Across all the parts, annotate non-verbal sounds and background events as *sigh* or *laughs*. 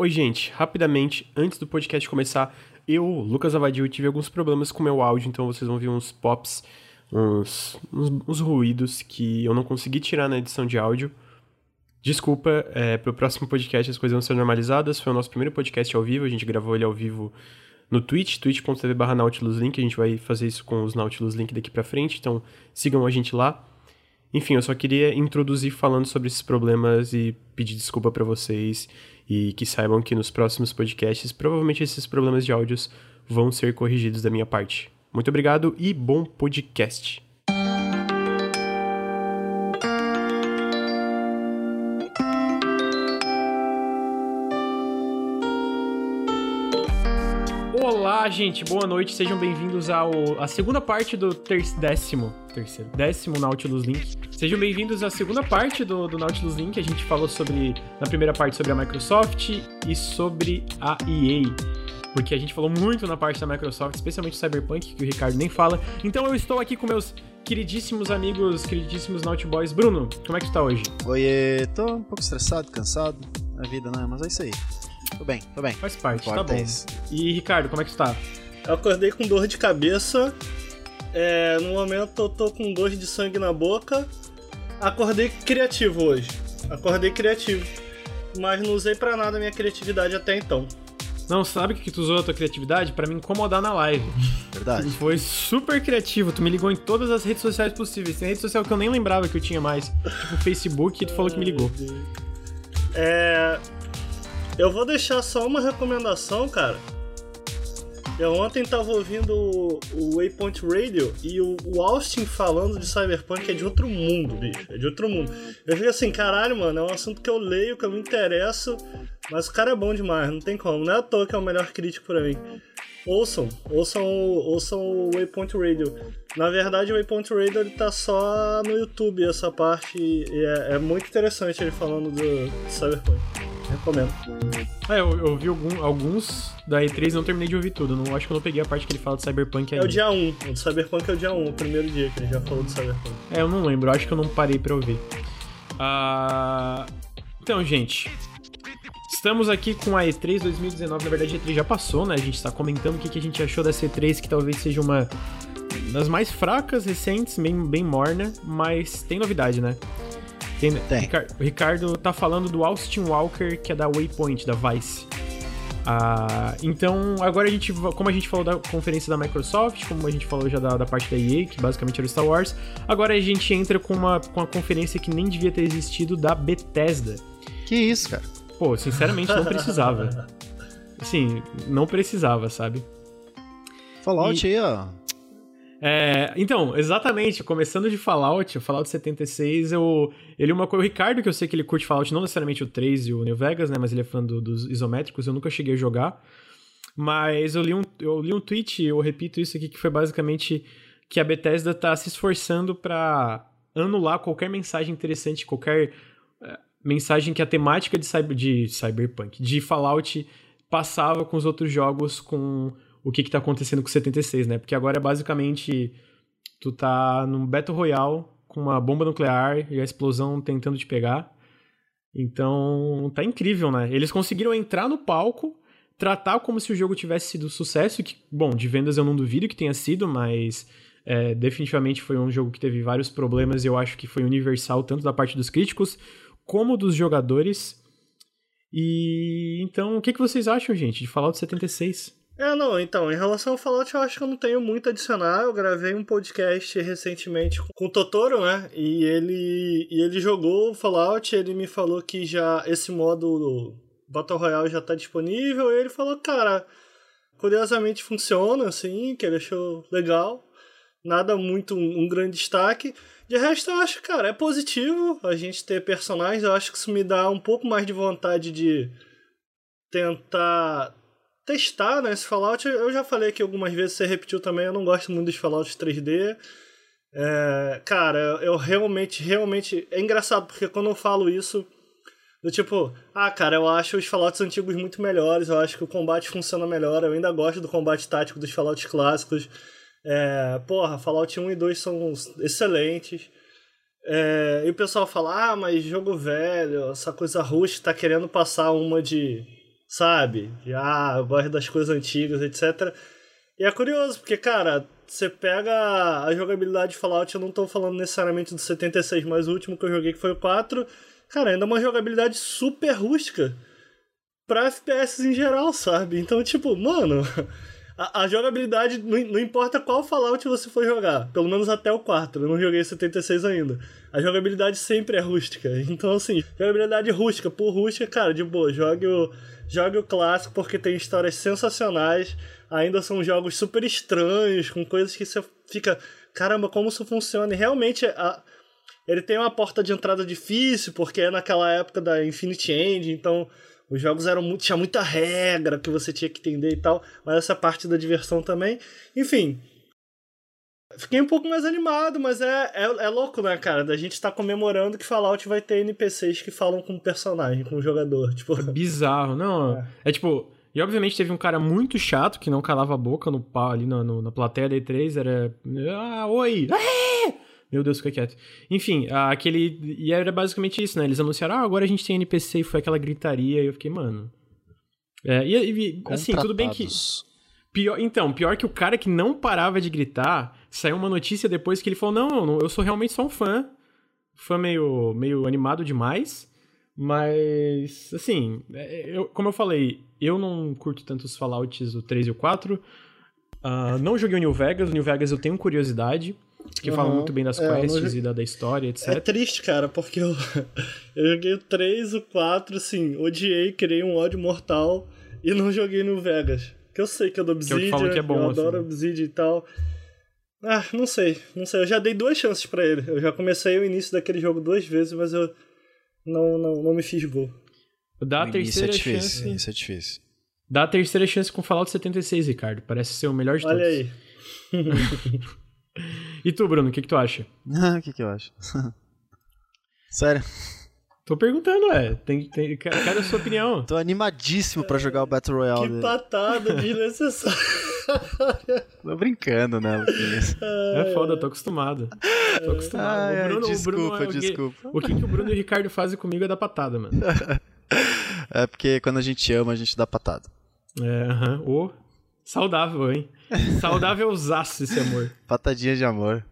Oi, gente. Rapidamente, antes do podcast começar, eu, Lucas Avadil, tive alguns problemas com meu áudio, então vocês vão ver uns pops, uns, uns, uns ruídos que eu não consegui tirar na edição de áudio. Desculpa, é, pro próximo podcast as coisas vão ser normalizadas. Foi o nosso primeiro podcast ao vivo, a gente gravou ele ao vivo no Twitch, twitch.tv barra Nautilus Link, a gente vai fazer isso com os Nautilus Link daqui pra frente, então sigam a gente lá. Enfim, eu só queria introduzir falando sobre esses problemas e pedir desculpa para vocês e que saibam que nos próximos podcasts provavelmente esses problemas de áudios vão ser corrigidos da minha parte. Muito obrigado e bom podcast. Gente, boa noite, sejam bem-vindos ao a segunda parte do ter, décimo, terceiro, décimo Nautilus Link. Sejam bem-vindos à segunda parte do, do Nautilus Link. A gente falou sobre, na primeira parte, sobre a Microsoft e sobre a EA. Porque a gente falou muito na parte da Microsoft, especialmente o Cyberpunk, que o Ricardo nem fala. Então eu estou aqui com meus queridíssimos amigos, queridíssimos Naughty Boys. Bruno, como é que tu tá hoje? Oi, tô um pouco estressado, cansado. A vida, né? Mas é isso aí. Tô bem, tô bem. Faz parte, tá bom. isso. E Ricardo, como é que tu tá? Eu acordei com dor de cabeça. É, no momento eu tô com dor de sangue na boca. Acordei criativo hoje. Acordei criativo. Mas não usei pra nada a minha criatividade até então. Não, sabe o que tu usou a tua criatividade? Pra me incomodar na live. Verdade. Foi super criativo, tu me ligou em todas as redes sociais possíveis. Tem rede social que eu nem lembrava que eu tinha mais. Tipo Facebook, e tu falou que me ligou. É. Eu vou deixar só uma recomendação, cara. Eu ontem tava ouvindo o, Waypoint Radio e o, Austin falando de Cyberpunk é de outro mundo, bicho. É de outro mundo. Eu fico assim, caralho, mano, é um assunto que eu leio, que eu me interesso, mas o cara é bom demais, não tem como. Não é à toa que é o melhor crítico pra mim. Ouçam, ouçam, ouçam o Waypoint Radio. Na verdade, o Waypoint Radio ele tá só no YouTube, essa parte, e é, é muito interessante ele falando do Cyberpunk. Recomendo. É, eu, eu ouvi algum- alguns da E3 não terminei de ouvir tudo. Não, acho que eu não peguei a parte que ele fala de Cyberpunk É ainda. o dia 1, o Cyberpunk é o dia 1, o primeiro dia que ele já falou do Cyberpunk. É, eu não lembro, acho que eu não parei pra ouvir. Ah, Então, gente. Estamos aqui com a E3 2019. Na verdade, a E3 já passou, né? A gente tá comentando o que, que a gente achou dessa E3, que talvez seja uma das mais fracas recentes, bem, bem morna, mas tem novidade, né? Tem, Tem. O Ricardo tá falando do Austin Walker, que é da Waypoint, da Vice. Ah, então, agora a gente, como a gente falou da conferência da Microsoft, como a gente falou já da, da parte da EA, que basicamente era o Star Wars, agora a gente entra com uma, com uma conferência que nem devia ter existido da Bethesda. Que isso, cara? Pô, sinceramente, não precisava. *laughs* Assim, não precisava, sabe? Fallout aí, ó. É, então, exatamente, começando de Fallout, o Fallout 76, eu, ele é uma coisa, o Ricardo, que eu sei que ele curte Fallout, não necessariamente o 3 e o New Vegas, né, mas ele é fã do- dos isométricos, eu nunca cheguei a jogar, mas eu li um, eu li um tweet, eu repito isso aqui, que foi basicamente que a Bethesda tá se esforçando pra anular qualquer mensagem interessante, qualquer eh, mensagem que a temática de, cyber, de Cyberpunk, de Fallout, passava com os outros jogos com o que, que tá acontecendo com o 76, né? Porque agora é basicamente tu tá num Battle Royale com uma bomba nuclear e a explosão tentando te pegar. Então, tá incrível, né? Eles conseguiram entrar no palco, tratar como se o jogo tivesse sido sucesso, que, bom, de vendas eu não duvido que tenha sido, mas é, definitivamente foi um jogo que teve vários problemas e eu acho que foi universal, tanto da parte dos críticos como dos jogadores. E então, o que, que vocês acham, gente, de Fallout 76? É, não, então, em relação ao Fallout, eu acho que eu não tenho muito a adicionar. Eu gravei um podcast recentemente com o Totoro, né? E ele, e ele jogou o Fallout, ele me falou que já esse modo Battle Royale já tá disponível, e ele falou, cara, curiosamente funciona, assim, que ele achou legal. Nada muito um, um grande destaque. De resto, eu acho, cara, é positivo a gente ter personagens. Eu acho que isso me dá um pouco mais de vontade de tentar testar, né? Esse Fallout, eu já falei aqui algumas vezes, você repetiu também, eu não gosto muito dos Fallouts 3D. É, cara, eu realmente, realmente. É engraçado, porque quando eu falo isso, do tipo, ah, cara, eu acho os Fallouts antigos muito melhores, eu acho que o combate funciona melhor, eu ainda gosto do combate tático dos Fallouts clássicos. É, porra, Fallout 1 e 2 são excelentes. É, e o pessoal fala, ah, mas jogo velho, essa coisa rústica tá querendo passar uma de sabe? Ah, eu gosto das coisas antigas, etc. E é curioso, porque, cara, você pega a jogabilidade de Fallout, eu não tô falando necessariamente do 76, mas o último que eu joguei que foi o 4, cara, ainda é uma jogabilidade super rústica pra FPS em geral, sabe? Então, tipo, mano, *laughs* a, jogabilidade, não, não, importa qual Fallout você for jogar, pelo menos até o 4, eu não joguei 76 ainda. A jogabilidade sempre é rústica. *laughs* Então, assim, jogabilidade rústica, por rústica, cara, de boa, jogue o, jogue o clássico porque tem histórias sensacionais ainda são jogos super estranhos, com coisas que você fica, caramba, como isso funciona? E realmente a, ele tem uma porta de entrada difícil, porque é naquela época da Infinity End, então os jogos eram muito, tinha muita regra que você tinha que entender e tal, mas essa parte da diversão também. Enfim, Fiquei um pouco mais animado, mas é, é, é louco, né, cara? Da gente estar tá comemorando que Fallout vai ter NPCs que falam com o personagem, com o jogador. Tipo... É bizarro, não. É. é tipo, e obviamente teve um cara muito chato que não calava a boca no pau ali na, no, na plateia da E3, era. Ah, oi! Ah! Meu Deus, fica quieto. Enfim, aquele. E era basicamente isso, né? Eles anunciaram, ah, agora a gente tem NPC e foi aquela gritaria. E eu fiquei, mano. É, e, e assim, tudo bem que. Pior, então, pior que o cara que não parava de gritar, saiu uma notícia depois que ele falou: não, não eu sou realmente só um fã. Fã meio, meio animado demais. Mas, assim, é, eu, como eu falei, eu não curto tanto os Fallouts, o 3 e o 4. Uh, ah, não joguei o New Vegas. O New Vegas eu tenho curiosidade. Que uhum. fala muito bem das é, quests e da, da história, etc. É triste, cara, porque eu, *laughs* eu joguei o 3, o 4, assim, odiei, criei um ódio mortal e não joguei no Vegas. Que eu sei que é do Obsidian, que, eu, que é bom, eu assim. adoro Obsidian e tal. Ah, não sei, não sei. Eu já dei duas chances para ele. Eu já comecei o início daquele jogo duas vezes, mas eu não, não, não me fisgou. Dá a terceira isso é difícil, chance. Isso é difícil. Dá a terceira chance com Fallout 76, Ricardo. Parece ser o melhor de Olha todos. Olha aí. *laughs* *laughs* e tu, Bruno, o que, que tu acha? *laughs* O que, que eu acho? *laughs* Sério? Tô perguntando, é. Tem, tem, quero a sua opinião. Tô animadíssimo pra jogar o Battle Royale. Que patada desnecessária. *laughs* tô brincando, né, Luquinhas? É foda, tô acostumado. Tô acostumado. Ai, o Bruno, desculpa, o Bruno é, desculpa. O que, que o Bruno e o Ricardo fazem comigo é dar patada, mano. é porque quando a gente ama, a gente dá patada. É, aham. Uh -huh. oh, saudável, hein? *laughs* Saudável usaço esse amor. Patadinha de amor.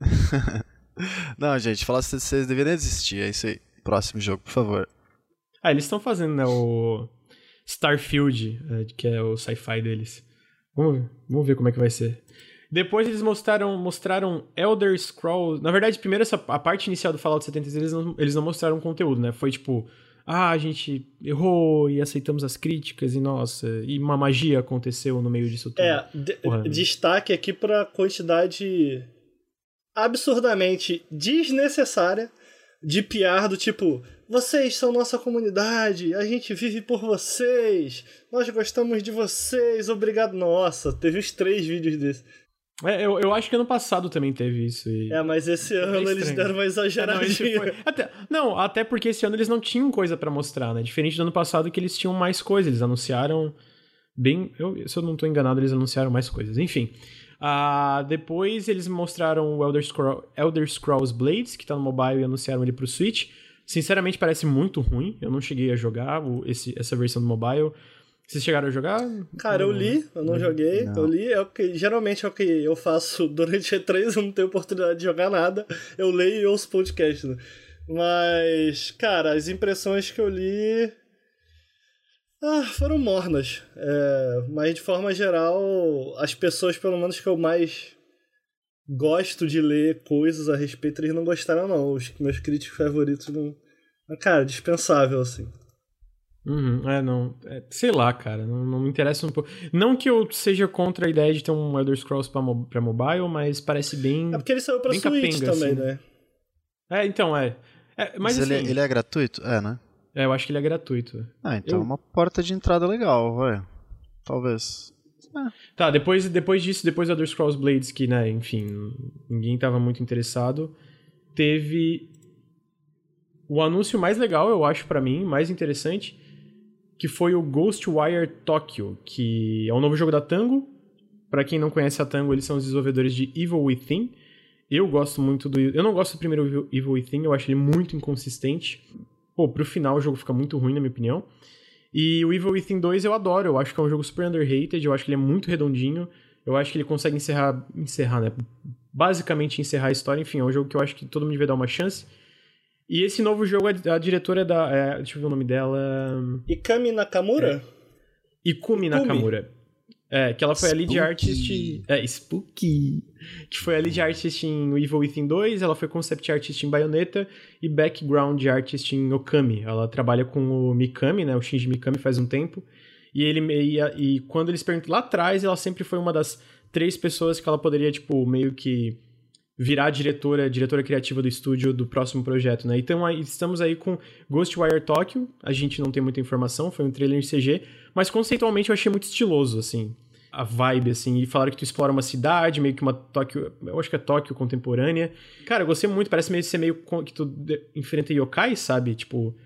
*laughs* Não, gente, falar se vocês deveriam existir, é isso aí. Próximo jogo, por favor. Ah, eles estão fazendo, né, o Starfield, é, que é o sci-fi deles. Vamos, vamos ver como é que vai ser. Depois eles mostraram, mostraram Elder Scrolls. Na verdade, primeiro essa, a parte inicial do Fallout 76 eles não, eles não mostraram conteúdo, né? Foi tipo, ah, a gente errou e aceitamos as críticas e nossa, e uma magia aconteceu no meio disso tudo. É, de, destaque aqui para quantidade absurdamente desnecessária de piar do tipo, vocês são nossa comunidade, a gente vive por vocês, nós gostamos de vocês, obrigado. Nossa, teve uns três vídeos desses. É, eu, eu acho que ano passado também teve isso. E... É, mas esse é ano eles deram uma exageradinha. É, não, até, não, até porque esse ano eles não tinham coisa para mostrar, né? Diferente do ano passado que eles tinham mais coisas. Eles anunciaram bem... Eu, se eu não tô enganado, eles anunciaram mais coisas. Enfim. Uh, depois eles mostraram o Elder, Scroll, Elder Scrolls Blades, que tá no mobile, e anunciaram ele pro Switch. Sinceramente, parece muito ruim. Eu não cheguei a jogar o, esse, essa versão do mobile. Vocês chegaram a jogar? Cara, eu li, eu não joguei. Não. Eu li, é o que geralmente é o que eu faço *laughs* durante E3, eu não tenho oportunidade de jogar nada. Eu leio e ouço podcast, né? Mas, cara, as impressões que eu li. Ah, foram mornas. É, mas de forma geral, as pessoas, pelo menos que eu mais gosto de ler coisas a respeito, eles não gostaram, não. Os meus críticos favoritos não. Cara, dispensável, assim. Uhum, é, não. É, sei lá, cara. Não, não me interessa um pouco. Não que eu seja contra a ideia de ter um Elder Scrolls pra, mo pra mobile, mas parece bem. É porque ele saiu pra Switch capenga, também, assim. né? É, então, é. é mas, mas assim, ele, ele, é gratuito? É, né? É, eu acho que ele é gratuito. Ah, então eu... é uma porta de entrada legal, vai. Talvez. É. Tá, depois, depois disso, depois do Elder Scrolls Blades, que, né, enfim, ninguém tava muito interessado, teve o anúncio mais legal, eu acho, para mim, mais interessante, que foi o Ghostwire Tokyo, que é um novo jogo da Tango. Para quem não conhece a Tango, eles são os desenvolvedores de Evil Within. Eu gosto muito do. Eu não gosto do primeiro Evil Within, eu acho ele muito inconsistente. Pô, pro final o jogo fica muito ruim, na minha opinião. E o Evil Within 2 eu adoro, eu acho que é um jogo super underrated, eu acho que ele é muito redondinho, eu acho que ele consegue encerrar, encerrar, né? Basicamente encerrar a história, enfim, é um jogo que eu acho que todo mundo devia dar uma chance. E esse novo jogo, a, a diretora é da. É, deixa eu ver o nome dela. Ikami Nakamura? É. Ikumi, Ikumi Nakamura. É, que ela foi Spooky. a lead artist. É, Spooky. Que foi a lead artist em Evil Within 2, ela foi concept artist em Bayonetta e background artist em Okami. Ela trabalha com o Mikami, né? O Shinji Mikami faz um tempo. E ele e, e quando eles perguntam lá atrás, ela sempre foi uma das três pessoas que ela poderia, tipo, meio que virar diretora, diretora criativa do estúdio do próximo projeto, né? Então aí, estamos aí com Ghostwire Tokyo, a gente não tem muita informação, foi um trailer em CG, mas conceitualmente eu achei muito estiloso, assim, a vibe, assim, e falaram que tu explora uma cidade, meio que uma Tóquio, eu acho que é Tóquio contemporânea. Cara, eu gostei muito, parece meio ser meio que tu enfrenta yokai, sabe? Tipo,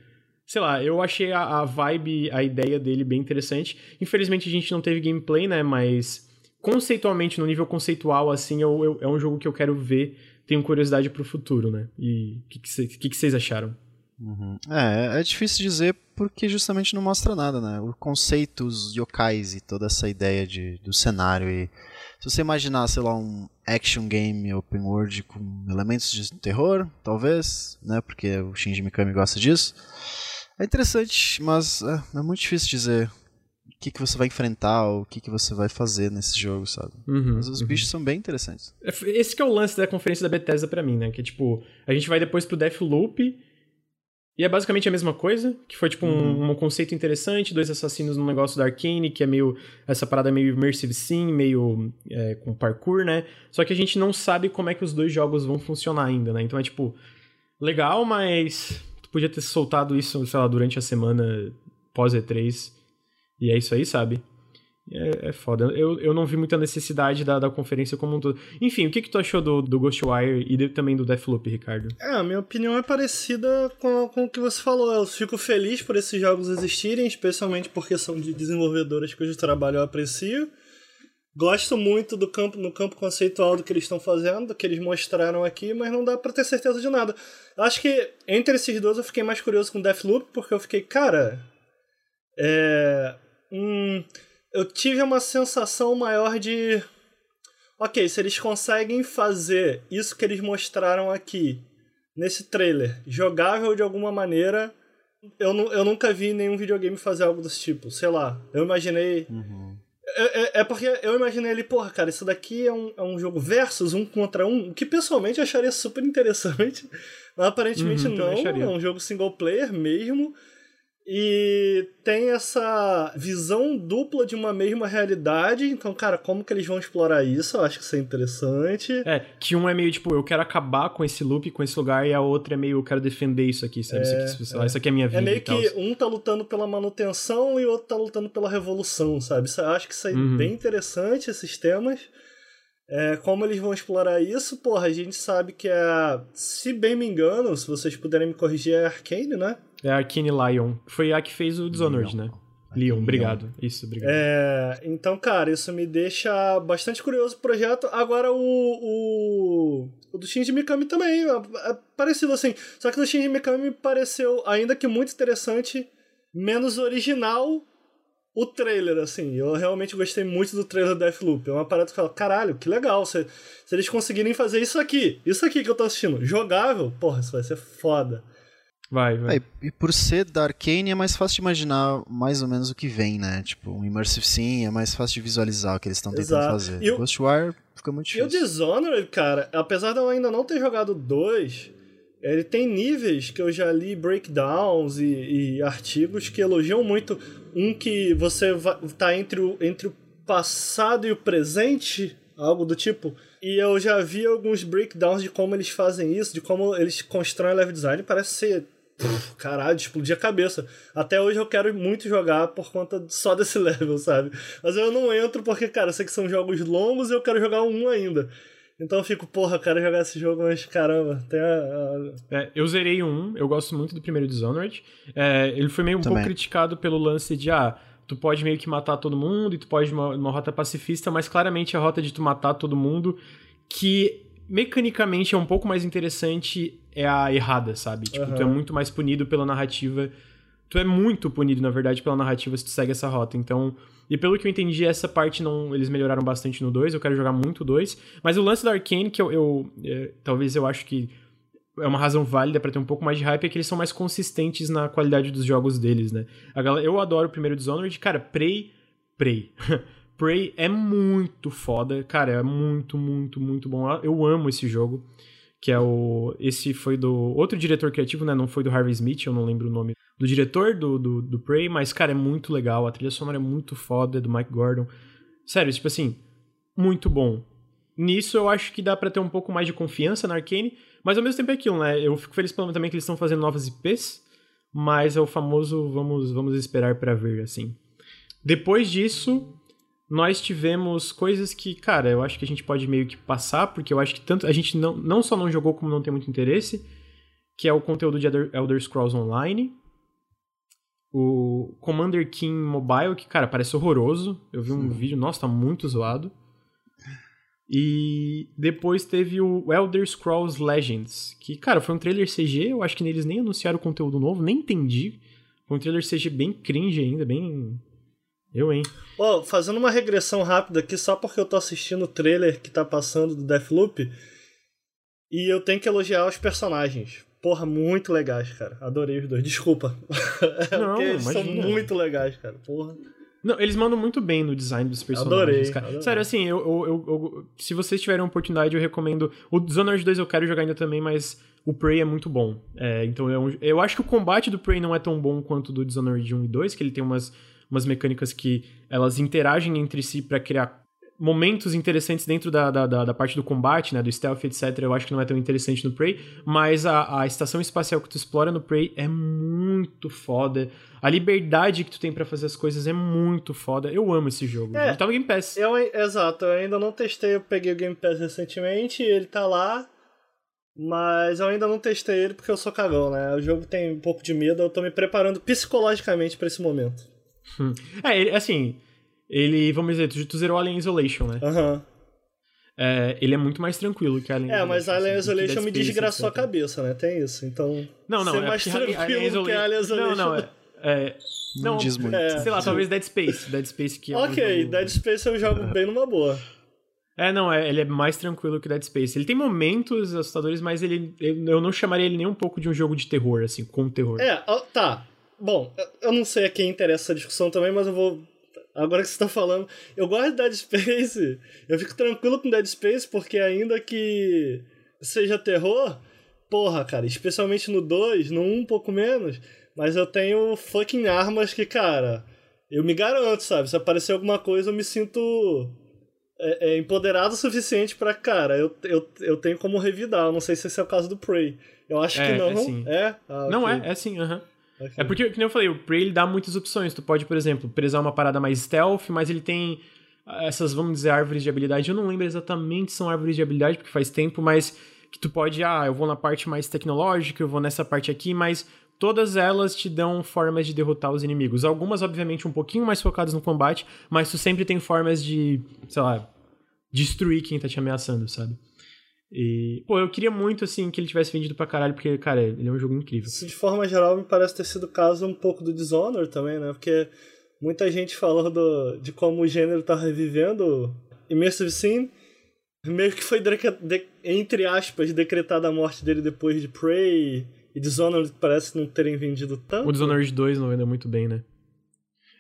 sei lá, eu achei a, a vibe, a ideia dele bem interessante. Infelizmente a gente não teve gameplay, né, mas conceitualmente, no nível conceitual, assim, eu, eu, é um jogo que eu quero ver, tenho curiosidade pro futuro, né? E o que, que, vocês acharam? Uhum. É, é difícil dizer porque justamente não mostra nada, né? O conceito, os yokais e toda essa ideia de, do cenário e se você imaginar, sei lá, um action game open world com elementos de terror, talvez, né? Porque o Shinji Mikami gosta disso. É interessante, mas é, é muito difícil dizer que, que você vai enfrentar, o que, que você vai fazer nesse jogo, sabe? Uhum, Mas os uhum. bichos são bem interessantes. É, esse que é o lance da conferência da Bethesda para mim, né? Que é tipo, a gente vai depois pro Deathloop e é basicamente a mesma coisa, que foi tipo um, uhum. um, conceito interessante, dois assassinos num negócio da Arkane, que é meio. essa parada meio immersive sim, meio é, com parkour, né? Só que a gente não sabe como é que os dois jogos vão funcionar ainda, né? Então é tipo, legal, mas tu podia ter soltado isso, sei lá, durante a semana pós E3 e é isso aí, sabe? É, é foda. Eu, eu não vi muita necessidade da, da conferência como um todo. Enfim, o que, que tu achou do, do Ghostwire e de, também do Deathloop, Ricardo? É, a minha opinião é parecida com, com o que você falou. Eu fico feliz por esses jogos existirem, especialmente porque são de desenvolvedoras cujo trabalho eu aprecio. Gosto muito do campo, no campo conceitual do que eles estão fazendo, do que eles mostraram aqui, mas não dá para ter certeza de nada. Acho que entre esses dois eu fiquei mais curioso com Deathloop, porque eu fiquei, cara. É Hum, eu tive uma sensação maior de. Ok, se eles conseguem fazer isso que eles mostraram aqui, nesse trailer, jogável de alguma maneira, eu, eu nunca vi nenhum videogame fazer algo desse tipo. Sei lá, eu imaginei. Uhum. É, é, é, porque eu imaginei ali, porra, cara, isso daqui é um, é um jogo versus um contra um, o que pessoalmente eu acharia super interessante. *laughs* Mas aparentemente uhum, não, é um jogo single player mesmo. E tem essa visão dupla de uma mesma realidade. Então, cara, como que eles vão explorar isso? Eu acho que isso é interessante. É, que um é meio tipo, eu quero acabar com esse loop, com esse lugar, e a outra é meio, eu quero defender isso aqui, sabe? É, isso, aqui, sei lá, é. isso aqui é minha é vida. É meio que um tá lutando pela manutenção e o outro tá lutando pela revolução, sabe? Eu acho que isso é uhum. bem interessante, esses temas. É, como eles vão explorar isso, porra, a gente sabe que é. Se bem me engano, se vocês puderem me corrigir, é Arcane, né? É a Arkane Lion. Foi a que fez o Dishonored, Leon. né? Leon, obrigado. Isso, obrigado. É, então, cara, isso me deixa bastante curioso o projeto. Agora, o, o, o do Shinji Mikami também é, é parecido assim. Só que o do Shinji Mikami me pareceu, ainda que muito interessante, menos original o trailer, assim. Eu realmente gostei muito do trailer do Deathloop. É uma parada que fala, caralho, que legal. Se, se eles conseguirem fazer isso aqui, isso aqui que eu tô assistindo, jogável, porra, isso vai ser foda. Vai, vai. É, e por ser da Arkane é mais fácil de imaginar mais ou menos o que vem, né? Tipo, um Immersive Sim é mais fácil de visualizar o que eles estão tentando Exato. fazer. E o... Ghostwire fica muito difícil. E o Dishonored, cara, apesar de eu ainda não ter jogado dois, ele tem níveis que eu já li breakdowns e, e artigos que elogiam muito. Um que você tá entre o, entre o passado e o presente, algo do tipo. E eu já vi alguns breakdowns de como eles fazem isso, de como eles constroem level design. Parece ser caralho, explodir a cabeça. Até hoje eu quero muito jogar por conta só desse *laughs* level, sabe? Mas eu não entro porque, cara, eu sei que são jogos longos e eu quero jogar um ainda. Então eu fico, porra, eu quero jogar esse jogo, mas caramba, tem a. a... É, eu zerei um, eu gosto muito do primeiro Dishonored. É, ele foi meio um Também. pouco criticado pelo lance de, ah, tu pode meio que matar todo mundo e tu pode uma, uma rota pacifista, mas claramente a rota de tu matar todo mundo, que mecanicamente é um pouco mais interessante é a errada, sabe? Tipo, uhum. tu é muito mais punido pela narrativa. Tu é muito punido, na verdade, pela narrativa se tu segue essa rota. Então, e pelo que eu entendi, essa parte não eles melhoraram bastante no 2, eu quero jogar muito o 2. Mas o lance da Arkane, que eu, eu é, talvez eu acho que é uma razão válida para ter um pouco mais de hype, é que eles são mais consistentes na qualidade dos jogos deles, né? Galera, eu adoro o primeiro Dishonored, cara, Prey, Prey. *laughs* Prey é muito foda, cara, é muito, muito, muito bom. Eu amo esse jogo, que é o... Esse foi do outro diretor criativo, né? Não foi do Harvey Smith, eu não lembro o nome do diretor do, do, do Prey, mas, cara, é muito legal. A trilha sonora é muito foda, é do Mike Gordon. Sério, tipo assim, muito bom. Nisso eu acho que dá para ter um pouco mais de confiança na Arkane, mas ao mesmo tempo é aquilo, né? Eu fico feliz pelo também que eles estão fazendo novas IPs, mas é o famoso vamos, vamos esperar para ver, assim. Depois disso, nós tivemos coisas que, cara, eu acho que a gente pode meio que passar, porque eu acho que tanto a gente não, não só não jogou como não tem muito interesse, que é o conteúdo de Elder Scrolls Online, o Commander King Mobile, que, cara, parece horroroso. Eu vi um Sim. vídeo, nossa, tá muito zoado. E depois teve o Elder Scrolls Legends, que, cara, foi um trailer CG, eu acho que neles nem anunciaram conteúdo novo, nem entendi. Foi um trailer CG bem cringe ainda, bem. Eu, hein? Ó, oh, fazendo uma regressão rápida aqui, só porque eu tô assistindo o trailer que tá passando do Deathloop, e eu tenho que elogiar os personagens. Porra, muito legais, cara. Adorei os dois. Desculpa. Não, *laughs* eles são muito legais, cara. Porra. Não, eles mandam muito bem no design dos personagens, adorei, cara. Adorei. Sério, assim, eu, eu, eu, se vocês tiverem a oportunidade, eu recomendo. O Dishonored 2 eu quero jogar ainda também, mas o Prey é muito bom. É, então eu, é eu acho que o combate do Prey não é tão bom quanto do Dishonored 1 e 2, que ele tem umas, umas mecânicas que elas interagem entre si para criar momentos interessantes dentro da, da, da, da, parte do combate, né, do stealth, etc. Eu acho que não é tão interessante no Prey, mas a, a estação espacial que tu explora no Prey é muito foda. A liberdade que tu tem para fazer as coisas é muito foda. Eu amo esse jogo. É, ele tá no Game Pass. Eu, exato, eu ainda não testei, eu peguei o Game Pass recentemente, ele tá lá, mas eu ainda não testei ele porque eu sou cagão, né? O jogo tem um pouco de medo, eu tô me preparando psicologicamente para esse momento. Hum. É, assim, ele, vamos dizer, tu, tu zerou Alien Isolation, né? Aham. Uhum. É, ele é muito mais tranquilo que Alien é, Isolation. É, mas Alien assim, Isolation me desgraçou a cabeça, né? Tem isso. Então. Não, não. Ser é mais tranquilo Alien que Alien Isolation. Não, não. É, é... Não, não diz muito. É, sei lá, talvez Dead Space. Dead Space que é Ok, um jogo... Dead Space eu jogo bem numa boa. É, não, é, ele é mais tranquilo que Dead Space. Ele tem momentos assustadores, mas ele eu não chamaria ele nem um pouco de um jogo de terror, assim, com terror. É, tá. Bom, eu não sei a quem interessa essa discussão também, mas eu vou agora que você tá falando, eu gosto de Dead Space. Eu fico tranquilo com Dead Space porque ainda que seja terror, porra, cara, especialmente no 2, no 1 um, um pouco menos, mas eu tenho fucking armas que, cara, eu me garanto, sabe? Se aparecer alguma coisa, eu me sinto é, é empoderado o suficiente para cara, eu, eu, eu tenho como revidar. Eu não sei se esse é o caso do Prey. Eu acho é, que não. É, sim. é? Ah, não okay. é, é sim, aham. Okay. É porque, como eu falei, o Prey ele dá muitas opções. Tu pode, por exemplo, prezar uma parada mais stealth, mas ele tem essas, vamos dizer, árvores de habilidade. Eu não lembro exatamente se são árvores de habilidade, porque faz tempo, mas que tu pode, ah, eu vou na parte mais tecnológica, eu vou nessa parte aqui, mas todas elas te dão formas de derrotar os inimigos. Algumas, obviamente, um pouquinho mais focadas no combate, mas tu sempre tem formas de, sei lá, destruir quem tá te ameaçando, sabe? E, pô, eu queria muito, assim, que ele tivesse vendido pra caralho, porque, cara, ele é um jogo incrível. Isso, de forma geral, me parece ter sido o caso um pouco do Dishonored também, né? Porque muita gente falou do, de como o gênero tá revivendo Immersive Sim. Meio que foi, de, entre aspas, decretada a morte dele depois de Prey e Dishonored parece não terem vendido tanto. O Dishonored 2 não vendeu muito bem, né?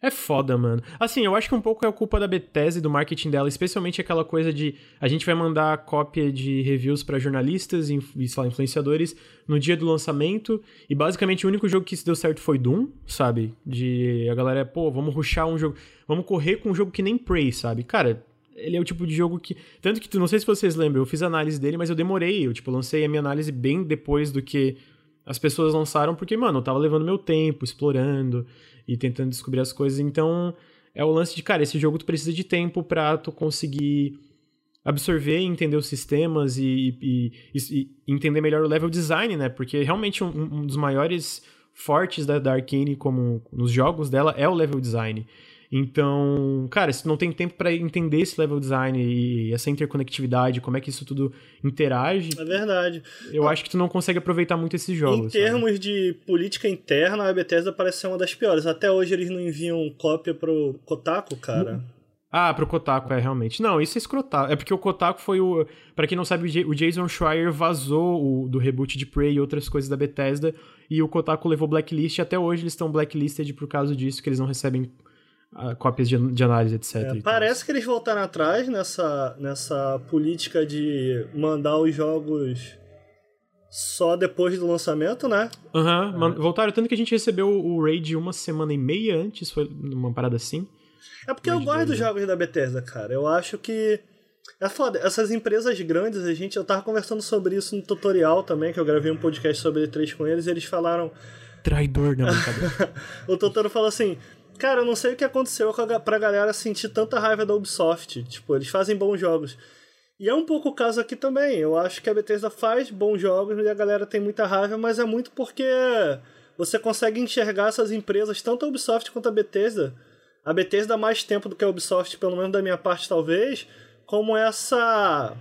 É foda, mano. Assim, eu acho que um pouco é culpa da Bethesda e do marketing dela, especialmente aquela coisa de a gente vai mandar cópia de reviews para jornalistas e, lá, influenciadores no dia do lançamento, e basicamente o único jogo que se deu certo foi Doom, sabe? De a galera, pô, vamos ruxar um jogo, vamos correr com um jogo que nem Prey, sabe? Cara, ele é o tipo de jogo que. Tanto que, não sei se vocês lembram, eu fiz análise dele, mas eu demorei. Eu, tipo, lancei a minha análise bem depois do que as pessoas lançaram, porque, mano, eu tava levando meu tempo, explorando e tentando descobrir as coisas. Então, é o lance de, cara, esse jogo tu precisa de tempo pra tu conseguir absorver e entender os sistemas e, e, e, entender melhor o level design, né? Porque realmente um, um dos maiores fortes da, da Arkane como nos jogos dela é o level design. Então, cara, se tu não tem tempo para entender esse level design e essa interconectividade, como é que isso tudo interage. É verdade. Eu acho que tu não consegue aproveitar muito esses jogos. Em termos sabe? de política interna, a Bethesda parece ser uma das piores. Até hoje eles não enviam cópia pro Kotaku, cara. Ah, pro Kotaku, é, realmente. Não, isso é escrotar. É porque o Kotaku foi o. para quem não sabe, o Jason Schreier vazou o, do reboot de Prey e outras coisas da Bethesda. E o Kotaku levou blacklist. E até hoje eles estão blacklisted por causa disso, que eles não recebem cópias de, de, análise, etc. É, parece que eles voltaram atrás nessa, nessa política de mandar os jogos só depois do lançamento, né? Aham, uhum, é. voltaram. Tanto que a gente recebeu o Raid uma semana e meia antes, foi uma parada assim. É porque Raid eu gosto dos jogos da Bethesda, cara. Eu acho que. É foda. Essas empresas grandes, a gente. Eu tava conversando sobre isso no tutorial também, que eu gravei um podcast sobre E3 com eles, e eles falaram. Traidor, não, *laughs* O Totoro falou assim: Cara, eu não sei o que aconteceu pra galera sentir tanta raiva da Ubisoft. Tipo, eles fazem bons jogos. E é um pouco o caso aqui também. Eu acho que a Bethesda faz bons jogos e a galera tem muita raiva, mas é muito porque você consegue enxergar essas empresas, tanto a Ubisoft quanto a Bethesda. A Bethesda há mais tempo do que a Ubisoft, pelo menos da minha parte, talvez, como essa.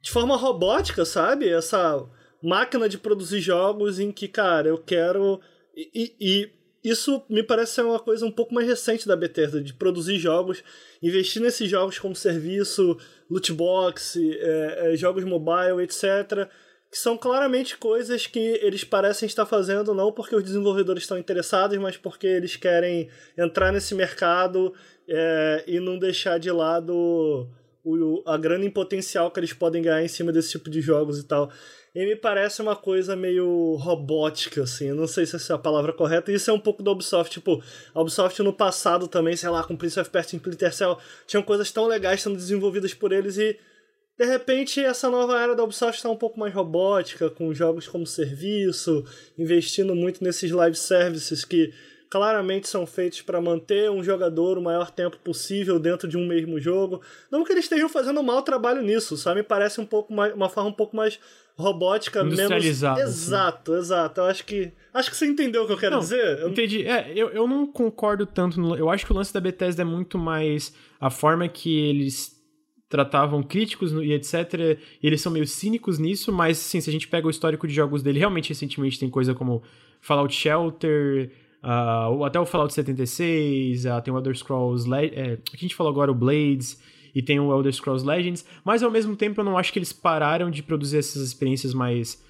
de forma robótica, sabe? Essa máquina de produzir jogos em que, cara, eu quero. E, e, isso me parece ser uma coisa um pouco mais recente da Bethesda, de produzir jogos, investir nesses jogos como serviço, loot box, é, é, jogos mobile, etc. Que são claramente coisas que eles parecem estar fazendo não porque os desenvolvedores estão interessados, mas porque eles querem entrar nesse mercado é, e não deixar de lado o, a grana em potencial que eles podem ganhar em cima desse tipo de jogos e tal. E me parece uma coisa meio robótica, assim. Não sei se essa é a palavra correta. Isso é um pouco da Ubisoft. Tipo, a Ubisoft no passado também, sei lá, com Prince of Persia e Splinter Cell, tinham coisas tão legais sendo desenvolvidas por eles e de repente, essa nova era da Ubisoft está um pouco mais robótica, com jogos como serviço, investindo muito nesses live services que claramente são feitos para manter um jogador o maior tempo possível dentro de um mesmo jogo. Não que eles estejam fazendo um mau trabalho nisso, sabe? Me parece um pouco mais, uma forma um pouco mais robótica, menos. Assim. Exato, assim. exato. Eu acho que. Acho que você entendeu o que eu quero não, dizer. Eu... Entendi. É, eu, eu não concordo tanto. No... Eu acho que o lance da Bethesda é muito mais a forma que eles tratavam críticos e etc. E eles são meio cínicos nisso, mas sim, se a gente pega o histórico de jogos dele, realmente recentemente tem coisa como Fallout Shelter. Uh, até o Fallout 76, uh, tem o Elder Scrolls, Le é, a gente falou agora, o Blades, e tem o Elder Scrolls Legends, mas ao mesmo tempo eu não acho que eles pararam de produzir essas experiências mais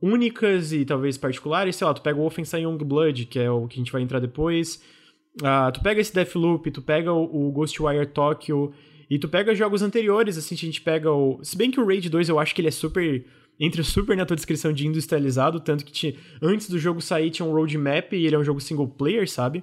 únicas e talvez particulares. Sei lá, tu pega o Wolfenstein Youngblood, que é o que a gente vai entrar depois. Uh, tu pega esse Deathloop, tu pega o, o Ghostwire Tokyo, e tu pega jogos anteriores, assim, a gente pega o... Se bem que o Raid 2 eu acho que ele é super... Entra super na tua descrição de industrializado, tanto que te, antes do jogo sair tinha um roadmap e ele é um jogo single player, sabe?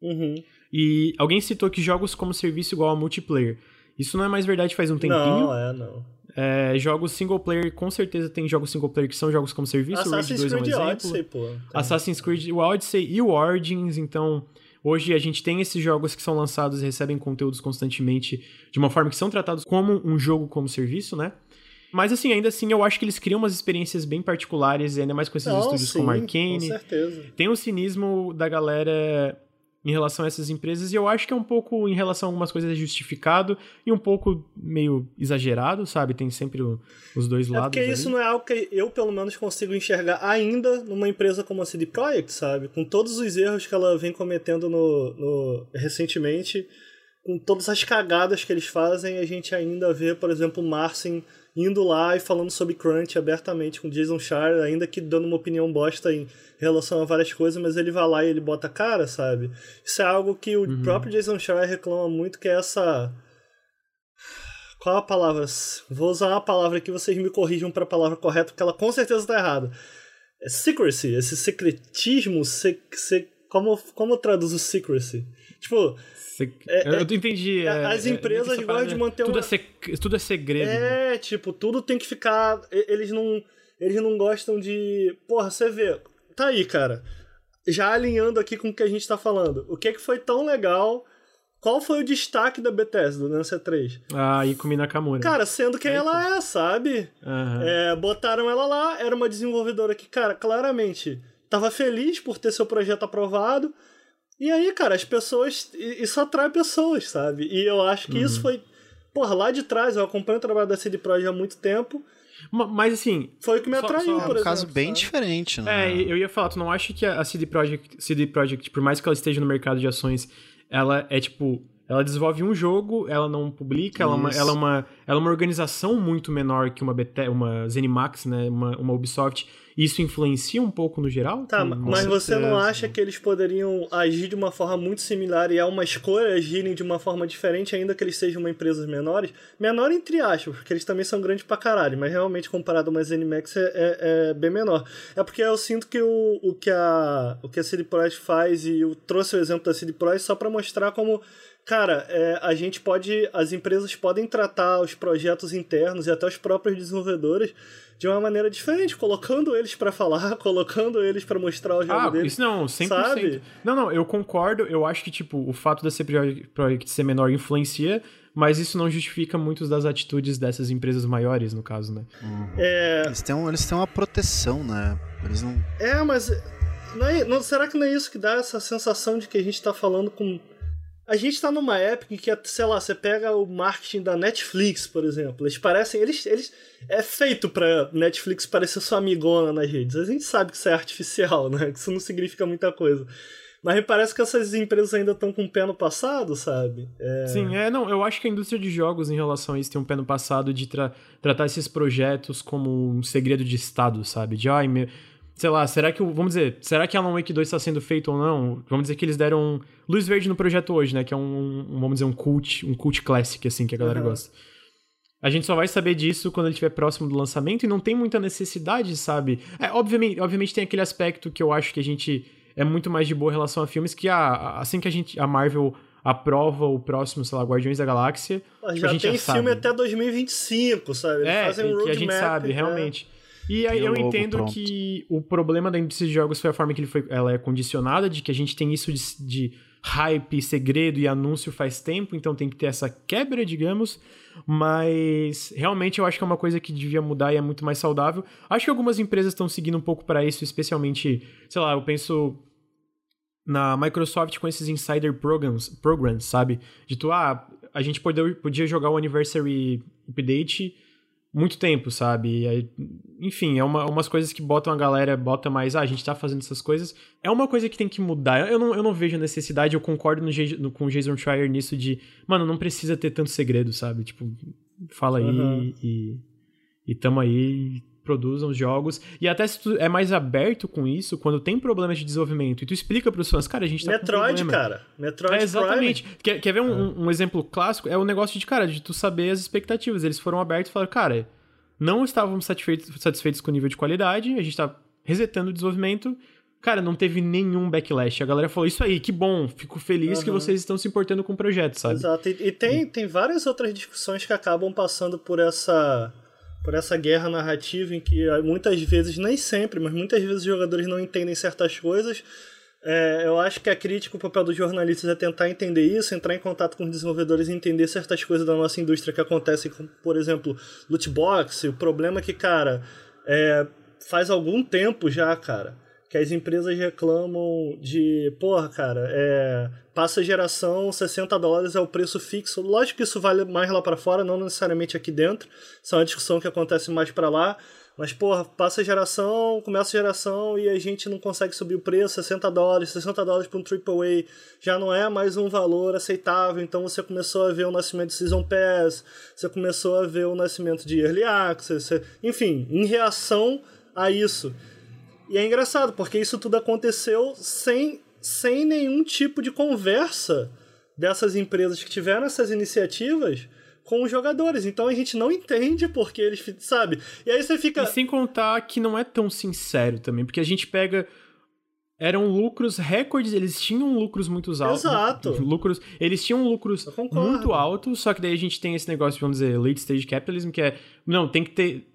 Uhum. E alguém citou que jogos como serviço igual a multiplayer. Isso não é mais verdade faz um tempinho. Não, é, não. É, jogos single player, com certeza tem jogos single player que são jogos como serviço. Assassin's Creed é um Odyssey, pô. Tá. Assassin's Creed, o Odyssey e o Origins, então... Hoje a gente tem esses jogos que são lançados e recebem conteúdos constantemente de uma forma que são tratados como um jogo como serviço, né? Mas assim, ainda assim, eu acho que eles criam umas experiências bem particulares, ainda mais com esses Não, estúdios sim, como Arkane. Com certeza. Tem o cinismo da galera em relação a essas empresas, e eu acho que é um pouco, em relação a algumas coisas, é justificado e um pouco meio exagerado, sabe? Tem sempre o, os dois é lados. Porque ali. isso não é algo que eu, pelo menos, consigo enxergar ainda numa empresa como a CD Projekt, sabe? Com todos os erros que ela vem cometendo no, no recentemente, com todas as cagadas que eles fazem, a gente ainda vê, por exemplo, o Marcin indo lá e falando sobre Crunch abertamente com Jason Schreier, ainda que dando uma opinião bosta em relação a várias coisas, mas ele vai lá e ele bota a cara, sabe? Isso é algo que o uhum. próprio Jason Schreier reclama muito, que é essa... Qual a palavra? Vou usar uma palavra que vocês me corrijam para a palavra correta, porque ela com certeza está errada. É secrecy, esse secretismo, se, se, como, como traduz o secrecy? Tipo, é, eu entendi. É, as é, empresas gostam de manter tudo, uma... é seg... tudo é segredo. É, né? tipo, tudo tem que ficar. Eles não. Eles não gostam de. Porra, você vê. Tá aí, cara. Já alinhando aqui com o que a gente tá falando. O que é que foi tão legal? Qual foi o destaque da Bethesda no C3? Ah, Ikumi Nakamura. Cara, sendo quem é ela é, sabe? Uhum. É, botaram ela lá, era uma desenvolvedora que, cara, claramente tava feliz por ter seu projeto aprovado E aí, cara, as pessoas. Isso atrai pessoas, sabe? E eu acho que uhum. isso foi. Porra, lá de trás, eu acompanho o trabalho da CD Projekt há muito tempo. Mas assim. Foi o que me atraiu, só, só, por exemplo. É um caso bem sabe? diferente, né? É, eu ia falar, tu não acha que a CD Projekt, CD Projekt, por mais que ela esteja no mercado de ações, ela é tipo ela desenvolve um jogo, ela não publica, ela é, uma, ela é, uma, ela é uma organização muito menor que uma, Bete, uma ZeniMax, né? Uma, uma Ubisoft. Isso influencia um pouco no geral? Tá, mas você não acha que eles poderiam agir de uma forma muito similar e é uma escolha agirem de uma forma diferente, ainda que eles sejam uma empresas menores? Menor entre aspas, porque eles também são grandes pra caralho, mas realmente comparado a uma ZeniMax é, é, é bem menor. É porque eu sinto que o, o que a, o que a CD Projekt faz, e eu trouxe o exemplo da CD Projekt só para mostrar como Cara, é, a gente pode. As empresas podem tratar os projetos internos e até os próprios desenvolvedores de uma maneira diferente, colocando eles para falar, *laughs* colocando eles para mostrar o jogo ah, deles. Isso não, 100%. Sabe? Não, não, eu concordo. Eu acho que, tipo, o fato da Project ser menor influencia, mas isso não justifica muitas das atitudes dessas empresas maiores, no caso, né? Uhum. É... Eles, têm um, eles têm uma proteção, né? Eles não. É, mas. Não é, não, será que não é isso que dá essa sensação de que a gente tá falando com a gente tá numa época em que, sei lá, você pega o marketing da Netflix, por exemplo. Eles parecem. Eles. eles é feito pra Netflix parecer sua amigona nas redes. A gente sabe que isso é artificial, né? Que isso não significa muita coisa. Mas me parece que essas empresas ainda estão com o pé no passado, sabe? É... Sim, é, não, eu acho que a indústria de jogos em relação a isso tem um pé no passado de tra tratar esses projetos como um segredo de Estado, sabe? De, ai, meu, sei lá, será que, vamos dizer, será que Alan Wake 2 está sendo feito ou não? Vamos dizer que eles deram luz verde no projeto hoje, né? Que é um, um vamos dizer, um cult, um cult classic, assim, que a galera uhum. gosta. A gente só vai saber disso quando ele estiver próximo do lançamento e não tem muita necessidade, sabe? É, obviamente, obviamente tem aquele aspecto que eu acho que a gente é muito mais de boa em relação a filmes que ah, assim que a gente a Marvel aprova o próximo, sei lá, Guardiões da Galáxia, já a gente tem já filme sabe. até 2025, sabe? Eles é, um que a gente sabe, né? realmente. E aí eu entendo pronto. que o problema da indústria de jogos foi a forma que ele foi, ela é condicionada, de que a gente tem isso de, de hype, segredo e anúncio faz tempo, então tem que ter essa quebra, digamos. Mas realmente eu acho que é uma coisa que devia mudar e é muito mais saudável. Acho que algumas empresas estão seguindo um pouco para isso, especialmente, sei lá, eu penso na Microsoft com esses insider programs, programs sabe? De tu, ah, a gente podia, podia jogar o Anniversary Update muito tempo, sabe? Aí, enfim, é uma, umas coisas que botam a galera, bota mais, ah, a gente tá fazendo essas coisas. É uma coisa que tem que mudar. Eu não, eu não vejo a necessidade, eu concordo no, no, com o Jason Schreier nisso de, mano, não precisa ter tanto segredo, sabe? Tipo, fala aí uhum. e, e tamo aí, produzam os jogos. E até se tu é mais aberto com isso, quando tem problemas de desenvolvimento, e tu explica pros fãs, cara, a gente tá Metroid, com cara. Metroid é, Exatamente. Quer, quer ver um, um, um, exemplo clássico? É o negócio de, cara, de tu saber as expectativas. Eles foram abertos e falaram, cara, não estávamos satisfeitos, satisfeitos com o nível de qualidade, a gente tá resetando o desenvolvimento. Cara, não teve nenhum backlash. A galera falou, isso aí, que bom, fico feliz uhum. que vocês estão se importando com o projeto, sabe? Exato. E, e tem, tem várias outras discussões que acabam passando por essa por essa guerra narrativa em que ah, muitas vezes, nem sempre, mas muitas vezes os jogadores não entendem certas coisas. É, eu acho que a crítica, o papel dos jornalistas é tentar entender isso, entrar em contato com os desenvolvedores e entender certas coisas da nossa indústria que acontecem, como, por exemplo, loot box. O problema é que, cara, é, faz algum tempo já, cara, que as empresas reclamam de, porra, cara, é, passa geração, 60 dólares é o preço fixo. Lógico que isso vale mais lá para fora, não necessariamente aqui dentro. Isso é uma discussão que acontece mais para lá. Mas, porra, passa geração, começa geração e a gente não consegue subir o preço, 60 dólares, 60 dólares para um AAA já não é mais um valor aceitável. Então você começou a ver o nascimento de Season Pass, você começou a ver o nascimento de Early Access, enfim, em reação a isso. E é engraçado, porque isso tudo aconteceu sem, sem nenhum tipo de conversa dessas empresas que tiveram essas iniciativas com os jogadores. Então a gente não entende porque eles, sabe? E aí você fica. E sem contar que não é tão sincero também, porque a gente pega. Eram lucros recordes, eles tinham lucros muito altos. Exato. *laughs* Lucros, eles tinham lucros muito altos, só que daí a gente tem esse negócio, vamos dizer, late stage capitalism, que é. Não, tem que ter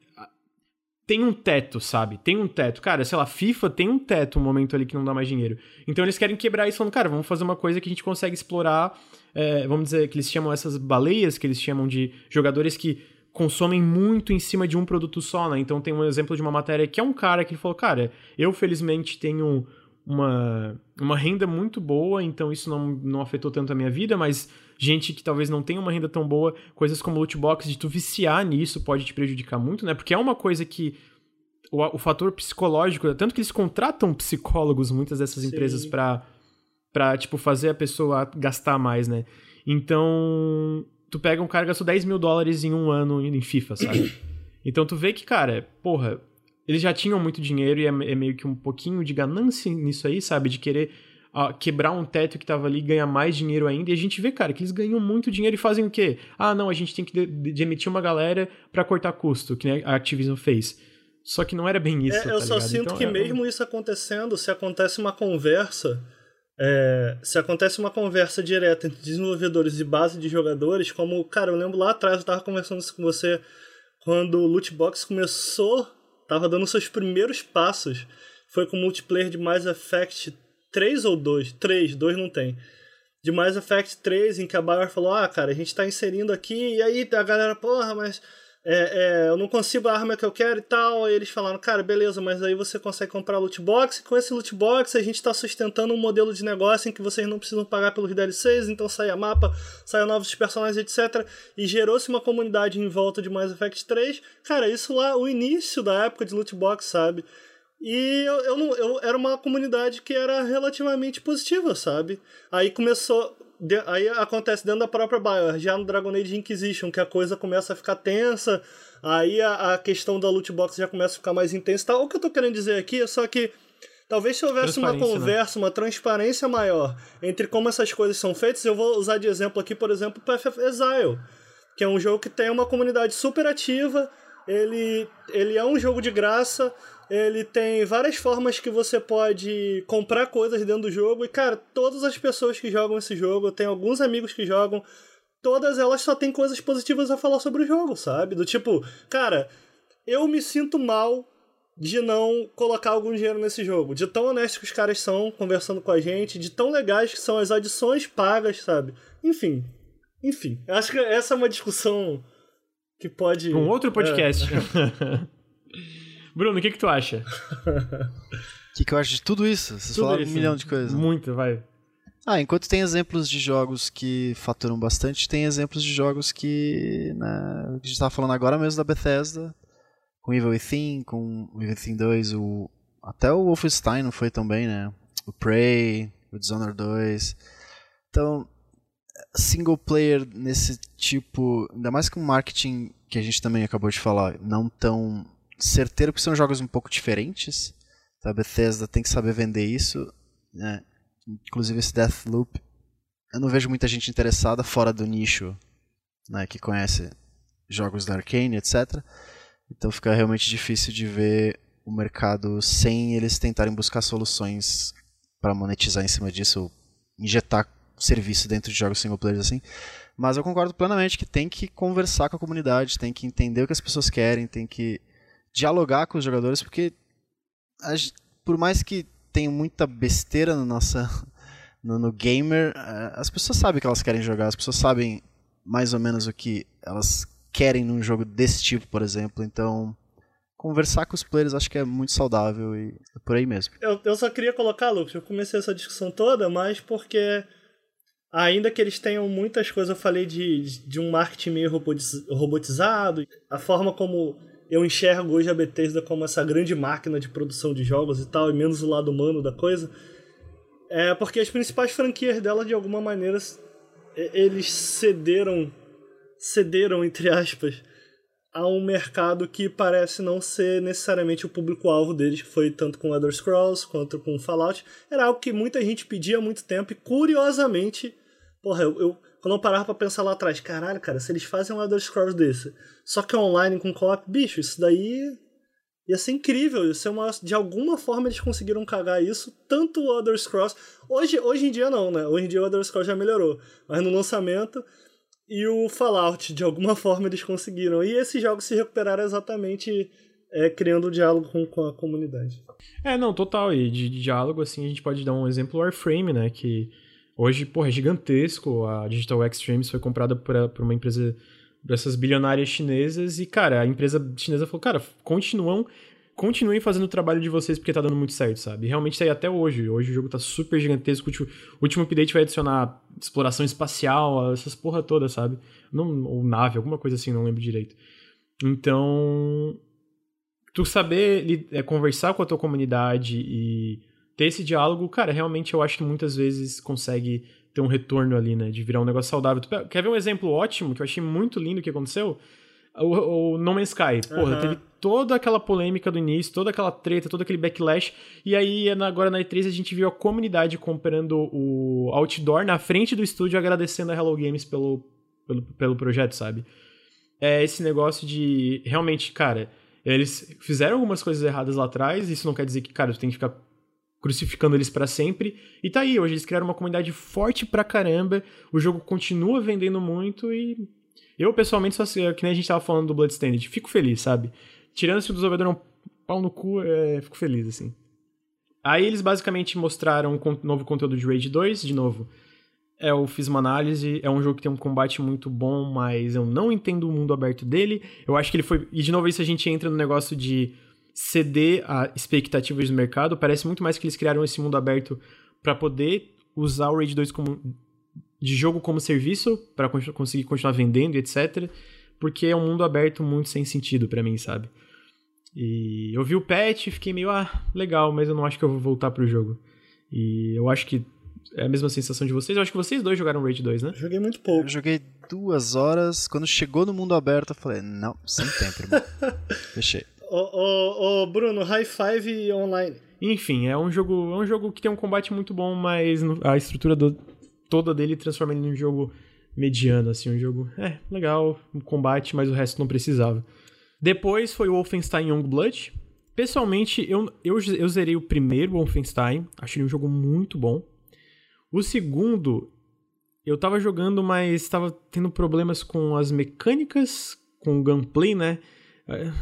tem um teto, sabe? Tem um teto. Cara, sei lá, FIFA tem um teto, um momento ali que não dá mais dinheiro. Então eles querem quebrar isso falando, cara, vamos fazer uma coisa que a gente consegue explorar, é, vamos dizer, que eles chamam essas baleias, que eles chamam de jogadores que consomem muito em cima de um produto só, né? Então tem um exemplo de uma matéria que é um cara que ele falou, cara, eu felizmente tenho uma, uma renda muito boa, então isso não, não afetou tanto a minha vida, mas gente que talvez não tenha uma renda tão boa, coisas como loot box, de tu viciar nisso pode te prejudicar muito, né? Porque é uma coisa que o, o fator psicológico, tanto que eles contratam psicólogos, muitas dessas Sim. empresas, para pra, tipo, fazer a pessoa gastar mais, né? Então, tu pega um cara que gastou 10 mil dólares em um ano em FIFA, sabe? *clears throat* Então tu vê que, cara, porra, eles já tinham muito dinheiro e é, é meio que um pouquinho de ganância nisso aí, sabe? De querer uh, quebrar um teto que tava ali, ganhar mais dinheiro ainda. E a gente vê, cara, que eles ganham muito dinheiro e fazem o quê? Ah, não, a gente tem que demitir uma galera para cortar custo, que a Activision fez. Só que não era bem isso. É, eu tá só ligado? sinto então, que é... mesmo isso acontecendo, se acontece uma conversa. É, se acontece uma conversa direta entre desenvolvedores e base de jogadores, como, cara, eu lembro lá atrás, eu tava conversando isso com você quando o Loot Box começou tava dando seus primeiros passos. Foi com multiplayer de Mass Effect 3 ou 2? 3, 2 não tem. De Mass Effect 3, em que a Bioware falou: Ah, cara, a gente tá inserindo aqui, e aí a galera, porra, mas é, é, eu não consigo a arma que eu quero e tal. Aí eles falaram, cara, beleza, mas aí você consegue comprar loot box. E com esse loot box a gente está sustentando um modelo de negócio em que vocês não precisam pagar pelos DLCs, então sai a mapa, sai novos personagens, etc. E gerou-se uma comunidade em volta de Mass Effect 3. Cara, isso lá, o início da época de loot box, sabe? E eu, eu, não, eu era uma comunidade que era relativamente positiva, sabe? Aí começou de, aí acontece dentro da própria Bioware, já no Dragon Age Inquisition, que a coisa começa a ficar tensa, aí a, a questão da loot box já começa a ficar mais intensa. Tá? O que eu tô querendo dizer aqui é só que talvez se houvesse uma né? conversa, né? uma transparência maior entre como essas coisas são feitas, eu vou usar de exemplo aqui, por exemplo, o Path of Exile, que é um jogo que tem uma comunidade super ativa, ele, ele é um jogo de graça, ele tem várias formas que você pode comprar coisas dentro do jogo. E, cara, todas as pessoas que jogam esse jogo, eu tenho alguns amigos que jogam, todas elas só têm coisas positivas a falar sobre o jogo, sabe? Do tipo, cara, eu me sinto mal de não colocar algum dinheiro nesse jogo. De tão honesto que os caras são conversando com a gente, de tão legais que são as adições pagas, sabe? Enfim. Enfim. Acho que essa é uma discussão que pode. Um outro podcast. É. *laughs* Bruno, o que, que tu acha? O *laughs* que, que eu acho de tudo isso? Vocês tudo falaram isso, um milhão de coisas. Muito, vai. Ah, enquanto tem exemplos de jogos que faturam bastante, tem exemplos de jogos que. Né, a gente estava falando agora mesmo da Bethesda, com Evil Within, com Evil Within 2, o, até o Wolfenstein não foi tão bem, né? O Prey, o Dishonored 2. Então, single player nesse tipo, ainda mais com marketing que a gente também acabou de falar, não tão certeiro, porque são jogos um pouco diferentes. Tá? A Bethesda tem que saber vender isso. Né? Inclusive esse Deathloop. Eu não vejo muita gente interessada fora do nicho né, que conhece jogos da Arkane, etc. Então fica realmente difícil de ver o mercado sem eles tentarem buscar soluções para monetizar em cima disso, injetar serviço dentro de jogos single player assim. Mas eu concordo plenamente que tem que conversar com a comunidade, tem que entender o que as pessoas querem, tem que dialogar com os jogadores, porque por mais que tenha muita besteira no, nossa, *laughs* no, no gamer, as pessoas sabem que elas querem jogar, as pessoas sabem mais ou menos o que elas querem num jogo desse tipo, por exemplo. Então, conversar com os players acho que é muito saudável e é por aí mesmo. Eu, eu só queria colocar, Lucas, eu comecei essa discussão toda, mas porque ainda que eles tenham muitas coisas, eu falei de, de um marketing meio robotizado, a forma como eu enxergo hoje a Bethesda como essa grande máquina de produção de jogos e tal, e menos o lado humano da coisa, é porque as principais franquias dela, de alguma maneira, eles cederam, cederam, entre aspas, a um mercado que parece não ser necessariamente o público-alvo deles, que foi tanto com Elder Scrolls quanto com Fallout. Era algo que muita gente pedia há muito tempo e, curiosamente, porra, eu, eu quando eu parava pra pensar lá atrás, caralho, cara, se eles fazem um Elder Scrolls desse, só que online com co-op, bicho, isso daí ia ser incrível. Ia ser uma, de alguma forma eles conseguiram cagar isso, tanto o Elder Scrolls. Hoje, hoje em dia não, né? Hoje em dia o Elder Scrolls já melhorou. Mas no lançamento e o Fallout, de alguma *laughs* forma eles conseguiram. E esses jogos se recuperaram exatamente é, criando um diálogo com, com, a comunidade. É, não, total. E de, de, diálogo, assim, a gente pode dar um exemplo Warframe, né? Que Hoje, porra, é gigantesco. A Digital Extremes foi comprada por, uma empresa dessas bilionárias chinesas e, cara, a empresa chinesa falou, cara, continuam continuem fazendo o trabalho de vocês porque tá dando muito certo, sabe? Realmente tá aí até hoje. Hoje o jogo tá super gigantesco. O último update vai adicionar exploração espacial, essas porra toda, sabe? Não, ou nave, alguma coisa assim, não lembro direito. Então, tu saber é, conversar com a tua comunidade e ter esse diálogo, cara, realmente eu acho que muitas vezes consegue ter um retorno ali, né? De virar um negócio saudável. Tu quer ver um exemplo ótimo que eu achei muito lindo que aconteceu? O, o No Man's Sky. Porra, uhum. teve toda aquela polêmica do início, toda aquela treta, todo aquele backlash. E aí, agora na E3, a gente viu a comunidade comprando o outdoor na frente do estúdio, agradecendo a Hello Games pelo, pelo, pelo projeto, sabe? É esse negócio de realmente, cara, eles fizeram algumas coisas erradas lá atrás, isso não quer dizer que, cara, tu tem que ficar crucificando eles para sempre. E tá aí, hoje eles criaram uma comunidade forte pra caramba, o jogo continua vendendo muito e eu, pessoalmente, só que nem a gente tava falando do Bloodstained, fico feliz, sabe? Tirando se o desenvolvedor é um pau no cu, é, fico feliz, assim. Aí eles basicamente mostraram um novo conteúdo de Rage 2, de novo. É, eu fiz uma análise, é um jogo que tem um combate muito bom, mas eu não entendo o mundo aberto dele. Eu acho que ele foi. E de novo, isso a gente entra no negócio de ceder a expectativas do mercado. Parece muito mais que eles criaram esse mundo aberto para poder usar o Rage 2 como de jogo como serviço para conseguir continuar vendendo, etc. Porque é um mundo aberto muito sem sentido para mim, sabe? E eu vi o patch e fiquei meio, ah, legal, mas eu não acho que eu vou voltar pro jogo. E eu acho que é a mesma sensação de vocês. Eu acho que vocês dois jogaram Rage 2, né? Joguei muito pouco. Eu joguei duas horas. Quando chegou no mundo aberto, eu falei, não, sem tempo, irmão. *laughs* Fechei. Ô, Bruno, High Five Online. Enfim, é um jogo, é um jogo que tem um combate muito bom, mas a estrutura do, toda dele transforma ele num jogo mediano, assim, um jogo, é, legal, um combate, mas o resto não precisava. Depois foi o Wolfenstein Youngblood. Pessoalmente, eu, eu, eu zerei o primeiro Wolfenstein, achei um jogo muito bom. O segundo, eu tava jogando, mas tava tendo problemas com as mecânicas, com o gameplay, né?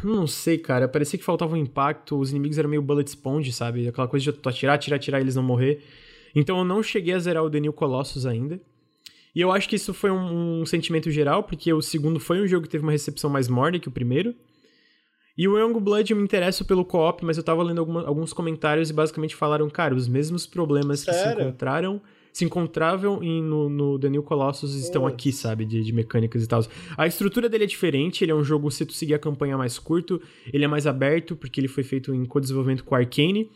Não sei, cara. Parecia que faltava um impacto. Os inimigos eram meio bullet sponge, sabe? Aquela coisa de tu atirar, atirar, atirar e eles não morrer. Então eu não cheguei a zerar o The New Colossus ainda. E eu acho que isso foi um, um, sentimento geral, porque o segundo foi um jogo que teve uma recepção mais morna que o primeiro. E o Young Blood eu me interesso pelo co-op, mas eu tava lendo alguma, alguns comentários e basicamente falaram, cara, os mesmos problemas Sério? que se encontraram se encontravam em, no, no The New Colossus estão aqui, sabe? De, de mecânicas e tal. A estrutura dele é diferente, ele é um jogo, se tu seguir a campanha mais curto, ele é mais aberto, porque ele foi feito em co-desenvolvimento com a Arcane.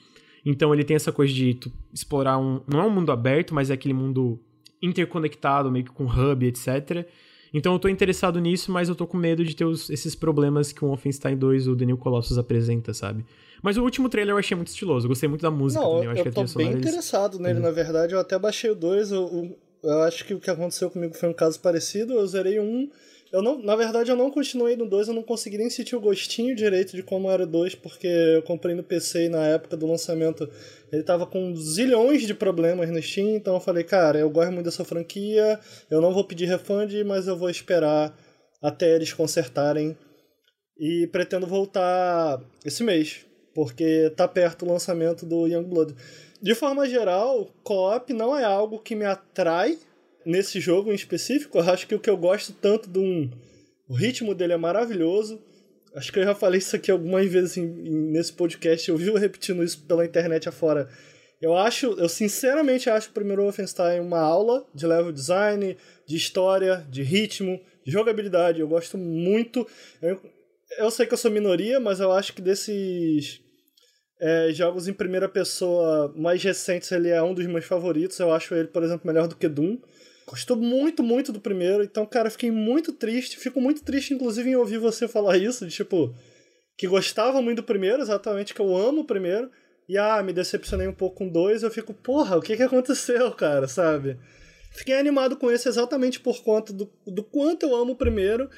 Então ele tem essa coisa de explorar um. Não é um mundo aberto, mas é aquele mundo interconectado, meio que com hub, etc. Então eu tô interessado nisso, mas eu tô com medo de ter os, esses problemas que o Wolfenstein 2 ou The New Colossus apresenta, sabe? Mas o último trailer eu achei muito estiloso, eu gostei muito da música Não, também. Eu, acho eu que tô bem interessado nele, uhum. na verdade. Eu até baixei o 2, eu, eu, eu, acho que o que aconteceu comigo foi um caso parecido. Eu zerei um eu não, na verdade, eu não continuei no 2, eu não consegui nem sentir o gostinho direito de como era o 2, porque eu comprei no PC e na época do lançamento ele tava com zilhões de problemas no Steam, então eu falei, cara, eu gosto muito dessa franquia, eu não vou pedir refund, mas eu vou esperar até eles consertarem e pretendo voltar esse mês, porque tá perto o lançamento do Youngblood. De forma geral, co-op não é algo que me atrai nesse jogo em específico, eu acho que o que eu gosto tanto de um. O ritmo dele é maravilhoso. Acho que eu já falei isso aqui algumas vezes nesse podcast, eu vivo repetindo isso pela internet afora. Eu acho, eu sinceramente acho o primeiro Wolfenstein uma aula de level design, de história, de ritmo, de jogabilidade. Eu gosto muito. Eu, eu sei que eu sou minoria, mas eu acho que desses é, jogos em primeira pessoa mais recentes, ele é um dos meus favoritos. Eu acho ele, por exemplo, melhor do que Doom. Gostou muito, muito do primeiro. Então, cara, fiquei muito triste. Fico muito triste, inclusive, em ouvir você falar isso, de tipo, que gostava muito do primeiro, exatamente, que eu amo o primeiro. E ah, me decepcionei um pouco com dois. Eu fico, porra, o que que aconteceu, cara, sabe? Fiquei animado com esse exatamente por conta do, do quanto eu amo o primeiro.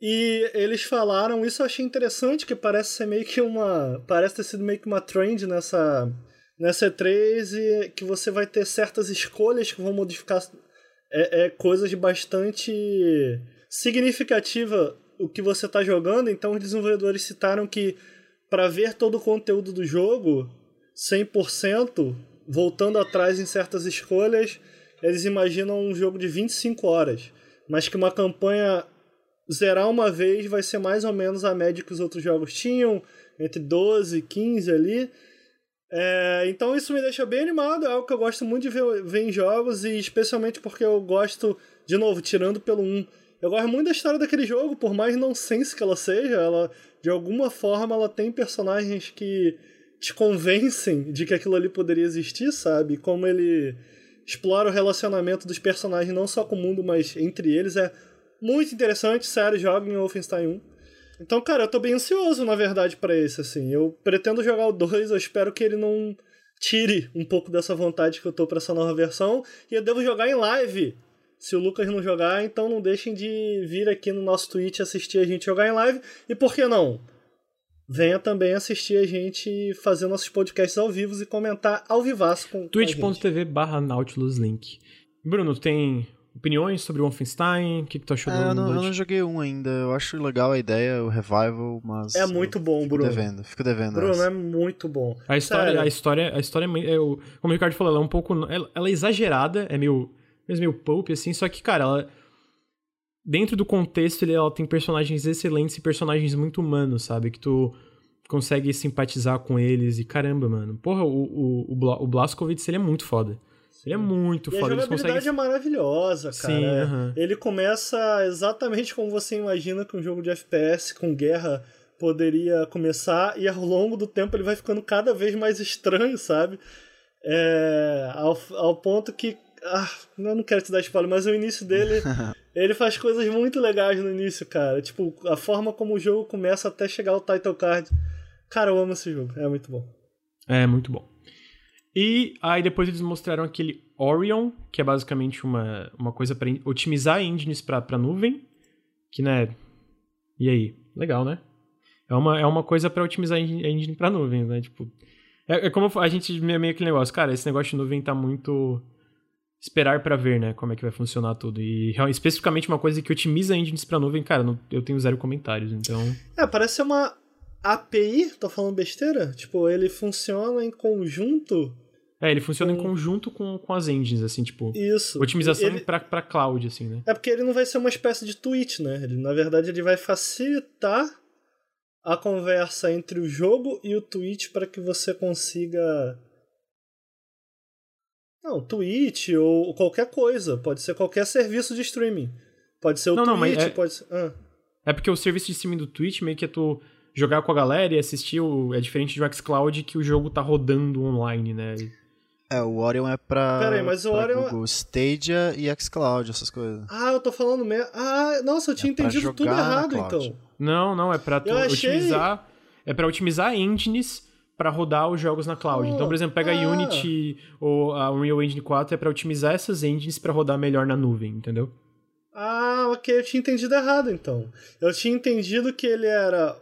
E eles falaram, isso eu achei interessante, que parece ser meio que uma. Parece ter sido meio que uma trend nessa, nessa E3 e que você vai ter certas escolhas que vão modificar é, é coisa de bastante significativa o que você está jogando. Então, os desenvolvedores citaram que para ver todo o conteúdo do jogo 100%, voltando atrás em certas escolhas, eles imaginam um jogo de 25 horas, mas que uma campanha zerar uma vez vai ser mais ou menos a média que os outros jogos tinham, entre 12 e 15 ali. É, então isso me deixa bem animado, é algo que eu gosto muito de ver, ver em jogos, e especialmente porque eu gosto, de novo, tirando pelo 1, eu gosto muito da história daquele jogo, por mais não sense que ela seja, ela, de alguma forma, ela tem personagens que te convencem de que aquilo ali poderia existir, sabe? Como ele explora o relacionamento dos personagens, não só com o mundo, mas entre eles, é muito interessante, sério, joga em Wolfenstein 1. Então, cara, eu tô bem ansioso, na verdade, para esse, assim. Eu pretendo jogar o 2, eu espero que ele não tire um pouco dessa vontade que eu tô pra essa nova versão. E eu devo jogar em live. Se o Lucas não jogar, então não deixem de vir aqui no nosso Twitch assistir a gente jogar em live. E por que não? Venha também assistir a gente fazer nossos podcasts ao vivo e comentar ao vivaço com twitch.tv barra Nautilus Link. Bruno, tem opiniões sobre o Wolfenstein? O que, que tu achou é, do eu não, eu não joguei um ainda. Eu acho legal a ideia, o revival, mas. É muito bom, fico Bruno. Devendo, fico devendo. Bruno, essa. é muito bom. A história, a história, a história é, é, como o Ricardo falou, ela é um pouco. Ela, ela é exagerada, é meio. meio pulp, assim, só que, cara, ela. Dentro do contexto, ela tem personagens excelentes e personagens muito humanos, sabe? Que tu consegue simpatizar com eles e caramba, mano. Porra, o, o, o, o Blazkowicz, ele é muito foda. Ele é muito e foda. A jogabilidade conseguem... é maravilhosa, cara. Sim, uh -huh. Ele começa exatamente como você imagina que um jogo de FPS com guerra poderia começar, e ao longo do tempo ele vai ficando cada vez mais estranho, sabe? É, ao, ao ponto que. Ah, eu não quero te dar spoiler, mas o início dele. *laughs* ele faz coisas muito legais no início, cara. Tipo, a forma como o jogo começa até chegar ao title card. Cara, eu amo esse jogo, é muito bom. É muito bom. E aí depois eles mostraram aquele Orion, que é basicamente uma, uma coisa para otimizar engines para nuvem, que né, e aí, legal, né? É uma, é uma coisa para otimizar engine para nuvem, né? Tipo, é, é, como a gente meio aquele negócio, cara, esse negócio de nuvem tá muito esperar para ver, né, como é que vai funcionar tudo. E especificamente uma coisa que otimiza engines para nuvem, cara, não, eu tenho zero comentários, então. É, parece ser uma API, tô falando besteira? Tipo, ele funciona em conjunto. É, ele funciona com... em conjunto com, com as engines, assim, tipo. Isso. Otimização ele... pra, pra cloud, assim, né? É porque ele não vai ser uma espécie de tweet, né? Ele, na verdade, ele vai facilitar a conversa entre o jogo e o tweet para que você consiga. Não, tweet ou qualquer coisa. Pode ser qualquer serviço de streaming. Pode ser o não, Twitch, não, é... pode ser. Ah. É porque o serviço de streaming do Twitch meio que é tu jogar com a galera e assistir o... é diferente do xCloud que o jogo tá rodando online, né? É, o Orion é pra, Pera aí, mas o Orion... Google Stadia e xCloud, essas coisas. Ah, eu tô falando mesmo. Ah, nossa, eu tinha É entendido tudo errado, então. Não, não, é pra tu Eu achei- otimizar. É pra otimizar engines pra rodar os jogos na cloud. Oh, então, por exemplo, pega a ah. Unity ou a Unreal Engine 4 é pra otimizar essas engines pra rodar melhor na nuvem, entendeu? Ah, ok, eu tinha entendido errado então. Eu tinha entendido que ele era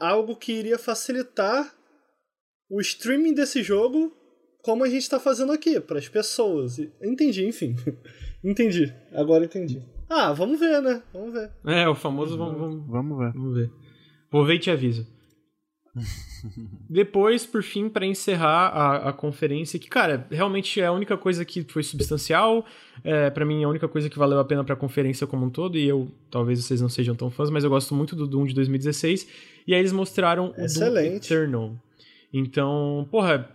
algo que iria facilitar o streaming desse jogo, como a gente está fazendo aqui, para as pessoas. Entendi, enfim. *laughs* entendi. Agora entendi. Ah, vamos ver, né? Vamos ver. É, o famoso vamos, vamos, Vamos ver. vamos ver. Vou ver e te aviso. *laughs* Depois, por fim, pra encerrar a, a conferência, que, cara, realmente é a única coisa que foi substancial. É, para mim, é a única coisa que valeu a pena pra conferência como um todo. E eu, talvez vocês não sejam tão fãs, mas eu gosto muito do Doom de 2016. E aí eles mostraram o Excelente. Doom Eternal. Então, porra,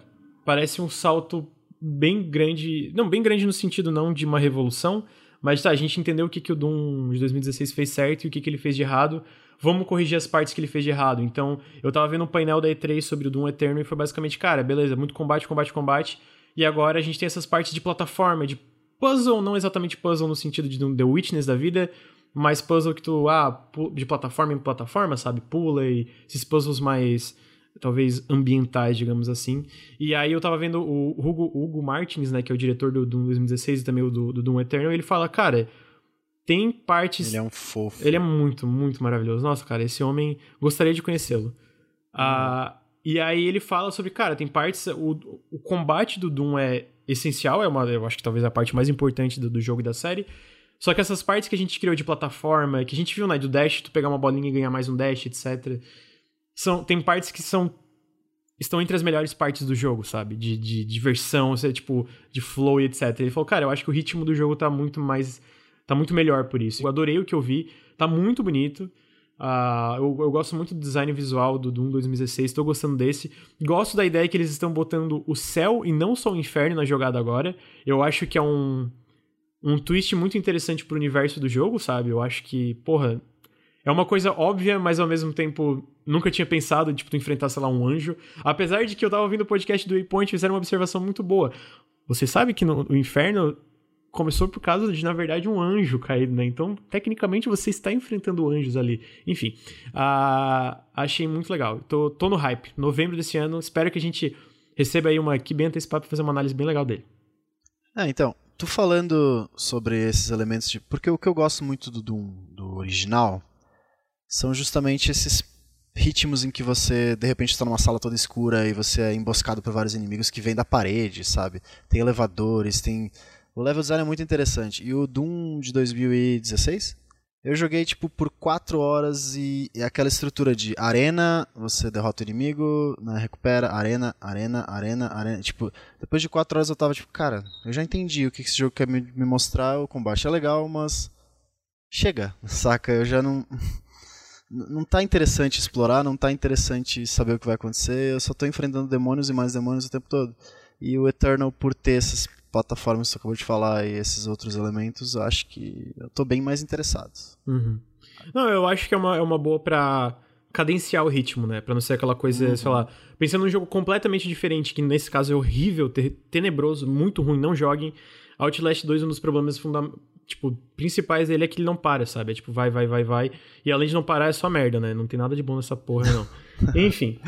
parece um salto bem grande. Não, bem grande no sentido não de uma revolução. Mas tá, a gente entendeu o que, que o Doom de 2016 fez certo e o que, que ele fez de errado. Vamos corrigir as partes que ele fez de errado. Então, eu tava vendo um painel da E3 sobre o Doom Eterno e foi basicamente, cara, beleza, muito combate, combate, combate. E agora a gente tem essas partes de plataforma, de puzzle, não exatamente puzzle no sentido de The Witness da vida, mas puzzle que tu, ah, de plataforma em plataforma, sabe? Pula e esses puzzles mais, talvez, ambientais, digamos assim. E aí eu tava vendo o Hugo, Hugo Martins, né, que é o diretor do Doom 2016 e também o do, do Doom Eternal, ele fala, cara, tem partes Ele é um fofo. ele é muito, muito maravilhoso. Nossa, cara, esse homem. Gostaria de conhecê-lo. Ah, e aí ele fala sobre, cara, tem partes. O, o combate do Doom é essencial, é uma, eu acho que talvez a parte mais importante do, do jogo e da série. Só que essas partes que a gente criou de plataforma, que a gente viu, né, do dash, tu pegar uma bolinha e ganhar mais um dash, etc. São, tem partes que são. Estão entre as melhores partes do jogo, sabe? De, de diversão, sei, tipo, de flow e etc. Ele falou, cara, eu acho que o ritmo do jogo tá muito mais tá muito melhor por isso. Eu adorei o que eu vi, tá muito bonito. Uh, eu, eu, gosto muito do design visual do Doom 2016, estou gostando desse. Gosto da ideia que eles estão botando o céu e não só o inferno na jogada agora. Eu acho que é um, um twist muito interessante pro universo do jogo, sabe? Eu acho que, porra, é uma coisa óbvia, mas ao mesmo tempo nunca tinha pensado, tipo, tu enfrentar, sei lá, um anjo. Apesar de que eu tava ouvindo o podcast do Waypoint, fizeram uma observação muito boa. Você sabe que no, no inferno começou por causa de, na verdade, um anjo caído, né? Então, tecnicamente, você está enfrentando anjos ali. Enfim, uh, achei muito legal. Tô, tô no hype. Novembro desse ano, espero que a gente receba aí uma aqui bem antecipada para fazer uma análise bem legal dele. Ah, então, tu falando sobre esses elementos de... Porque o que eu gosto muito do Doom, do original, são justamente esses ritmos em que você de repente está numa sala toda escura e você é emboscado por vários inimigos que vêm da parede, sabe? Tem elevadores, tem o level design é muito interessante. E o Doom de 2016? Eu joguei tipo por 4 horas e, e, aquela estrutura de arena, você derrota o inimigo, né, recupera, arena, arena, arena, arena. Tipo, depois de 4 horas eu tava tipo, cara, eu já entendi o que esse jogo quer me, me mostrar. O combate é legal, mas chega, *laughs* saca? Eu já não. Não tá interessante explorar, não tá interessante saber o que vai acontecer. Eu só tô enfrentando demônios e mais demônios o tempo todo. E o Eternal, por ter essas plataformas que você acabou de falar e esses outros elementos, acho que eu tô bem mais interessado. Uhum. Não, eu acho que é uma, é uma boa pra cadenciar o ritmo, né? Pra não ser aquela coisa, uhum. sei lá, pensando num jogo completamente diferente, que nesse caso é horrível, tenebroso, muito ruim, não joguem. Outlast 2, um dos problemas fundamentais tipo, principais dele é que ele não para, sabe? É tipo, vai, vai, vai, vai. E além de não parar, é só merda, né? Não tem nada de bom nessa porra, não. *laughs* Enfim.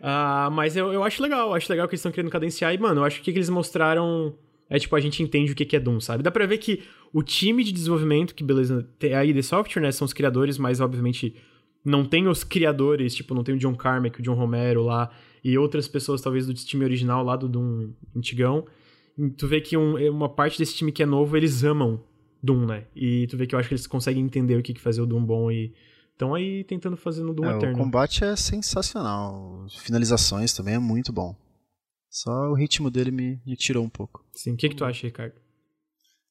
Uh, mas eu, eu acho legal, acho legal que eles estão querendo cadenciar. E, mano, eu acho que o que eles mostraram é tipo, a gente entende o que é Doom, sabe? Dá pra ver que o time de desenvolvimento, que beleza, tem a ID Software, né, são os criadores, mas obviamente não tem os criadores, tipo, não tem o John Carmack, o John Romero lá, e outras pessoas talvez do time original lá do Doom antigão. Tu vê que um, uma parte desse time que é novo, eles amam Doom, né? E tu vê que eu acho que eles conseguem entender o que, que fazer o Doom bom e estão aí tentando fazer no Doom é, Eterno. O combate é sensacional, finalizações também é muito bom. Só o ritmo dele me, me tirou um pouco. Sim, o que, que tu acha, Ricardo?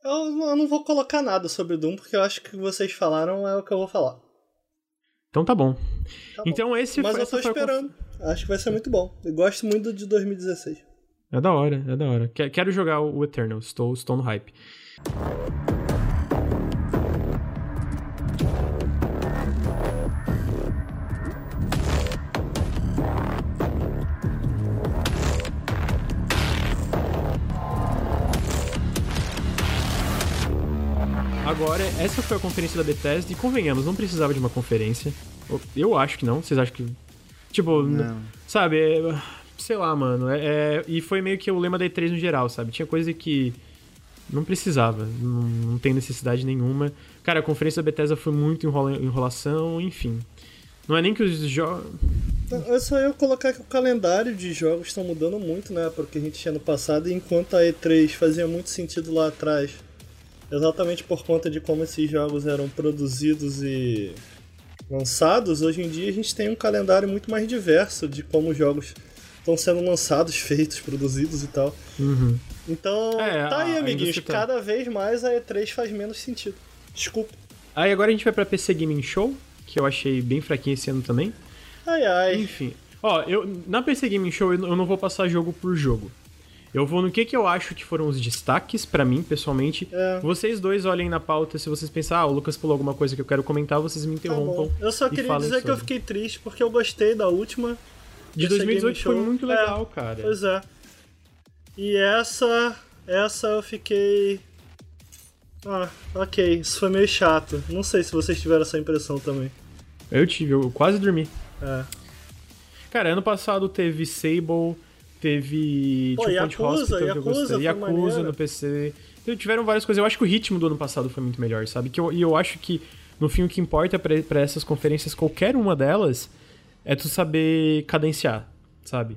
Eu, eu não vou colocar nada sobre Doom, porque eu acho que o que vocês falaram é o que eu vou falar. Então tá bom. Tá então bom. esse Mas eu tô esperando. Conf... Acho que vai ser muito bom. Eu gosto muito de 2016. É da hora, é da hora. Quero jogar o Eternal, estou, estou no hype. Agora, essa foi a conferência da Bethesda e convenhamos, não precisava de uma conferência. Eu acho que não. Vocês acham que. Tipo, não. sabe, é, sei lá, mano. É, é, e foi meio que o lema da E3 no geral, sabe? Tinha coisa que não precisava, não, não tem necessidade nenhuma. Cara, a conferência da Bethesda foi muito enrola, enrolação, enfim. Não é nem que os jogos. É só eu colocar que o calendário de jogos estão mudando muito, né? Porque a gente tinha no passado, enquanto a E3 fazia muito sentido lá atrás exatamente por conta de como esses jogos eram produzidos e lançados, hoje em dia a gente tem um calendário muito mais diverso de como os jogos estão sendo lançados, *laughs* feitos, produzidos e tal. Uhum. Então, é, tá aí, amiguinhos. Tá. Cada vez mais a E3 faz menos sentido. Desculpa. Aí agora a gente vai pra PC Gaming Show, que eu achei bem fraquinho esse ano também. Ai, ai. Enfim. Ó, eu, na PC Gaming Show eu não vou passar jogo por jogo. Eu vou no que, que eu acho que foram os destaques para mim, pessoalmente. É. Vocês dois olhem na pauta, se vocês pensar, ah, o Lucas pulou alguma coisa que eu quero comentar, vocês me tá interrompam. Tá eu só queria dizer sobre. que eu fiquei triste porque eu gostei da última. De 2018 foi muito legal, é, cara. Pois é. E essa. Essa eu fiquei. Ah, ok, isso foi meio chato. Não sei se vocês tiveram essa impressão também. Eu tive, eu quase dormi. É. Cara, ano passado teve Sable, teve Pô, tipo, Yakuza, Hospital, Yakuza, Yakuza no PC. Então, tiveram várias coisas. Eu acho que o ritmo do ano passado foi muito melhor, sabe? Que eu, e eu acho que, no fim, o que importa para essas conferências, qualquer uma delas, é tu saber cadenciar, sabe?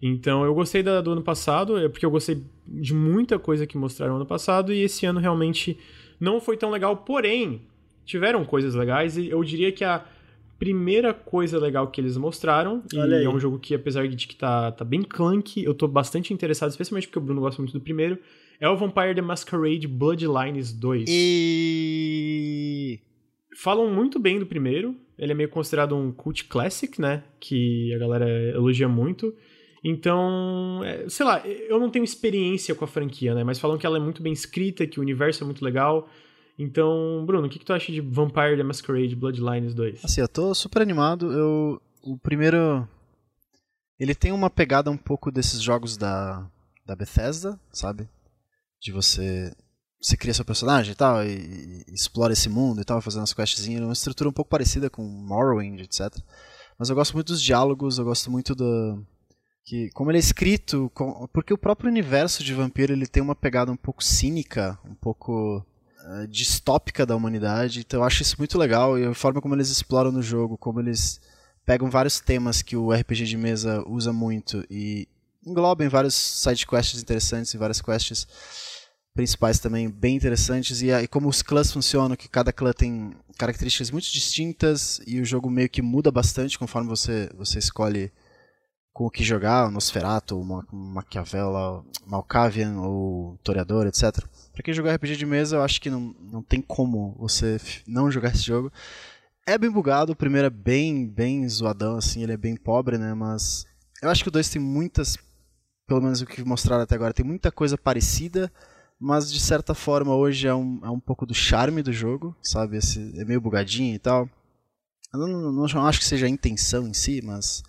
Então, eu gostei da, do ano passado, é porque eu gostei de muita coisa que mostraram ano passado, e esse ano realmente não foi tão legal. Porém, tiveram coisas legais, e eu diria que a primeira coisa legal que eles mostraram. Olha e aí. é um jogo que, apesar de que tá, tá bem clunky, eu tô bastante interessado, especialmente porque o Bruno gosta muito do primeiro. É o Vampire the Masquerade Bloodlines 2. E. Falam muito bem do primeiro. ele é meio considerado um cult classic, né? Que a galera elogia muito. Então, é, sei lá, eu não tenho experiência com a franquia, né? Mas falam que ela é muito bem escrita, que o universo é muito legal. Então, Bruno, o que, que tu acha de Vampire the Masquerade Bloodlines 2? Assim, eu tô super animado. Eu, o primeiro. Ele tem uma pegada um pouco desses jogos da, da Bethesda, sabe? De você. Você cria seu personagem e tal, e, e explora esse mundo e tal, fazendo as questzinhas. É uma estrutura um pouco parecida com Morrowind, etc. Mas eu gosto muito dos diálogos, eu gosto muito do. Que, como ele é escrito, porque o próprio universo de Vampiro ele tem uma pegada um pouco cínica, um pouco uh, distópica da humanidade, então eu acho isso muito legal e a forma como eles exploram no jogo, como eles pegam vários temas que o RPG de mesa usa muito e englobam vários side quests interessantes e várias quests principais também bem interessantes e, e como os clãs funcionam, que cada clã tem características muito distintas e o jogo meio que muda bastante conforme você você escolhe com o que jogar, Nosferatu, Maquiavel, Malkavian ou Toreador, etc. Pra quem jogar RPG de mesa, eu acho que não, não tem como você não jogar esse jogo. É bem bugado, o primeiro é bem, bem zoadão, assim, ele é bem pobre, né? Mas eu acho que o 2 tem muitas, pelo menos o que mostraram até agora, tem muita coisa parecida, mas de certa forma hoje é um, é um pouco do charme do jogo, sabe? Esse, é meio bugadinho e tal. Eu não, não, não acho que seja a intenção em si, mas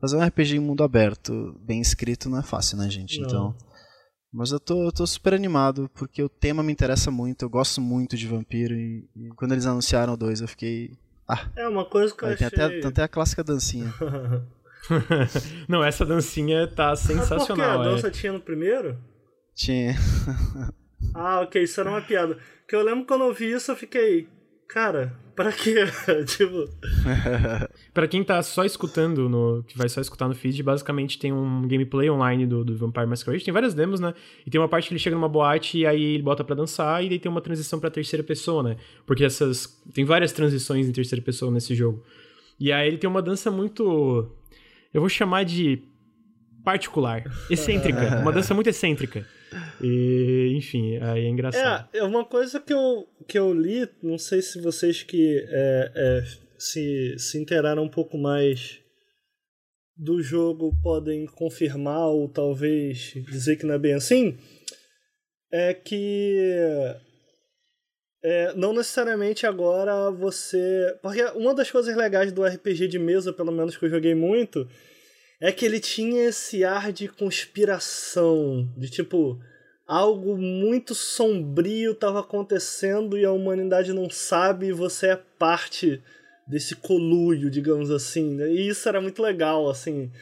fazer um RPG em mundo aberto, bem escrito, não é fácil, né, gente? Não. Então. Mas eu tô, eu tô super animado, porque o tema me interessa muito, eu gosto muito de vampiro, e, e quando eles anunciaram o 2 eu fiquei. Ah, é uma coisa que eu tem achei... Até, tem até a clássica dancinha. *laughs* *laughs* não, essa dancinha tá sensacional. Mas por A dança é. tinha no primeiro? Tinha. ah, ok, isso era uma piada. Que eu lembro quando eu vi isso, eu fiquei. Cara, Pra quê? *laughs* tipo. *laughs* pra quem tá só escutando, no, que vai só escutar no feed, basicamente tem um gameplay online do, do Vampire Masquerade. Tem várias demos, né? E tem uma parte que ele chega numa boate e aí ele bota pra dançar, e daí tem uma transição pra terceira pessoa, né? Porque essas. Tem várias transições em terceira pessoa nesse jogo. E aí ele tem uma dança muito. Eu vou chamar de particular, excêntrica, *laughs* uma dança muito excêntrica. E, enfim, aí é engraçado. É, é uma coisa que eu, que eu li, não sei se vocês que é, é, se, se inteiraram um pouco mais do jogo podem confirmar ou talvez dizer que não é bem assim, é que é, não necessariamente agora você. Porque uma das coisas legais do RPG de mesa, pelo menos que eu joguei muito, é que ele tinha esse ar de conspiração, de tipo algo muito sombrio estava acontecendo e a humanidade não sabe e você é parte desse colúrio, digamos assim. Né? E isso era muito legal, assim,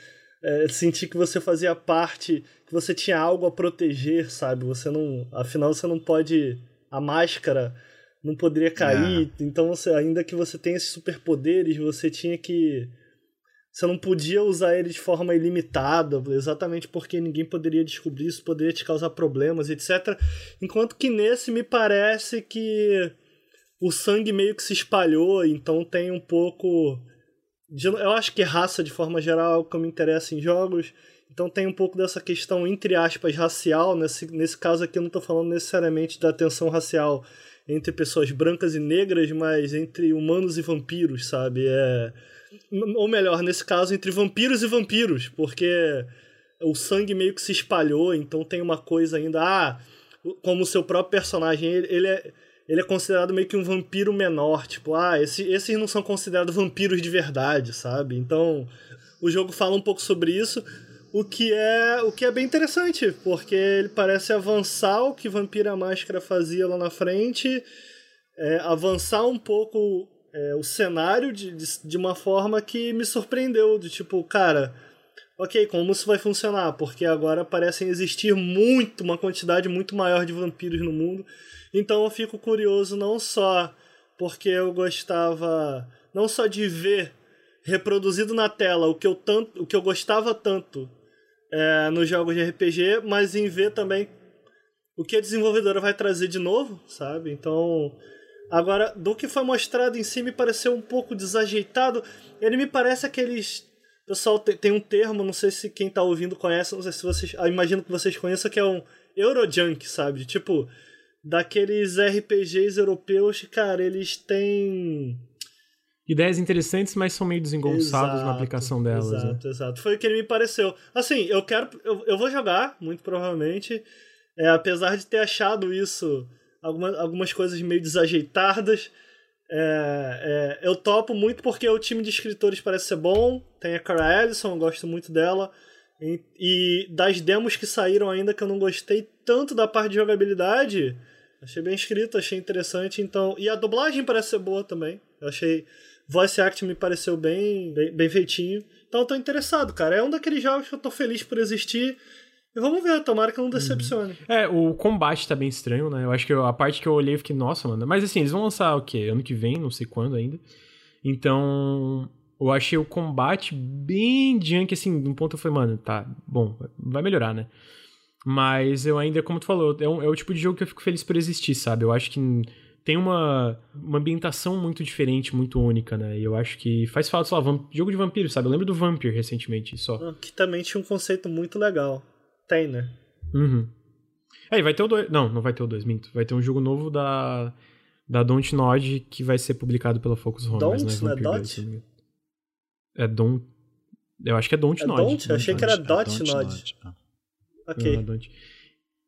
é, sentir que você fazia parte, que você tinha algo a proteger, sabe? Você não, afinal você não pode a máscara não poderia cair, é. então você, ainda que você tenha esses superpoderes, você tinha que você não podia usar ele de forma ilimitada, exatamente porque ninguém poderia descobrir isso, poderia te causar problemas, etc. Enquanto que nesse me parece que o sangue meio que se espalhou, então tem um pouco. De, eu acho que raça, de forma geral, é que me interessa em jogos. Então tem um pouco dessa questão, entre aspas, racial. Nesse, nesse caso aqui eu não estou falando necessariamente da tensão racial entre pessoas brancas e negras, mas entre humanos e vampiros, sabe? É ou melhor, nesse caso, entre vampiros e vampiros, porque o sangue meio que se espalhou, então tem uma coisa ainda. Ah, como o seu próprio personagem, ele, é. Ele é considerado meio que um vampiro menor, tipo, ah, esse, esses não são considerados vampiros de verdade, sabe? Então, o jogo fala um pouco sobre isso, o que é o que é bem interessante, porque ele parece avançar o que Vampira Máscara fazia lá na frente, é, avançar um pouco é, o cenário de, de, de, uma forma que me surpreendeu. De tipo, cara, ok, como isso vai funcionar? Porque agora parecem existir muito, uma quantidade muito maior de vampiros no mundo. Então eu fico curioso não só porque eu gostava, não só de ver reproduzido na tela o que eu, tanto, o que eu gostava tanto é, nos jogos de RPG, mas em ver também o que a desenvolvedora vai trazer de novo, sabe? Então Agora, do que foi mostrado em si, me pareceu um pouco desajeitado. Ele me parece aqueles. Pessoal, tem um termo, não sei se quem tá ouvindo conhece, não sei se vocês. Ah, imagino que vocês conheçam, que é um Eurojunk, sabe? Tipo, daqueles RPGs europeus, cara, eles têm. ideias interessantes, mas são meio desengonçados exato, na aplicação delas. Exato, né? exato. Foi o que ele me pareceu. Assim, eu quero. Eu, eu vou jogar, muito provavelmente. É, apesar de ter achado isso, alguma, algumas coisas meio desajeitadas. É, é, eu topo muito porque o time de escritores parece ser bom. Tem a Cara Ellison, eu gosto muito dela. E, e, das demos que saíram ainda que eu não gostei tanto da parte de jogabilidade, achei bem escrito, achei interessante. Então, e a dublagem parece ser boa também. Eu achei voice act me pareceu bem, bem, bem feitinho. Então eu tô interessado, cara. É um daqueles jogos que eu tô feliz por existir. E vamos ver, tomara que não decepcione. Uhum. É, o combate tá bem estranho, né? Eu acho que a parte que eu olhei, eu fiquei, nossa, mano. Mas assim, eles vão lançar o quê? Ano que vem, não sei quando ainda. Então, eu achei o combate bem junk, assim, de um ponto eu falei, mano, tá, bom, vai melhorar, né? Mas eu ainda, como tu falou, é, um, é o tipo de jogo que eu fico feliz por existir, sabe? Eu acho que tem uma, uma ambientação muito diferente, muito única, né? E eu acho que faz falta, sei lá, jogo de vampiro, sabe? Eu lembro do Vampire recentemente só. Ah, que também tinha um conceito muito legal. Tem, né? Uhum. É, e vai ter o 2. Não, não vai ter o 2, minto. Vai ter um jogo novo da. Da Don't Nod que vai ser publicado pela Focus Home. Don't, mas não é, não é Dot? É Don't. Eu acho que é Don't é Nod. Don't? Eu achei que era Dot, Dot Nod. Nod. Ah. Ok. Não, Don't.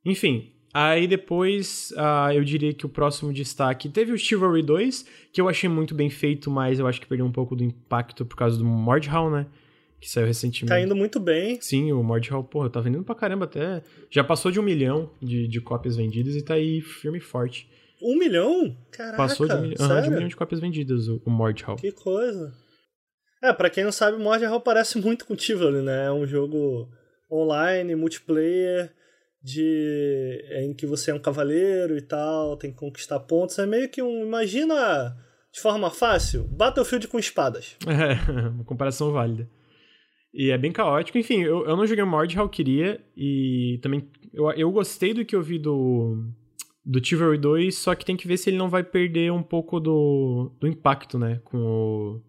Enfim, Aí depois, uh, eu diria que o próximo destaque teve o Chivalry 2, que eu achei muito bem feito, mas eu acho que perdeu um pouco do impacto por causa do Mordhau, né? Que saiu recentemente. Tá indo muito bem. Sim, o Mordhau, porra, tá vendendo pra caramba até. Já passou de um milhão de, de cópias vendidas e tá aí firme e forte. Um milhão? Caraca, Passou de um, milhão, uhum, de um milhão de cópias vendidas, o, o Mordhau. Que coisa. É, pra quem não sabe, o Mordhau parece *laughs* muito com o Tivoli, né? É um jogo online, multiplayer de em que você é um cavaleiro e tal, tem que conquistar pontos. É meio que um. Imagina de forma fácil, Battlefield com espadas. *laughs* É, uma comparação válida. E é bem caótico. Enfim, eu, eu não joguei Mordhau, queria. E também. Eu, eu gostei do que eu vi do. Do Chivalry 2, só que tem que ver se ele não vai perder um pouco do, do impacto, né? Com o.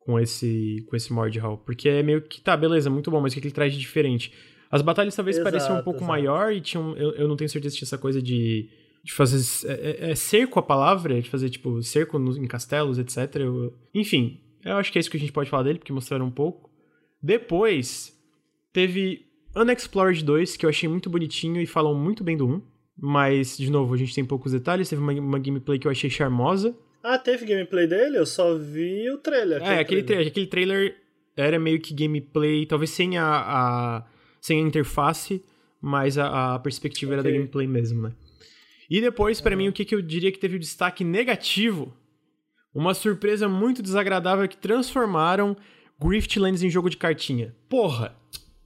Com esse. Com esse Mordhau. Porque é meio que. Tá, beleza, muito bom, mas o que ele traz de diferente? As batalhas talvez exato, pareciam um pouco exato. maior e tinham. Eu, eu não tenho certeza se tinha essa coisa de. De fazer. É, é, é cerco a palavra, de fazer, tipo, cerco no, em castelos, etc. Eu, enfim, eu acho que é isso que a gente pode falar dele, porque mostraram um pouco. Depois, teve Unexplored 2, que eu achei muito bonitinho e falam muito bem do 1. Mas, de novo, a gente tem poucos detalhes. Teve uma, uma gameplay que eu achei charmosa. Ah, teve gameplay dele? Eu só vi o trailer. É, aquele trailer. aquele trailer era meio que gameplay, talvez sem a, a sem a interface, mas a, a perspectiva okay. era da gameplay mesmo, né? E depois, para uhum. mim, o que, que eu diria que teve o destaque negativo? Uma surpresa muito desagradável que transformaram Griftlands em jogo de cartinha. Porra!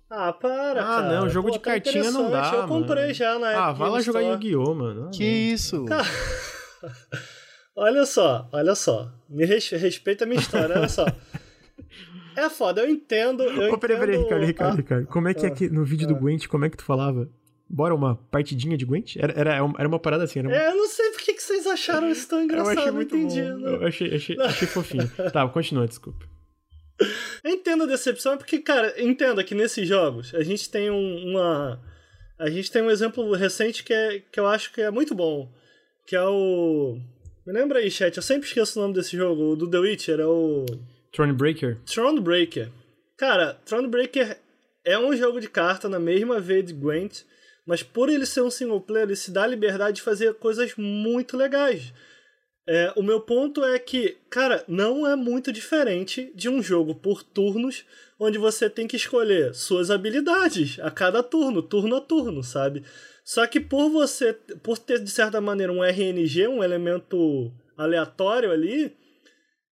Ah, para, Ah, cara. não, jogo Pô, de tá cartinha não dá, Eu comprei mano. já na época. Ah, vai lá jogar Yu-Gi-Oh, mano. Ah, que não. isso? *laughs* olha só, olha só. Me respeita a minha história, olha só. É foda, eu entendo. Eu Ô, peraí, peraí, Ricardo, Ricardo, ah, Ricardo. Como é que é que no vídeo do ah. Gwent, como é que tu falava? Bora uma partidinha de Gwent? Era, era, era uma parada assim, era uma... É, eu não sei por que, que vocês acharam isso tão *laughs* engraçado, eu achei muito não entendi. Bom. Né? Eu achei, achei, achei *laughs* fofinho. tá, continua, desculpa. Eu entendo a decepção, porque, cara, entenda que nesses jogos a gente tem um, uma. A gente tem um exemplo recente que, é, que eu acho que é muito bom. Que é o. Me lembra aí, chat, eu sempre esqueço o nome desse jogo, o do The Witcher, é o. Thronebreaker? Thronebreaker. Cara, Thronebreaker é um jogo de carta na mesma veia de Gwent, mas por ele ser um single player, ele se dá a liberdade de fazer coisas muito legais. É, o meu ponto é que, cara, não é muito diferente de um jogo por turnos, onde você tem que escolher suas habilidades a cada turno, turno a turno, sabe? Só que por você, por ter de certa maneira um RNG, um elemento aleatório ali,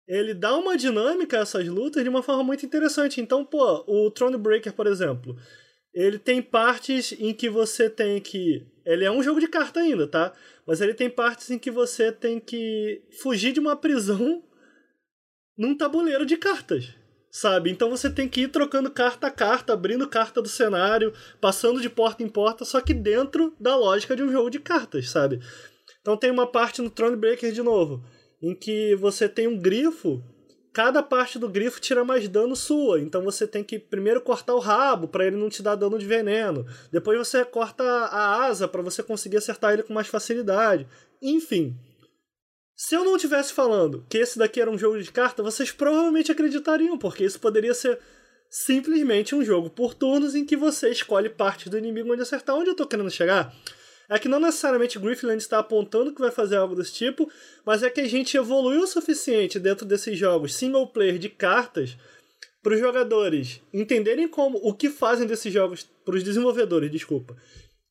ele dá uma dinâmica a essas lutas de uma forma muito interessante. Então, pô, o Thronebreaker, por exemplo, ele tem partes em que você tem que. Ele é um jogo de carta ainda, tá? Mas ele tem partes em que você tem que fugir de uma prisão num tabuleiro de cartas. Sabe? Então você tem que ir trocando carta a carta, abrindo carta do cenário, passando de porta em porta, só que dentro da lógica de um jogo de cartas, sabe? Então tem uma parte no Thronebreaker de novo em que você tem um grifo, cada parte do grifo tira mais dano sua. Então você tem que primeiro cortar o rabo para ele não te dar dano de veneno. Depois você corta a asa para você conseguir acertar ele com mais facilidade. Enfim, Se eu não tivesse falando que esse daqui era um jogo de carta, vocês provavelmente acreditariam, porque isso poderia ser simplesmente um jogo por turnos em que você escolhe parte do inimigo onde acertar. Onde eu tô querendo chegar? É que não necessariamente Griffland está apontando que vai fazer algo desse tipo, mas é que a gente evoluiu o suficiente dentro desses jogos single player de cartas para os jogadores entenderem como o que fazem desses jogos, para os desenvolvedores, desculpa,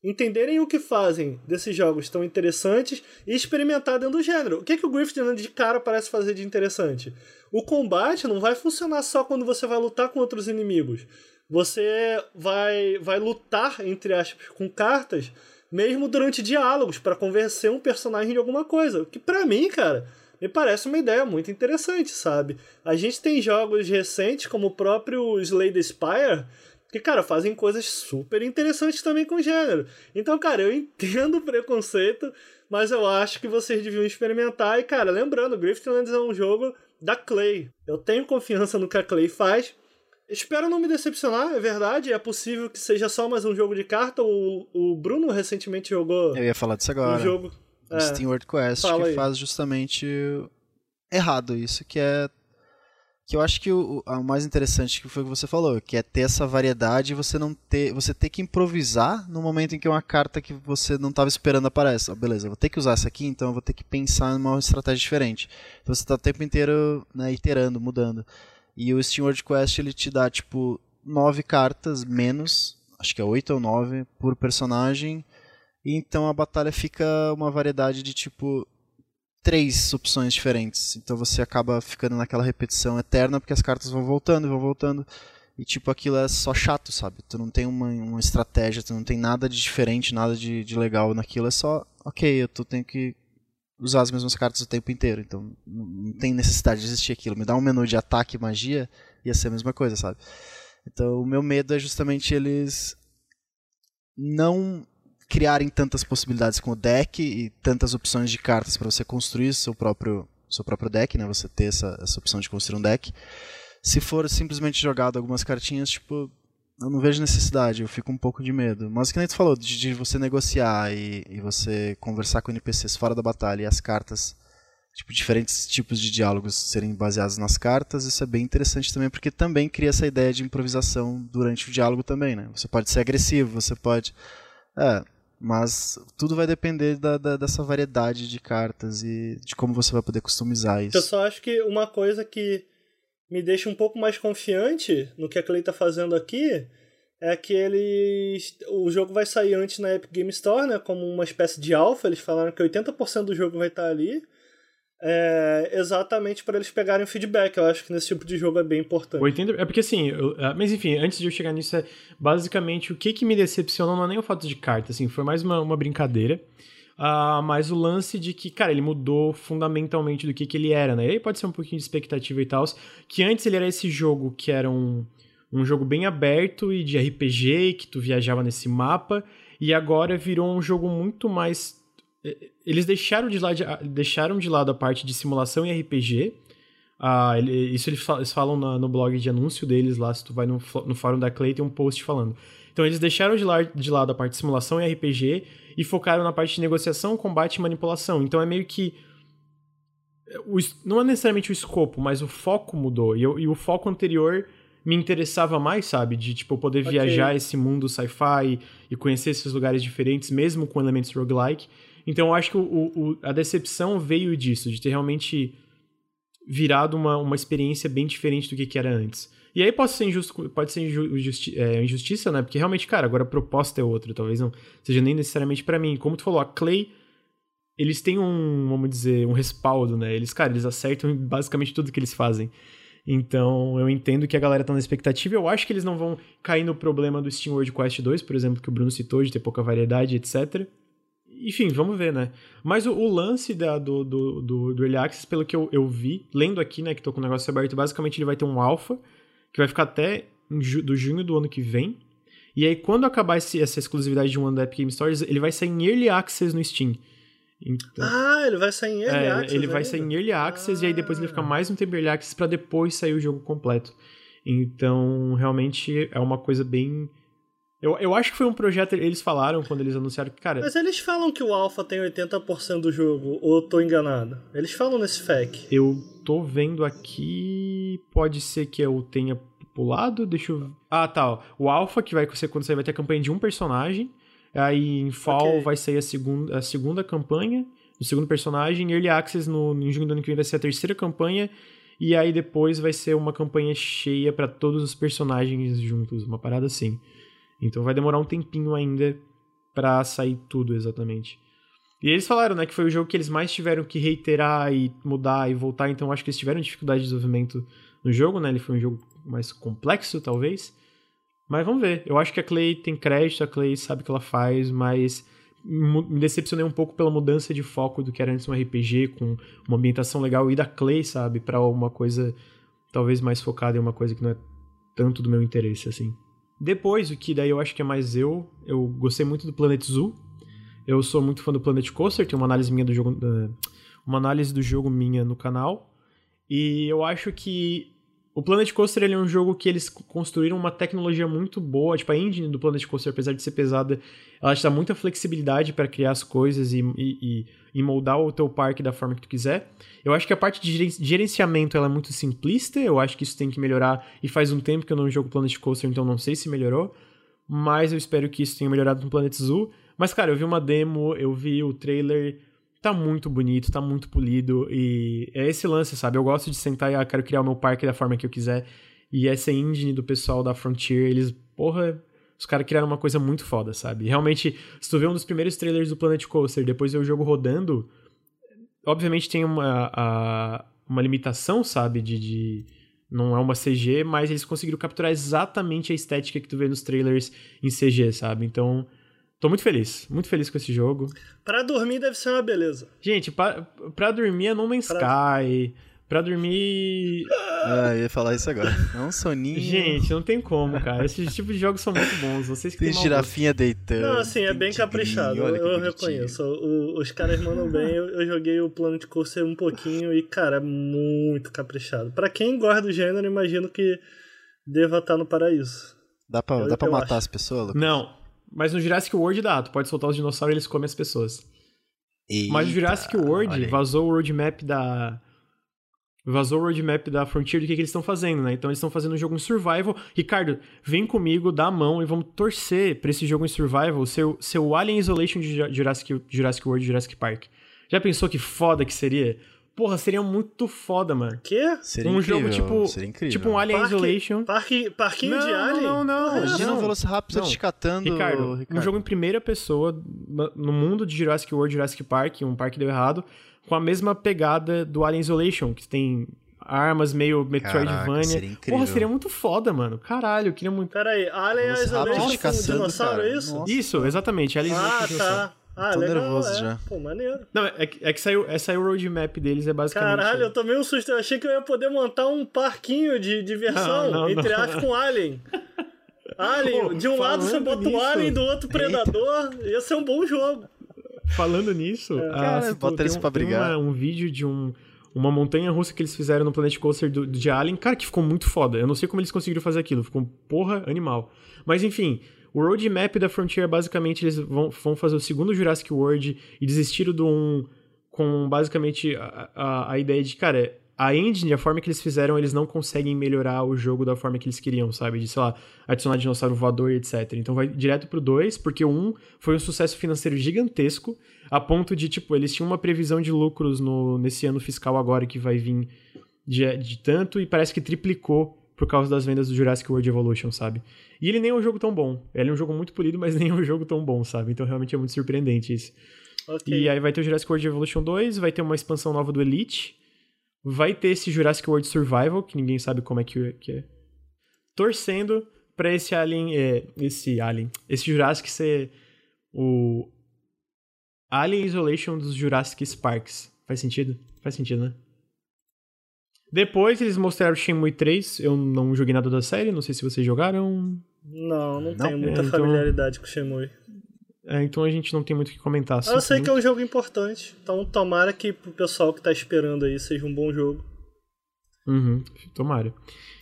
entenderem o que fazem desses jogos tão interessantes e experimentar dentro do gênero. O que, é que o Griffith de cara parece fazer de interessante? O combate não vai funcionar só quando você vai lutar com outros inimigos. Você vai, vai lutar, entre aspas, com cartas, mesmo durante diálogos, para convencer um personagem de alguma coisa. O que para mim, cara, me parece uma ideia muito interessante, sabe? A gente tem jogos recentes, como o próprio Slay the Spire, que, cara, fazem coisas super interessantes também com o gênero. Então, cara, eu *laughs* entendo o preconceito, mas eu acho que vocês deviam experimentar. E, cara, lembrando, Griftlands é um jogo da Clay. Eu tenho confiança no que a Clay faz. Espero não me decepcionar, é verdade. É possível que seja só mais um jogo de carta. O, o Bruno recentemente jogou. Eu ia falar disso agora. Um jogo. É, Steam World Quest, que aí. faz justamente errado isso, que é que eu acho que o, o, mais interessante que foi o que você falou, que é ter essa variedade e você não ter, você ter que improvisar no momento em que uma carta que você não estava esperando aparece. Oh, beleza, vou ter que usar essa aqui, então eu vou ter que pensar em uma estratégia diferente. Então você está o tempo inteiro né, iterando, mudando. E o Steam World Quest ele te dá tipo nove cartas menos, acho que é oito ou nove por personagem. E então a batalha fica uma variedade de tipo três opções diferentes. Então você acaba ficando naquela repetição eterna porque as cartas vão voltando e vão voltando. E tipo, aquilo é só chato, sabe? Tu não tem uma, uma estratégia, tu não tem nada de diferente, nada de, de legal naquilo. É só, ok, eu tô, tenho que usar as mesmas cartas o tempo inteiro. Então não tem necessidade de existir aquilo. Me dá um menu de ataque e magia, ia ser a mesma coisa, sabe? Então o meu medo é justamente eles não criarem tantas possibilidades com o deck e tantas opções de cartas para você construir seu próprio seu próprio deck, né? Você ter essa, essa opção de construir um deck. Se for simplesmente jogado algumas cartinhas, tipo, eu não vejo necessidade, eu fico um pouco de medo. Mas que nem tu falou, de, de você negociar e, e, você conversar com NPCs fora da batalha e as cartas, tipo, diferentes tipos de diálogos serem baseados nas cartas, isso é bem interessante também, porque também cria essa ideia de improvisação durante o diálogo também, né? Você pode ser agressivo, você pode... É, mas tudo vai depender da, da, dessa variedade de cartas e de como você vai poder customizar isso. Eu só acho que uma coisa que me deixa um pouco mais confiante no que a Clay tá fazendo aqui é que eles. O jogo vai sair antes na Epic Game Store, né? Como uma espécie de alpha. Eles falaram que 80% do jogo vai estar ali é, exatamente para eles pegarem o feedback. Eu acho que nesse tipo de jogo é bem importante. 80, é porque assim, eu, é, mas enfim, antes de eu chegar nisso, é basicamente o que, que me decepcionou não é nem o fato de carta, assim, foi mais uma, uma brincadeira. Uh, mas o lance de que, cara, ele mudou fundamentalmente do que, que ele era, né? E aí pode ser um pouquinho de expectativa e tal. Que antes ele era esse jogo que era um, um jogo bem aberto e de RPG, que tu viajava nesse mapa, e agora virou um jogo muito mais eles deixaram de, lado, deixaram de lado a parte de simulação e RPG. Ah, ele, isso eles falam no, no, blog de anúncio deles lá, se tu vai no, no fórum da Clay, tem um post falando. Então eles deixaram de, la, de lado a parte de simulação e RPG e focaram na parte de negociação, combate e manipulação. Então é meio que. O, não é necessariamente o escopo, mas o foco mudou. E, eu, e o foco anterior me interessava mais, sabe? De, tipo, poder okay. viajar esse mundo sci-fi e conhecer esses lugares diferentes, mesmo com elementos roguelike. Então eu acho que o, o, a decepção veio disso, de ter realmente virado uma, uma experiência bem diferente do que, que era antes. E aí pode ser, injusto, pode ser injusti é, injustiça, né? Porque realmente, cara, agora a proposta é outra, talvez não seja nem necessariamente para mim. Como tu falou, a Clay, eles têm um, vamos dizer, um respaldo, né? Eles, cara, eles acertam basicamente tudo que eles fazem. Então, eu entendo que a galera tá na expectativa. Eu acho que eles não vão cair no problema do Steam World Quest 2, por exemplo, que o Bruno citou, de ter pouca variedade, etc enfim, vamos ver, né? Mas o, o lance da, do, do, do, do Early Access, pelo que eu, eu vi, lendo aqui, né, que tô com o negócio aberto, basicamente ele vai ter um alpha, que vai ficar até ju, do junho do ano que vem. E aí, quando acabar esse, essa exclusividade de um ano da Epic Game Stores, ele vai sair em Early Access no Steam. Então, ah, ele vai sair em Early é, Access. Ele vai sair em Early Access ah. e aí depois ele fica mais um tempo Early Access pra depois sair o jogo completo. Então, realmente é uma coisa bem Eu, eu acho que foi um projeto, eles falaram quando eles anunciaram que, cara. Mas eles falam que o Alpha tem 80% do jogo, ou eu tô enganado? Eles falam nesse FAQ. Eu tô vendo aqui. Pode ser que eu tenha pulado, deixa eu. Ah, tá. Ó. O Alpha, que vai ser quando você vai ter a campanha de um personagem. Aí em Fall Ok. vai sair a segunda, a segunda campanha, o segundo personagem. Early Access no, em junho do ano que vem vai ser a terceira campanha. E aí depois vai ser uma campanha cheia pra todos os personagens juntos, uma parada assim. Então vai demorar um tempinho ainda pra sair tudo exatamente. E eles falaram, né, que foi o jogo que eles mais tiveram que reiterar e mudar e voltar, então acho que eles tiveram dificuldade de desenvolvimento no jogo, né? Ele foi um jogo mais complexo, talvez. Mas vamos ver. Eu acho que a Clay tem crédito, a Clay sabe o que ela faz, mas me decepcionei um pouco pela mudança de foco do que era antes um RPG com uma ambientação legal e da Clay, sabe, Pra uma coisa talvez mais focada em uma coisa que não é tanto do meu interesse assim. Depois, o que daí eu acho que é mais eu, eu gostei muito do Planet Zoo. Eu sou muito fã do Planet Coaster, tem uma análise minha do jogo, da- uma análise do jogo minha no canal. E eu acho que o Planet Coaster ele é um jogo que eles construíram uma tecnologia muito boa, tipo a engine do Planet Coaster, apesar de ser pesada, ela te dá muita flexibilidade para criar as coisas e, e, e- moldar o teu parque da forma que tu quiser. Eu acho que a parte de geren- gerenciamento ela é muito simplista, eu acho que isso tem que melhorar, e faz um tempo que eu não jogo Planet Coaster, então não sei se melhorou, mas eu espero que isso tenha melhorado no Planet Zoo. Mas, cara, eu vi uma demo, eu vi o trailer, tá muito bonito, tá muito polido, e é esse lance, sabe? Eu gosto de sentar e, ah, quero criar o meu parque da forma que eu quiser, e essa engine do pessoal da Frontier, eles, porra, os caras criaram uma coisa muito foda, sabe? Realmente, se tu vê um dos primeiros trailers do Planet Coaster, depois ver o jogo rodando, obviamente tem uma, a- uma limitação, sabe, de, de- Não é uma CG, mas eles conseguiram capturar exatamente a estética que tu vê nos trailers em CG, sabe? Então, tô muito feliz, muito feliz com esse jogo. Pra dormir deve ser uma beleza. Gente, pra, pra dormir é No Man's Pra- Sky. Pra dormir. Ah, eu ia falar isso agora. É um soninho. Gente, não tem como, cara. Esses tipos de jogos são muito bons. Vocês que Tem girafinha deitando. Não, assim, é bem tigrinho, caprichado, eu bonitinho. reconheço. O- os caras mandam bem, eu, eu joguei o Planet Coaster um pouquinho e, cara, é muito caprichado. Pra quem gosta do gênero, imagino que deva estar no paraíso. Dá pra, Eu- dá pra matar acho. as pessoas, Lucas? Não. Mas no Jurassic World dá. Tu pode soltar os dinossauros e eles comem as pessoas. Mas no Eita, Jurassic World vazou o roadmap da. Vazou o roadmap da Frontier do que, que eles estão fazendo, né? Então eles estão fazendo um jogo em survival. Ricardo, vem comigo, dá a mão e vamos torcer pra esse jogo em survival ser, o- ser o Alien Isolation de Ju- Jurassic, Jurassic World e Jurassic Park. Já pensou que foda que seria? Porra, seria muito foda, mano. Quê? Seria um incrível, jogo tipo, seria incrível. tipo um Alien Parque- Isolation. Parque, parquinho Não, de Alien? não, não, Porra, Imagina não. o Velociraptor Não. te catando, Ricardo, um jogo em primeira pessoa no- mundo de Jurassic World, Jurassic Park, um parque deu errado, com a mesma pegada do Alien Isolation, que tem armas meio Metroidvania. seria incrível. Porra, seria muito foda, mano. Caralho, eu queria muito. Pera aí, Alien Isolation com um dinossauro, é isso? Nossa. Isso, exatamente. Alien Ah, Isolation. tá. Ah, Tô legal, nervoso é. já. Pô, maneiro. Não, é que, é que saiu, é, saiu o roadmap deles, é basicamente. Caralho, eu tomei um susto. Eu achei que eu ia poder montar um parquinho de diversão, Não, não, entre não. aspas, com Alien. *laughs* Alien, Pô, de um lado você bota o nisso- Alien, do outro Predador. Ia ser um bom jogo. Falando nisso, ah, Cara, se tu- bota eles um- pra brigar. uma- um vídeo de um, uma montanha russa que eles fizeram no Planet Coaster do, de Alien, cara, que ficou muito foda. Eu não sei como eles conseguiram fazer aquilo, ficou porra animal. Mas enfim, o roadmap da Frontier, basicamente, eles vão, vão fazer o segundo Jurassic World e desistiram do um com basicamente a, a, a ideia de, cara, a engine, a forma que eles fizeram, eles não conseguem melhorar o jogo da forma que eles queriam, sabe? De, sei lá, adicionar dinossauro voador e etc. Então vai direto pro 2, porque o 1 um foi um sucesso financeiro gigantesco, a ponto de, tipo, eles tinham uma previsão de lucros no, nesse ano fiscal agora que vai vir de, de tanto e parece que triplicou por causa das vendas do Jurassic World Evolution, sabe? E ele nem é um jogo tão bom. Ele é um jogo muito polido, mas *laughs* nem é um jogo tão bom, sabe? Então realmente é muito surpreendente isso. Ok. E aí vai ter o Jurassic World Evolution 2, vai ter uma expansão nova do Elite, vai ter esse Jurassic World Survival, que ninguém sabe como é que, que é. Torcendo pra esse Alien, é, esse Alien, esse Jurassic ser o Alien Isolation dos Jurassic Sparks. Faz sentido? Faz sentido, né? Depois eles mostraram o Shenmue 3, eu não joguei nada da série, não sei se vocês jogaram. Não, não, Não? tenho muita É, então- familiaridade com o Shenmue. É, então a gente não tem muito o que comentar. Mas eu sei que é um jogo importante, então tomara que pro pessoal que tá esperando aí seja um bom jogo. Uhum, tomara.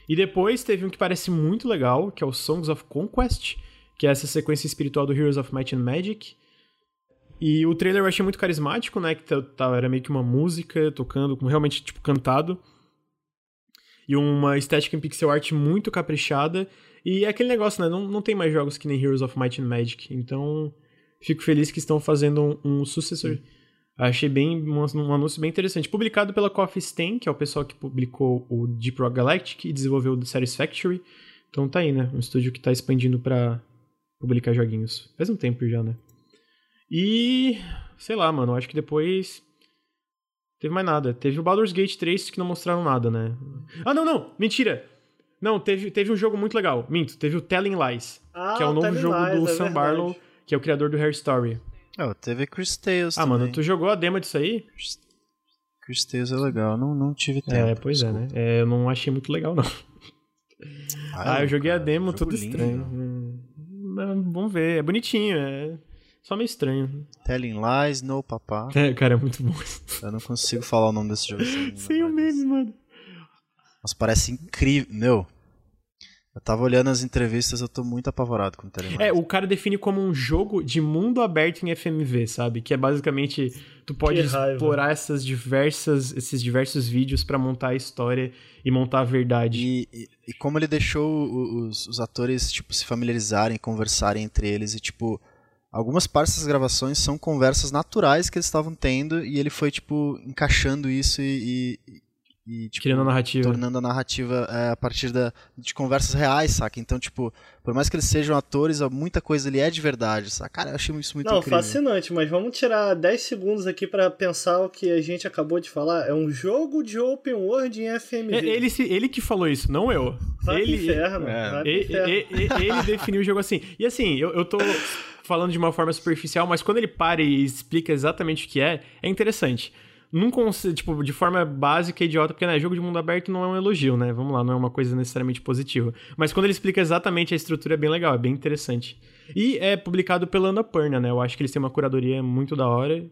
E depois teve um que parece muito legal, que é o Songs of Conquest, que é essa sequência espiritual do Heroes of Might and Magic. E o trailer eu achei muito carismático, né? Que tá, era meio que uma música tocando, realmente, tipo, cantado. E uma estética em pixel art muito caprichada. E é aquele negócio, né? Não, não tem mais jogos que nem Heroes of Might and Magic. Então, fico feliz que estão fazendo um, um sucessor. Sim. Achei bem um, um, anúncio bem interessante. Publicado pela Coffee Stain, que é o pessoal que publicou o Deep Rock Galactic e desenvolveu o Satisfactory. Então tá aí, né? Um estúdio que tá expandindo para publicar joguinhos. Faz um tempo já, né? E. Sei lá, mano. Acho que depois. Teve mais nada. Teve o Baldur's Gate 3 que não mostraram nada, né? Ah, não, não! Mentira! Não, teve, teve um jogo muito legal. Minto, teve o Telling Lies. Ah, que é o novo jogo Lies, do é Sam verdade. Barlow, que é o criador do Hair Story. Oh, teve Chris Tales Ah, também. mano, tu jogou a demo disso aí? Chris Tales é legal, não, não tive tempo. É, pois desculpa. é, né? É, eu não achei muito legal, não. Ah, ah eu joguei cara, a demo, tudo lindo. estranho. Hum, vamos ver, é bonitinho, é só meio estranho. Telling Lies, No Papá. É, cara, é muito bom. Eu não consigo falar o nome desse jogo. *laughs* Sem o meme, mano. Mas parece incrível. Meu, eu tava olhando as entrevistas, eu tô muito apavorado com o Telling É, o cara define como um jogo de mundo aberto em FMV, sabe? Que é basicamente tu pode explorar essas diversas, esses diversos vídeos para montar a história e montar a verdade. E, e, e como ele deixou os, os, atores tipo se familiarizarem, conversarem entre eles e tipo algumas partes das gravações são conversas naturais que eles estavam tendo e ele foi tipo encaixando isso e, e tipo, Criando a narrativa. tornando a narrativa é, a partir da, de conversas reais, saca? Então, tipo, por mais que eles sejam atores, muita coisa ali é de verdade, saca? Cara, eu achei isso muito Não, incrível. fascinante, mas vamos tirar 10 segundos aqui para pensar o que a gente acabou de falar. É um jogo de open world em FMV. É, ele, ele que falou isso, não eu. Vai ele, inferno, é. Ele, ele, ele definiu o jogo assim. E assim, eu, eu tô falando de uma forma superficial, mas quando ele para e explica exatamente o que é, é interessante num tipo, de forma básica e idiota, porque, né, jogo de mundo aberto não é um elogio, né? Vamos lá, não é uma coisa necessariamente positiva. Mas quando ele explica exatamente a estrutura é bem legal, é bem interessante. E é publicado pela Annapurna, né? Eu acho que eles têm uma curadoria muito da hora.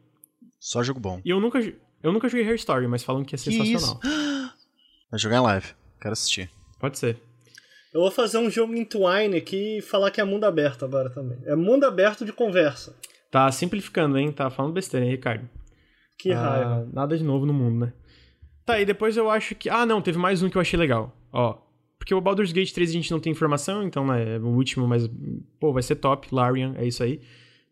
Só jogo bom. E eu nunca, eu nunca joguei Hair Story, mas falam que é sensacional. *gasps* Vai jogar em live. Quero assistir. Pode ser. Eu vou fazer um jogo em Twine aqui e falar que é mundo aberto agora também. É mundo aberto de conversa. Tá simplificando, hein? Tá falando besteira, hein, Ricardo? Que ah, raiva. Nada de novo no mundo, né? Tá, e depois eu acho que. Ah, não, teve mais um que eu achei legal. Ó. Porque o Baldur's Gate 3 a gente não tem informação, então né, é o último, mas. Pô, vai ser top. Larian, é isso aí.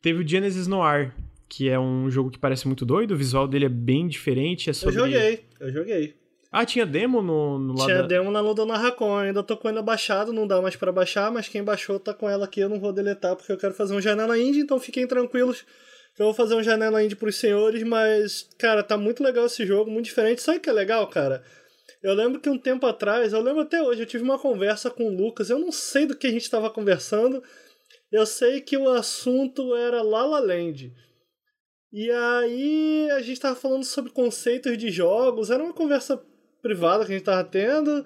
Teve o Genesis Noir, que é um jogo que parece muito doido, o visual dele é bem diferente. É sobre... Eu joguei, eu joguei. Ah, tinha demo no, no lado Tinha da... demo na Ludona Racon, ainda tô com ela baixado, não dá mais para baixar, mas quem baixou tá com ela aqui, eu não vou deletar porque eu quero fazer um janela indie, então fiquem tranquilos eu vou fazer um janela indie pros senhores, mas, cara, tá muito legal esse jogo, muito diferente. Sabe o que é legal, cara? Eu lembro que um tempo atrás, eu lembro até hoje, eu tive uma conversa com o Lucas, eu não sei do que a gente estava conversando, eu sei que o assunto era Lala Land. E aí a gente estava falando sobre conceitos de jogos, era uma conversa privada que a gente estava tendo,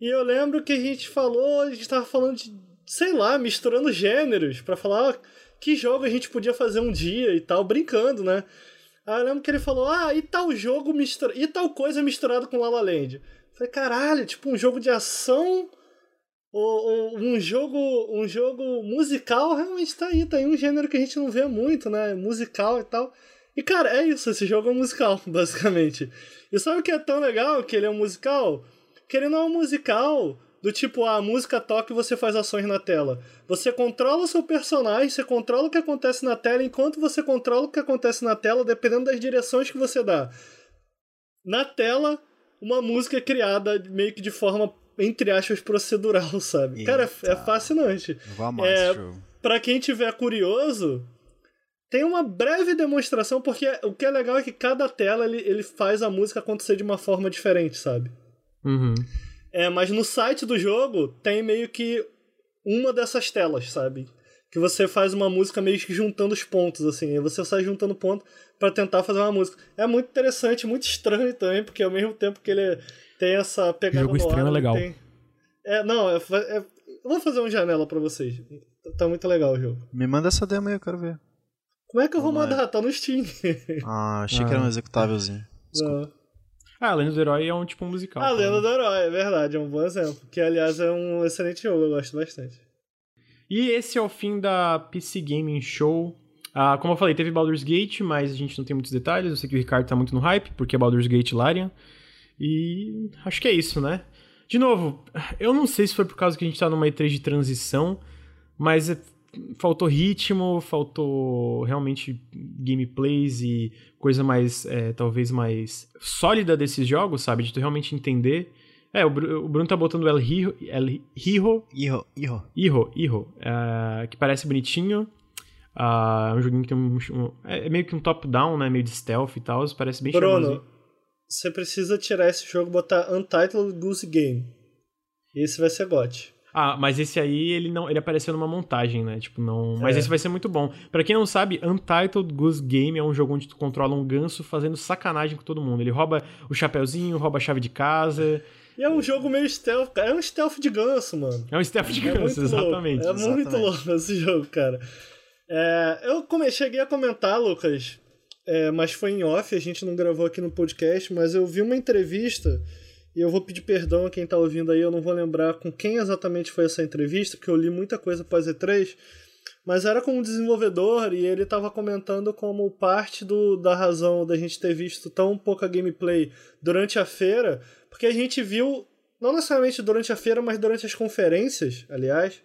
e eu lembro que a gente falou, a gente estava falando de, sei lá, misturando gêneros, para falar que jogo a gente podia fazer um dia e tal, brincando, né? Aí eu lembro que ele falou, ah, e tal jogo mistura... e tal coisa misturado com La La Land. falei, caralho, tipo um jogo de ação ou, um jogo um jogo musical realmente tá aí, tá aí um gênero que a gente não vê muito, né? Musical e tal. E cara, é isso, esse jogo é musical, *laughs* basicamente. E sabe o que é tão legal que ele é um musical? Que ele não é um musical do tipo, ah, a música toca e você faz ações na tela. Você controla o seu personagem, você controla o que acontece na tela, enquanto você controla o que acontece na tela, dependendo das direções que você dá. Na tela, uma música é criada meio que de forma, entre aspas, procedural, sabe? Eita. Cara, é, fascinante. Vamos, é, pra quem tiver curioso, tem uma breve demonstração, porque o que é legal é que cada tela ele, ele faz a música acontecer de uma forma diferente, sabe? Uhum. É, mas no site do jogo tem meio que uma dessas telas, sabe? Que você faz uma música meio que juntando os pontos, assim. E você sai juntando pontos para tentar fazer uma música. É muito interessante, muito estranho também, porque ao mesmo tempo que ele tem essa pegada. O jogo estranho é legal. Tem... É, não, é, é... eu vou fazer uma janela para vocês. Tá muito legal o jogo. Me manda essa demo aí, eu quero ver. Como é que eu vou mandar? Tá no Steam. *laughs* ah, achei ah. que era um ah. executávelzinho. Desculpa. Não. Ah, a Lenda do Herói é um tipo um musical. A Lenda do Herói, é verdade, é um bom exemplo. Que, aliás, é um excelente jogo, eu gosto bastante. E esse é o fim da PC Gaming Show. Ah, como eu falei, teve Baldur's Gate, mas a gente não tem muitos detalhes. Eu sei que o Ricardo tá muito no hype, porque é Baldur's Gate Larian. E acho que é isso, né? De novo, eu não sei se foi por causa que a gente tá numa E3 de transição, mas é, faltou ritmo, faltou realmente gameplays e coisa mais, é, talvez mais sólida desses jogos, sabe? De tu realmente entender. É, o, Bruno tá botando El Hiro, El Hiro, Hiro, Hiro, Hiro, Hiro uh, que parece bonitinho. Uh, é um joguinho que tem um, um, é meio que um top-down, né? Meio de stealth e tal, parece bem Bruno, charmoso. você precisa tirar esse jogo e botar Untitled Goose Game. Esse vai ser GOT. Ah, mas esse aí ele não, ele apareceu numa montagem, né? Tipo, não, mas é. esse vai ser muito bom. Para quem não sabe, Untitled Goose Game é um jogo onde tu controla um ganso fazendo sacanagem com todo mundo. Ele rouba o chapeuzinho, rouba a chave de casa. E é um jogo meio stealth, cara. É um stealth de ganso, mano. É um stealth de é ganso, exatamente. É exatamente. muito louco esse jogo, cara. É, eu come, cheguei a comentar, Lucas, é, mas foi em off, a gente não gravou aqui no podcast, mas eu vi uma entrevista e eu vou pedir perdão a quem tá ouvindo aí, eu não vou lembrar com quem exatamente foi essa entrevista, porque eu li muita coisa após E3, mas era com um desenvolvedor e ele estava comentando como parte do, da razão da gente ter visto tão pouca gameplay durante a feira, porque a gente viu, não necessariamente durante a feira, mas durante as conferências, aliás,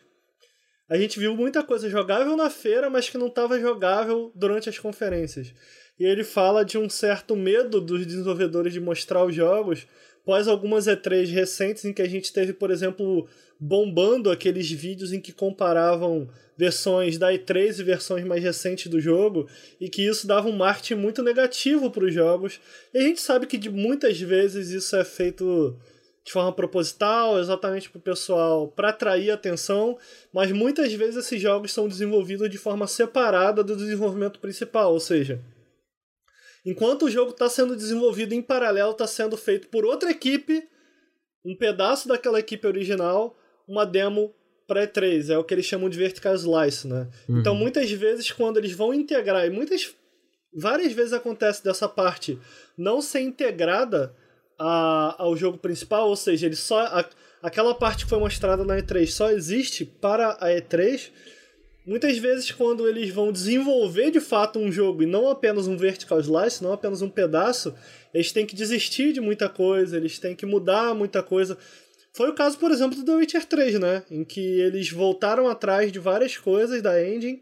a gente viu muita coisa jogável na feira, mas que não estava jogável durante as conferências. E ele fala de um certo medo dos desenvolvedores de mostrar os jogos, após algumas E3 recentes em que a gente teve, por exemplo, bombando aqueles vídeos em que comparavam versões da E3 e versões mais recentes do jogo, e que isso dava um marketing muito negativo para os jogos. E a gente sabe que de muitas vezes isso é feito de forma proposital, exatamente para o pessoal, para atrair atenção, mas muitas vezes esses jogos são desenvolvidos de forma separada do desenvolvimento principal, ou seja, Enquanto o jogo está sendo desenvolvido em paralelo, está sendo feito por outra equipe, um pedaço daquela equipe original, uma demo para E3. É o que eles chamam de vertical slice, né? Uhum. Então, muitas vezes, quando eles vão integrar, e muitas. Várias vezes acontece dessa parte não ser integrada a, ao jogo principal, ou seja, ele só. A, aquela parte que foi mostrada na E3 só existe para a E3 Muitas vezes, quando eles vão desenvolver de fato um jogo e não apenas um vertical slice, não apenas um pedaço, eles têm que desistir de muita coisa, eles têm que mudar muita coisa. Foi o caso, por exemplo, do The Witcher 3, né? Em que eles voltaram atrás de várias coisas da engine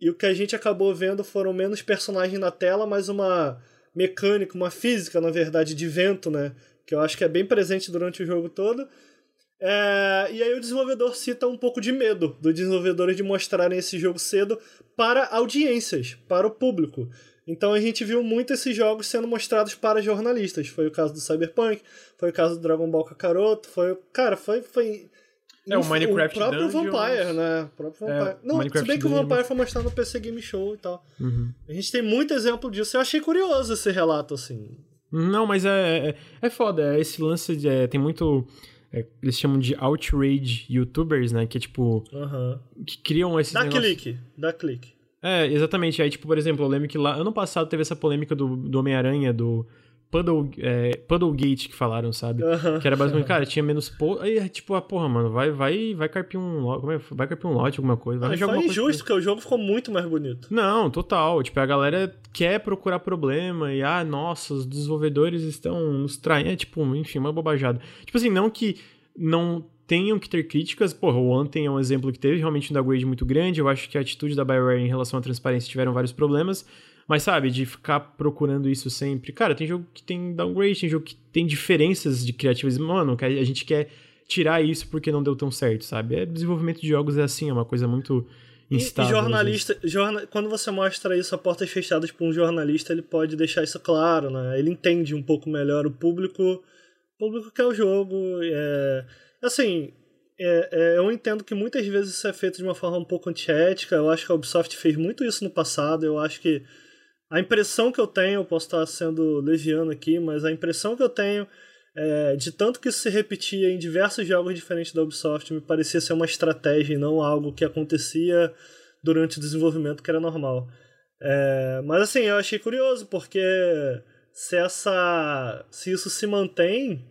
e o que a gente acabou vendo foram menos personagens na tela, mas uma mecânica, uma física, na verdade, de vento, né? Que eu acho que é bem presente durante o jogo todo. É, e aí o desenvolvedor cita um pouco de medo dos desenvolvedores de mostrarem esse jogo cedo para audiências, para o público. Então a gente viu muito esses jogos sendo mostrados para jornalistas. Foi o caso do Cyberpunk, foi o caso do Dragon Ball Kakaroto, foi. Cara, foi. foi é, o Minecraft O próprio Dungeons. Vampire, né? O próprio é, Vampire. É, Não, Minecraft se bem que o Vampire foi mostrado no PC Game Show e tal. Uhum. A gente tem muito exemplo disso. Eu achei curioso esse relato, assim. Não, mas é, é, é foda. Esse lance de, é, tem muito é, eles chamam de outrage youtubers, né? Que é tipo. Uhum. Que criam esses. Dá negócios... clique, dá clique. É, exatamente. Aí, tipo, por exemplo, eu lembro que lá. Ano passado teve essa polêmica do, do Homem-Aranha, do. Puddle, é, Puddlegate que falaram, sabe? Uhum. Que era basicamente, cara, tinha menos po... Aí, tipo, ah, porra, mano, vai, vai, vai carpir um. Como é? Vai carpir um lote, alguma coisa. Vai ah, foi injusto, coisa... porque o jogo ficou muito mais bonito. Não, total. Tipo, a galera quer procurar problema e, ah, nossa, os desenvolvedores estão nos traindo. É, tipo, enfim, uma bobajada. Tipo assim, não que não tenham que ter críticas. Porra, o Anthem é um exemplo que teve realmente um downgrade muito grande. Eu acho que a atitude da BioWare em relação à transparência tiveram vários problemas. Mas sabe, de ficar procurando isso sempre. Cara, tem jogo que tem downgrade, tem jogo que tem diferenças de criativas. Mano, a gente quer tirar isso porque não deu tão certo, sabe? É, desenvolvimento de jogos é assim, é uma coisa muito instável. E jornalista, jorna, quando você mostra isso a portas fechadas para um jornalista, ele pode deixar isso claro, né? Ele entende um pouco melhor o público público quer o jogo. É, assim, é, é, eu entendo que muitas vezes isso é feito de uma forma um pouco antiética. Eu acho que a Ubisoft fez muito isso no passado. Eu acho que a impressão que eu tenho, posso estar sendo leviano aqui, mas a impressão que eu tenho é, de tanto que isso se repetia em diversos jogos diferentes da Ubisoft me parecia ser uma estratégia e não algo que acontecia durante o desenvolvimento que era normal. É, mas assim, eu achei curioso porque se essa se isso se mantém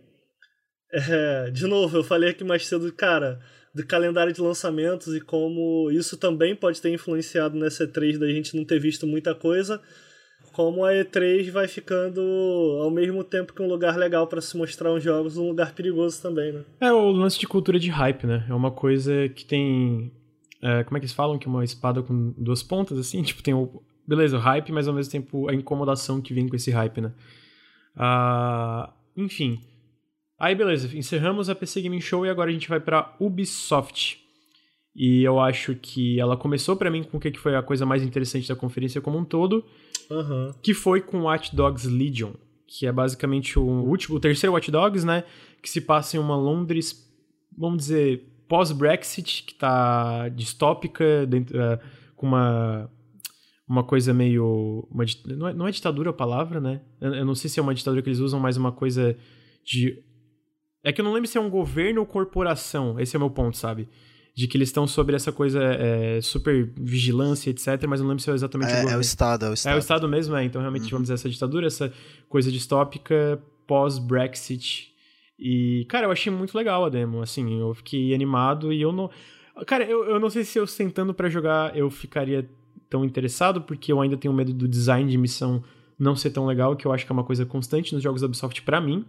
é, de novo, eu falei aqui mais cedo, cara, do calendário de lançamentos e como isso também pode ter influenciado nessa E3 da gente não ter visto muita coisa. Como a E3 vai ficando ao mesmo tempo que um lugar legal para se mostrar uns jogos, um lugar perigoso também, né? É o lance de cultura de hype, né? É uma coisa que tem. É, como é que eles falam? Que é uma espada com duas pontas, assim? *laughs* Tipo, tem o. Beleza, o hype, mas ao mesmo tempo a incomodação que vem com esse hype, né? Ah, enfim. Aí, beleza, encerramos a PC Gaming Show e agora a gente vai pra Ubisoft. E eu acho que ela começou para mim com o que foi a coisa mais interessante da conferência como um todo, uhum. que foi com Watch Dogs Legion, que é basicamente o último, o terceiro Watch Dogs, né, que se passa em uma Londres, vamos dizer, pós-Brexit, que tá distópica, dentro, uh, com uma uma coisa meio uma, não, é, não é ditadura a palavra, né? Eu, eu não sei se é uma ditadura que eles usam, mas uma coisa de é que eu não lembro se é um governo ou corporação. Esse é o meu ponto, sabe? De que eles estão sobre essa coisa é, super vigilância, etc. Mas não lembro se é exatamente é, o É o Estado, é o Estado. É o Estado mesmo, é. Então, realmente, uhum. vamos dizer, essa ditadura, essa coisa distópica pós-Brexit. E, cara, eu achei muito legal a demo. Assim, eu fiquei animado e eu não. Cara, eu, eu não sei se eu sentando para jogar eu ficaria tão interessado, porque eu ainda tenho medo do design de missão não ser tão legal, que eu acho que é uma coisa constante nos jogos da Ubisoft para mim.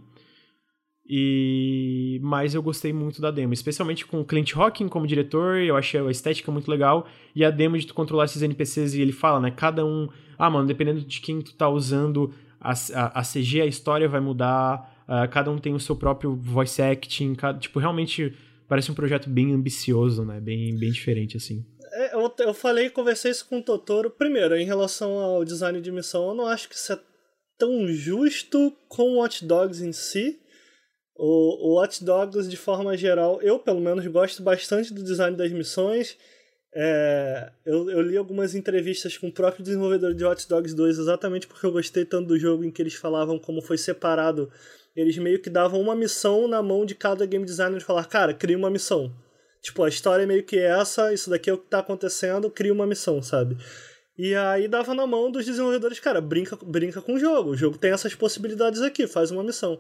E mas eu gostei muito da demo, especialmente com o Clint Hawking como diretor, eu achei a estética muito legal e a demo de tu controlar esses NPCs e ele fala, né, cada um, ah, mano, dependendo de quem tu tá usando, a, a, a CG, a história vai mudar, uh, cada um tem o seu próprio voice acting, cada, tipo, realmente parece um projeto bem ambicioso, né, bem, bem diferente, assim. É, eu, eu falei, conversei isso com o Totoro, primeiro, em relação ao design de missão, eu não acho que isso é tão justo com Watch Dogs em si, o, o Watch Dogs, de forma geral, eu pelo menos gosto bastante do design das missões. É, eu, eu, li algumas entrevistas com o próprio desenvolvedor de Watch Dogs 2 exatamente porque eu gostei tanto do jogo em que eles falavam como foi separado. Eles meio que davam uma missão na mão de cada game designer e falar, cara, cria uma missão. Tipo, a história é meio que essa, isso daqui é o que tá acontecendo, cria uma missão, sabe? E aí dava na mão dos desenvolvedores, cara, brinca, brinca com o jogo. O jogo tem essas possibilidades aqui, faz uma missão.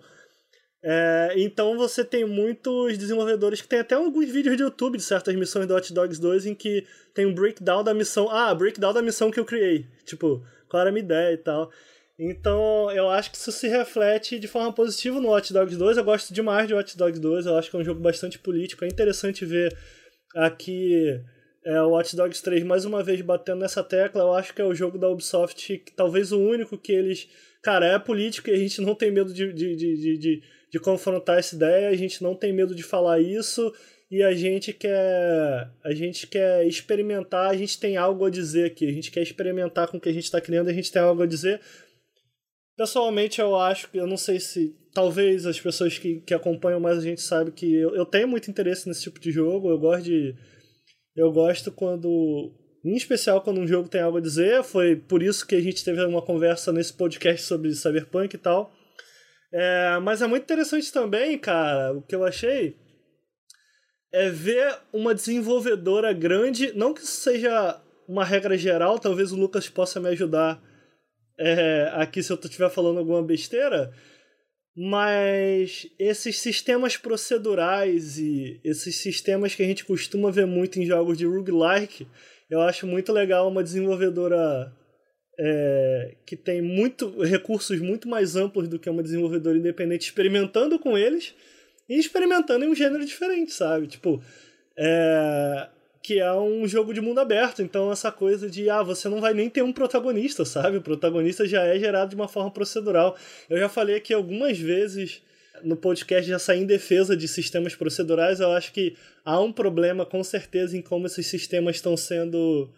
É, então você tem muitos desenvolvedores que tem até alguns vídeos de YouTube de certas missões do Hot Dogs 2 em que tem um breakdown da missão. Ah, breakdown da missão que eu criei. Tipo, qual era a minha ideia e tal. Então eu acho que isso se reflete de forma positiva no Hot Dogs 2. Eu gosto demais de Hot Dogs 2. Eu acho que é um jogo bastante político. É interessante ver aqui é, o Hot Dogs 3 mais uma vez batendo nessa tecla. Eu acho que é o jogo da Ubisoft, que, talvez o único que eles. Cara, é político e a gente não tem medo de, de, de, de de confrontar essa ideia, a gente não tem medo de falar isso e a gente quer a gente quer experimentar, a gente tem algo a dizer aqui, a gente quer experimentar com o que a gente está criando, a gente tem algo a dizer. Pessoalmente, eu acho que eu não sei se talvez as pessoas que, que acompanham mais a gente sabe que eu, eu tenho muito interesse nesse tipo de jogo, eu gosto de eu gosto quando em especial quando um jogo tem algo a dizer, foi por isso que a gente teve uma conversa nesse podcast sobre Cyberpunk e tal. É, mas é muito interessante também, cara, o que eu achei é ver uma desenvolvedora grande, não que isso seja uma regra geral, talvez o Lucas possa me ajudar é, aqui se eu estiver falando alguma besteira, mas esses sistemas procedurais e esses sistemas que a gente costuma ver muito em jogos de roguelike, eu acho muito legal uma desenvolvedora é, que tem muito recursos muito mais amplos do que uma desenvolvedora independente experimentando com eles e experimentando em um gênero diferente, sabe? Tipo, é, que é um jogo de mundo aberto, então essa coisa de ah, você não vai nem ter um protagonista, sabe? O protagonista já é gerado de uma forma procedural. Eu já falei aqui algumas vezes no podcast já saí em defesa de sistemas procedurais, eu acho que há um problema com certeza em como esses sistemas estão sendo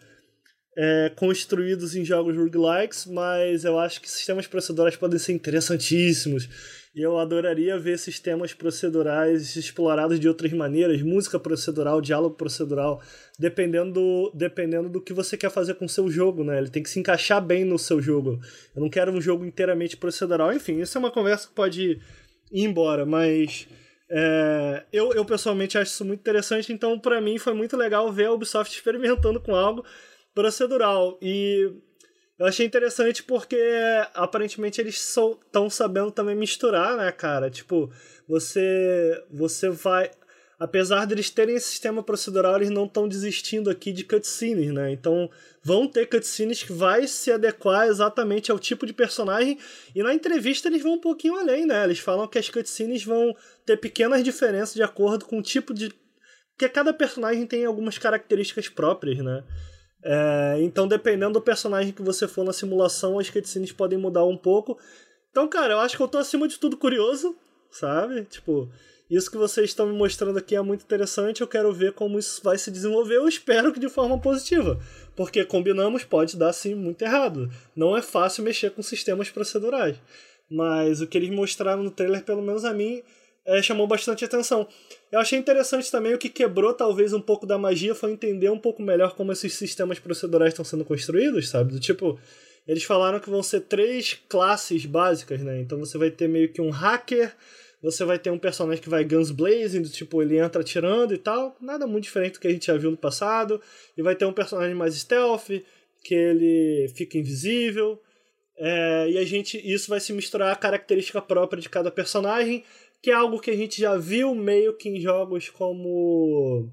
é, construídos em jogos roguelikes, mas eu acho que sistemas procedurais podem ser interessantíssimos. E eu adoraria ver sistemas procedurais explorados de outras maneiras, música procedural, diálogo procedural, dependendo do, dependendo do que você quer fazer com o seu jogo, né? Ele tem que se encaixar bem no seu jogo. Eu não quero um jogo inteiramente procedural. Enfim, isso é uma conversa que pode ir embora, mas é, eu, eu pessoalmente acho isso muito interessante, então para mim foi muito legal ver a Ubisoft experimentando com algo procedural. E eu achei interessante porque aparentemente eles estão sabendo também misturar, né, cara? Tipo, você você vai apesar deles terem esse sistema procedural, eles não estão desistindo aqui de cutscenes, né? Então vão ter cutscenes que vai se adequar exatamente ao tipo de personagem. E na entrevista eles vão um pouquinho além, né? Eles falam que as cutscenes vão ter pequenas diferenças de acordo com o tipo de. Porque cada personagem tem algumas características próprias, né? É, então, dependendo do personagem que você for na simulação, as cutscenes podem mudar um pouco. Então, cara, eu acho que eu tô acima de tudo curioso, sabe? Tipo, isso que vocês estão me mostrando aqui é muito interessante. Eu quero ver como isso vai se desenvolver. Eu espero que de forma positiva. Porque, combinamos, pode dar sim muito errado. Não é fácil mexer com sistemas procedurais. Mas o que eles mostraram no trailer, pelo menos a mim, é, chamou bastante atenção. Eu achei interessante também o que quebrou talvez um pouco da magia foi entender um pouco melhor como esses sistemas procedurais estão sendo construídos, sabe? Do tipo, eles falaram que vão ser três classes básicas, né? Então você vai ter meio que um hacker você vai ter um personagem que vai guns blazing, do tipo, ele entra atirando e tal. Nada muito diferente do que a gente já viu no passado. E vai ter um personagem mais stealth, que ele fica invisível. É, e a gente, isso vai se misturar à característica própria de cada personagem, que é algo que a gente já viu meio que em jogos como.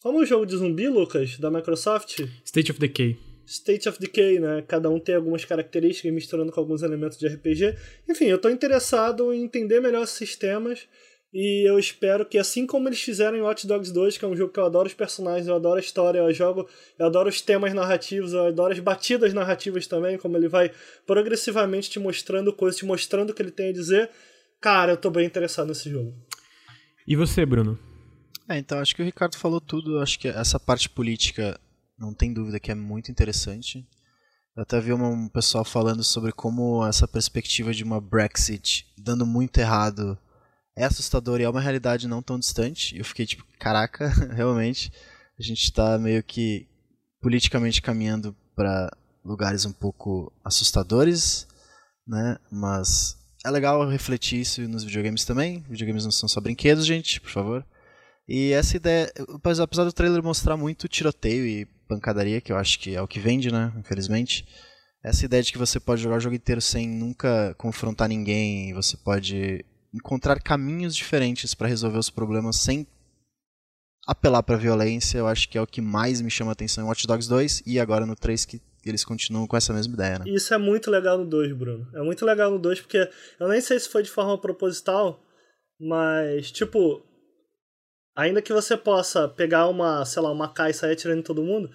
Como o jogo de zumbi, Lucas, da Microsoft? State of Decay. State of Decay, né? Cada um tem algumas características misturando com alguns elementos de RPG. Enfim, eu estou interessado em entender melhor esses sistemas e eu espero que assim como eles fizeram em Watch Dogs 2, que é um jogo que eu adoro os personagens, eu adoro a história, eu jogo, eu adoro os temas narrativos, eu adoro as batidas narrativas também, como ele vai progressivamente te mostrando coisas, te mostrando o que ele tem a dizer. Cara, eu tô bem interessado nesse jogo. E você, Bruno? É, então acho que o Ricardo falou tudo. Acho que essa parte política não tem dúvida que é muito interessante. Eu até vi um pessoal falando sobre como essa perspectiva de uma Brexit dando muito errado é assustadora e é uma realidade não tão distante. Eu fiquei tipo, caraca, *laughs* realmente, a gente está meio que politicamente caminhando para lugares um pouco assustadores, né? Mas é legal refletir isso nos videogames também. Videogames não são só brinquedos, gente, por favor. E essa ideia, apesar do trailer mostrar muito tiroteio e pancadaria, que eu acho que é o que vende, né? Infelizmente. Essa ideia de que você pode jogar o jogo inteiro sem nunca confrontar ninguém, você pode encontrar caminhos diferentes para resolver os problemas sem apelar para violência, eu acho que é o que mais me chama a atenção em Watch Dogs 2 e agora no 3 que eles continuam com essa mesma ideia, né? Isso é muito legal no 2, Bruno. É muito legal no 2 porque eu nem sei se foi de forma proposital, mas tipo, ainda que você possa pegar uma, sei lá, uma K e sair atirando em todo mundo,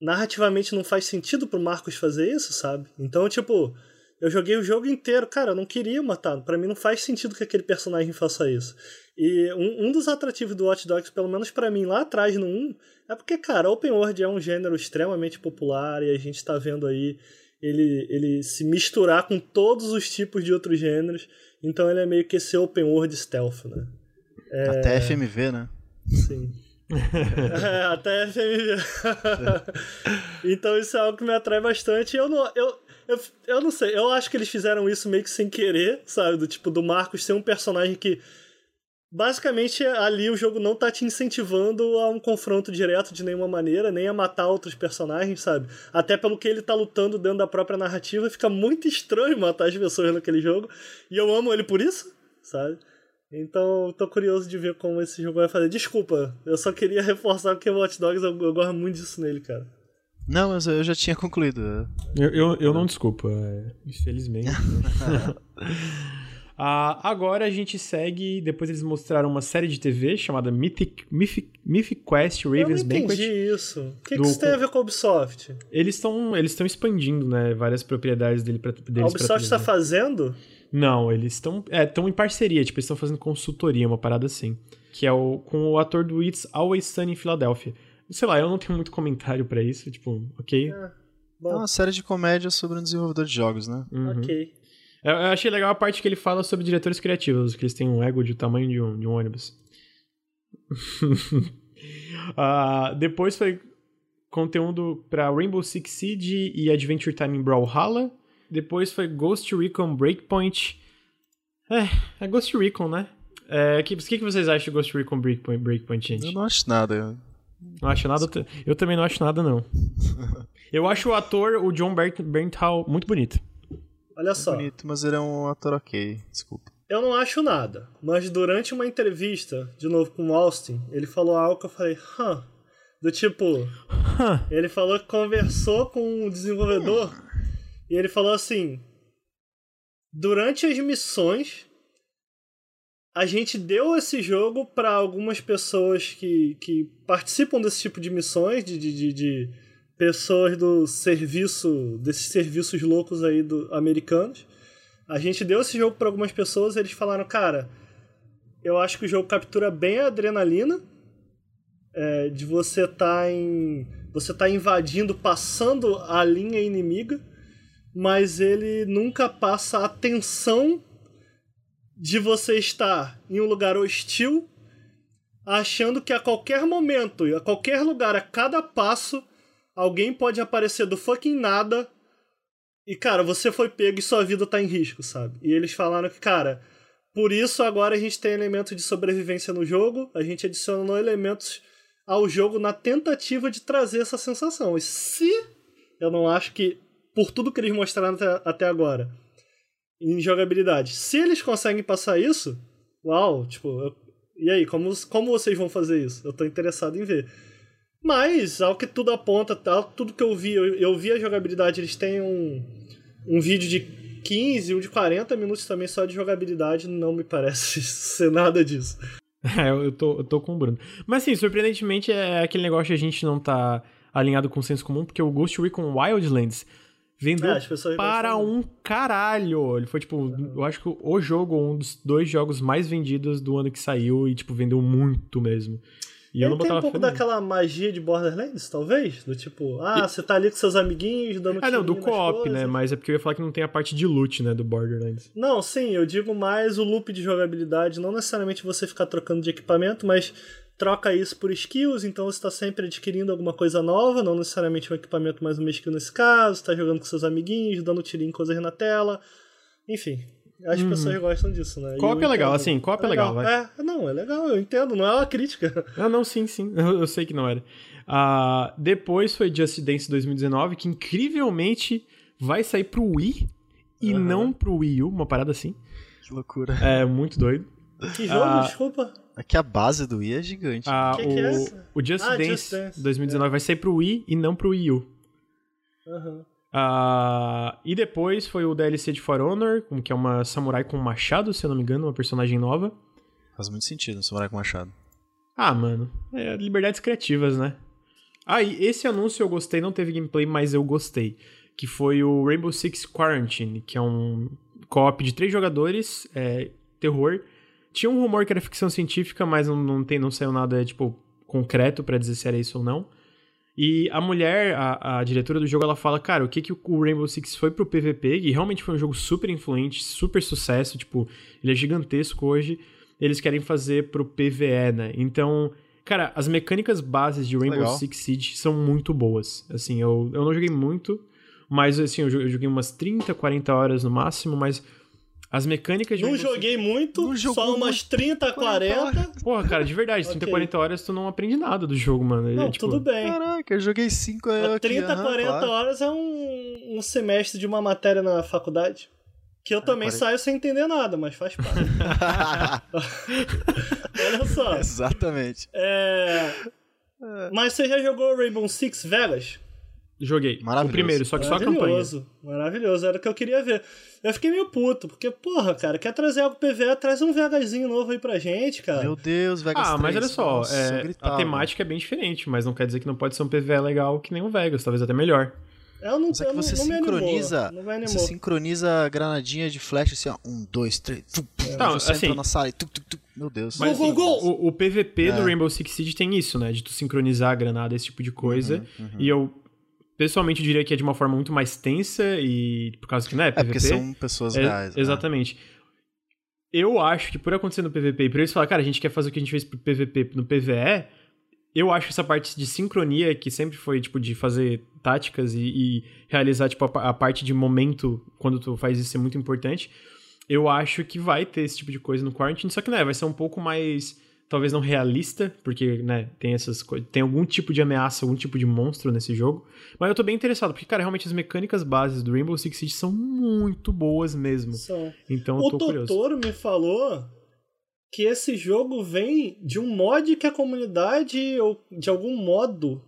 narrativamente não faz sentido pro Marcos fazer isso, sabe? Então, tipo, eu joguei o jogo inteiro, cara, eu não queria matar. para mim não faz sentido que aquele personagem faça isso. E um, um dos atrativos do Watch Dogs, pelo menos para mim lá atrás no 1, é porque, cara, Open World é um gênero extremamente popular e a gente tá vendo aí ele, ele se misturar com todos os tipos de outros gêneros. Então ele é meio que esse Open World stealth, né? É... Até FMV, né? Sim. é, *laughs* até FMV. *laughs* então isso é algo que me atrai bastante. Eu não, eu, eu, eu não sei, eu acho que eles fizeram isso meio que sem querer, sabe? Do tipo, do Marcos ser um personagem que. Basicamente, ali o jogo não tá te incentivando a um confronto direto de nenhuma maneira, nem a matar outros personagens, sabe? Até pelo que ele tá lutando dentro da própria narrativa, fica muito estranho matar as pessoas naquele jogo. E eu amo ele por isso, sabe? Então, tô curioso de ver como esse jogo vai fazer. Desculpa, eu só queria *laughs* reforçar porque o Watch Dogs eu, eu gosto muito disso nele, cara. Não, mas eu já tinha concluído. Eu, eu, eu não desculpa, é, infelizmente. *laughs* ah, agora a gente segue. Depois eles mostraram uma série de TV chamada Mythic, Mythic, Mythic Quest Raven's eu não Banquet. isso. O que, que isso tem a ver com a Ubisoft? Eles estão eles expandindo né, várias propriedades dele pra, deles. A Ubisoft está fazendo? Não, eles estão é, em parceria, tipo, eles estão fazendo consultoria, uma parada assim. Que é o, com o ator do It's Always Sunny em Philadelphia. Sei lá, eu não tenho muito comentário para isso, tipo, ok. É, é uma série de comédia sobre um desenvolvedor de jogos, né? Uhum. Ok. Eu, eu, achei legal a parte que ele fala sobre diretores criativos, que eles têm um ego de tamanho de um, de um ônibus. uh, *laughs* depois foi conteúdo para Rainbow Six Siege e Adventure Time em Brawlhalla. Depois foi Ghost Recon Breakpoint. É, é Ghost Recon, né? É, o que, que, que vocês acham de Ghost Recon Breakpoint, Breakpoint, gente? Eu não acho nada. Não acho nada. Eu também não acho nada, não. *laughs* eu acho o ator, o John Bernthal, muito bonito. Olha só. É bonito, mas ele é um ator ok. Desculpa. Eu não acho nada, mas durante uma entrevista, de novo com o Austin, ele falou algo que eu falei, hã? Do tipo, Hã. ele falou que conversou com o desenvolvedor e ele falou assim: durante as missões, a gente deu esse jogo para algumas pessoas que, que participam desse tipo de missões, de, de, de, pessoas do serviço, desses serviços loucos aí do, americanos. A gente deu esse jogo para algumas pessoas e eles falaram, cara, eu acho que o jogo captura bem a adrenalina é, de você tá em. Você tá invadindo, passando a linha inimiga, mas ele nunca passa a tensão de você estar em um lugar hostil, achando que a qualquer momento, a qualquer lugar, a cada passo, alguém pode aparecer do fucking nada e, cara, você foi pego e sua vida tá em risco, sabe? E eles falaram que, cara, por isso agora a gente tem elementos de sobrevivência no jogo, a gente adicionou elementos ao jogo na tentativa de trazer essa sensação. E se eu não acho que, por tudo que eles mostraram até, até agora, em jogabilidade, se eles conseguem passar isso, uau, tipo, eu, e aí, como, como vocês vão fazer isso? Eu tô interessado em ver. Mas, ao que tudo aponta, tal, tudo que eu vi, eu, eu vi a jogabilidade, eles têm um, um vídeo de 15, um de 40 minutos também só de jogabilidade, não me parece *laughs* ser nada disso. *laughs* É, eu tô, eu tô com o Bruno. Mas assim, surpreendentemente é aquele negócio que a gente não tá alinhado com o senso comum, porque o Ghost Recon Wildlands vendeu É, para um caralho. Ele foi, tipo, eu acho que o jogo, um dos dois jogos mais vendidos do ano que saiu e, tipo, vendeu muito mesmo. E eu Ele não tem um pouco daquela magia de Borderlands, talvez? Do tipo, ah, você tá ali com seus amiguinhos, dando Ah, não, do co-op, né? Mas é porque eu ia falar que não tem a parte de loot, né, do Borderlands. Não, sim, eu digo mais o loop de jogabilidade, não necessariamente você ficar trocando de equipamento, mas troca isso por skills, então você está sempre adquirindo alguma coisa nova, não necessariamente um equipamento mais uma skill nesse caso, está jogando com seus amiguinhos, dando tirinho em coisas na tela, enfim. As pessoas gostam disso, né? Uhum. Co-op é legal, assim, co-op é legal, vai. É, não, é legal, eu entendo, não é uma crítica. *laughs* Ah, não, sim, sim. Eu, *laughs* eu sei que não era. Ah, depois foi Just Dance 2019, que incrivelmente vai sair pro Wii e Aham. não pro Wii U, uma parada assim. Que loucura. É muito doido. Que jogo, Ah, desculpa. Aqui a base do Wii é gigante. Ah, Que o, que é essa? o Just, Ah, Dance Just Dance, 2019 vai sair pro Wii e não pro Wii U. Aham. Ah, e depois foi o DLC de For Honor, que é uma samurai com machado, se eu não me engano, uma personagem nova. Faz muito sentido, um samurai com machado. Ah, mano, é liberdades criativas, né? Ah, e esse anúncio eu gostei, não teve gameplay, mas eu gostei. Que foi o Rainbow Six Quarantine, que é um co-op de três jogadores, é, terror. Tinha um rumor que era ficção científica, mas não, não, tem, não saiu nada, tipo, concreto pra dizer se era isso ou não. E a mulher, a, a diretora do jogo, ela fala, cara, o que, que o Rainbow Six foi pro PVP, e realmente foi um jogo super influente, super sucesso, tipo, ele é gigantesco hoje, eles querem fazer pro PVE, né? Então, cara, as mecânicas bases de Rainbow Legal. Six Siege são muito boas. Assim, eu, eu não joguei muito, mas assim, eu joguei umas 30, 40 horas no máximo, mas as mecânicas de Não joguei muito, só umas 30, 40. Porra, cara, de verdade, 30, *laughs* Ok. 40 horas tu não aprende nada do jogo, mano. É, Não, tipo, tudo bem. Caraca, eu joguei 5 Mas aqui. 30, aham, 40 claro. horas é um, um semestre de uma matéria na faculdade. Que eu também 40. saio sem entender nada, mas faz parte. *laughs* Olha só. Exatamente. É... Mas você já jogou Rainbow Six Vegas? Joguei. Maravilhoso. O primeiro, só que só a campanha. Maravilhoso, maravilhoso, era o que eu queria ver. Eu fiquei meio puto, porque, porra, cara, quer trazer algo PVE, traz um VHzinho novo aí pra gente, cara. Meu Deus, Vegas Ah, mas 3, olha só, nossa, é, a temática é bem diferente, mas não quer dizer que não pode ser um PVE legal que nem o Vegas, talvez até melhor. Eu não, Mas é que eu não- você não me sincroniza. Animou, não. Você sincroniza a granadinha de flash assim, ó. Um, dois, três. Tum, Não, você assim- entra na sala e tum, tum, tum. Meu Deus. Mas Gol, assim! O, o PVP do É. Rainbow Six Siege tem isso, né? De tu sincronizar a granada, esse tipo de coisa. Uhum, uhum. E eu, pessoalmente, diria que é de uma forma muito mais tensa e por causa que, né, É PVP. porque são pessoas É, reais. né? Exatamente. Eu acho que por acontecer no PVP e por eles falar, cara, a gente quer fazer o que a gente fez pro PVP no PVE, eu acho essa parte de sincronia, que sempre foi, tipo, de fazer táticas e, e realizar, tipo, a, a parte de momento, quando tu faz isso, é muito importante. Eu acho que vai ter esse tipo de coisa no Quarantine, só que, né, vai ser um pouco mais talvez não realista, porque, né, tem essas coisas, tem algum tipo de ameaça, algum tipo de monstro nesse jogo. Mas eu tô bem interessado, porque, cara, realmente as mecânicas bases do Rainbow Six Siege são muito boas mesmo. São. Então eu tô o curioso. O Totoro me falou que esse jogo vem de um mod que a comunidade, ou de algum modo,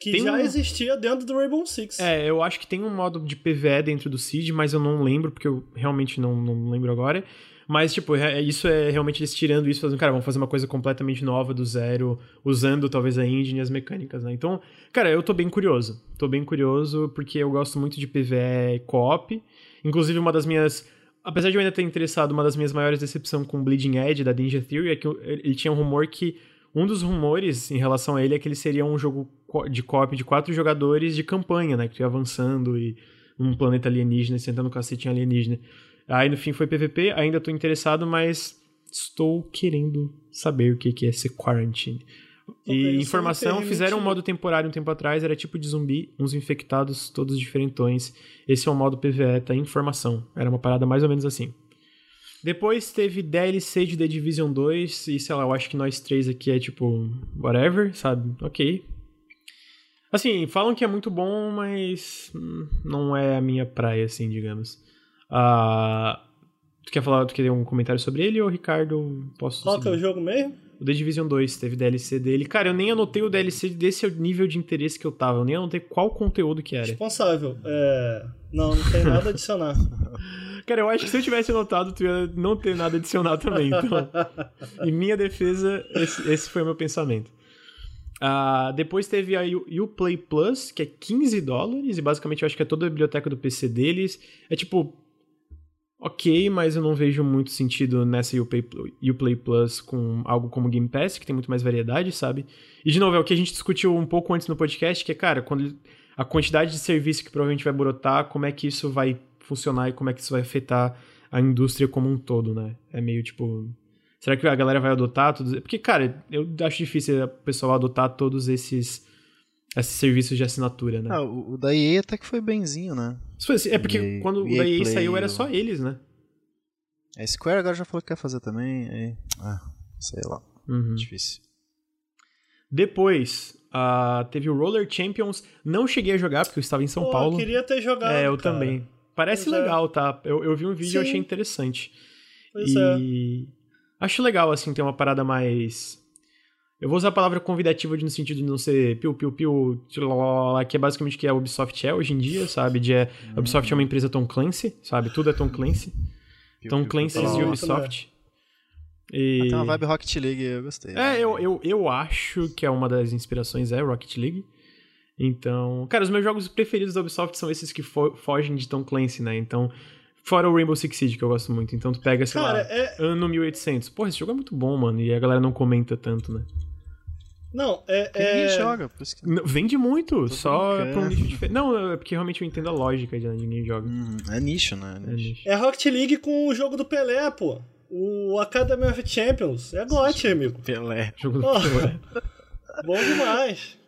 que tem já um... existia dentro do Rainbow Six. É, eu acho que tem um modo de PvE dentro do Siege, mas eu não lembro, porque eu realmente não, não lembro agora. Mas, tipo, é, isso é realmente eles tirando isso, fazendo, cara, vamos fazer uma coisa completamente nova do zero, usando talvez a engine e as mecânicas, né? Então, cara, eu tô bem curioso. Tô bem curioso porque eu gosto muito de PvE co-op. Inclusive, uma das minhas. Apesar de eu ainda ter interessado, uma das minhas maiores decepções com Bleeding Edge da Ninja Theory é que ele tinha um rumor que. Um dos rumores em relação a ele é que ele seria um jogo de co-op de quatro jogadores de campanha, né? Que ia avançando e num planeta alienígena, sentando um cacete alienígena. Aí no fim foi PVP, ainda tô interessado, mas estou querendo saber o que é esse Quarantine. E informação, fizeram um modo temporário um tempo atrás, era tipo de zumbi, uns infectados, todos diferentões. Esse é o modo PVE, tá? Informação. Era uma parada mais ou menos assim. Depois teve DLC de The Division 2, e sei lá, eu acho que nós três aqui é tipo, whatever, sabe? Ok. Assim, falam que é muito bom, mas hum, não é a minha praia, assim, digamos. Uh, tu quer falar, tu quer ter um comentário sobre ele ou Ricardo? Posso Qual que é o jogo mesmo? O The Division 2 teve DLC dele. Cara, eu nem anotei o DLC desse nível de interesse que eu tava. Eu nem anotei qual conteúdo que era. Responsável. É... Não, não tem nada a adicionar. *laughs* Cara, eu acho que se eu tivesse anotado, tu ia não ter nada a adicionar também. Então, *laughs* em minha defesa, esse, esse foi o meu pensamento. Uh, depois teve a Uplay Plus, que é 15 dólares, e basicamente eu acho que é toda a biblioteca do PC deles. É tipo, ok, mas eu não vejo muito sentido nessa Uplay, Uplay Plus com algo como Game Pass, que tem muito mais variedade, sabe? E de novo, é o que a gente discutiu um pouco antes no podcast, que é, cara, quando a quantidade de serviço que provavelmente vai brotar, como é que isso vai funcionar e como é que isso vai afetar a indústria como um todo, né? É meio tipo. Será que a galera vai adotar todos? Porque, cara, eu acho difícil o pessoal adotar todos esses esses serviços de assinatura, né? Ah, o, da EA até que foi benzinho, né? Assim, é porque EA, quando o da EA Play, saiu era só eles, né? A Square agora já falou que quer fazer também. E... Ah, sei lá. Uhum. Difícil. Depois, uh, teve o Roller Champions. Não cheguei a jogar porque eu estava em São Pô, Paulo. Eu queria ter jogado. É, eu cara. também. Parece pois é. legal, é. tá? Eu, eu vi um vídeo e achei interessante. Pois e é. acho legal, assim, ter uma parada mais eu vou usar a palavra convidativa no sentido de não ser piu, piu, piu, que é basicamente o que a Ubisoft é hoje em dia, sabe? De é, a Ubisoft é uma empresa Tom Clancy, sabe? Tudo é Tom Clancy. Tom Clancy e Ubisoft. E... Tem uma vibe Rocket League, eu gostei. É, né? eu, eu, eu acho que é uma das inspirações é Rocket League. Então, cara, os meus jogos preferidos da Ubisoft são esses que fo fogem de Tom Clancy, né? Então, fora o Rainbow Six Siege, que eu gosto muito. Então, tu pega, sei cara, lá, é... ano 1800. Porra, esse jogo é muito bom, mano. E a galera não comenta tanto, né? Não, é. Ninguém é... joga. Por isso que... Não, vende muito, Todo só pra um nicho diferente. Não, é porque realmente eu entendo a lógica de ninguém joga. Hum, é nicho, né? É, nicho. é Rocket League com o jogo do Pelé, pô. O Academy of Champions. É GOT, amigo. Pelé. Jogo do oh, Pelé. *laughs* Bom demais.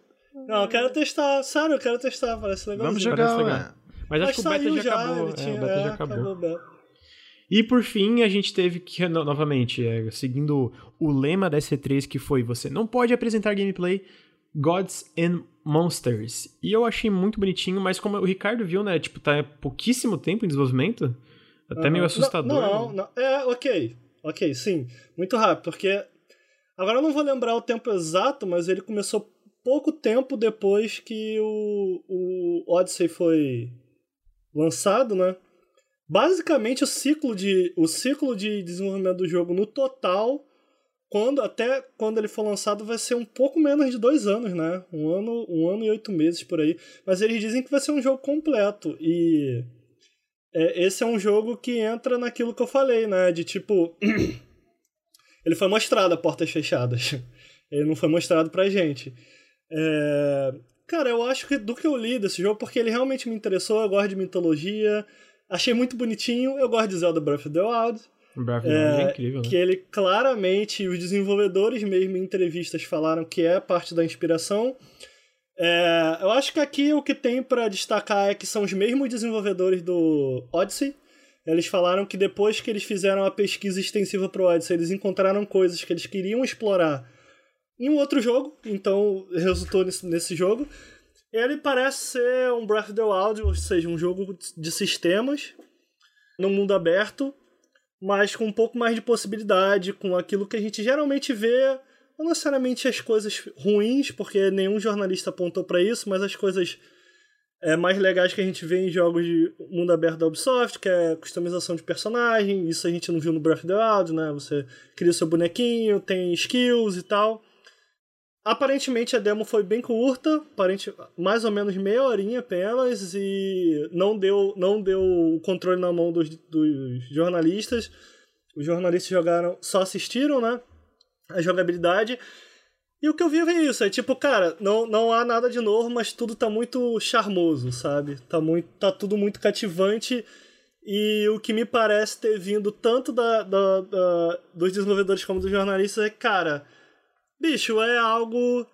Não, eu quero testar. Sério, eu quero testar. Parece legal. Vamos jogar, Mas, Mas acho que o beta já, já acabou. Tinha, é, o beta já acabou. acabou e por fim, a gente teve que, novamente, é, seguindo o lema da SC3, que foi: você não pode apresentar gameplay Gods and Monsters. E eu achei muito bonitinho, mas como o Ricardo viu, né? Tipo, tá pouquíssimo tempo em desenvolvimento. Até uhum. meio assustador. Não, não, não, É, ok. Ok, sim. Muito rápido, porque. Agora eu não vou lembrar o tempo exato, mas ele começou pouco tempo depois que o, o Odyssey foi lançado, né? Basicamente o ciclo de o ciclo de desenvolvimento do jogo no total, quando até quando ele for lançado vai ser um pouco menos de dois anos, né? Um ano, um ano e oito meses por aí. Mas eles dizem que vai ser um jogo completo e é, esse é um jogo que entra naquilo que eu falei, né? De tipo *clears throat* ele foi mostrado a portas fechadas. *laughs* Ele não foi mostrado pra gente. É... Cara, eu acho que do que eu li desse jogo, porque ele realmente me interessou, eu gosto de mitologia, Achei muito bonitinho. Eu gosto de Zelda Breath of the Wild. Breath of the Wild é, é incrível, né? Que ele claramente, os desenvolvedores mesmo em entrevistas falaram que é parte da inspiração. É, eu acho que aqui o que tem para destacar é que são os mesmos desenvolvedores do Odyssey. Eles falaram que depois que eles fizeram a pesquisa extensiva pro Odyssey, eles encontraram coisas que eles queriam explorar em um outro jogo, então resultou nesse, nesse jogo. Ele parece ser um Breath of the Wild, ou seja, um jogo de sistemas no mundo aberto, mas com um pouco mais de possibilidade, com aquilo que a gente geralmente vê, não necessariamente as coisas ruins, porque nenhum jornalista apontou para isso, mas as coisas é, mais legais que a gente vê em jogos de mundo aberto da Ubisoft, que é customização de personagem, isso a gente não viu no Breath of the Wild, né? Você cria o seu bonequinho, tem skills e tal. Aparentemente a demo foi bem curta, aparente, mais ou menos meia horinha apenas, e não deu, não deu o controle na mão dos, dos jornalistas. Os jornalistas jogaram, só assistiram, né? A jogabilidade. E o que eu vi é isso, é tipo, cara, não, não há nada de novo, mas tudo tá muito charmoso, sabe? Tá, muito, tá tudo muito cativante. E o que me parece ter vindo tanto da, da, da dos desenvolvedores como dos jornalistas é, cara Bicho, é algo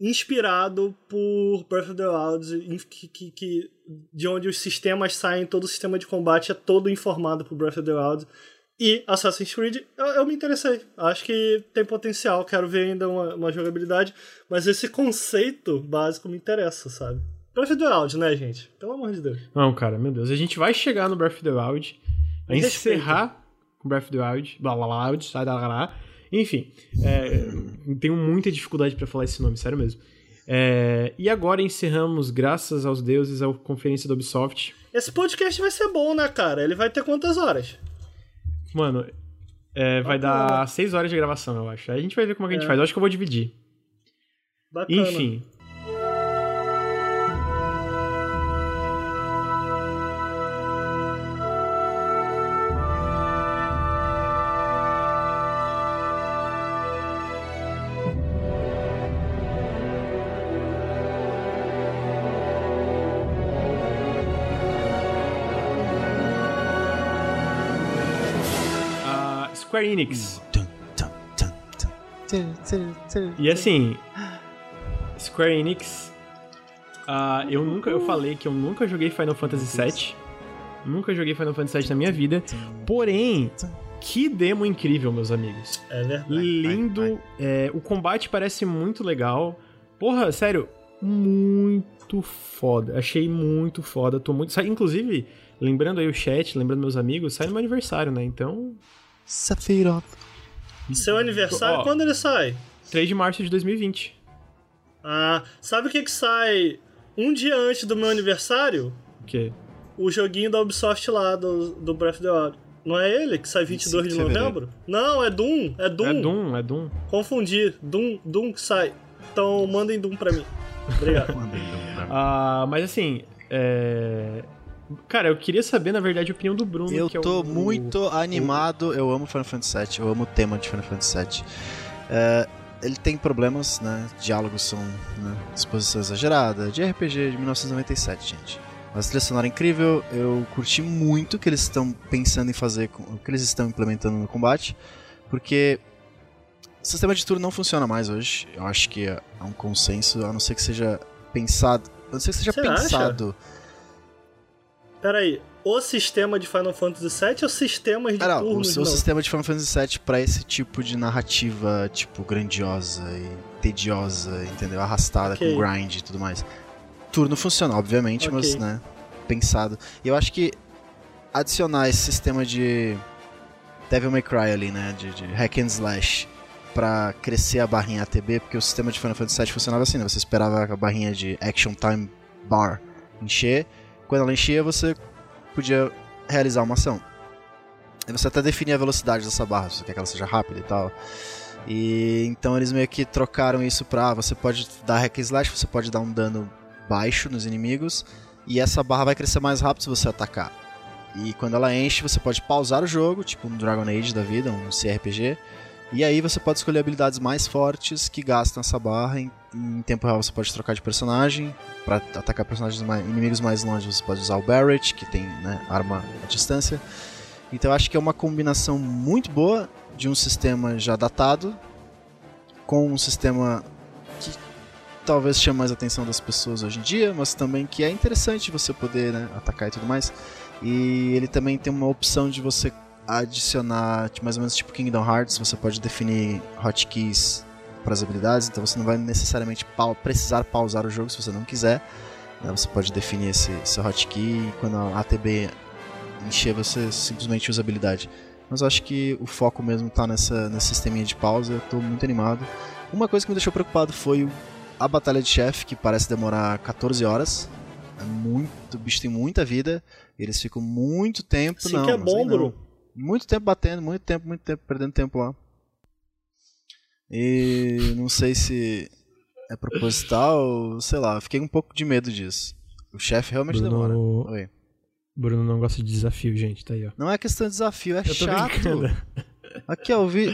inspirado por Breath of the Wild, que, que, que, de onde os sistemas saem, todo o sistema de combate é todo informado por Breath of the Wild. E Assassin's Creed, eu, eu me interessei. Acho que tem potencial, quero ver ainda uma, uma, jogabilidade, mas esse conceito básico me interessa, sabe? Breath of the Wild, né, gente? Pelo amor de Deus. Não, cara, meu Deus. A gente vai chegar no Breath of the Wild, vai encerrar com Breath of the Wild, blá blá blá, sai da lá enfim, é, tenho muita dificuldade para falar esse nome, sério mesmo. É, e agora encerramos, graças aos deuses, a conferência da Ubisoft. Esse podcast vai ser bom, né, cara? Ele vai ter quantas horas? Mano, é, vai dar 6 horas de gravação, eu acho. Aí a gente vai ver como é que a gente é. faz. Eu acho que eu vou dividir. Bacana. Enfim, Square Enix. E assim, Square Enix, uh, eu nunca, eu falei que eu nunca joguei Final Fantasy VII, nunca joguei Final Fantasy VII na minha vida, porém, que demo incrível, meus amigos. É verdade. Lindo, é, o combate parece muito legal. Porra, sério, muito foda. Achei muito foda. Tô muito. Inclusive, lembrando aí o chat, lembrando meus amigos, sai no meu aniversário, né? Então, Sephiroth. Seu aniversário, quando ele sai? 3 de março de 2020. Ah, sabe o que que sai um dia antes do meu aniversário? O quê? O joguinho da Ubisoft lá, do, do Breath of the Wild. Não é ele que sai 22 de novembro? Não, é Doom, é Doom. É Doom, é Doom. Confundi. Doom, Doom que sai. Então mandem Doom pra mim. *laughs* Obrigado. mandem Doom pra mim. Ah, mas assim, é... Cara, eu queria saber, na verdade, a opinião do Bruno. Eu é tô o, muito animado, eu amo Final Fantasy VII, eu amo o tema de Final Fantasy VII. É, ele tem problemas, né? Diálogos são né, exposição exagerada, de RPG de 1997, gente. Mas a trilha sonora é incrível, eu curti muito o que eles estão pensando em fazer, o que eles estão implementando no combate, porque o sistema de turno não funciona mais hoje. Eu acho que é um consenso, a não ser que seja pensado. A não ser que seja Você pensado. Acha? Peraí, o sistema de Final Fantasy VII ou sistemas de ah, turnos? O, o sistema de Final Fantasy VII para esse tipo de narrativa, tipo, grandiosa e tediosa, entendeu? Arrastada okay. com grind e tudo mais. Turno funciona, obviamente, okay. mas, né, pensado. E eu acho que adicionar esse sistema de Devil May Cry ali, né, de, de hack and slash para crescer a barrinha ATB, porque o sistema de Final Fantasy VII funcionava assim, né? Você esperava a barrinha de Action Time Bar encher quando ela enchia, você podia realizar uma ação. E você até definia a velocidade dessa barra, se você quer que ela seja rápida e tal. E então eles meio que trocaram isso pra. Ah, você pode dar hack slash, você pode dar um dano baixo nos inimigos, e essa barra vai crescer mais rápido se você atacar. E quando ela enche, você pode pausar o jogo, tipo um Dragon Age da vida, um CRPG, e aí você pode escolher habilidades mais fortes que gastam essa barra. Em, em tempo real você pode trocar de personagem. Para atacar personagens mais, inimigos mais longe você pode usar o Barret, que tem né, arma à distância. Então eu acho que é uma combinação muito boa de um sistema já datado com um sistema que talvez chame mais a atenção das pessoas hoje em dia, mas também que é interessante você poder né, atacar e tudo mais. E ele também tem uma opção de você adicionar, mais ou menos tipo Kingdom Hearts, você pode definir hotkeys para as habilidades, então você não vai necessariamente pa precisar pausar o jogo se você não quiser. Né? Você pode definir esse, esse hotkey e quando a ATB encher, você simplesmente usa a habilidade. Mas eu acho que o foco mesmo tá nessa, nesse sisteminha de pausa, eu tô muito animado. Uma coisa que me deixou preocupado foi a batalha de chefe, que parece demorar 14 horas. É muito, o bicho tem muita vida, eles ficam muito tempo. Sim não, que é bom, Bruno. Muito tempo batendo, muito tempo, muito tempo, perdendo tempo lá. E não sei se é proposital, sei lá, fiquei um pouco de medo disso. O chefe realmente Bruno... demora. Oi. Bruno não gosta de desafio, gente, tá aí, ó. Não é questão de desafio, é Eu tô chato. brincando. Aqui, ó, eu vi.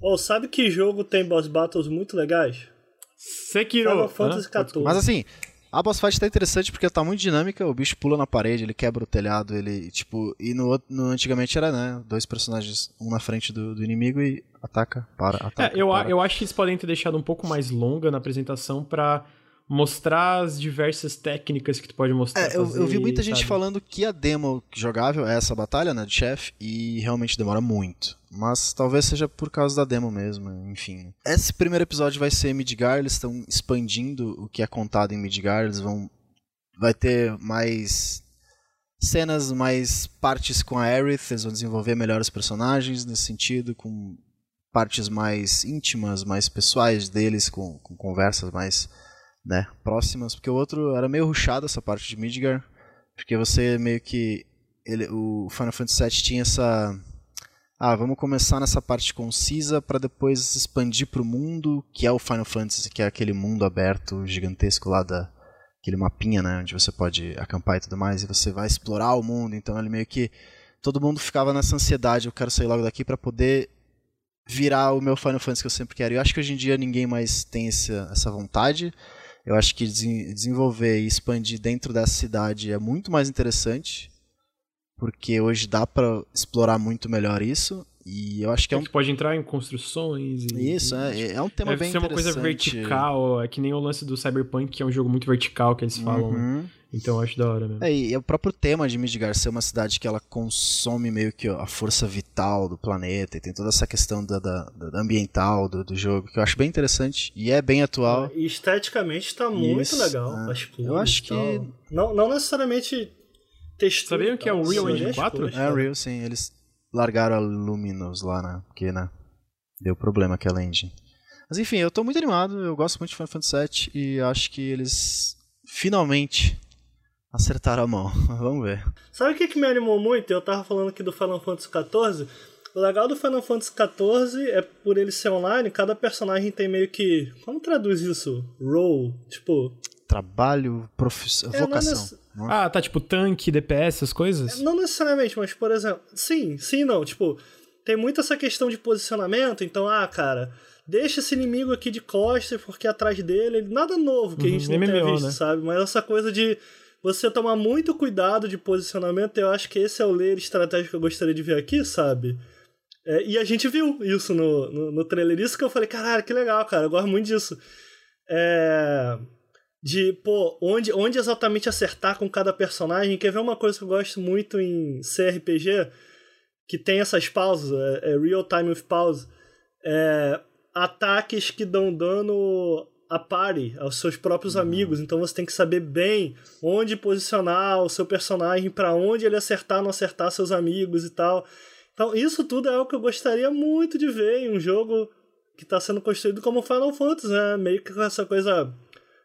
Ou sabe que jogo tem boss battles muito legais? Sekiro! Final Fantasy? XIV. Mas assim, a boss fight tá interessante porque tá muito dinâmica, o bicho pula na parede, ele quebra o telhado, ele, tipo, e no, no antigamente era, né, dois personagens, um na frente do, do inimigo e ataca, para, ataca, É, eu, para. eu acho que eles podem ter deixado um pouco mais longa na apresentação pra mostrar as diversas técnicas que tu pode mostrar. É, eu, eu vi fazer, muita gente sabe? falando que a demo jogável é essa batalha, né, de chefe, e realmente demora muito. Mas talvez seja por causa da demo mesmo, enfim. Esse primeiro episódio vai ser Midgar, eles estão expandindo o que é contado em Midgar, eles vão... Vai ter mais cenas, mais partes com a Aerith, eles vão desenvolver melhor os personagens nesse sentido, com partes mais íntimas, mais pessoais deles, com, com conversas mais né, próximas, porque o outro era meio rushado essa parte de Midgar, porque você meio que ele, o Final Fantasy VII tinha essa ah, vamos começar nessa parte concisa para depois expandir pro mundo, que é o Final Fantasy, que é aquele mundo aberto gigantesco lá da aquele mapinha, né, onde você pode acampar e tudo mais, e você vai explorar o mundo, então ele meio que todo mundo ficava nessa ansiedade, eu quero sair logo daqui para poder virar o meu Final Fantasy que eu sempre quero. Eu acho que hoje em dia ninguém mais tem essa, essa vontade. Eu acho que desen- desenvolver e expandir dentro dessa cidade é muito mais interessante, porque hoje dá pra explorar muito melhor isso. E eu acho que é um. Tu pode entrar em construções e... Isso, é, é um tema Deve bem ser uma interessante. coisa vertical, é que nem o lance do Cyberpunk, que é um jogo muito vertical que eles falam. né? Uhum. Então eu acho da hora mesmo. É, e o próprio tema de Midgar ser uma cidade que ela consome meio que a força vital do planeta e tem toda essa questão da, da- da ambiental do, do jogo que eu acho bem interessante e é bem atual. E esteticamente tá muito legal. é. As Eu acho que- Não, não necessariamente textura. Sabiam que é o Real Engine as 4? cores, É, cara. Real, sim. Eles largaram a Luminous lá, né? Porque, né? Deu problema aquela engine. Mas enfim, eu tô muito animado. Eu gosto muito de Final Fantasy VII e acho que eles finalmente acertaram a mão. *laughs* Vamos ver. Sabe o que, que me animou muito? Eu tava falando aqui do Final Fantasy XIV. O legal do Final Fantasy XIV é por ele ser online, cada personagem tem meio que. Como traduz isso? Role? Tipo. Trabalho, profissão, É, não vocação. nesse- não é? Ah, tá, tipo tanque, DPS, essas coisas? Não necessariamente, mas por exemplo. Sim, sim, não. Tipo, tem muito essa questão de posicionamento, então, ah, cara. Deixa esse inimigo aqui de costas, porque atrás dele. Nada novo que a Uhum, gente não tenha visto, né? sabe? Mas essa coisa de você tomar muito cuidado de posicionamento, eu acho que esse é o layer estratégico que eu gostaria de ver aqui, sabe? É, e a gente viu isso no, no, no trailer. Isso que eu falei, caralho, que legal, cara. Eu gosto muito disso. É. De, pô, onde, onde exatamente acertar com cada personagem. Quer ver uma coisa que eu gosto muito em CRPG? Que tem essas pausas, é, é real time with pause. É, ataques que dão dano a party, aos seus próprios amigos. Então você tem que saber bem onde posicionar o seu personagem, para onde ele acertar, não acertar seus amigos e tal. Então, isso tudo é algo que eu gostaria muito de ver em um jogo que está sendo construído como Final Fantasy, né? Meio que com essa coisa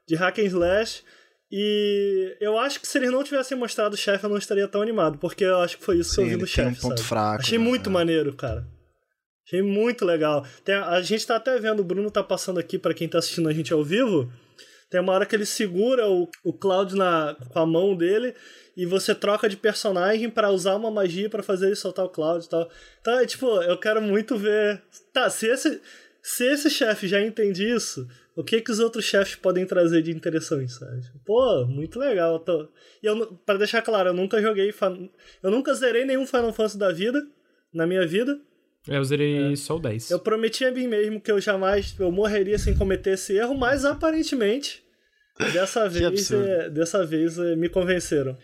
de hack and slash. E eu acho que se eles não tivessem mostrado o chefe, eu não estaria tão animado, porque eu acho que foi isso que Sim, eu vi um chefe. ponto sabe? fraco, Achei né? muito É. maneiro, cara. Achei muito legal. Tem, a gente tá até vendo, o Bruno tá passando aqui para quem tá assistindo a gente ao vivo. Tem uma hora que ele segura o, o Cloud na, com a mão dele e você troca de personagem para usar uma magia para fazer ele soltar o Cloud e tal. Então, é, tipo, eu quero muito ver. Tá, se esse, se esse chefe já entende isso, o que que os outros chefes podem trazer de interessante, sabe? Pô, muito legal. Tô... E eu, pra deixar claro, eu nunca joguei. Eu nunca zerei nenhum Final Fantasy da vida, na minha vida. É, eu zerei só o 10. Eu prometi a mim mesmo que eu jamais eu morreria sem cometer esse erro, mas aparentemente dessa vez, é, dessa vez é, me convenceram.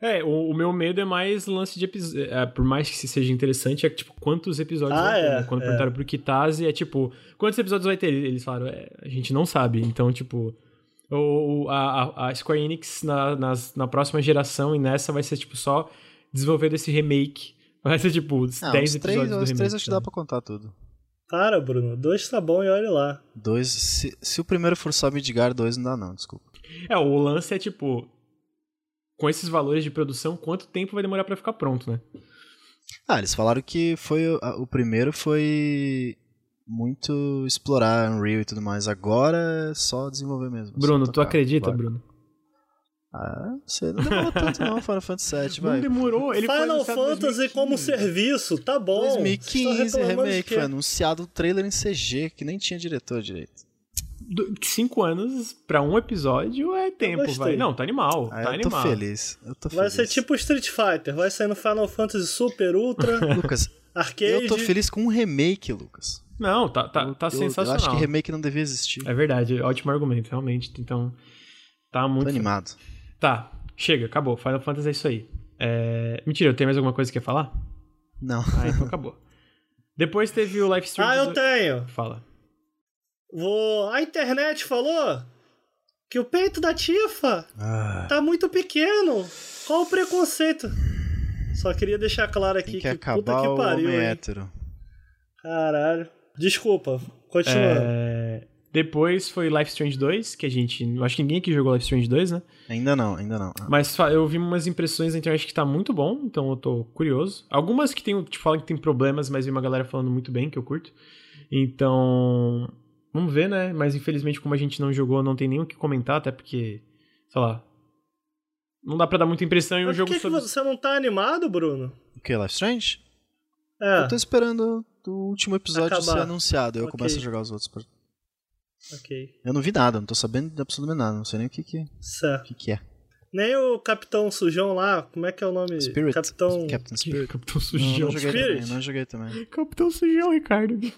É, o, o, meu medo é mais lance de episódio. É, por mais que seja interessante, é tipo, quantos episódios ah, vai ter? É, né? Quando é. perguntaram pro Kitase, é tipo, quantos episódios vai ter? Eles falaram, é, a gente não sabe. Então, tipo, o, a, a Square Enix na, nas, na próxima geração e nessa vai ser, tipo, só desenvolvendo esse remake. Vai ser, tipo, os Não, 10 os episódios três, do os remake. três acho que dá sabe? pra contar tudo. Para, Bruno. Dois tá bom e olha lá. Dois, se, se o primeiro for só Midgar, dois não dá não, desculpa. É, o lance é, tipo, com esses valores de produção, quanto tempo vai demorar pra ficar pronto, né? Ah, eles falaram que foi o primeiro foi muito explorar Unreal e tudo mais. Agora é só desenvolver mesmo. Bruno, só tu tocar. acredita, Bora. Bruno? Ah, não sei, não demorou tanto não, Final Fantasy VII, vai. Não demorou, ele foi Final em Fantasy 2015. como serviço, tá bom. Vocês 2015 estão reclamando de remake, foi anunciado o trailer em CG, que nem tinha diretor direito. Do- Cinco anos pra um episódio é tempo, vai. Não, tá animal, Ah, tá eu tô animal. feliz, eu tô Vai feliz. ser tipo Street Fighter, vai sair no Final Fantasy Super, Ultra, *laughs* Lucas, Arcade. eu tô feliz com um remake, Lucas. Não, tá, tá, tá Eu- sensacional. Eu acho que remake não devia existir. É verdade, ótimo argumento, realmente. Então, tá muito. Tô animado. Tá, chega, acabou. Final Fantasy é isso aí. É... Mentira, eu tenho mais alguma coisa que quer falar? Não. Ah, então acabou. Depois teve o live stream. Ah, eu do- tenho. Fala. Vou... A internet falou que o peito da Tifa Ah, tá muito pequeno. Qual o preconceito? Só queria deixar claro aqui tem que, que puta que o pariu, homem hein? hétero. Caralho. Desculpa, continuando. É, Depois foi Life Strange 2, que a gente. Acho que ninguém aqui jogou Life Strange 2, né? Ainda não, ainda não. Mas eu vi umas impressões na internet que tá muito bom, então eu tô curioso. Algumas que tem, te falam que tem problemas, mas vi uma galera falando muito bem, que eu curto. Então. Vamos ver, né? Mas infelizmente, como a gente não jogou, não tem nem o que comentar, até porque. Sei lá. Não dá pra dar muita impressão em um jogo que, que sobre. você não tá animado, Bruno? O que, Life Strange? É, Eu tô esperando o último episódio Acabar. ser anunciado, aí eu Ok. começo a jogar os outros. pra- ok. Eu não vi nada, não tô sabendo de absolutamente nada, não sei nem o que que, o Certo. que, que é. Nem o Capitão Sujão lá, como é que é o nome? Spirit. Capitão... Captain Spirit. Capitão Não, Sujão. não joguei Spirit. também, não joguei também. Capitão Sujão, Ricardo.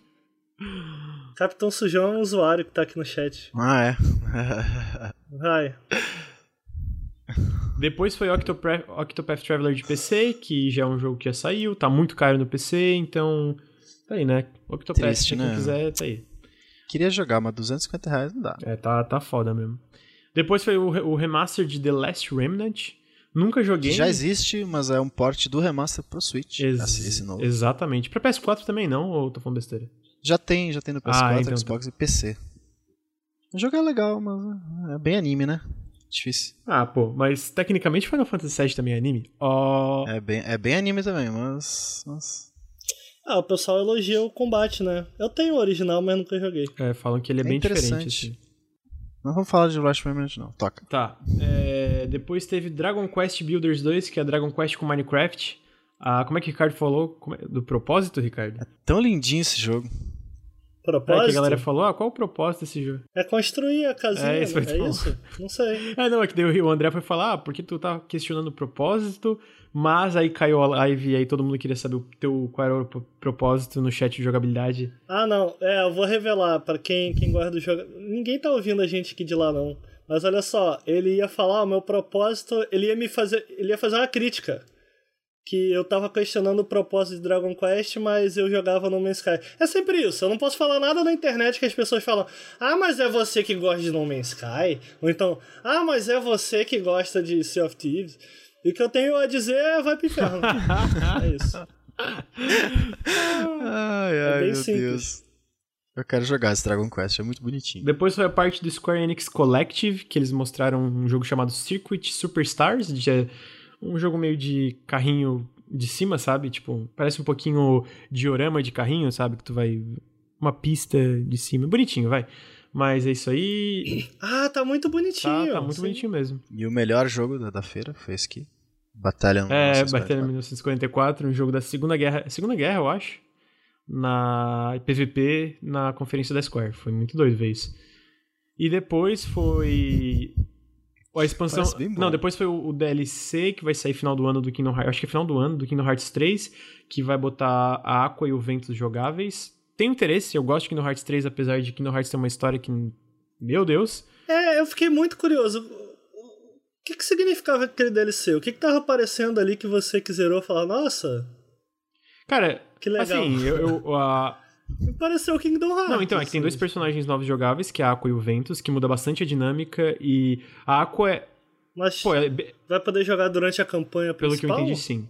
Capitão Sujão é um usuário que tá aqui no chat. Ah, é. Vai. Depois foi Octopath, Octopath Traveler de PC, que já é um jogo que já saiu, tá muito caro no PC, então. Tá aí, né? Octopath, Triste, se quem né? quiser, tá aí. Queria jogar, mas 250 reais não dá. É, tá, tá foda mesmo. Depois foi o, o remaster de The Last Remnant. Nunca joguei. Já existe, mas é um port do remaster pro Switch. Ex- esse, esse novo. Exatamente. Pra PS4 também não, ou tô falando besteira? Já tem, já tem no PS4, Ah, então tá. Xbox e PC. O jogo é legal, mas é bem anime, né? Difícil. Ah, pô, mas tecnicamente Final Fantasy VII também é anime? Ó. É bem, é bem anime também, mas. mas Ah, o pessoal elogia o combate, né? Eu tenho o original, mas nunca joguei. É, falam que ele é, É bem diferente. interessante. Assim. Não vamos falar de Rush Remnant, não. Toca. Tá. é, depois teve Dragon Quest Builders 2, que é Dragon Quest com Minecraft. Ah, como é que o Ricardo falou? É- Do propósito, Ricardo? Tão lindinho esse jogo. É, Propósito? que a galera falou, ah, qual o propósito desse jogo? É construir a casinha, É, é isso tão- isso? Não sei. *laughs* É, não, é que daí o André foi falar, ah, porque tu tá questionando o propósito, mas aí caiu a live e aí todo mundo queria saber o teu, qual era o pro- propósito no chat de jogabilidade. Ah, não. É, eu vou revelar pra quem, quem gosta do jogo. Ninguém tá ouvindo a gente aqui de lá, não. Mas olha só, ele ia falar, o meu propósito, ele ia me fazer. Ele ia fazer uma crítica. Que eu tava questionando o propósito de Dragon Quest, mas eu jogava no Man's Sky. É sempre isso, eu não posso falar nada na internet que as pessoas falam, ah, mas é você que gosta de No Man's Sky? Ou então, ah, mas é você que gosta de Sea of Thieves? E o que eu tenho a dizer é vai pro inferno. é isso. Ai, ai, bem meu simples. Deus. Eu quero jogar esse Dragon Quest, é muito bonitinho. Depois foi a parte do Square Enix Collective, que eles mostraram um jogo chamado Circuit Superstars, de é um jogo meio de carrinho de cima, sabe? Tipo, parece um pouquinho diorama de carrinho, sabe? Que tu vai. Uma pista de cima. Bonitinho, vai. Mas é isso aí. *clears throat* Ah, tá muito Tá, bonitinho. tá muito sim. bonitinho mesmo. E o melhor jogo da, da feira foi esse aqui. Batalha É, 1944. Batalha 1944, um jogo da Segunda Guerra. Segunda Guerra, eu acho. Na PVP, na conferência da Square. Foi muito doido ver isso. E depois foi. A expansão. Não, depois foi o o DLC que vai sair final do ano do Kingdom Hearts. Acho que é final do ano do Kingdom Hearts 3, que vai botar a Aqua e o Ventus jogáveis. Tenho interesse, eu gosto de Kingdom Hearts 3, apesar de Kingdom Hearts ter uma história que. Meu Deus. É, eu fiquei muito curioso. que, que significava aquele DLC? O que, que tava aparecendo ali que você que zerou falou, nossa. Cara, que legal. assim, eu. eu uh... *laughs* Me pareceu Kingdom Hearts. Não, então, é que tem dois personagens novos jogáveis, que é a Aqua e o Ventus, que muda bastante a dinâmica, e a Aqua é. Mas Pô, é... vai poder jogar durante a campanha Pelo principal? que eu entendi, sim.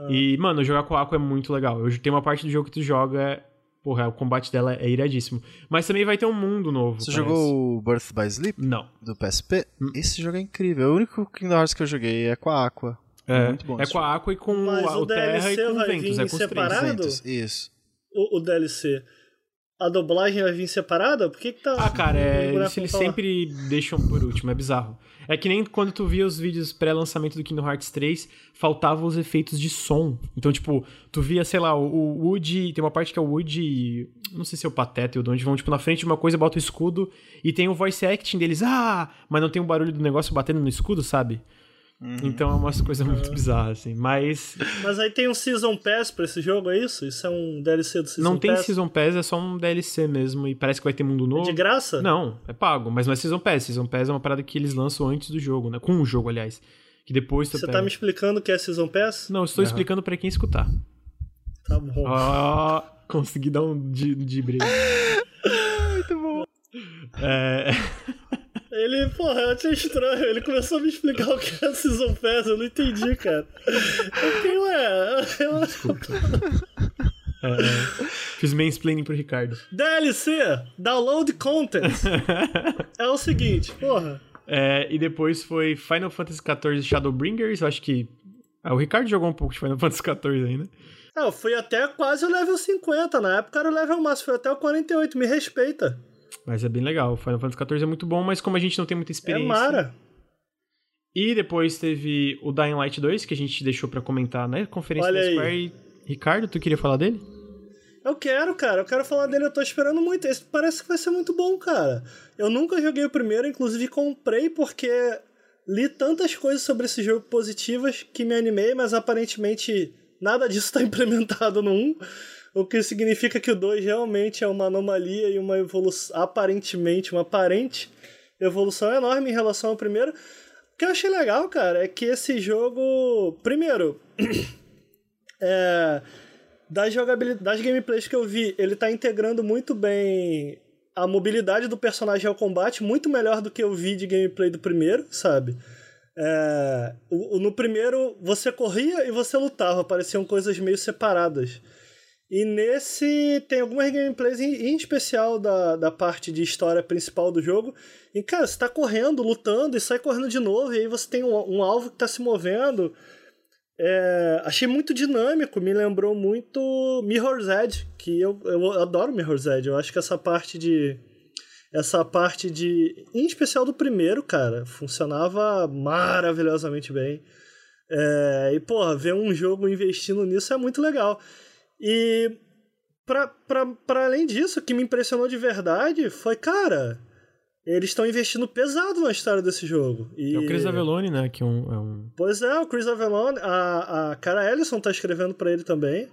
Ah. E, mano, jogar com a Aqua é muito legal. Eu, tem uma parte do jogo que tu joga Porra, o combate dela é iradíssimo. Mas também vai ter um mundo novo. Você parece. jogou o Birth by Sleep? Não. Do PSP? Hum. Esse jogo é incrível. O único Kingdom Hearts que eu joguei é com a Aqua. É, muito bom. É com a Aqua e com Mas o, o Terra e com o vai Ventus. Vir é com separado? Ventus, isso. O, o, DLC. A dublagem vai vir separada? Por que, que tá. Ah, cara, é, isso eles sempre deixam por último, é bizarro. É que nem quando tu via os vídeos pré-lançamento do Kingdom Hearts 3, faltavam os efeitos de som. Então, tipo, tu via, sei lá, o, Woody. Tem uma parte que é o Woody. Não sei se é o Pateta e o Donde vão, tipo, na frente de uma coisa, bota o escudo e tem o voice acting deles, ah! Mas não tem o barulho do negócio batendo no escudo, sabe? Uhum. Então é umas coisas muito uhum. bizarras, assim. Mas. Mas aí tem um Season Pass pra esse jogo, é isso? Isso é um DLC do Season Pass? Não tem Pass? Season Pass, é só um DLC mesmo. E parece que vai ter mundo novo. É de graça? Não, é pago. Mas não é Season Pass. Season Pass é uma parada que eles lançam antes do jogo, né? Com o jogo, aliás. Que depois Você pega. tá me explicando o que é Season Pass? Não, eu estou uhum. explicando pra quem escutar. Tá bom. Oh, consegui dar um de, de brilho. *laughs* muito bom. É. Ele, porra, eu achei estranho. Ele começou a me explicar o que é Season Pass, eu não entendi, cara. Eu fiquei, ué. Eu... Desculpa. É, fiz mansplaining pro Ricardo. DLC, Download Content. é o seguinte, porra. É, e depois foi Final Fantasy XIV Shadowbringers. Eu acho que. Ah, o Ricardo jogou um pouco de Final *laughs* Fantasy XIV ainda. É, eu fui até quase o level 50. Na época era o level máximo, foi até o 48. Me respeita. Mas é bem legal. O Final Fantasy XIV é muito bom, mas como a gente não tem muita experiência. É Mara. E depois teve o Dying Light 2, que a gente deixou para comentar na conferência Olha da aí. Square. Ricardo, tu queria falar dele? Eu quero, cara. Eu quero falar dele. Eu tô esperando muito. Esse parece que vai ser muito bom, cara. Eu nunca joguei o primeiro, inclusive comprei porque li tantas coisas sobre esse jogo positivas que me animei, mas aparentemente nada disso está *laughs* implementado no 1. O que significa que o 2 realmente é uma anomalia e uma evolução, aparentemente, uma aparente evolução enorme em relação ao primeiro. O que eu achei legal, cara, é que esse jogo. Primeiro, *clears throat* é, das, jogabilidade, das gameplays que eu vi, ele tá integrando muito bem a mobilidade do personagem ao combate, muito melhor do que eu vi de gameplay do primeiro, sabe? É, no primeiro, você corria e você lutava, pareciam coisas meio separadas. E nesse tem algumas gameplays em, em, especial da, da parte de história principal do jogo. E, cara, você tá correndo, lutando e sai correndo de novo, e aí você tem um, um alvo que tá se movendo. É, achei muito dinâmico, me lembrou muito Mirror's Edge, que eu, eu adoro Mirror's Edge. Eu acho que essa parte de. Essa parte de. Em especial do primeiro, cara, funcionava maravilhosamente bem. É, e, porra, ver um jogo investindo nisso é muito legal. E para além disso, o que me impressionou de verdade foi, cara, eles estão investindo pesado na história desse jogo. E... É o Chris Avellone, né? Que é um, é um... Pois é, o Chris Avellone, a, a Cara Ellison tá escrevendo para ele também.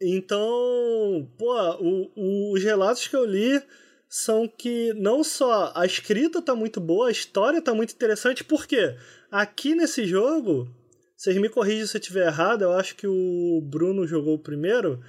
Então, pô, o, o, os relatos que eu li são que não só a escrita tá muito boa, a história tá muito interessante, porque aqui nesse jogo, vocês me corrigem se eu estiver errado, eu acho que o Bruno jogou o primeiro.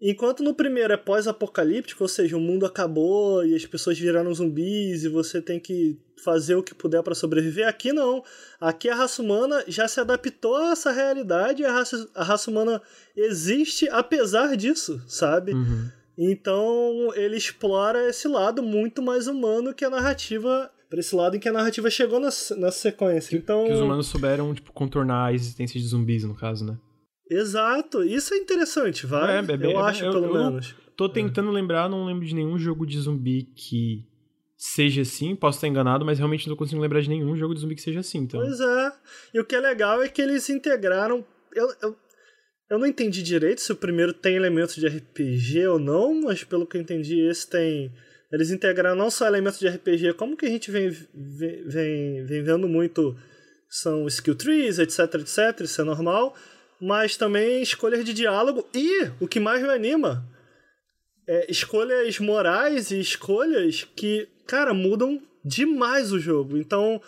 Enquanto no primeiro é pós-apocalíptico, ou seja, o mundo acabou e as pessoas viraram zumbis e você tem que fazer o que puder para sobreviver, aqui não. Aqui a raça humana já se adaptou a essa realidade e a raça, a raça humana existe apesar disso, sabe? Uhum. Então ele explora esse lado muito mais humano que a narrativa para esse lado em que a narrativa chegou na, na sequência. Que, então que os humanos souberam tipo contornar a existência de zumbis no caso, né? Exato, isso é interessante, vai. É, é, eu é, acho eu, pelo eu menos. Tô tentando lembrar, não lembro de nenhum jogo de zumbi que seja assim, posso estar enganado, mas realmente não consigo lembrar de nenhum jogo de zumbi que seja assim, então. Pois é. E o que é legal é que eles integraram. Eu, eu, eu não entendi direito se o primeiro tem elementos de RPG ou não, mas pelo que eu entendi, esse tem. Eles integraram não só elementos de RPG, como que a gente vem, vem, vem, vendo muito são skill trees, etc, etc, isso é normal, mas também escolhas de diálogo e, o que mais me anima, é escolhas morais e escolhas que, cara, mudam demais o jogo. Então,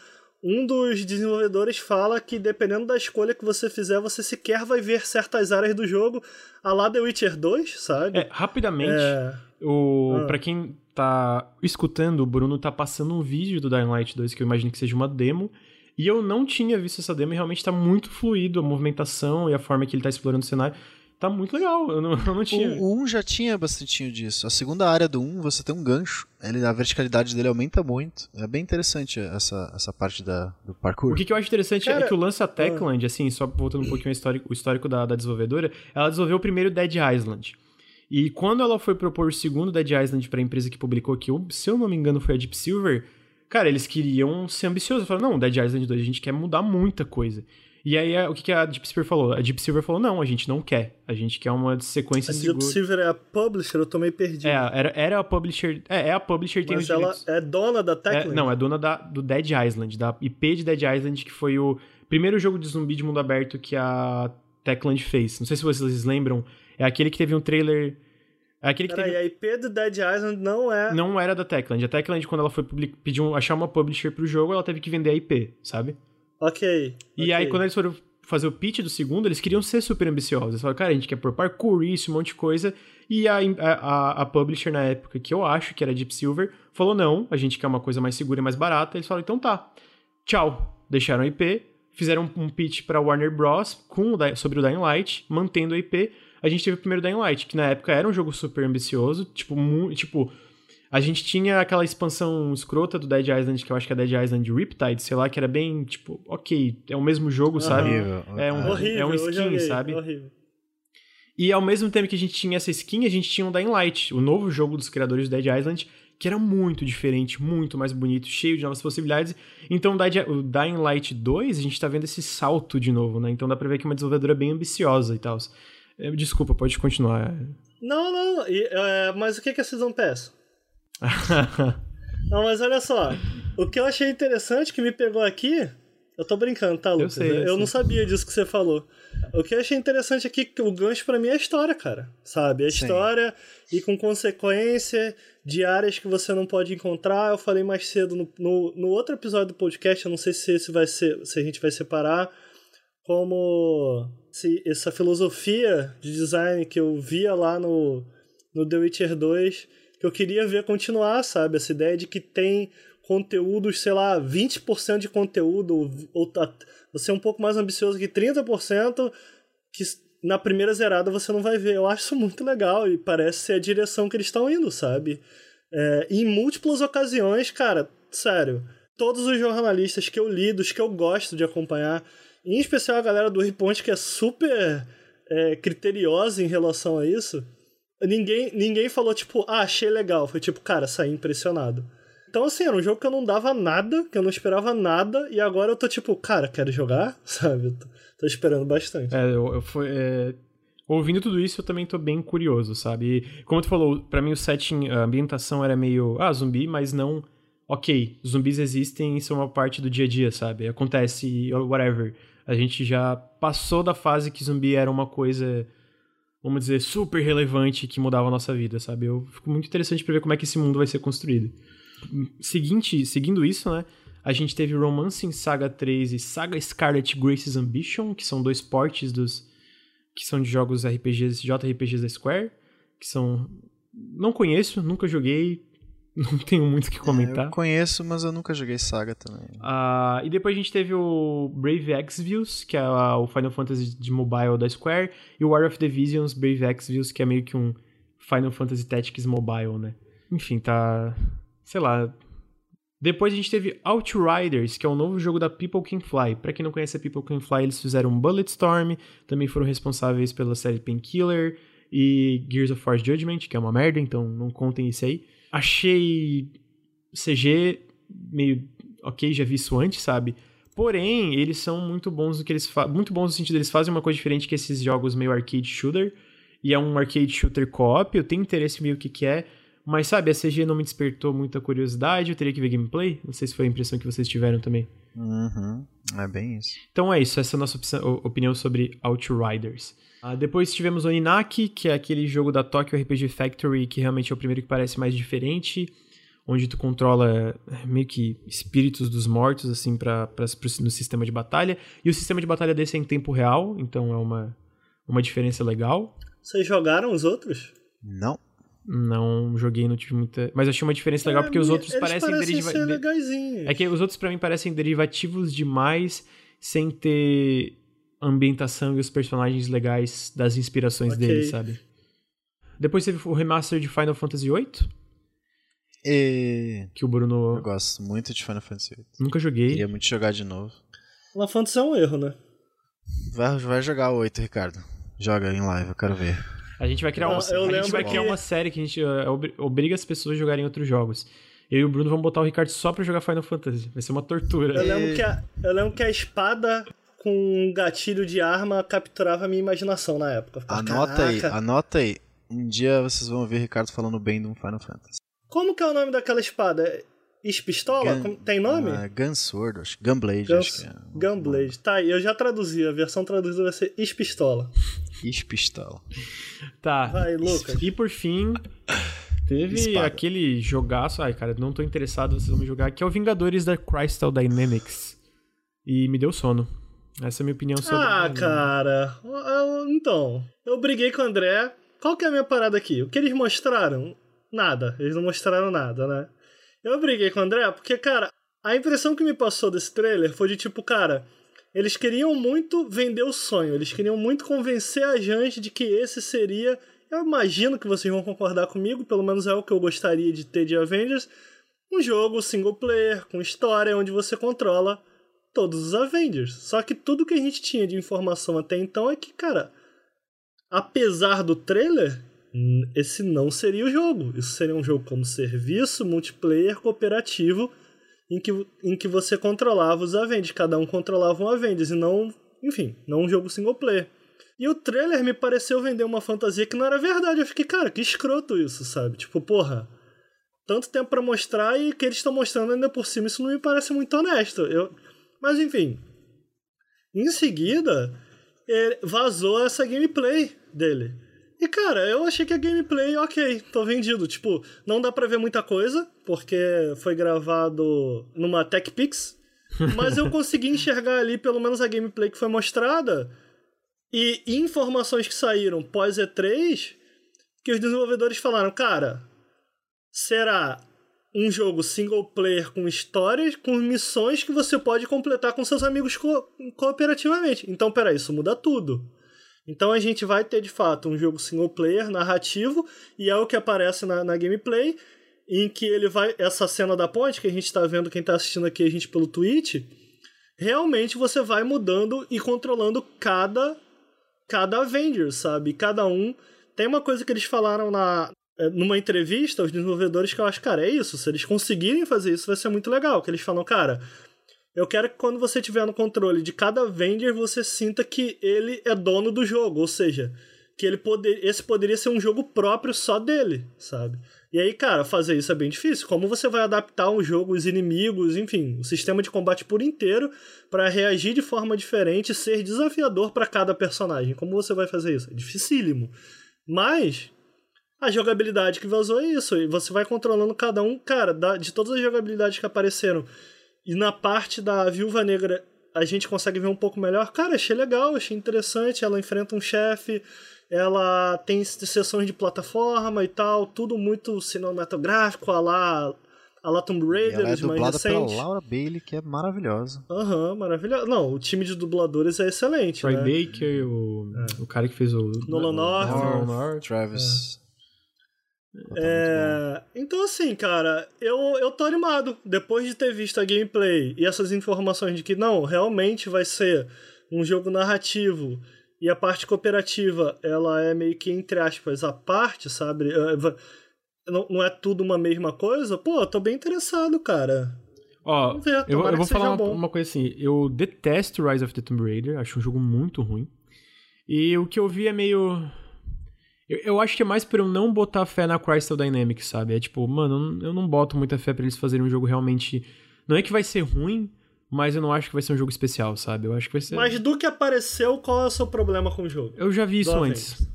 um dos desenvolvedores fala que dependendo da escolha que você fizer, você sequer vai ver certas áreas do jogo, a lá The Witcher 2, sabe? É, rapidamente, é... o... Ah. pra quem tá escutando, o Bruno tá passando um vídeo do Dying Light 2, que eu imagino que seja uma demo, e eu não tinha visto essa demo e realmente tá muito fluido a movimentação e a forma que ele tá explorando o cenário tá muito legal. Eu não, *laughs* eu não tinha. O 1 já tinha bastante disso. A segunda área do 1, você tem um gancho. Ele, a verticalidade dele aumenta muito. É bem interessante essa, essa parte da, do parkour. O que, que eu acho interessante é Cara, é que o lance da Techland, assim, só voltando um pouquinho ao histórico, o histórico da, da desenvolvedora, ela desenvolveu o primeiro Dead Island. E quando ela foi propor o segundo Dead Island para a empresa que publicou aqui, se eu não me engano foi a Deep Silver, cara, eles queriam ser ambiciosos. Falaram, não, Dead Island 2, a gente quer mudar muita coisa. E aí, o que, a Deep Silver falou? A Deep Silver falou, não, a gente não quer. A gente quer uma sequência segura. A Deep Silver é a publisher? Eu tô meio perdido. É, era, era a publisher... É, é a publisher, tem Mas ela é dona da Techland? É, não, é dona da, do Dead Island, da IP de Dead Island, que foi o primeiro jogo de zumbi de mundo aberto que a Techland fez. Não sei se vocês lembram. É aquele que teve um trailer... É aquele que Peraí, teve... a IP do Dead Island não é... Não era da Techland. A Techland, quando ela foi pedir um, achar uma publisher pro jogo, ela teve que vender a IP, sabe? Ok. E okay. aí, quando eles foram fazer o pitch do segundo, eles queriam ser super ambiciosos. Eles falaram, cara, a gente quer pôr parkour, isso, um monte de coisa. E a, a, a publisher na época, que eu acho que era Deep Silver, falou, não, a gente quer uma coisa mais segura e mais barata. Eles falaram, então tá, tchau. Deixaram a IP, fizeram um pitch para Warner Bros. Com sobre o Dying Light, mantendo a IP. A gente teve o primeiro Dying Light, que na época era um jogo super ambicioso, tipo, tipo a gente tinha aquela expansão escrota do Dead Island, que eu acho que é Dead Island Riptide, sei lá, que era bem, tipo, ok, é o mesmo jogo, sabe? É um, horrível, é um skin, joguei, sabe? Horrível. E ao mesmo tempo que a gente tinha essa skin, a gente tinha um Dying Light, o novo jogo dos criadores do Dead Island, que era muito diferente, muito mais bonito, cheio de novas possibilidades. Então o Dying Light 2, a gente tá vendo esse salto de novo, né? Então dá pra ver que é uma desenvolvedora bem ambiciosa e tal. É, desculpa, pode continuar. Não, não, e, é, mas o que, que a Season Pass? *laughs* Não, mas olha só. O que eu achei interessante que me pegou aqui. Eu tô brincando, tá, Lucas? Eu, sei, eu, eu não sabia disso que você falou. O que eu achei interessante aqui que o gancho para mim é a história, cara. Sabe? A história e com consequência de áreas que você não pode encontrar. Eu falei mais cedo no, no, no, outro episódio do podcast, eu não sei se esse vai ser, se a gente vai separar, como se essa filosofia de design que eu via lá no, no The Witcher 2 que eu queria ver continuar, sabe? Essa ideia de que tem conteúdos, sei lá, 20% de conteúdo, ou tá, você é um pouco mais ambicioso que 30%, que na primeira zerada você não vai ver. Eu acho isso muito legal e parece ser a direção que eles estão indo, sabe? É, em múltiplas ocasiões, cara, sério, todos os jornalistas que eu li, dos que eu gosto de acompanhar, em especial a galera do Reponte, que é super é, criteriosa em relação a isso, Ninguém, ninguém falou, tipo, ah, achei legal. Foi tipo, cara, saí impressionado. Então, assim, era um jogo que eu não dava nada, que eu não esperava nada, e agora eu tô tipo, cara, quero jogar, *laughs* sabe? Tô, tô esperando bastante. É, eu, eu fui, é... Ouvindo tudo isso, eu também tô bem curioso, sabe? E, como tu falou, para mim o setting, a ambientação era meio, ah, zumbi, mas não, ok, zumbis existem e são uma parte do dia a dia, sabe? Acontece, whatever. A gente já passou da fase que zumbi era uma coisa vamos dizer, super relevante que mudava a nossa vida, sabe? Eu fico muito interessante para ver como é que esse mundo vai ser construído. Seguinte, seguindo isso, né? A gente teve Romancing Saga 3 e Saga Scarlet Grace's Ambition, que são dois portes dos que são de jogos RPGs, JRPGs da Square, que são não conheço, nunca joguei, *laughs* não tenho muito o que comentar. É, eu conheço, mas eu nunca joguei Saga também. Uh, e depois a gente teve o Brave Exvius, que é o Final Fantasy de mobile da Square, e o War of the Visions Brave Exvius, que é meio que um Final Fantasy Tactics mobile, né? Enfim, tá... sei lá... Depois a gente teve Outriders, que é um novo jogo da People Can Fly. Pra quem não conhece a People Can Fly, eles fizeram Bulletstorm, também foram responsáveis pela série Painkiller e Gears of War Judgment, que é uma merda, então não contem isso aí. Achei CG meio ok, já vi isso antes, sabe? Porém, eles são muito bons no que eles fazem. Muito bons no sentido, eles fazem uma coisa diferente que esses jogos meio arcade shooter. E é um arcade shooter co-op. Eu tenho interesse meio que que é. Mas sabe, a CG não me despertou muita curiosidade. Eu teria que ver gameplay. Não sei se foi a impressão que vocês tiveram também. Uhum. É bem isso. Então é isso. Essa é a nossa opinião sobre Outriders. Uh, depois tivemos o Ninaki, que é aquele jogo da Tokyo RPG Factory, que realmente é o primeiro que parece mais diferente. onde tu controla é, meio que espíritos dos mortos, assim, pra, pra, pra, no sistema de batalha. E o sistema de batalha desse é em tempo real, então é uma, uma diferença legal. Vocês jogaram os outros? Não. Não joguei, não tive muita. Mas achei uma diferença legal, é, porque os outros parecem, parecem derivativos. É que os outros, para mim, parecem derivativos demais, sem ter ambientação e os personagens legais das inspirações okay. dele, sabe? Depois teve o remaster de Final Fantasy VIII. E... Que o Bruno. Eu gosto muito de Final Fantasy VIII. Nunca joguei. Queria muito jogar de novo. Final Fantasy é um erro, né? Vai, vai jogar o 8, Ricardo. Joga em live, eu quero ver. A gente vai criar, uma, a gente vai criar uma série que a gente uh, obriga as pessoas a jogarem outros jogos. Eu e o Bruno vamos botar o Ricardo só pra jogar Final Fantasy. Vai ser uma tortura. Eu lembro que a, eu lembro que a espada com um gatilho de arma capturava a minha imaginação na época. Ficava, anota Caraca. aí, anota aí. Um dia vocês vão ver o Ricardo falando bem de um Final Fantasy. Como que é o nome daquela espada? Ispistola? Gun, Tem nome? Uh, Gunsword, acho. Gunblade, Guns, acho que é. Gunblade. Tá, eu já traduzi. A versão traduzida vai ser Ispistola. Ispistola. Tá. Vai, Lucas. E por fim, teve Espada. aquele jogaço. Ai, cara, não tô interessado, vocês vão me jogar. Que é o Vingadores da Crystal Dynamics. E me deu sono. Essa é a minha opinião sobre Ah, cara. Então, eu briguei com o André. Qual que é a minha parada aqui? O que eles mostraram? Nada. Eles não mostraram nada, né? Eu briguei com o André porque, cara, a impressão que me passou desse trailer foi de tipo, cara, eles queriam muito vender o sonho, eles queriam muito convencer a gente de que esse seria. Eu imagino que vocês vão concordar comigo, pelo menos é o que eu gostaria de ter de Avengers. Um jogo single player, com história, onde você controla todos os Avengers. Só que tudo que a gente tinha de informação até então é que, cara, apesar do trailer, esse não seria o jogo. Isso seria um jogo como serviço, multiplayer, cooperativo, em que, em que você controlava os Avengers, cada um controlava um Avengers, e não, enfim, não um jogo single player. E o trailer me pareceu vender uma fantasia que não era verdade. Eu fiquei, cara, que escroto isso, sabe? Tipo, porra, tanto tempo para mostrar e que eles estão mostrando ainda por cima, isso não me parece muito honesto. Eu... Mas enfim. Em seguida, vazou essa gameplay dele. E cara, eu achei que a gameplay, ok, tô vendido. Tipo, não dá pra ver muita coisa, porque foi gravado numa TechPix. *laughs* Mas eu consegui enxergar ali pelo menos a gameplay que foi mostrada. E informações que saíram pós E3, que os desenvolvedores falaram, cara, será um jogo single player com histórias, com missões que você pode completar com seus amigos co cooperativamente. Então, peraí, isso muda tudo. Então a gente vai ter de fato um jogo single player, narrativo, e é o que aparece na, na gameplay, em que ele vai. Essa cena da ponte, que a gente está vendo, quem está assistindo aqui a gente pelo Twitch, realmente você vai mudando e controlando cada, cada Avenger, sabe? Cada um. Tem uma coisa que eles falaram na, numa entrevista, os desenvolvedores, que eu acho, cara, é isso. Se eles conseguirem fazer isso, vai ser muito legal. Que eles falam, cara, eu quero que quando você tiver no controle de cada Avenger, você sinta que ele é dono do jogo, ou seja, que ele poder, esse poderia ser um jogo próprio só dele, sabe? E aí, cara, fazer isso é bem difícil. Como você vai adaptar um jogo, os inimigos, enfim, o sistema de combate por inteiro para reagir de forma diferente, ser desafiador para cada personagem? Como você vai fazer isso? É dificílimo. Mas a jogabilidade que vazou é isso. E você vai controlando cada um, cara, de todas as jogabilidades que apareceram e na parte da Viúva Negra a gente consegue ver um pouco melhor. Cara, achei legal, achei interessante. Ela enfrenta um chefe, ela tem sessões de plataforma e tal, tudo muito cinematográfico, a lá, a lá Tomb Raider, ela é dublada pela Laura Bailey, que é maravilhosa. Aham, uhum, maravilhosa. Não, o time de dubladores é excelente, Troy né? Baker, o, é. o cara que fez o... Nolan North. North. Travis... É. É... Então, assim, cara, eu, eu tô animado. Depois de ter visto a gameplay e essas informações de que, não, realmente vai ser um jogo narrativo e a parte cooperativa, ela é meio que, entre aspas, a parte, sabe? É, não, não é tudo uma mesma coisa. Pô, eu tô bem interessado, cara. Ó, ver, eu, eu vou falar uma, uma, coisa assim. Eu detesto Rise of the Tomb Raider. Acho um jogo muito ruim. E o que eu vi é meio eu, eu acho que é mais por eu não botar fé na Crystal Dynamics, sabe? É tipo, mano, eu não boto muita fé para eles fazerem um jogo realmente. Não é que vai ser ruim, mas eu não acho que vai ser um jogo especial, sabe? Eu acho que vai ser. Mas do que apareceu, qual é o seu problema com o jogo? Eu já vi isso antes.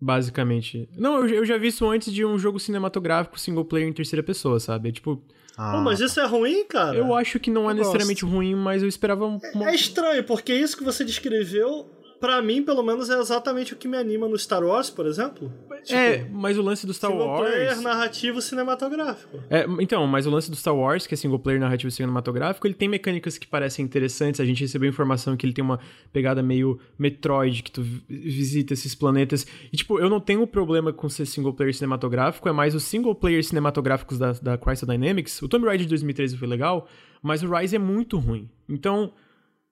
Basicamente. Não, eu, eu já vi isso antes de um jogo cinematográfico single player em terceira pessoa, sabe? É tipo. Ah, mas isso é ruim, cara? Eu acho que não é necessariamente gosto. ruim, mas eu esperava. Uma... É estranho, porque isso que você descreveu para mim, pelo menos, é exatamente o que me anima no Star Wars, por exemplo. Tipo, é, mas o lance do Star single Wars. Single player narrativo cinematográfico. É, então, mas o lance do Star Wars, que é single player narrativo cinematográfico, ele tem mecânicas que parecem interessantes. A gente recebeu informação que ele tem uma pegada meio Metroid, que tu visita esses planetas. E, tipo, eu não tenho problema com ser single player cinematográfico, é mais os single player cinematográficos da, da Crystal Dynamics. O Tomb Raider de 2013 foi legal, mas o Rise é muito ruim. Então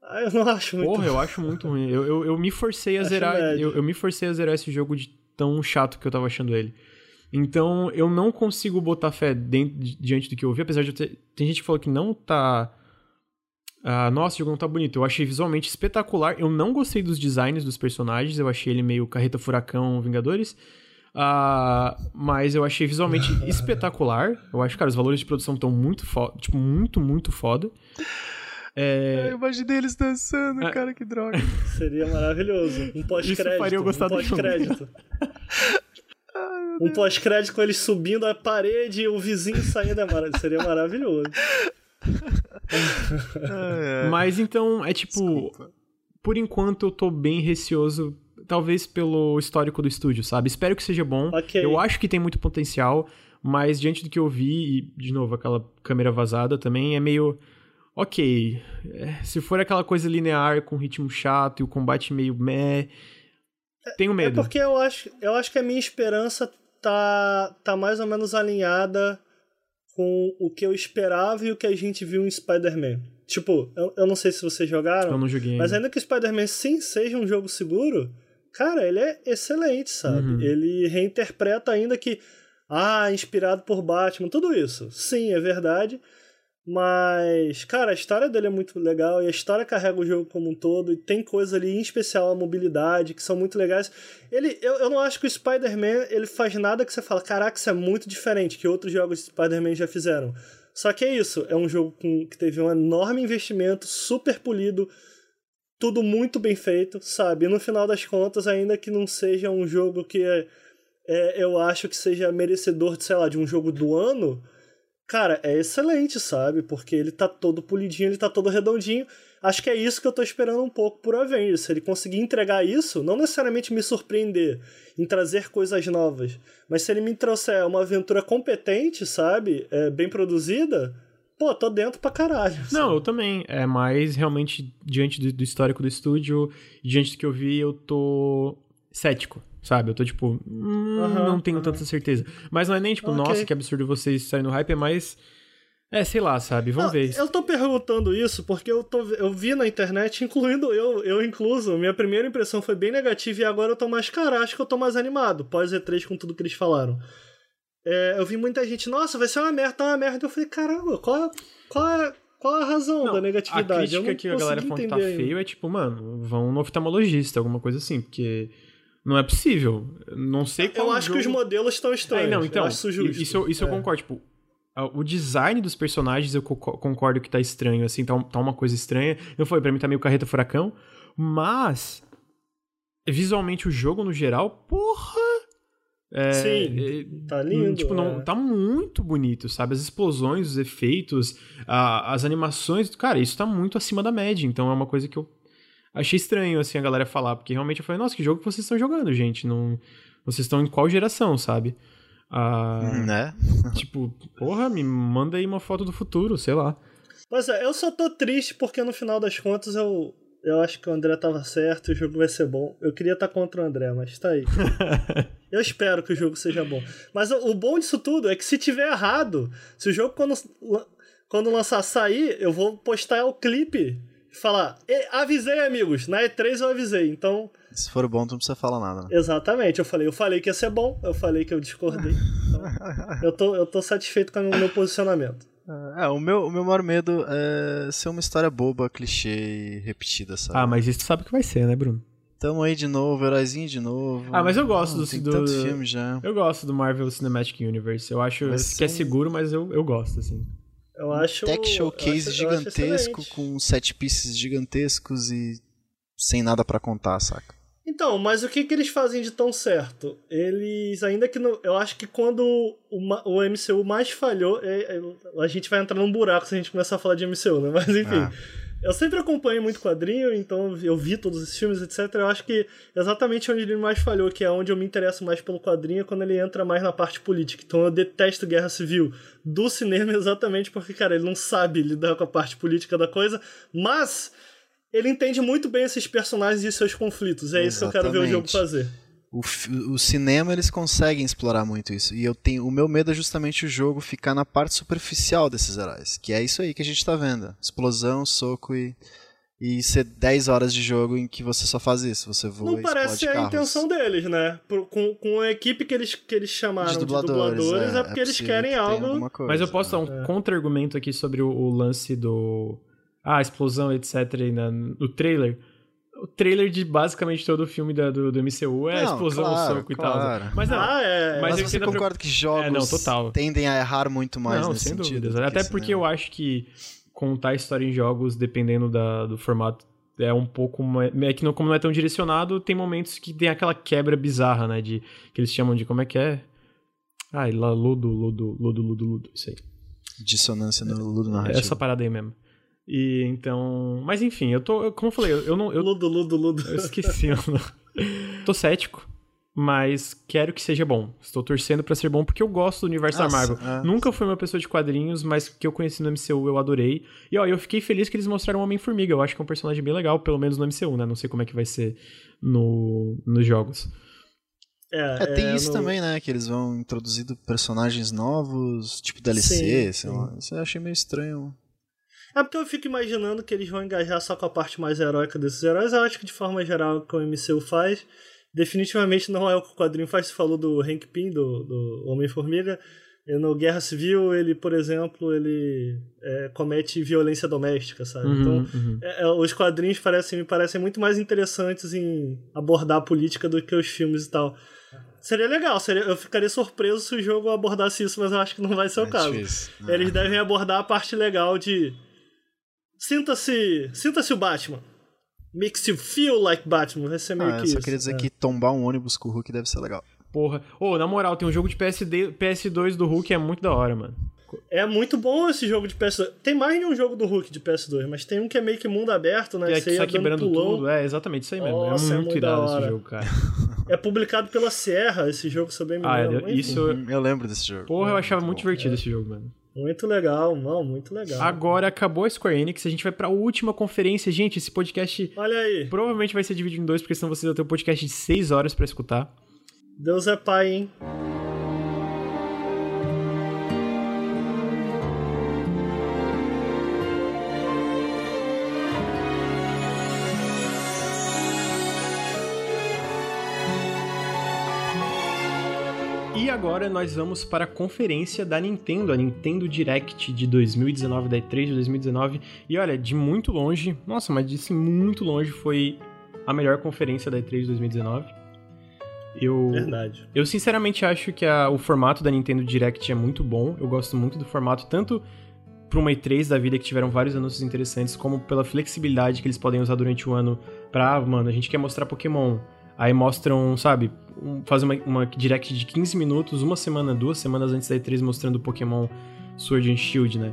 ah, eu não acho muito Porra, eu acho muito ruim. Eu, eu, eu me forcei a zerar. Eu, eu, me forcei a zerar esse jogo de tão chato que eu tava achando ele. Então, eu não consigo botar fé dentro, diante do que eu vi, apesar de ter. Tem gente que falou que não tá. Ah, nossa, o jogo não tá bonito. Eu achei visualmente espetacular. Eu não gostei dos designs dos personagens. Eu achei ele meio carreta furacão Vingadores. Ah, mas eu achei visualmente *laughs* espetacular. Eu acho, cara, os valores de produção estão muito foda. Tipo, muito, muito foda. É... Eu imaginei eles dançando, é... cara, que droga. *laughs* Seria maravilhoso. Um pós-crédito. faria eu gostar *laughs* um pós-crédito. um pós-crédito com eles subindo a parede e o vizinho saindo. É mar... Seria maravilhoso. Mas então, é tipo. Desculpa. Por enquanto eu tô bem receoso. Talvez pelo histórico do estúdio, sabe? Espero que seja bom. Okay. Eu acho que tem muito potencial, mas diante do que eu vi, e de novo, aquela câmera vazada também é meio ok, é, se for aquela coisa linear com ritmo chato e o combate meio meh, tenho medo. É porque eu acho, eu acho que a minha esperança tá, tá mais ou menos alinhada com o que eu esperava e o que a gente viu em Spider-Man. Tipo, eu, eu não sei se vocês jogaram, eu não joguei mas ainda que o Spider-Man sim seja um jogo seguro, cara, ele é excelente, sabe? Uhum. Ele reinterpreta ainda que, ah, inspirado por Batman, tudo isso. Sim, é verdade. Mas, cara, a história dele é muito legal e a história carrega o jogo como um todo e tem coisa ali, em especial a mobilidade, que são muito legais. Ele, eu, eu não acho que o Spider-Man ele faz nada que você fala, caraca, isso é muito diferente que outros jogos de Spider-Man já fizeram. Só que é isso, é um jogo com, que teve um enorme investimento, super polido, tudo muito bem feito, sabe? E no final das contas, ainda que não seja um jogo que é, é, eu acho que seja merecedor, de, sei lá, de um jogo do ano cara, é excelente, sabe? Porque ele tá todo polidinho, ele tá todo redondinho. Acho que é isso que eu tô esperando um pouco por Avengers. Se ele conseguir entregar isso, não necessariamente me surpreender em trazer coisas novas, mas se ele me trouxer uma aventura competente, sabe? É, bem produzida, pô, tô dentro pra caralho. Sabe? Não, eu também. É mais realmente diante do, do histórico do estúdio, diante do que eu vi, eu tô cético sabe? Eu tô tipo, hum, uhum, não tenho uhum. tanta certeza. Mas não é nem tipo, okay. nossa, que absurdo vocês saírem no hype, é mais. É, sei lá, sabe? Vamos não, ver. Eu tô perguntando isso porque eu, tô, eu vi na internet, *laughs* incluindo eu, eu incluso, minha primeira impressão foi bem negativa e agora eu tô mais cara, acho que eu tô mais animado, pós E3 com tudo que eles falaram. É, eu vi muita gente, nossa, vai ser uma merda, tá uma merda. Eu falei, caramba, qual, qual, é, qual é a razão não, da negatividade? A crítica que a galera fala que tá feio é tipo, mano, vão no oftalmologista, alguma coisa assim, porque não é possível. Não sei qual Eu acho jogo... que os modelos estão estranhos. É, não, então, isso, isso, isso é. eu concordo. Tipo, o design dos personagens eu concordo que tá estranho, assim, tá, tá uma coisa estranha. Eu falei, pra mim tá meio carreta furacão. Mas, visualmente, o jogo no geral, porra! É, Sim, é, tá lindo. Tipo, não, é. tá muito bonito, sabe? As explosões, os efeitos, a, as animações. Cara, isso tá muito acima da média. Então é uma coisa que eu achei estranho, assim, a galera falar, porque realmente eu falei, nossa, que jogo que vocês estão jogando, gente? Não... Vocês estão em qual geração, sabe? Ah, né? *laughs* tipo, porra, me manda aí uma foto do futuro, sei lá. Pois é, eu só tô triste porque no final das contas eu, eu acho que o André tava certo e o jogo vai ser bom. Eu queria estar tá contra o André, mas tá aí. *laughs* eu espero que o jogo seja bom. Mas o, o bom disso tudo é que se tiver errado, se o jogo quando, quando lançar sair, eu vou postar o clipe falar, avisei, amigos, na E3 eu avisei, então. Se for bom, tu não precisa falar nada. Né? Exatamente, eu falei, eu falei que ia ser bom, eu falei que eu discordei. Então, *laughs* eu, tô, eu tô satisfeito com o meu posicionamento. É, o meu, o meu maior medo é ser uma história boba, clichê e repetida, sabe? Ah, mas isso tu sabe que vai ser, né, Bruno? Tamo aí de novo, heróizinho de novo. Ah, mas eu gosto ah, do, tem do, tanto filme já. Eu gosto do Marvel Cinematic Universe. Eu acho que é seguro, mas eu, eu gosto, assim. Eu acho. Tech showcase acho, gigantesco com set pieces gigantescos e sem nada para contar, saca? Então, mas o que, que eles fazem de tão certo? Eles, ainda que. No, eu acho que quando o, o MCU mais falhou. É, é, a gente vai entrar num buraco se a gente começar a falar de MCU, né? *laughs* Mas enfim. Ah. Eu sempre acompanho muito quadrinho, então eu vi todos os filmes, etc. Eu acho que exatamente onde ele mais falhou, que é onde eu me interesso mais pelo quadrinho, é quando ele entra mais na parte política. Então eu detesto Guerra Civil do cinema *laughs* exatamente porque, cara, ele não sabe lidar com a parte política da coisa, mas ele entende muito bem esses personagens e seus conflitos. É Exatamente. isso que eu quero ver o jogo fazer. O, o, cinema eles conseguem explorar muito isso. E eu tenho o meu medo é justamente o jogo ficar na parte superficial desses heróis, que é isso aí que a gente tá vendo. Explosão, soco e e ser 10 horas de jogo em que você só faz isso, você voa Não parece ser a intenção deles, né? Por, com, com a equipe que eles, que eles chamaram de dubladores, de dubladores é, é porque é eles querem que algo. Mas eu posso dar um é. contra-argumento aqui sobre o, o lance do ah, explosão, etc. Na, no trailer. O trailer de basicamente todo o filme da, do, do MCU é não, explosão, claro, soco claro. e tal. Mas não, ah, é, mas, mas você concorda que jogos é, não, total. tendem a errar muito mais não, nesse sem sentido? Dúvidas. Até porque eu acho que contar a história em jogos, dependendo da, do formato, é um pouco é que não, como não é tão direcionado, tem momentos que tem aquela quebra bizarra, né, de que eles chamam de como é que é? Ah, lá ludo, ludo, ludo, ludo, ludo, isso aí. Dissonância no ludo narrativo. Essa parada aí mesmo. E então. Mas enfim, eu tô. Como eu falei, eu não. Eu, ludo, ludo, ludo. Eu esqueci. Eu não, *laughs* tô cético, mas quero que seja bom. Estou torcendo para ser bom porque eu gosto do universo Nossa, da Marvel. É. Nunca fui uma pessoa de quadrinhos, mas que eu conheci no MCU eu adorei. E ó, eu fiquei feliz que eles mostraram o Homem-Formiga. Eu acho que é um personagem bem legal, pelo menos no MCU, né? Não sei como é que vai ser no, nos jogos. É, é, tem é, isso no... também, né? Que eles vão introduzindo personagens novos, tipo DLC, sim, sei sim. lá. Isso eu achei meio estranho. É porque eu fico imaginando que eles vão engajar só com a parte mais heróica desses heróis. Eu acho que de forma geral o que o MCU faz, definitivamente não é o que o quadrinho faz. Você falou do Hank Pym, do, do Homem-Formiga. No Guerra Civil, ele, por exemplo, ele é, comete violência doméstica, sabe? Uhum, então, uhum. É, é, os quadrinhos parecem, me parecem muito mais interessantes em abordar a política do que os filmes e tal. Seria legal, seria, eu ficaria surpreso se o jogo abordasse isso, mas eu acho que não vai ser o é caso. Difícil. Eles devem abordar a parte legal de Sinta-se. Sinta-se o Batman. Makes you feel like Batman. Vai ser meio ah, que eu só isso. queria dizer é. que tombar um ônibus com o Hulk deve ser legal. Porra. Ô, oh, na moral, tem um jogo de PSD, PS2 do Hulk é muito da hora, mano. É muito bom esse jogo de PS2. Tem mais de um jogo do Hulk de PS2, mas tem um que é meio que mundo aberto, né? Que é que sai quebrando tudo. É, exatamente isso aí mesmo. É Nossa, é muito, é muito irado esse jogo, cara. *laughs* É publicado pela Sierra esse jogo, se eu bem me lembro. Ah, isso... Eu lembro desse jogo. Porra, eu achava muito, muito divertido é. esse jogo, mano. Muito legal, não, muito legal. Agora acabou a Square Enix, a gente vai pra última conferência. Gente, esse podcast. Olha aí. Provavelmente vai ser dividido em dois, porque senão vocês vão ter um podcast de seis horas para escutar. Deus é pai, hein? Agora nós vamos para a conferência da Nintendo, a Nintendo Direct de 2019, da E3 de 2019. E olha, de muito longe, nossa, mas de assim, muito longe foi a melhor conferência da E3 de 2019. Eu, Verdade. Eu sinceramente acho que a, o formato da Nintendo Direct é muito bom. Eu gosto muito do formato, tanto para uma E3 da vida que tiveram vários anúncios interessantes, como pela flexibilidade que eles podem usar durante o ano pra, mano, a gente quer mostrar Pokémon. Aí mostram, sabe, um, fazem uma, uma direct de 15 minutos, uma semana, duas semanas antes da E3 mostrando o Pokémon Sword and Shield, né?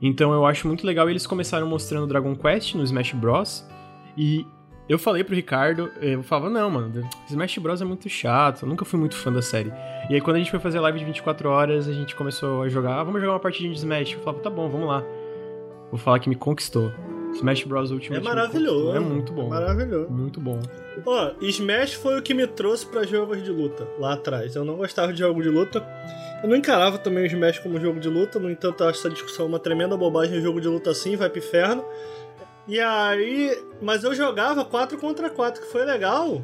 Então eu acho muito legal. Eles começaram mostrando Dragon Quest no Smash Bros. E eu falei pro Ricardo, eu falava, não, mano, Smash Bros é muito chato, eu nunca fui muito fã da série. E aí quando a gente foi fazer a live de 24 horas, a gente começou a jogar, ah, vamos jogar uma partidinha de Smash. Eu falava, tá bom, vamos lá. Vou falar que me conquistou. Smash Bros Ultimate. É maravilhoso. É muito bom. Maravilhoso. Muito bom. Ó, Smash foi o que me trouxe para jogos de luta lá atrás. Eu não gostava de jogo de luta. Eu não encarava também o Smash como jogo de luta, no entanto, eu acho essa discussão uma tremenda bobagem. O jogo de luta assim vai pro inferno. E aí. Mas eu jogava 4 contra 4, que foi legal.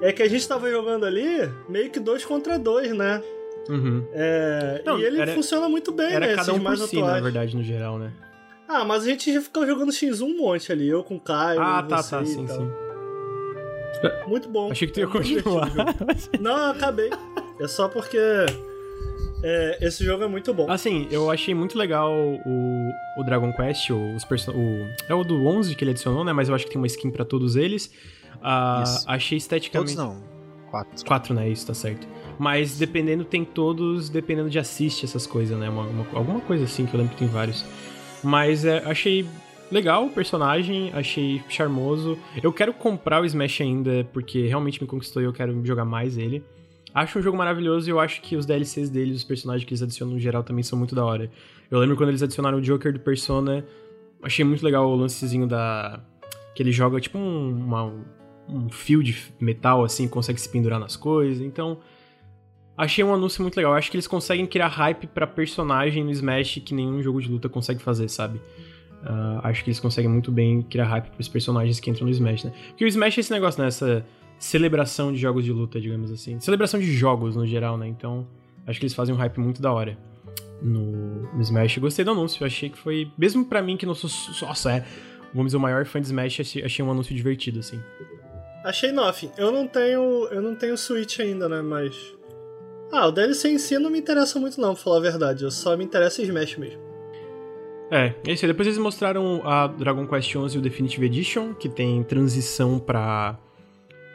É que a gente tava jogando ali meio que 2 contra 2, né? Uhum. É, não, e ele era, funciona muito bem, era né? Cada um mais por si, atuais. na verdade, no geral, né? Ah, mas a gente já ficou jogando X1 um monte ali, eu com o Caio. Ah, tá, tá, sim, sim. Muito bom. Achei que tu ia continuar. *laughs* Não, acabei. É só porque é, esse jogo é muito bom. Assim, eu achei muito legal o, o Dragon Quest, o, os o, é o do 11 que ele adicionou, né? Mas eu acho que tem uma skin para todos eles. Ah, achei esteticamente. Todos não. Quatro. Quatro, né? Isso, tá certo. Mas dependendo, tem todos, dependendo de assiste essas coisas, né? Uma, uma, alguma coisa assim, que eu lembro que tem vários. Mas é, achei legal o personagem, achei charmoso. Eu quero comprar o Smash ainda, porque realmente me conquistou e eu quero jogar mais ele. Acho um jogo maravilhoso e eu acho que os DLCs dele, os personagens que eles adicionam no geral também são muito da hora. Eu lembro quando eles adicionaram o Joker do Persona, achei muito legal o lancezinho da. que ele joga tipo um, uma, um fio de metal assim, consegue se pendurar nas coisas. Então, achei um anúncio muito legal. Acho que eles conseguem criar hype para personagem no Smash que nenhum jogo de luta consegue fazer, sabe? Uh, acho que eles conseguem muito bem criar hype pros personagens que entram no Smash, né? Porque o Smash é esse negócio, né? Essa celebração de jogos de luta, digamos assim. Celebração de jogos no geral, né? Então, acho que eles fazem um hype muito da hora no, no Smash. Gostei do anúncio, achei que foi. Mesmo para mim, que não sou. Nossa, é. Vamos dizer, o maior fã de Smash, achei, achei um anúncio divertido, assim. Achei nothing. Eu não tenho. Eu não tenho Switch ainda, né? Mas. Ah, o DLC em si não me interessa muito, não, pra falar a verdade. Eu só me interessa em Smash mesmo. É, é isso aí. Depois eles mostraram a Dragon Quest 11 e o Definitive Edition, que tem transição pra.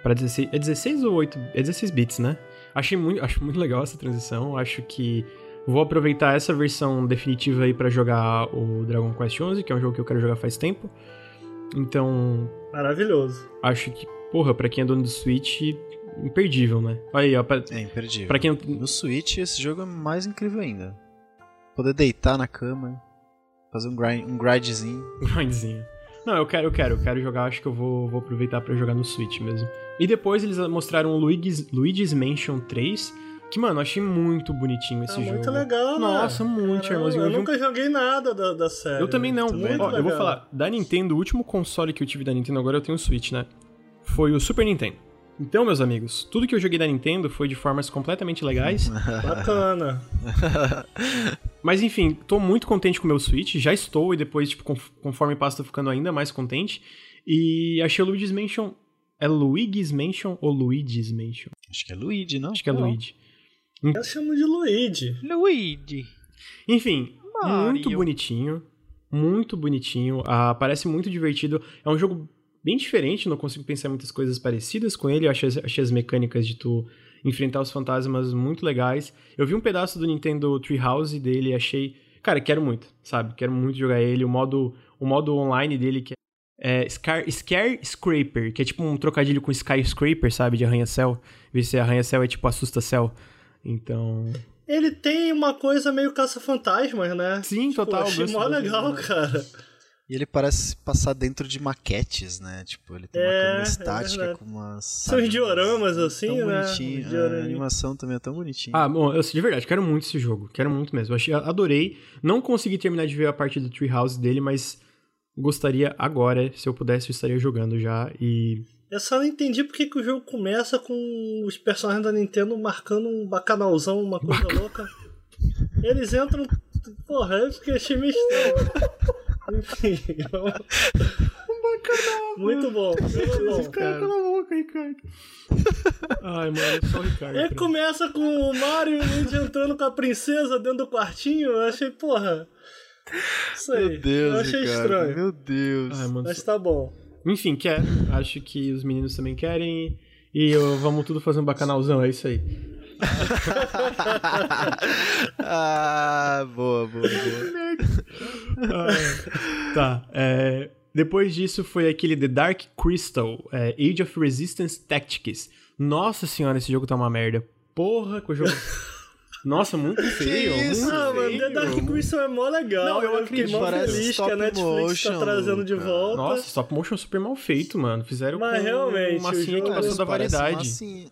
pra 16. É 16 ou 8? É 16 bits, né? Achei muito, *laughs* acho muito legal essa transição. Acho que vou aproveitar essa versão definitiva aí para jogar o Dragon Quest 11, que é um jogo que eu quero jogar faz tempo. Então. Maravilhoso. Acho que, porra, pra quem é dono do Switch, imperdível, né? Aí, ó. Pra, é imperdível. Pra quem... No Switch, esse jogo é mais incrível ainda. Poder deitar na cama, fazer um, grind, um grindzinho. *laughs* Grindzinho. Não, eu quero, eu quero, eu quero jogar, acho que eu vou, vou aproveitar para jogar no Switch mesmo. E depois eles mostraram o Luigi's, Luigi's Mansion 3, que, mano, eu achei muito bonitinho esse é jogo. Muito legal, né? Nossa, muito charmosinho. Eu, eu nunca joguei nada da, da série. Eu também não. Ó, eu vou falar, da Nintendo, o último console que eu tive da Nintendo, agora eu tenho o Switch, né? Foi o Super Nintendo. Então, meus amigos, tudo que eu joguei da Nintendo foi de formas completamente legais. *laughs* Bacana. *laughs* Mas enfim, tô muito contente com o meu Switch, já estou, e depois, tipo, conforme passa, tô ficando ainda mais contente. E achei o Luigi's Mansion. É Luigi's Mansion ou Luigi's Mansion? Acho que é Luigi, não? Acho que é Luigi. Eu chamo de Luigi. Luigi. Enfim, Mario. muito bonitinho. Muito bonitinho. Ah, parece muito divertido. É um jogo bem diferente, não consigo pensar em muitas coisas parecidas com ele. Eu achei, achei as mecânicas de tu enfrentar os fantasmas muito legais. Eu vi um pedaço do Nintendo Treehouse dele e achei. Cara, quero muito, sabe? Quero muito jogar ele. O modo, o modo online dele, que é Scar, Scare Scraper, que é tipo um trocadilho com Skyscraper, sabe? De arranha-céu. Ver se arranha-céu é tipo assusta-céu. Então. Ele tem uma coisa meio caça-fantasmas, né? Sim, tipo, total. Achei mó legal, cara. E ele parece passar dentro de maquetes, né? Tipo, ele tem uma é, câmera é estática é com umas. São dioramas, assim, tão né? Bonitinho. A animação também é tão bonitinha. Ah, bom, eu de verdade, quero muito esse jogo. Quero muito mesmo. Eu achei, adorei. Não consegui terminar de ver a parte do Treehouse dele, mas gostaria agora. Se eu pudesse, eu estaria jogando já. E eu só não entendi porque que o jogo começa com os personagens da Nintendo marcando um bacanalzão, uma coisa louca. Eles entram. Porra, eu fiquei achei meio estranho. *laughs* Enfim. Um bacanal. Muito bom. Muito bom, cara. Cala a boca, Ricardo. Ai, mano, é só o Ricardo. Ele começa com o Mario e o Luigi entrando com a princesa dentro do quartinho. Eu achei, porra. Isso aí. Meu Deus, eu achei Ricardo, estranho. Meu Deus. Ai, mano, Mas tá bom. Enfim, quer. Acho que os meninos também querem. E eu, vamos tudo fazer um bacanalzão, é isso aí. Ah, boa, boa, boa. ah, tá. É, depois disso foi aquele The Dark Crystal, é, Age of Resistance Tactics. Nossa senhora, esse jogo tá uma merda. Porra, que o jogo. Nossa, muito feio. Que isso, muito ah, mano, The Dark Crystal é mó legal. Não, eu, eu fiquei mó feliz que a Netflix tá motion, tá trazendo de volta. Nossa, stop motion é super mal feito, mano. Fizeram Mas com realmente, uma massinha que passou da validade.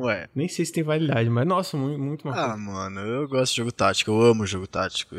Ué. Nem sei se tem validade, mas nossa, muito, muito mal. Ah, mano, eu gosto de jogo tático, eu amo jogo tático.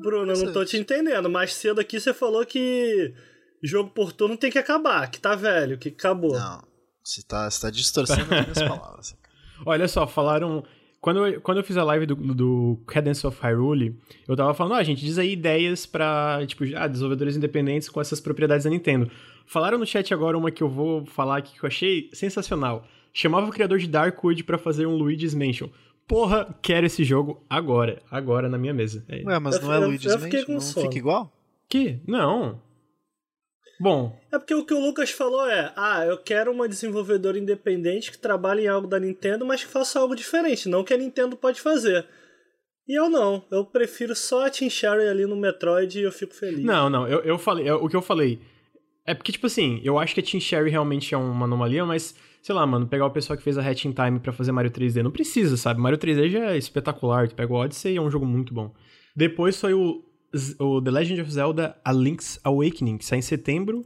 Bruno, eu não tô te entendendo. Mais cedo aqui você falou que jogo por turno tem que acabar, que tá velho, que acabou. Não, você tá, você tá distorcendo as minhas *laughs* palavras. Olha só, falaram. Quando eu, quando eu fiz a live do, do Cadence of Hyrule, eu tava falando, ah, gente, diz aí ideias pra, tipo, ah, desenvolvedores independentes com essas propriedades da Nintendo. Falaram no chat agora uma que eu vou falar aqui que eu achei sensacional. Chamava o criador de Darkwood para fazer um Luigi's Mansion. Porra, quero esse jogo agora, agora na minha mesa. É. Ué, mas eu não é Luigi's Mansion? Não sono. fica igual? Que? Não. Bom. É porque o que o Lucas falou é: ah, eu quero uma desenvolvedora independente que trabalhe em algo da Nintendo, mas que faça algo diferente, não que a Nintendo pode fazer. E eu não, eu prefiro só a Team Sherry ali no Metroid e eu fico feliz. Não, não, eu, eu falei, eu, o que eu falei. É porque, tipo assim, eu acho que a Team Sherry realmente é uma anomalia, mas, sei lá, mano, pegar o pessoal que fez a Hatching Time para fazer Mario 3D, não precisa, sabe? Mario 3D já é espetacular, tu pega o Odyssey e é um jogo muito bom. Depois foi o o The Legend of Zelda A Link's Awakening, que sai em setembro.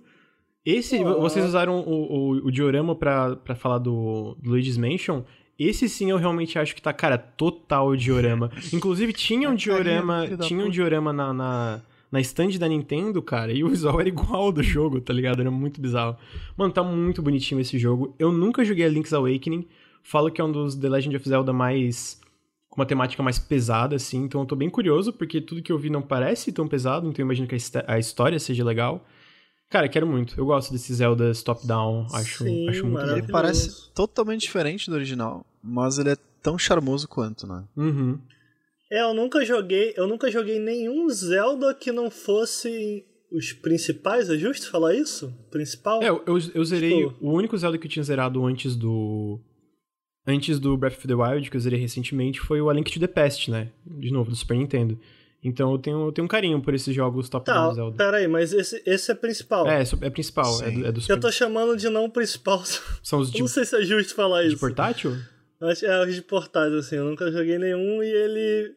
Esse, oh. vocês usaram o, o, o diorama pra, pra falar do, do Luigi's Mansion. Esse sim eu realmente acho que tá, cara, total diorama. *laughs* Inclusive tinha um diorama, tinha um diorama na, na, na stand da Nintendo, cara, e o visual *laughs* era igual do jogo, tá ligado? Era muito bizarro. Mano, tá muito bonitinho esse jogo. Eu nunca joguei a Link's Awakening. Falo que é um dos The Legend of Zelda mais com uma temática mais pesada, assim. Então eu tô bem curioso, porque tudo que eu vi não parece tão pesado, então eu imagino que a história seja legal. Cara, quero muito. Eu gosto desses Zeldas top-down. Acho, Sim, acho muito Ele parece totalmente diferente do original, mas ele é tão charmoso quanto, né? Uhum. É, eu nunca joguei. Eu nunca joguei nenhum Zelda que não fosse os principais, é justo falar isso? Principal? É, eu, eu, eu zerei. Tipo... O único Zelda que eu tinha zerado antes do antes do Breath of the Wild, que eu zerei recentemente, foi o A Link to the Past, né? De novo, do Super Nintendo. Então eu tenho, eu tenho um carinho por esses jogos top-down tá, Zelda. Pera aí, mas esse, esse é principal. É, é principal, é do, é do Super... Eu tô chamando de não principal. São os *laughs* de... Não sei se é justo falar de isso. De portátil? É, os de portátil, assim. Eu nunca joguei nenhum e ele...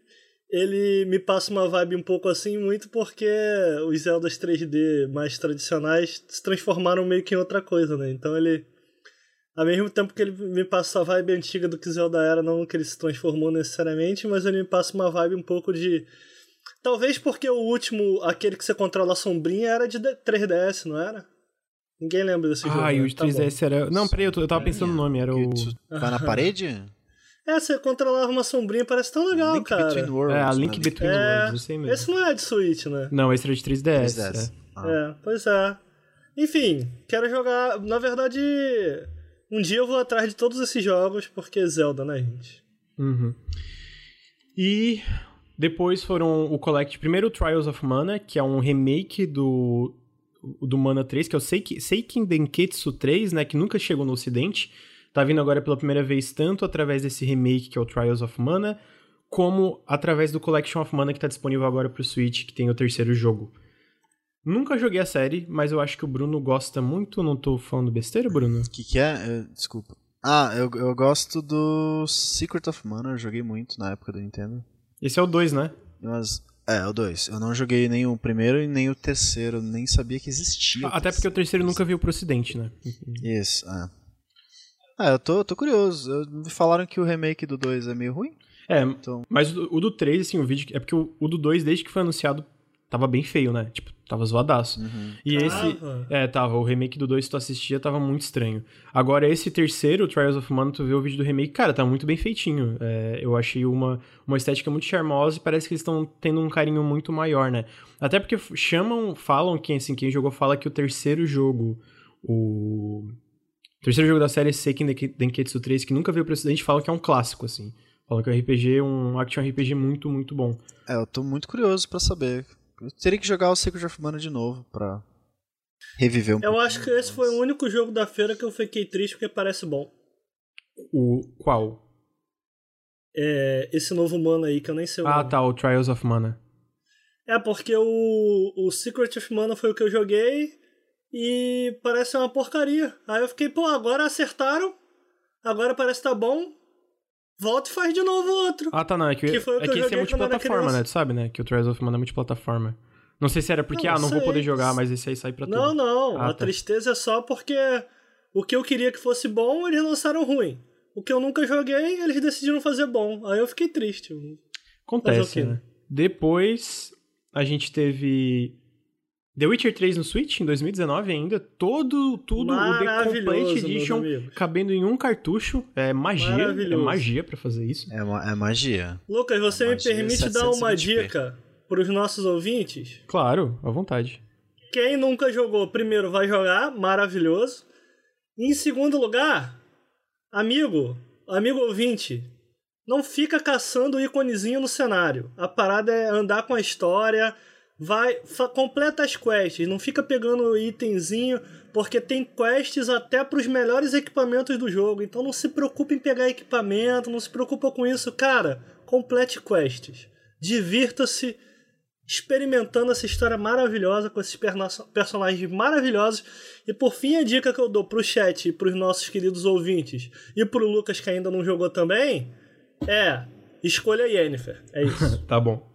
Ele me passa uma vibe um pouco assim, muito porque os Zeldas 3D mais tradicionais se transformaram meio que em outra coisa, né? Então ele ao mesmo tempo que ele me passa a vibe antiga do que Zelda era, não que ele se transformou necessariamente, mas ele me passa uma vibe um pouco de. Talvez porque o último, aquele que você controla a sombrinha, era de 3DS, não era? Ninguém lembra desse ah, jogo. Ah, e o de 3DS tá era. Não, peraí, eu, tava pensando no nome, era o. Vai na parede? É, você controlava uma sombrinha, parece tão legal, Link cara. Between Worlds, é, a Link né? Between é, Worlds, sei mesmo. Esse não é de Switch, né? Não, esse era de 3DS. 3DS. É. Ah. é, pois é. Enfim, quero jogar. Na verdade, um dia eu vou atrás de todos esses jogos, porque Zelda, né, gente? Uhum. E depois foram o Collect. Primeiro o Trials of Mana, que é um remake do, do Mana 3, que é o Seiki, Seiken Denketsu 3, né? Que nunca chegou no ocidente. Tá vindo agora pela primeira vez, tanto através desse remake, que é o Trials of Mana, como através do Collection of Mana, que tá disponível agora pro Switch, que tem o terceiro jogo. Nunca joguei a série, mas eu acho que o Bruno gosta muito. Não tô falando besteira, Bruno? O que, que é? Desculpa. Ah, eu, eu gosto do Secret of Mana, eu joguei muito na época do Nintendo. Esse é o 2, né? Mas, é, o 2. Eu não joguei nem o primeiro e nem o terceiro, nem sabia que existia. Ah, até porque o terceiro nunca veio pro ocidente, né? Isso, é. Ah, eu tô, tô curioso. Me falaram que o remake do 2 é meio ruim. É, então... mas o, o do 3, assim, o vídeo. É porque o, o do 2, desde que foi anunciado, tava bem feio, né? Tipo, tava zoadaço. Uhum. E tava. esse. É, tava. O remake do 2, se tu assistia, tava muito estranho. Agora, esse terceiro, Trials of Mana, tu vê o vídeo do remake, cara, tá muito bem feitinho. É, eu achei uma, uma estética muito charmosa e parece que eles estão tendo um carinho muito maior, né? Até porque chamam, falam, quem, assim, quem jogou fala que o terceiro jogo, o. O terceiro jogo da série Seiken Denketsu 3, que nunca veio pro ocidente, fala que é um clássico, assim. Falam que o RPG é um action RPG muito, muito bom. É, eu tô muito curioso para saber eu teria que jogar o Secret of Mana de novo pra reviver um Eu acho que esse foi o único jogo da feira que eu fiquei triste porque parece bom. O qual? É, esse novo Mana aí, que eu nem sei o Ah, nome. tá, o Trials of Mana. É, porque o, o Secret of Mana foi o que eu joguei e parece uma porcaria. Aí eu fiquei, pô, agora acertaram, agora parece que tá bom, volta e faz de novo outro. Ah, tá, não. É que, que, foi o que, é que esse é multiplataforma, né? Tu sabe, né? Que o Trials of Mana é multiplataforma. Não sei se era porque, não, ah, não sei. vou poder jogar, mas esse aí sai pra tudo. Não, não. Ah, a tá. tristeza é só porque o que eu queria que fosse bom, eles lançaram ruim. O que eu nunca joguei, eles decidiram fazer bom. Aí eu fiquei triste. Acontece, né? Depois, a gente teve The Witcher 3 no Switch em 2019 ainda, todo tudo o The Complete Edition cabendo em um cartucho, é magia, é magia para fazer isso. É, é, magia. Lucas, você é me permite dar uma dica para os nossos ouvintes? Claro, à vontade. Quem nunca jogou, primeiro vai jogar, maravilhoso. Em segundo lugar, amigo, amigo ouvinte, não fica caçando o íconezinho no cenário. A parada é andar com a história, vai, completa as quests, não fica pegando itemzinho, porque tem quests até para os melhores equipamentos do jogo. Então não se preocupe em pegar equipamento, não se preocupa com isso, cara. Complete quests. Divirta-se experimentando essa história maravilhosa com esses personagens maravilhosos. E por fim, a dica que eu dou pro chat e pros nossos queridos ouvintes e pro Lucas que ainda não jogou também é escolha Yennefer. É isso. *laughs* tá bom.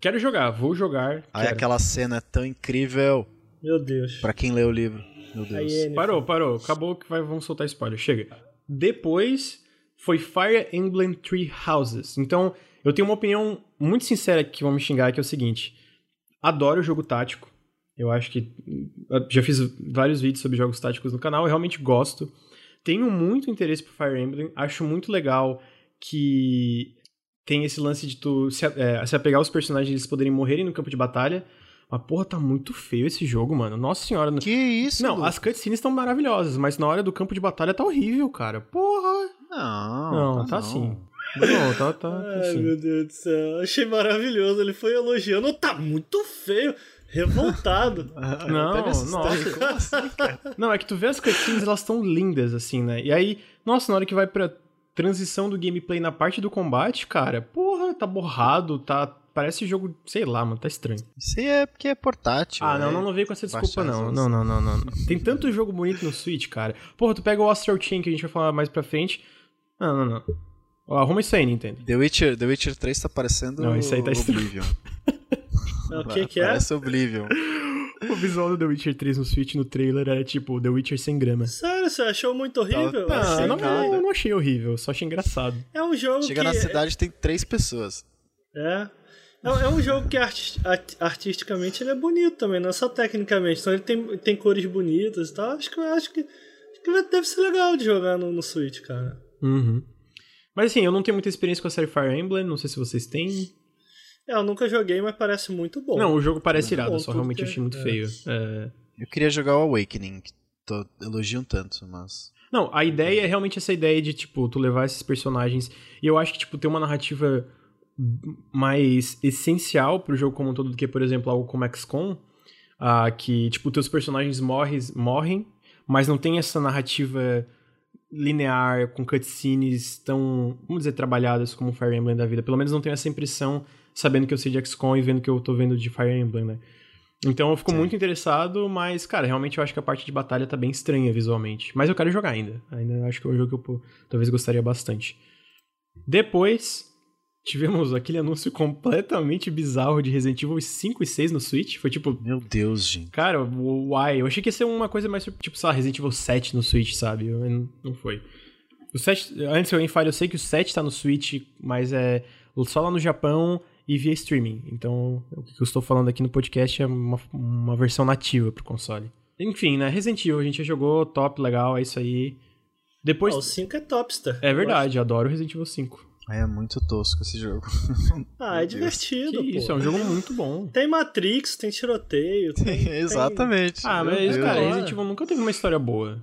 Quero jogar, vou jogar. Aí quero. aquela cena é tão incrível. Meu Deus. Pra quem lê o livro. Meu Deus. Parou, parou. Acabou que vai, vamos soltar spoiler. Chega. Depois foi Fire Emblem Three Houses. Então, eu tenho uma opinião muito sincera que vão me xingar, que é o seguinte. Adoro jogo tático. Eu acho que. Já fiz vários vídeos sobre jogos táticos no canal, eu realmente gosto. Tenho muito interesse por Fire Emblem. Acho muito legal que tem esse lance de tu se, é, se apegar aos personagens eles poderem morrerem no campo de batalha. Mas, porra, tá muito feio esse jogo, mano. Nossa senhora. Que isso? Não, Lu? as cutscenes estão maravilhosas, mas na hora do campo de batalha tá horrível, cara. Porra. Não, não, tá, tá não. assim. Não, tá, tá. Ai, assim. meu Deus do céu. Achei maravilhoso. Ele foi elogiando. Tá muito feio. Revoltado. *laughs* não, nossa. Assim, não, é que tu vê as cutscenes, elas estão lindas, assim, né? E aí, nossa, na hora que vai pra transição do gameplay na parte do combate, cara, porra, tá borrado, tá. Parece jogo, sei lá, mano, tá estranho. Isso aí é porque é portátil. Ah, não, é não, não veio com essa desculpa, não. Não, não, não, não, não. Tem tanto jogo bonito no Switch, cara. Porra, tu pega o Astral Chain, que a gente vai falar mais pra frente. Não, não, não. Arruma isso aí, Nintendo. The Witcher, The Witcher 3 tá parecendo não, isso aí tá Oblivion. *laughs* o que que é? Parece Oblivion. O visual do The Witcher 3 no Switch no trailer era tipo The Witcher sem grama. Sério, você achou muito horrível? Não, não, não, eu não achei horrível, só achei engraçado. É um jogo Chega que... na cidade tem três pessoas. É. É, é um jogo que arti artisticamente ele é bonito também, não é só tecnicamente. Então ele tem, tem cores bonitas e tal. Acho que, acho que, acho que deve ser legal de jogar no, no Switch, cara. Uhum. Mas assim, eu não tenho muita experiência com a série Fire Emblem, não sei se vocês têm. É, eu nunca joguei, mas parece muito bom. Não, o jogo parece irado, bom, só realmente achei muito é. feio. É... Eu queria jogar o Awakening, que tô elogiando tanto, mas. Não, a ideia é realmente essa ideia de, tipo, tu levar esses personagens. E eu acho que, tipo, ter uma narrativa mais essencial pro jogo como um todo do que, por exemplo, algo como XCOM. Uh, que, tipo, teus personagens morrem, morrem, mas não tem essa narrativa linear, com cutscenes tão, vamos dizer, trabalhadas como Fire Emblem da vida. Pelo menos não tenho essa impressão sabendo que eu sei de XCOM e vendo que eu tô vendo de Fire Emblem, né? Então eu fico Sim. muito interessado, mas, cara, realmente eu acho que a parte de batalha tá bem estranha visualmente. Mas eu quero jogar ainda. Ainda acho que é um jogo que eu talvez gostaria bastante. Depois, tivemos aquele anúncio completamente bizarro de Resident Evil 5 e 6 no Switch. Foi tipo. Meu Deus, gente. Cara, uai. Eu achei que ia ser uma coisa mais tipo, sei lá, Resident Evil 7 no Switch, sabe? Não foi. O 7. Antes eu falha, eu sei que o 7 tá no Switch, mas é só lá no Japão e via streaming. Então, o que eu estou falando aqui no podcast é uma, uma versão nativa pro console. Enfim, né? Resident Evil, a gente já jogou, top, legal, é isso aí. Depois... Oh, o 5 é topster. É verdade, eu adoro Resident Evil 5. É muito tosco esse jogo. *laughs* ah, é divertido, que pô. Isso, é um jogo muito bom. Tem Matrix, tem tiroteio. Tem, Exatamente. Tem... Ah, mas, cara, Resident Evil nunca teve uma história boa.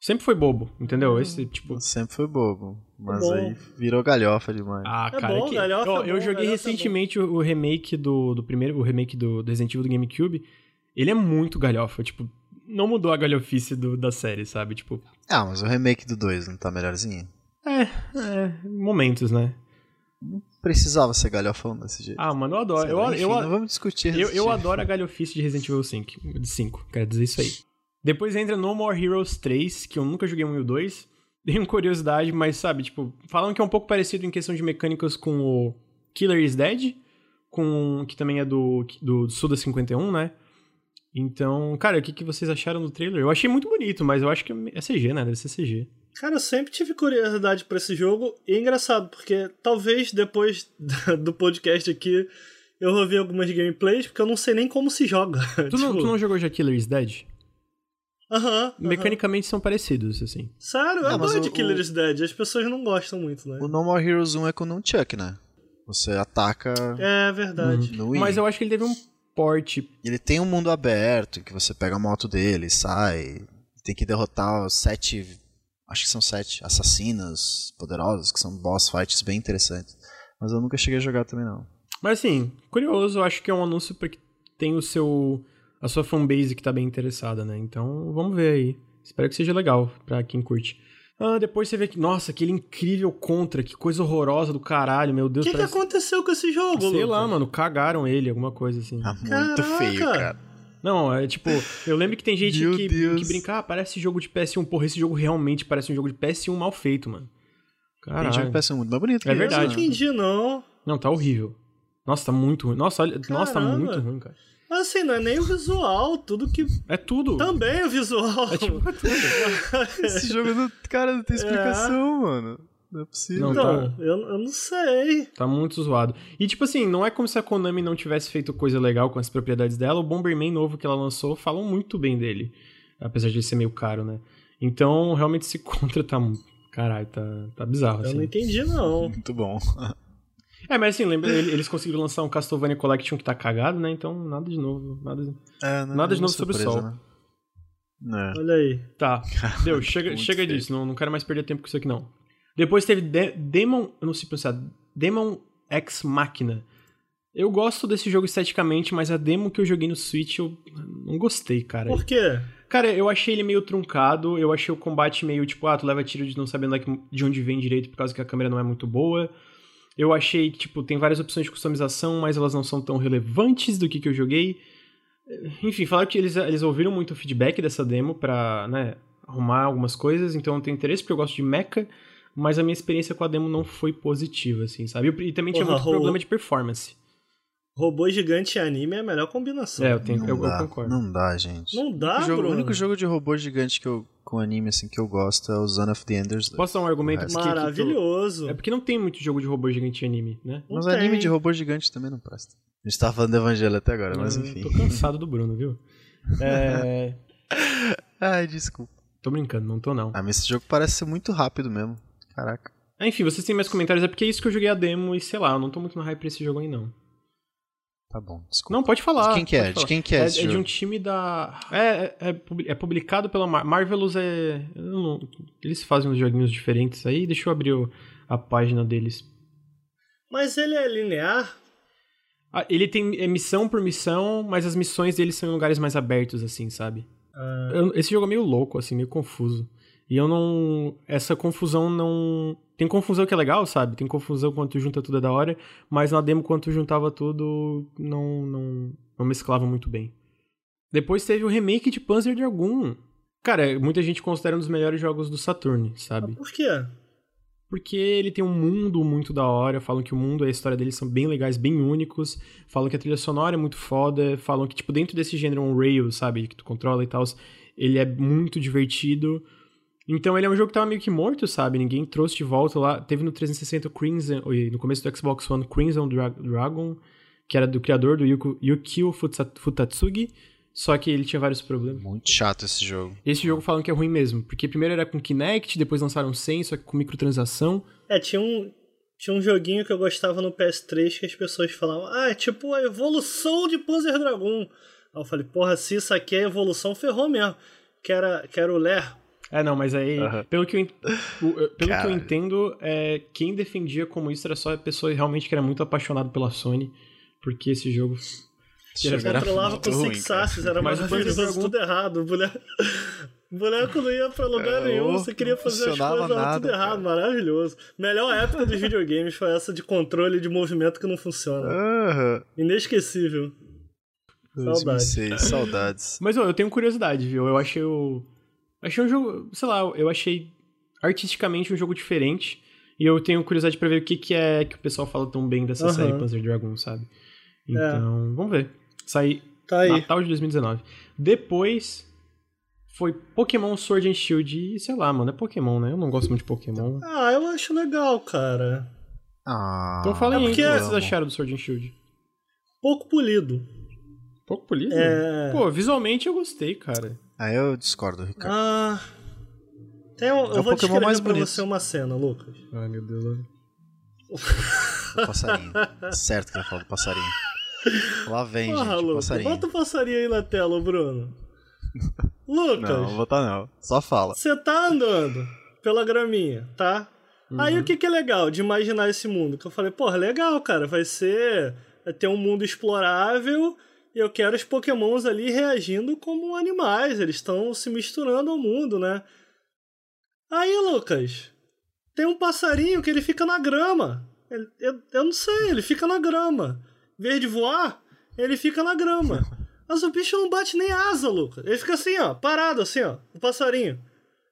Sempre foi bobo, entendeu? Hum, Esse tipo. Sempre foi bobo. Mas bom. aí virou galhofa demais. Ah, é cara, bom, que... galhofa eu, é eu joguei é recentemente é o remake do, do primeiro, o remake do, do Resident Evil do GameCube. Ele é muito galhofa, tipo, não mudou a galhofice do, da série, sabe? Tipo. Ah, mas o remake do 2 não tá melhorzinho? É, é, momentos, né? Não precisava ser galhofão desse jeito. Ah, mano, eu adoro. eu, enfim, eu, não vamos discutir. Eu, eu adoro a *laughs* galhofice de Resident Evil 5. De 5, quero dizer isso aí. Depois entra No More Heroes 3, que eu nunca joguei um e o 2. *laughs* Tenho curiosidade, mas sabe, tipo, falam que é um pouco parecido em questão de mecânicas com o Killer is Dead, com que também é do, do Suda 51, né? Então, cara, o que, que vocês acharam do trailer? Eu achei muito bonito, mas eu acho que é CG, né? Deve ser CG. Cara, eu sempre tive curiosidade por esse jogo. E é engraçado, porque talvez depois *laughs* do podcast aqui eu ouvi algumas gameplays, porque eu não sei nem como se joga. *laughs* Tu, tipo... não, tu não jogou já Killer is Dead? Aham. Mecanicamente são parecidos, assim. Sério? Eu gosto de Killer is Dead. As pessoas não gostam muito, né? O No More Heroes 1 é com um Chuck, né? Você ataca. É verdade. Uhum. Mas eu acho que ele teve um porte. Ele tem um mundo aberto, que você pega a moto dele, sai. Tem que derrotar os sete. Acho que são sete assassinas poderosas, que são boss fights bem interessantes. Mas eu nunca cheguei a jogar também, não. Mas assim, curioso, eu acho que é um anúncio porque tem o seu. A sua fanbase que tá bem interessada, né? Então, vamos ver aí. Espero que seja legal pra quem curte. Ah, depois você vê que, nossa, aquele incrível contra, que coisa horrorosa do caralho, meu O Deus. que, que parece... aconteceu com esse jogo, Sei Lucas? lá, mano, cagaram ele, alguma coisa assim. Tá muito Caraca! feio, cara. Não, é tipo, eu lembro que tem gente que, que brinca, ah, parece jogo de PS1. Porra, esse jogo realmente parece um jogo de PS1 mal feito, mano. Tem Caralho. jogo que parece muito mais bonito. É que verdade. Eu não né? entendi, não. Não, tá horrível. Nossa, tá muito ruim. Nossa, olha, nossa, tá muito ruim, cara. Mas assim, não é nem o visual, tudo que. É tudo. Também é o visual. É tipo, é tudo. *laughs* Esse jogo, não, cara, não tem explicação, mano. Não é possível. Não, tá. eu, eu não sei. Tá muito zoado. E, tipo assim, não é como se a Konami não tivesse feito coisa legal com as propriedades dela. O Bomberman novo que ela lançou falam muito bem dele. Apesar de ele ser meio caro, né? Então, realmente, esse *laughs* contra tá. Caralho, tá, tá bizarro, Eu assim. não entendi, não. Muito bom. *laughs* É, mas assim, lembra, ele- eles conseguiram lançar um Castlevania Collection que tá cagado, né? Então, nada de novo. Nada de... É, não é Nada de novo sobre o sol. Né? É. Olha aí. Tá, *laughs* deu, chega, chega feio. disso, não, não quero mais perder tempo com isso aqui, não. Depois teve De- Demon, eu não sei pronunciar, Demon X Machina. Eu gosto desse jogo esteticamente, mas a demo que eu joguei no Switch eu não gostei, cara. Por quê? Cara, eu achei ele meio truncado, eu achei o combate meio tipo, ah, tu leva tiro de não sabendo de onde vem direito por causa que a câmera não é muito boa. Eu achei que, tipo, tem várias opções de customização, mas elas não são tão relevantes do que, que eu joguei. Enfim, falaram que eles, eles ouviram muito o feedback dessa demo pra, né, arrumar algumas coisas, então eu tenho interesse porque eu gosto de mecha, mas a minha experiência com a demo não foi positiva, assim, sabe? E, também tinha Porra, muito rolou. problema de performance. Robô gigante e anime é a melhor combinação. É, eu, tenho, Não eu, eu dá, concordo. Não dá, gente. Não dá, o, jogo- o Bruno. único jogo de robô gigante que eu, com anime assim, que eu gosto é o Zone of the Enders 2. Posso dar um argumento O que, tu- Maravilhoso. É porque não tem muito jogo de robô gigante em anime, né? Não Mas tem. anime de robô gigante também não presta. A gente tava falando do Evangelho até agora, mas Eu enfim. Tô cansado do Bruno, viu? *laughs* É... Ai, desculpa. tô brincando, não tô não. Ah, mas esse jogo parece ser muito rápido mesmo. Caraca. Ah, Enfim, vocês têm mais comentários? É porque é isso que eu joguei a demo e sei lá, eu não tô muito no hype pra esse jogo aí não. Tá bom, desculpa. Não, pode falar. De quem que é? De quem que é É, esse é de um time da... É, é, é é publicado pela Mar Marvelous, é... não- Eles fazem uns joguinhos diferentes aí, deixa eu abrir o- a página deles. Mas ele é linear? Ah, ele tem é missão por missão, mas as missões deles são em lugares mais abertos, assim, sabe? Ah, Eu- esse jogo é meio louco, assim, meio confuso. E eu não. Essa confusão não. Tem confusão que é legal, sabe? Tem confusão quando tu junta tudo é da hora, mas na demo, quando tu juntava tudo, não, não, não mesclava muito bem. Depois teve o remake de Panzer Dragoon. Cara, muita gente considera um dos melhores jogos do Saturn, sabe? por quê? Porque ele tem um mundo muito da hora, falam que o mundo e a história dele são bem legais, bem únicos, falam que a trilha sonora é muito foda, falam que, tipo, dentro desse gênero um rail, sabe, que tu controla e tal, ele é muito divertido. Então ele é um jogo que tava meio que morto, sabe, ninguém trouxe de volta lá. Teve no 360 o Crimson, no começo do Xbox One, Crimson Dra- Dragon, que era do criador do Yuko- Yukio Futatsugi, só que ele tinha vários problemas. Muito chato esse jogo. Esse jogo falam que é ruim mesmo, porque primeiro era com Kinect, depois lançaram sem, só que com microtransação. É, tinha um, tinha um joguinho que eu gostava no PS3 que as pessoas falavam, ah, é tipo a evolução de Panzer Dragon. Aí eu falei, porra, se isso aqui é evolução, ferrou mesmo. Que era, que era o Ler. É, não, mas aí, pelo, que eu, pelo que eu entendo, é, quem defendia como isso era só a pessoa realmente que era muito apaixonada pela Sony, porque esse jogo. Era Controlava com ruim, Six. Asses, era Panzer maravilhoso, tudo errado. O boneco, o boneco não ia pra lugar É, nenhum, você queria fazer as coisas, era tudo nada, errado, cara. maravilhoso. Melhor época dos videogames foi essa de controle de movimento que não funciona. Inesquecível. Saudades. 2006, saudades. Mas ó, eu tenho curiosidade, viu? Eu achei o. Achei um jogo. Sei lá, eu achei artisticamente um jogo diferente. E eu tenho curiosidade pra ver o que, que é que o pessoal fala tão bem dessa Aham. série Panzer Dragon, sabe? Então, vamos ver. Sai Tá aí. Natal de 2019. Depois foi Pokémon Sword and Shield e sei lá, mano, é Pokémon, né? Eu não gosto muito de Pokémon. Ah, eu acho legal, cara. Ah, Então fala aí, é o que vocês amo. acharam do Sword and Shield? Pouco polido. Pouco polido? É. Pô, visualmente eu gostei, cara. Ah, eu discordo, Ricardo. Ah. Tem um, É eu vou Pokémon descrever mais pra bonito. você uma cena, Lucas. Ai, meu Deus. O passarinho. certo que vai falar do passarinho. Lá vem, Porra, gente, Lucas. passarinho. Bota o passarinho aí na tela, Bruno. *laughs* Lucas, Não, vou botar não. Só fala. você tá andando pela graminha, tá? Aí Uhum. o que, que é legal de imaginar esse mundo? Que eu falei, porra, legal, cara, vai ser ter um mundo explorável e eu quero os pokémons ali reagindo como animais, eles estão se misturando ao mundo, né? Aí, Lucas, tem um passarinho que ele fica na grama. Ele, eu, eu não sei, ele fica na grama. Em vez de voar, ele fica na grama. *laughs* Mas o bicho não bate nem asa, Lucas. Ele fica assim, ó, parado assim, ó, o passarinho.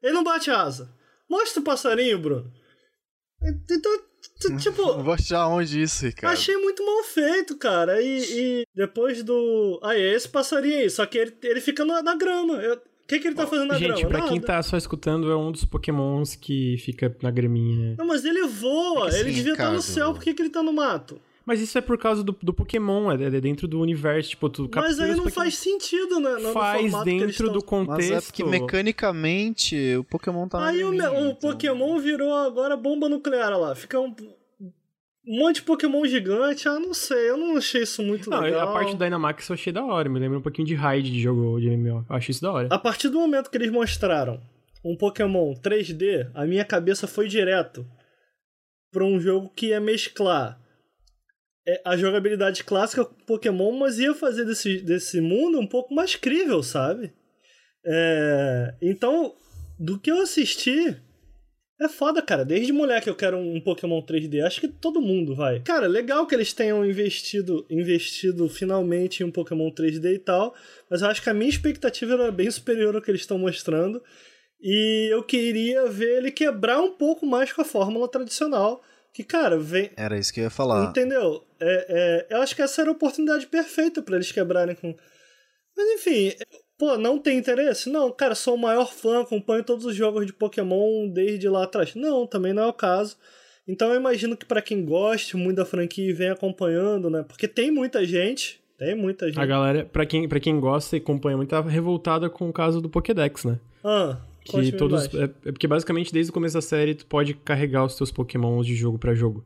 Ele não bate asa. Mostra o passarinho, Bruno. Então, tipo. Vou mostrar onde isso, Ricardo. Achei muito mal feito, cara. E, e depois do. Ah, é esse passarinho aí. Só que ele, ele fica na, na grama. Eu, o que, que ele tá fazendo na Gente, grama? pra Nada. quem tá só escutando, é um dos pokémons que fica na graminha. Não, mas ele voa. É ele devia estar no Ricardo. céu. Por que, que ele tá no mato? Mas isso é por causa do, do Pokémon, é, é dentro do universo, tipo, tu Mas aí não Pokémon- faz sentido, né? no- no Faz que eles dentro do contexto. Mas é porque mecanicamente o Pokémon tá Aí o, o então- Pokémon virou agora bomba nuclear olha lá. Fica um, um monte de Pokémon gigante. Ah, não sei. Eu não achei isso muito Não, legal. a parte do Dynamax eu achei da hora, me lembra um pouquinho de raid de jogo de MMO. Eu acho isso da hora. A partir do momento que eles mostraram um Pokémon 3D, a minha cabeça foi direto pra um jogo que ia mesclar a jogabilidade clássica Pokémon, mas ia fazer desse, desse mundo um pouco mais crível, sabe? É, então, do que eu assisti, é foda, cara. Desde moleque eu quero um Pokémon 3D. Acho que todo mundo vai. Cara, legal que eles tenham investido, investido finalmente em um Pokémon 3D e tal. Mas eu acho que a minha expectativa era bem superior ao que eles estão mostrando. E eu queria ver ele quebrar um pouco mais com a fórmula tradicional. Que, cara, vem. Era isso que eu ia falar. Entendeu? É, é, eu acho que essa era a oportunidade perfeita pra eles quebrarem com. Mas enfim, pô, não tem interesse? Não, cara, sou o maior fã, acompanho todos os jogos de Pokémon desde lá atrás. Não, também não é o caso. Então eu imagino que pra quem goste muito da franquia e vem acompanhando, né? Porque tem muita gente. Tem muita gente. A galera, pra quem, pra quem gosta e acompanha muito, tava revoltada com o caso do Pokédex, né? Ah, Que todos. É, é porque basicamente desde o começo da série tu pode carregar os teus Pokémons de jogo pra jogo.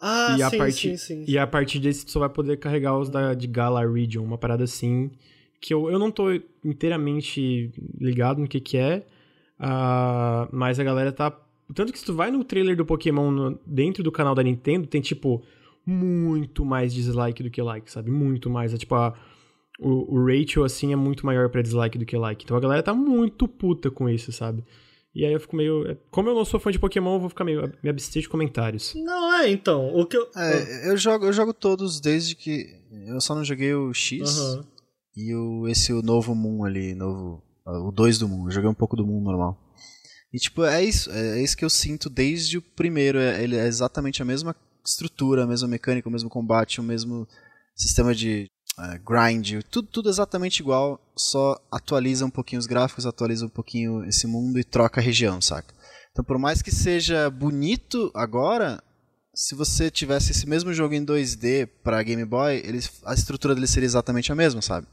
Ah, e, a sim, partir, sim, sim. e a partir desse tu só vai poder carregar os da, de Gala Region, uma parada assim. Que eu, eu não tô inteiramente ligado no que que é. ah, mas a galera tá. Tanto que se tu vai no trailer do Pokémon no- dentro do canal da Nintendo, tem tipo muito mais dislike do que like, sabe? Muito mais. É tipo a. O, o ratio, assim, é muito maior pra dislike do que like. Então a galera tá muito puta com isso, sabe? E aí eu fico meio. é, Como eu não sou fã de Pokémon, eu vou ficar meio. me abster de comentários. Não, é, então. O que eu. É, eu jogo, eu jogo todos desde que. Eu só não joguei o X Aham. e o, esse o novo Moon ali, novo. O 2 do Moon. Eu joguei um pouco do Moon normal. E tipo, é isso, é isso que eu sinto desde o primeiro. É, ele é exatamente a mesma estrutura, a mesma mecânica, o mesmo combate, o mesmo sistema de é, grind, tudo, tudo exatamente igual, só atualiza um pouquinho os gráficos, atualiza um pouquinho esse mundo e troca a região, saca? Então, por mais que seja bonito agora, se você tivesse esse mesmo jogo em 2D para Game Boy, ele, a estrutura dele seria exatamente a mesma, sabe?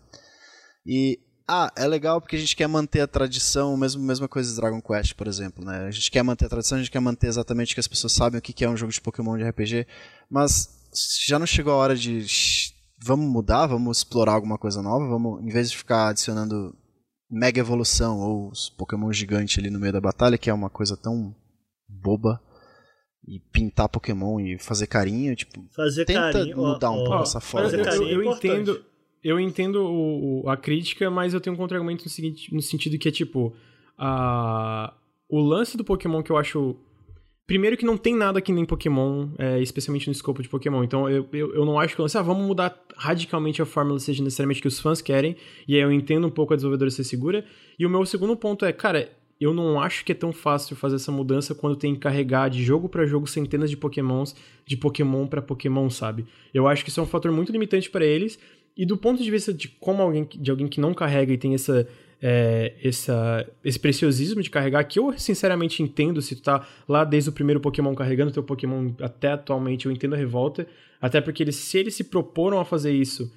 E ah, é legal porque a gente quer manter a tradição, mesmo mesma coisa de Dragon Quest, por exemplo, né? A gente quer manter a tradição, a gente quer manter exatamente que as pessoas sabem o que é um jogo de Pokémon de RPG, mas já não chegou a hora de "Shh, vamos mudar, vamos explorar alguma coisa nova, vamos em vez de ficar adicionando mega evolução ou os Pokémon gigantes ali no meio da batalha, que é uma coisa tão boba, e pintar Pokémon e fazer carinho, tipo, Fazer tenta carinho. ó, mudar um ó, pouco essa forma. Fazer eu, carinho eu é importante. entendo, eu entendo o- o- a crítica, mas eu tenho um contra-argumento no, seguinte- no sentido que é tipo. a o lance do Pokémon que eu acho. Primeiro que não tem nada que nem Pokémon, é, especialmente no escopo de Pokémon. Então eu, eu, eu não acho que assim, ah, vamos mudar radicalmente a fórmula, seja necessariamente que os fãs querem. E aí eu entendo um pouco a desenvolvedora ser segura. E o meu segundo ponto é, cara, eu não acho que é tão fácil fazer essa mudança quando tem que carregar de jogo pra jogo centenas de Pokémons, de Pokémon pra Pokémon, sabe? Eu acho que isso é um fator muito limitante pra eles. E do ponto de vista de como alguém, de alguém que não carrega e tem essa, é, essa, esse preciosismo de carregar, que eu sinceramente entendo se tu tá lá desde o primeiro Pokémon carregando teu Pokémon até atualmente, eu entendo a revolta. Até porque eles, se eles se proporam a fazer isso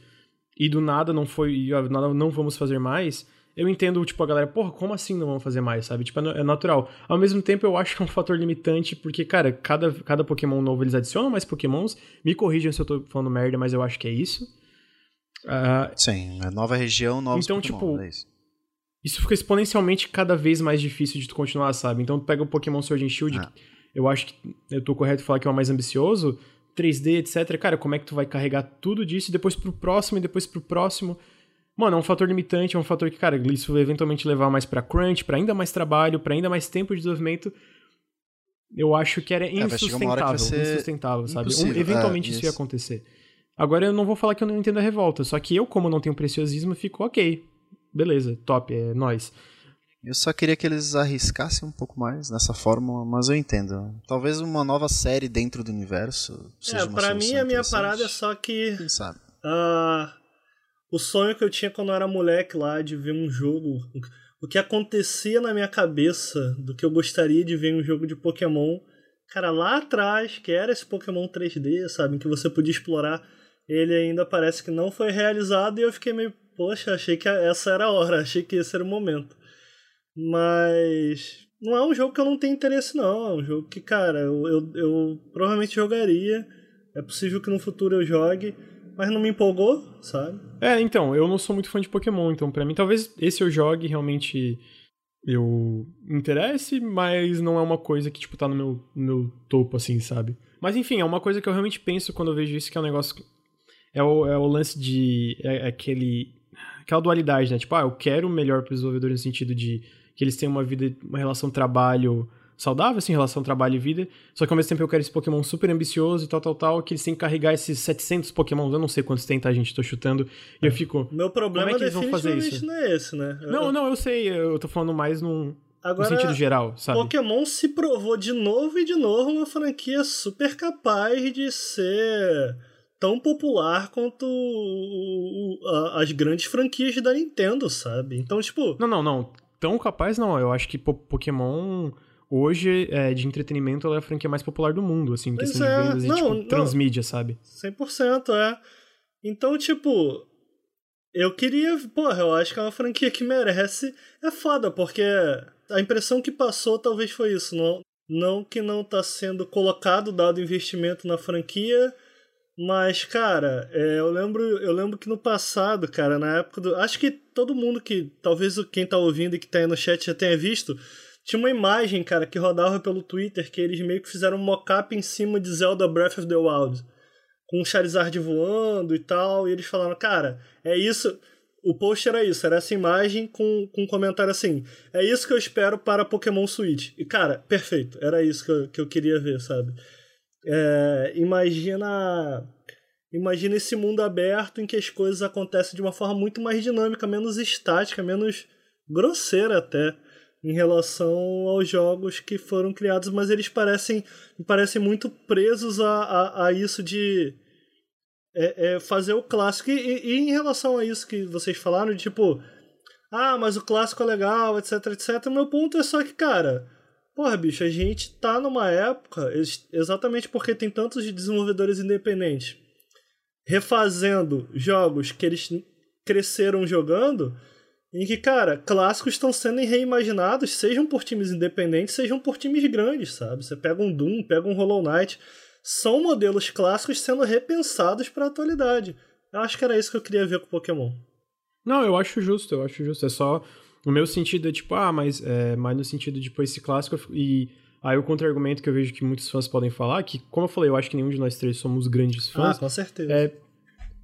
e do nada não foi, e do nada não vamos fazer mais, eu entendo, tipo, a galera, porra, como assim não vamos fazer mais, sabe? Tipo, é natural. Ao mesmo tempo, eu acho que é um fator limitante, porque, cara, cada, cada Pokémon novo eles adicionam mais Pokémons. Me corrijam se eu tô falando merda, mas eu acho que é isso. Ah, Sim, é nova região, novos Então, Pokémon, tipo, é isso. Isso fica exponencialmente cada vez mais difícil de tu continuar, sabe? Então tu pega o Pokémon Sword and Shield, Ah. eu acho que eu tô correto em falar que é o mais ambicioso, 3D, etc. Cara, como é que tu vai carregar tudo disso e depois pro próximo e depois pro próximo? Mano, é um fator limitante, é um fator que, cara, isso vai eventualmente levar mais para crunch, para ainda mais trabalho, para ainda mais tempo de desenvolvimento. Eu acho que era É, insustentável, vai ser insustentável, sabe? Um- eventualmente É, isso ia isso. acontecer. Agora eu não vou falar que eu não entendo a revolta, só que eu, como não tenho preciosismo, fico ok. Beleza, top, é nóis. Eu só queria que eles arriscassem um pouco mais nessa fórmula, mas eu entendo. Talvez uma nova série dentro do universo seja É, uma pra mim a minha parada é só que Quem sabe? ah, o sonho que eu tinha quando eu era moleque lá de ver um jogo, o que acontecia na minha cabeça do que eu gostaria de ver em um jogo de Pokémon, cara, lá atrás, que era esse Pokémon 3D, sabe, em que você podia explorar, ele ainda parece que não foi realizado e eu fiquei meio, poxa, achei que essa era a hora, *laughs* achei que esse era o momento. Mas não é um jogo que eu não tenho interesse, não. É um jogo que, cara, eu, eu, eu provavelmente jogaria. É possível que no futuro eu jogue, mas não me empolgou, sabe? É, então, eu não sou muito fã de Pokémon, então pra mim talvez esse eu jogue realmente eu interesse, mas não é uma coisa que, tipo, tá no meu, meu topo, assim, sabe? Mas enfim, é uma coisa que eu realmente penso quando eu vejo isso, que é um negócio. É o, é o lance de. É, é aquele. Aquela dualidade, né? Tipo, ah, eu quero o melhor para os desenvolvedores no sentido de que eles tenham uma vida, uma relação trabalho saudável, assim, relação trabalho e vida. Só que ao mesmo tempo eu quero esse Pokémon super ambicioso e tal, tal, tal, que eles têm que carregar esses 700 Pokémon, eu não sei quantos tem, tá, gente? Tô chutando. E eu fico. O meu problema Como é que eles vão fazer isso? não é esse, né? Eu- Não, não, eu sei, eu tô falando mais num, no Agora, sentido geral, sabe? Pokémon se provou de novo e de novo uma franquia super capaz de ser tão popular quanto o- o- a- as grandes franquias da Nintendo, sabe? Então, tipo, Não, não, não. Tão capaz não. Eu acho que po- Pokémon hoje é, de entretenimento ela é a franquia mais popular do mundo, assim, em Pois questão é, de vendas não, e tipo, não. transmídia, sabe? 100% é. Então, tipo, eu queria, porra, eu acho que é uma franquia que merece. É foda, porque a impressão que passou talvez foi isso, não, não que não tá sendo colocado dado investimento na franquia, mas cara, é, eu lembro, eu lembro que no passado, cara, na época do, acho que todo mundo que talvez quem tá ouvindo e que tá aí no chat já tenha visto, tinha uma imagem, cara, que rodava pelo Twitter que eles meio que fizeram um mock-up em cima de Zelda Breath of the Wild com o Charizard voando e tal, e eles falaram, cara, é isso. O post era isso, era essa imagem com, com um comentário assim: é isso que eu espero para Pokémon Switch. E, cara, perfeito, era isso que eu, que eu queria ver, sabe? É, imagina. Imagina esse mundo aberto em que as coisas acontecem de uma forma muito mais dinâmica, menos estática, menos grosseira até, em relação aos jogos que foram criados, mas eles parecem, parecem muito presos a, a, a isso de é, é fazer o clássico. E, e- e em relação a isso que vocês falaram, tipo, ah, mas o clássico é legal, etc, etc. Meu ponto é só que, cara, porra, bicho, a gente tá numa época, ex- exatamente porque tem tantos desenvolvedores independentes refazendo jogos que eles cresceram jogando, em que, cara, clássicos estão sendo reimaginados, sejam por times independentes, sejam por times grandes, sabe? Você pega um Doom, pega um Hollow Knight, são modelos clássicos sendo repensados para a atualidade. Eu acho que era isso que eu queria ver com o Pokémon. Não, eu acho justo, eu acho justo. É só. O meu sentido é tipo, ah, mas é mais no sentido de, pô, esse clássico. E aí o contra-argumento que eu vejo que muitos fãs podem falar, que, como eu falei, eu acho que nenhum de nós três somos grandes Ah, fãs. com certeza. é,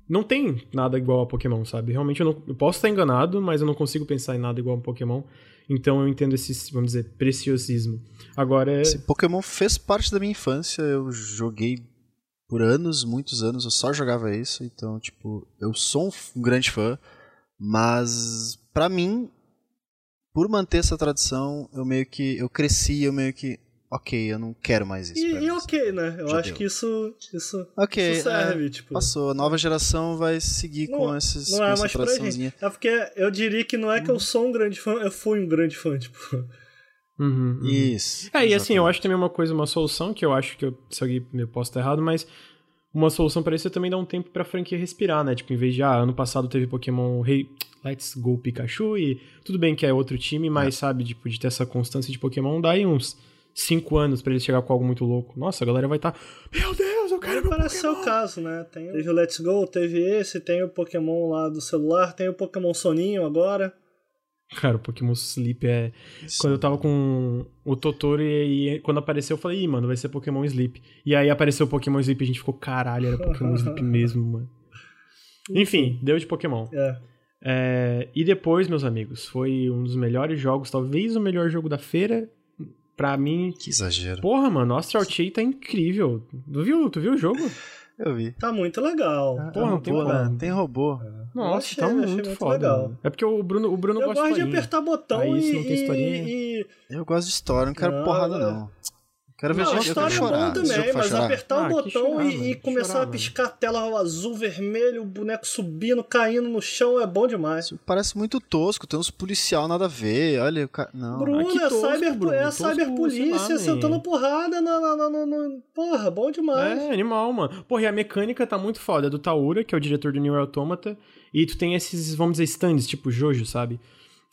não tem nada igual a Pokémon, sabe? Realmente eu, não, eu posso estar enganado, mas eu não consigo pensar em nada igual a Pokémon. Então eu entendo esse, vamos dizer, preciosismo. Agora é. Esse Pokémon fez parte da minha infância, eu joguei por anos, muitos anos, eu só jogava isso, então, tipo, eu sou um um grande fã, mas pra mim, por manter essa tradição, eu meio que, eu cresci, eu meio que, ok, eu não quero mais isso. E, e ok, né? Eu Já acho deu. que isso, isso, Ok, isso serve, é, tipo. passou, a nova geração vai seguir Não- com, esses, Não com é essa mais pra gente. É porque eu diria que não é que eu sou um grande fã, eu fui um grande fã, tipo. Uhum, uhum. Isso. É, e assim, eu exatamente. acho também uma coisa, uma solução, que eu acho que eu, se alguém eu posso estar errado, mas uma solução para isso é também dar um tempo pra franquia respirar, né? Tipo, em vez de, ah, ano passado teve Pokémon Hey, Let's Go Pikachu e tudo bem que é outro time, mas sabe, tipo, de ter essa constância de Pokémon, dá aí uns 5 anos pra ele chegar com algo muito louco. Nossa, a galera vai estar, meu Deus, eu quero meu Parece ser o caso, né? Tem, teve o Let's Go, teve esse, tem o Pokémon lá do celular, tem o Pokémon Soninho agora. Cara, o Pokémon Sleep é. Isso. Quando eu tava com o Totoro e, e, quando apareceu, eu falei, ih, mano, vai ser Pokémon Sleep. E aí apareceu o Pokémon Sleep e a gente ficou, caralho, era Pokémon Sleep *laughs* mesmo, mano. Enfim, deu de Pokémon. É. é. E depois, meus amigos, foi um dos melhores jogos, talvez o melhor jogo da feira. Pra mim. Que exagero. Porra, mano, Astral Chain tá incrível. Tu viu, tu viu o jogo? Eu vi. Tá muito legal. Ah, Porra, não tem robô, né? Tem robô. Nossa, achei, tá muito, muito foda. Legal. É porque o Bruno, o Bruno eu gosta de Eu gosto de apertar botão Aí, e, não tem historinha. E... Eu gosto de história, não quero não, porrada, não. Quero ver não, gente, a história é bom também, mas chorar. apertar ah, o botão chorar, e, e, começar chorar, a piscar a tela azul, vermelho, o boneco subindo, caindo no chão é bom demais. Isso parece muito tosco, tem uns policial nada a ver, olha, ca... não. Bruno, ah, é, tosco, cyber, Bruno, é cyberpolícia sentando porrada na, na, na, na, Porra, bom demais. É, animal, mano. Porra, e a mecânica tá muito foda, é do Taura, que é o diretor do New Automata, e tu tem esses, vamos dizer, stands, tipo Jojo, sabe?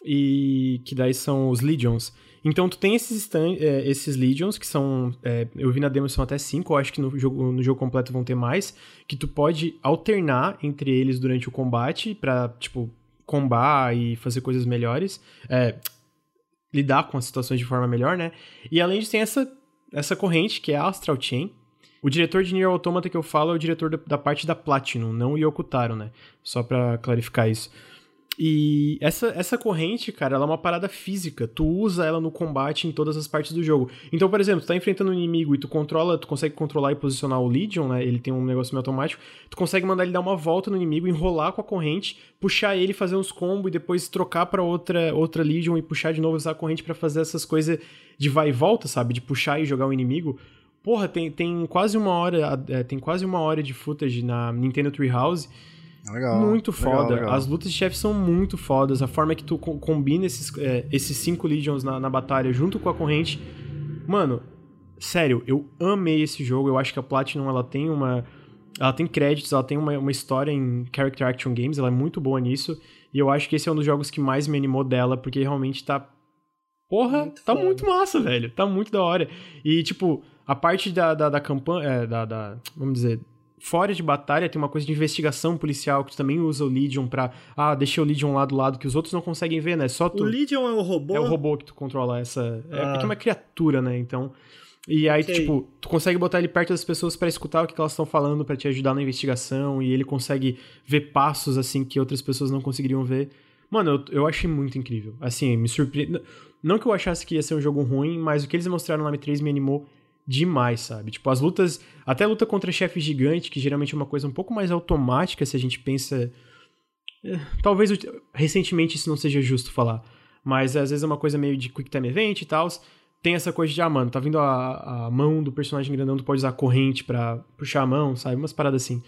E que daí são os Legions. Então tu tem esses, stand, é, esses Legions, que são. É, eu vi na demo são até 5, eu acho que no jogo, no jogo completo vão ter mais. Que tu pode alternar entre eles durante o combate pra, tipo, combar e fazer coisas melhores. É, lidar com as situações de forma melhor, né? E além disso, tem essa, essa corrente, que é a Astral Chain. O diretor de Nier Automata que eu falo é o diretor da, parte da Platinum, não o Yokotaro, né? Só pra clarificar isso. E essa, essa corrente, cara, ela é uma parada física. Tu usa ela no combate em todas as partes do jogo. Então, por exemplo, tu tá enfrentando um inimigo e tu controla, tu consegue controlar e posicionar o Legion, né? Ele tem um negócio meio automático. Tu consegue mandar ele dar uma volta no inimigo, enrolar com a corrente, puxar ele, fazer uns combos e depois trocar para outra outra Legion e puxar de novo usar a corrente para fazer essas coisas de vai e volta, sabe? De puxar e jogar o inimigo. Porra, tem, tem quase uma hora, é, tem quase uma hora de footage na Nintendo Treehouse Legal. Muito foda. Legal, legal. As lutas de chefe são muito fodas. A forma que tu combina esses, é, esses cinco Legions na, na batalha junto com a corrente. Mano, sério, eu amei esse jogo. Eu acho que a Platinum ela tem uma. Ela tem créditos, ela tem uma, uma história em Character Action Games, ela é muito boa nisso. E eu acho que esse é um dos jogos que mais me animou dela, porque realmente tá. Porra, muito tá foda. muito massa, velho. Tá muito da hora. E, tipo, a parte da, da, da campanha. É, da, da, vamos dizer, fora de batalha tem uma coisa de investigação policial que tu também usa o Legion pra. Ah, deixa o Legion lá do lado que os outros não conseguem ver, né? Só tu. O Legion é o robô? É o robô que tu controla essa. É, ah. É, é uma criatura, né? Então. E aí, okay. tipo, tu consegue botar ele perto das pessoas para escutar o que elas estão falando, para te ajudar na investigação, e ele consegue ver passos, assim, que outras pessoas não conseguiriam ver. Mano, eu, eu achei muito incrível. Assim, me surpreendeu. Não que eu achasse que ia ser um jogo ruim, mas o que eles mostraram no M3 me animou demais, sabe? Tipo, as lutas, até a luta contra chefe gigante, que geralmente é uma coisa um pouco mais automática se a gente pensa. É, talvez recentemente isso não seja justo falar, mas às vezes é uma coisa meio de quick time event e tal. Tem essa coisa de, ah, mano, tá vindo a, a mão do personagem grandão, tu pode usar a corrente pra puxar a mão, sabe? Umas paradas assim.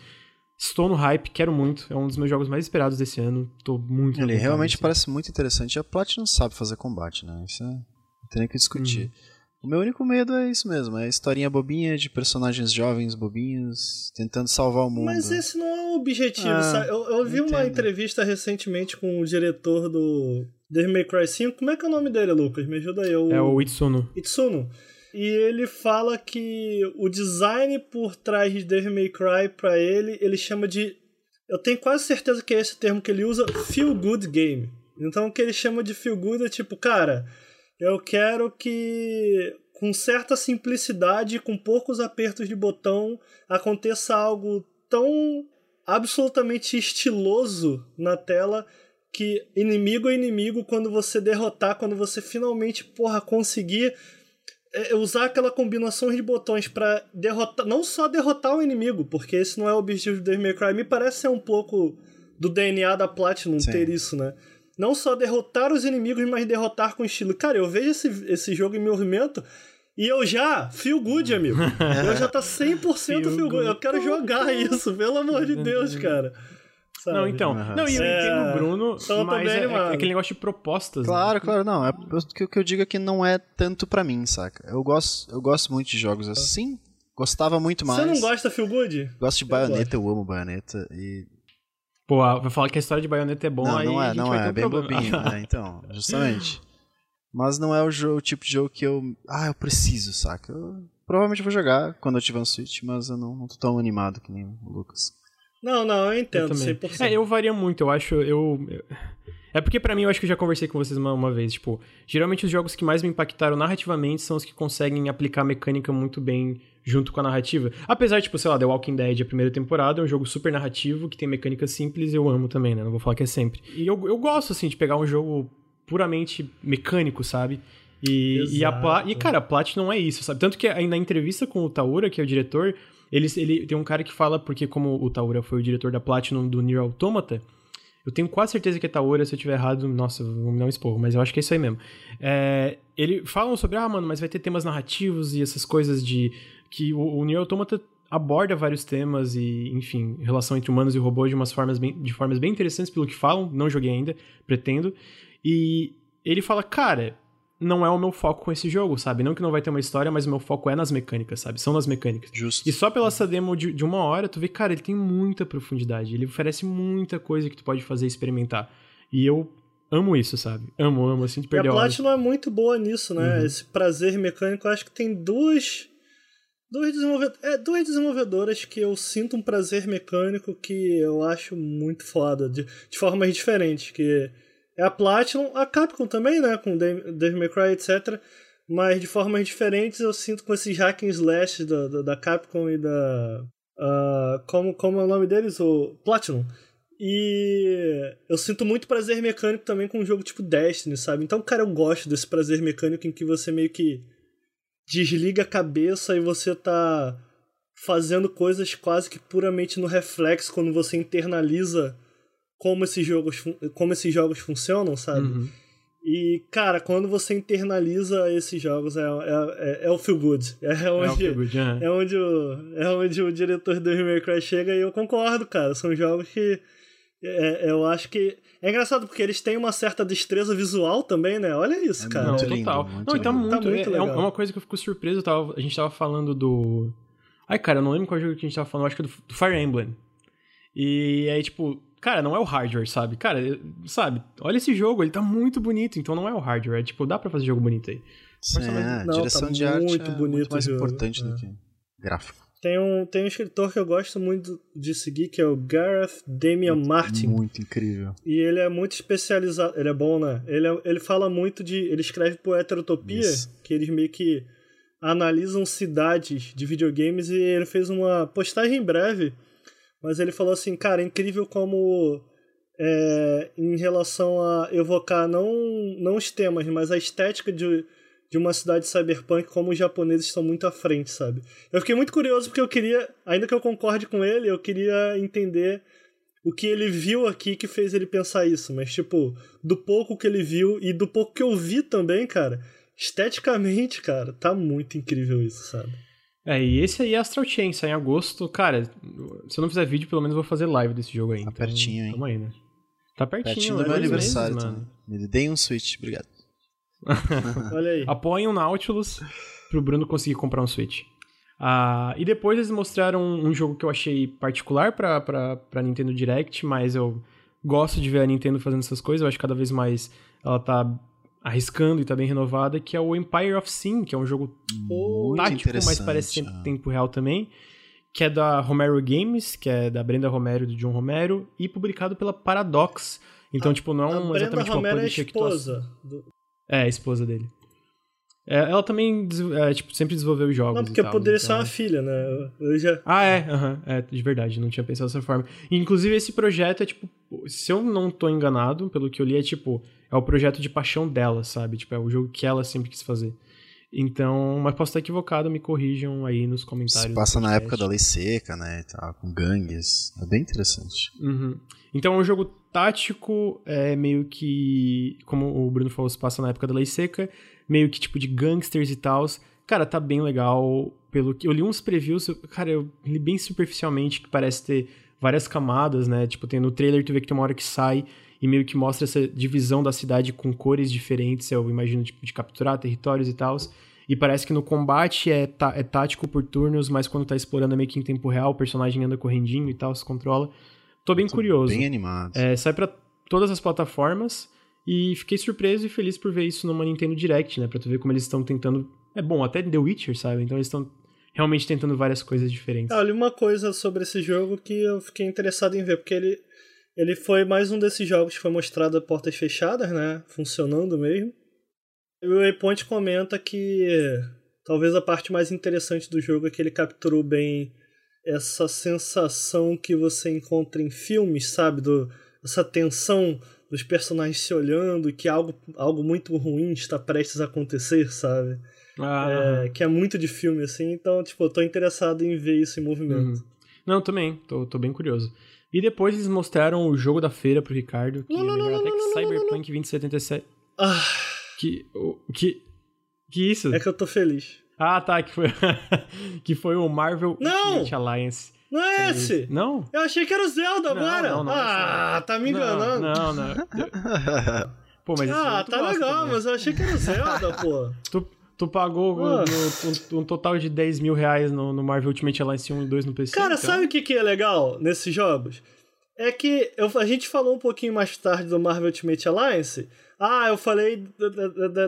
Estou no hype, quero muito. É um dos meus jogos mais esperados desse ano. Tô muito. Ele realmente assim. parece muito interessante. A Platinum sabe fazer combate, né? Isso é... não tem nem que discutir. Uhum. O meu único medo é isso mesmo, é historinha bobinha de personagens jovens bobinhos tentando salvar o mundo. Mas esse não é o objetivo, ah, sabe? Eu, eu vi uma entrevista recentemente com o diretor do Devil May Cry 5. Como é que é o nome dele, Lucas? Me ajuda aí. O... É o Itsuno. Itsuno. E ele fala que o design por trás de Devil May Cry pra ele, ele chama de... Eu tenho quase certeza que é esse termo que ele usa, feel good game. Então o que ele chama de feel good é tipo, cara eu quero que, com certa simplicidade, com poucos apertos de botão, aconteça algo tão absolutamente estiloso na tela que inimigo é inimigo quando você derrotar, quando você finalmente, porra, conseguir é, usar aquela combinação de botões para derrotar, não só derrotar o inimigo, porque esse não é o objetivo do Devil May Cry, me parece ser um pouco do DNA da Platinum Sim. ter isso, né? Não só derrotar os inimigos, mas derrotar com estilo. Cara, eu vejo esse, esse jogo em movimento e eu já, feel good, amigo. *laughs* Eu já tá 100% feel, feel good. Eu quero jogar isso, pelo amor de Deus, cara. Sabe? Não, então. Uhum. Não, e eu é... entendo o Bruno, então, mas é, é, aquele negócio de propostas. Claro, né? claro, não. É, o que eu digo é que não é tanto pra mim, saca? Eu gosto, eu gosto muito de jogos assim. Gostava muito mais. Você não gosta Feel Good? Gosto de Bayonetta, eu, eu amo Bayonetta. E Pô, vai falar que a história de Bayonetta é bom, não, aí não é, não é, é bem problema. bobinho, *laughs* né? Então, justamente. Mas não é o, jogo, o tipo de jogo que eu. Ah, eu preciso, saca? Eu provavelmente vou jogar quando eu tiver um Switch, mas eu não, não tô tão animado que nem o Lucas. Não, não, eu entendo, eu 100%. É, eu varia muito, eu acho, eu... É porque para mim, eu acho que eu já conversei com vocês uma, uma, vez, tipo, geralmente os jogos que mais me impactaram narrativamente são os que conseguem aplicar mecânica muito bem junto com a narrativa. Apesar, tipo, sei lá, The Walking Dead, a primeira temporada, é um jogo super narrativo, que tem mecânica simples, eu amo também, né? Não vou falar que é sempre. E eu, eu gosto, assim, de pegar um jogo puramente mecânico, sabe? E, e, a, e, cara, a Platinum não é isso, sabe? Tanto que na entrevista com o Taura, que é o diretor, ele, ele tem um cara que fala, porque como o Taura foi o diretor da Platinum do Nier Automata, eu tenho quase certeza que é Taura, se eu tiver errado, nossa, vou me dar um esporro, mas eu acho que é isso aí mesmo. É, ele falam sobre, ah, mano, mas vai ter temas narrativos e essas coisas de que o, o Automata aborda vários temas e, enfim, relação entre humanos e robôs de umas formas bem, de formas bem interessantes pelo que falam, não joguei ainda, pretendo. E ele fala, cara, não é o meu foco com esse jogo, sabe? Não que não vai ter uma história, mas o meu foco é nas mecânicas, sabe? São nas mecânicas. Justo. E só pela essa demo de, de uma hora, tu vê, cara, ele tem muita profundidade. Ele oferece muita coisa que tu pode fazer e experimentar. E eu amo isso, sabe? Amo, amo, assim, de perder e a Platinum é muito boa nisso, né? Uhum. Esse prazer mecânico, eu acho que tem duas Duas, desenvolved... é, duas desenvolvedoras que eu sinto um prazer mecânico que eu acho muito foda, de, de formas diferentes, que é a Platinum, a Capcom também, né, com Devil May Cry, etc. Mas de formas diferentes eu sinto com esses hack and slash da, da, da Capcom e da... Uh, como, como é o nome deles? O Platinum. E eu sinto muito prazer mecânico também com um jogo tipo Destiny, sabe? Então, cara, eu gosto desse prazer mecânico em que você meio que desliga a cabeça e você tá fazendo coisas quase que puramente no reflexo quando você internaliza como esses jogos, como esses jogos funcionam, sabe? Uhum. E, cara, quando você internaliza esses jogos, é, é, é, é o feel good. *laughs* É onde, é, good, é. onde, o, é onde o diretor do Devil Cry chega e eu concordo, cara. São jogos que é, eu acho que. É engraçado porque eles têm uma certa destreza visual também, né? Olha isso, é cara. Não, total. Lindo, não, e tá muito, tá muito é, é, uma coisa que eu fico surpreso. Tava, a gente tava falando do. Ai, cara, eu não lembro qual jogo que a gente tava falando, acho que é do, do Fire Emblem. E aí, tipo, cara, não é o hardware, sabe? Cara, sabe? Olha esse jogo, ele tá muito bonito, então não é o hardware. É, tipo, dá pra fazer jogo bonito aí. Sim, é, não, direção tá de arte muito é bonito muito mais importante do é. que gráfico. Tem um, tem um escritor que eu gosto muito de seguir, que é o Gareth Damian muito, Martin. Muito incrível. E ele é muito especializado. Ele é bom, né? Ele, é, ele fala muito de. Ele escreve por Heterotopia, Isso. que eles meio que analisam cidades de videogames e ele fez uma postagem breve, mas ele falou assim, cara, é incrível como é, em relação a evocar não, não os temas, mas a estética de de uma cidade cyberpunk como os japoneses estão muito à frente, sabe? Eu fiquei muito curioso porque eu queria, ainda que eu concorde com ele, eu queria entender o que ele viu aqui que fez ele pensar isso, mas tipo, do pouco que ele viu e do pouco que eu vi também, cara, esteticamente, cara, tá muito incrível isso, sabe? É, e esse aí é Astral Chain, sai em agosto. Cara, se eu não fizer vídeo, pelo menos eu vou fazer live desse jogo aí. Tá então, pertinho, hein? Tamo aí, né? Tá pertinho, pertinho do meu aniversário, meses, mano. Me dei um Switch, obrigado. *laughs* Olha aí. Apoiem o Nautilus pro Bruno conseguir comprar um Switch. Ah, e depois eles mostraram um jogo que eu achei particular pra, pra, pra Nintendo Direct, mas eu gosto de ver a Nintendo fazendo essas coisas. Eu acho que cada vez mais ela tá arriscando e tá bem renovada, que é o Empire of Sin, que é um jogo Muito tático, mas parece é. tempo real também. Que é da Romero Games, que é da Brenda Romero e do John Romero, e publicado pela Paradox. Então, a, tipo, não é um, exatamente uma publisher é esposa que tu... É, a esposa dele. É, ela também é, tipo, sempre desenvolveu jogos. Não, porque tal, poderia então... ser uma filha, né? Eu já... Ah, é, uhum, é, de verdade, não tinha pensado dessa forma. Inclusive, esse projeto é tipo, se eu não tô enganado, pelo que eu li, é tipo, é o projeto de paixão dela, sabe? Tipo, é o jogo que ela sempre quis fazer. Então, mas posso estar equivocado, me corrijam aí nos comentários. Se passa na época da lei seca, né? Tá, com gangues. É bem interessante. Uhum. Então é um jogo tático, é meio que. Como o Bruno falou, se passa na época da lei seca, meio que tipo de gangsters e tal. Cara, tá bem legal. Pelo que. Eu li uns previews, cara, eu li bem superficialmente que parece ter várias camadas, né? Tipo, tem no trailer tu vê que tem uma hora que sai e meio que mostra essa divisão da cidade com cores diferentes, eu imagino, tipo, de capturar territórios e tal. E parece que no combate é, tá, é tático por turnos, mas quando tá explorando é meio que em tempo real, o personagem anda correndinho e tal, se controla. Tô bem Tô curioso. Bem animado. É, sai para todas as plataformas e fiquei surpreso e feliz por ver isso numa Nintendo Direct, né? Pra tu ver como eles estão tentando. É bom, até The Witcher, sabe? Então eles estão realmente tentando várias coisas diferentes. Ah, olha, uma coisa sobre esse jogo que eu fiquei interessado em ver, porque ele, ele foi mais um desses jogos que foi mostrado a portas fechadas, né? Funcionando mesmo. E o Waypoint comenta que talvez a parte mais interessante do jogo é que ele capturou bem essa sensação que você encontra em filmes, sabe? Do, essa tensão dos personagens se olhando e que algo, algo muito ruim está prestes a acontecer, sabe? Ah, É, que é muito de filme, assim, então, tipo, eu tô interessado em ver isso em movimento. Uhum. Não, também, tô, tô bem curioso. E depois eles mostraram o jogo da feira pro Ricardo, que Não, não, lembrou não, até não, que não, não, Cyberpunk 2077. Ah, Que. o- Que. Que isso? é que eu tô feliz. Ah, tá, que foi. *laughs* que foi o Marvel Não! Ultimate Alliance. Não é esse! Não? Eu achei que era o Zelda Não, agora! não, não, ah, tá me enganando. Não, não. *laughs* Pô, mas ah, tá legal, também. mas eu achei que era o Zelda, pô. *laughs* Tu, tu pagou Ah. no- um, um total de 10 mil reais no, no Marvel Ultimate Alliance 1 e 2 no PC. Cara, então... sabe o que, que é legal nesses jogos? É que eu, a gente falou um pouquinho mais tarde do Marvel Ultimate Alliance. Ah, eu falei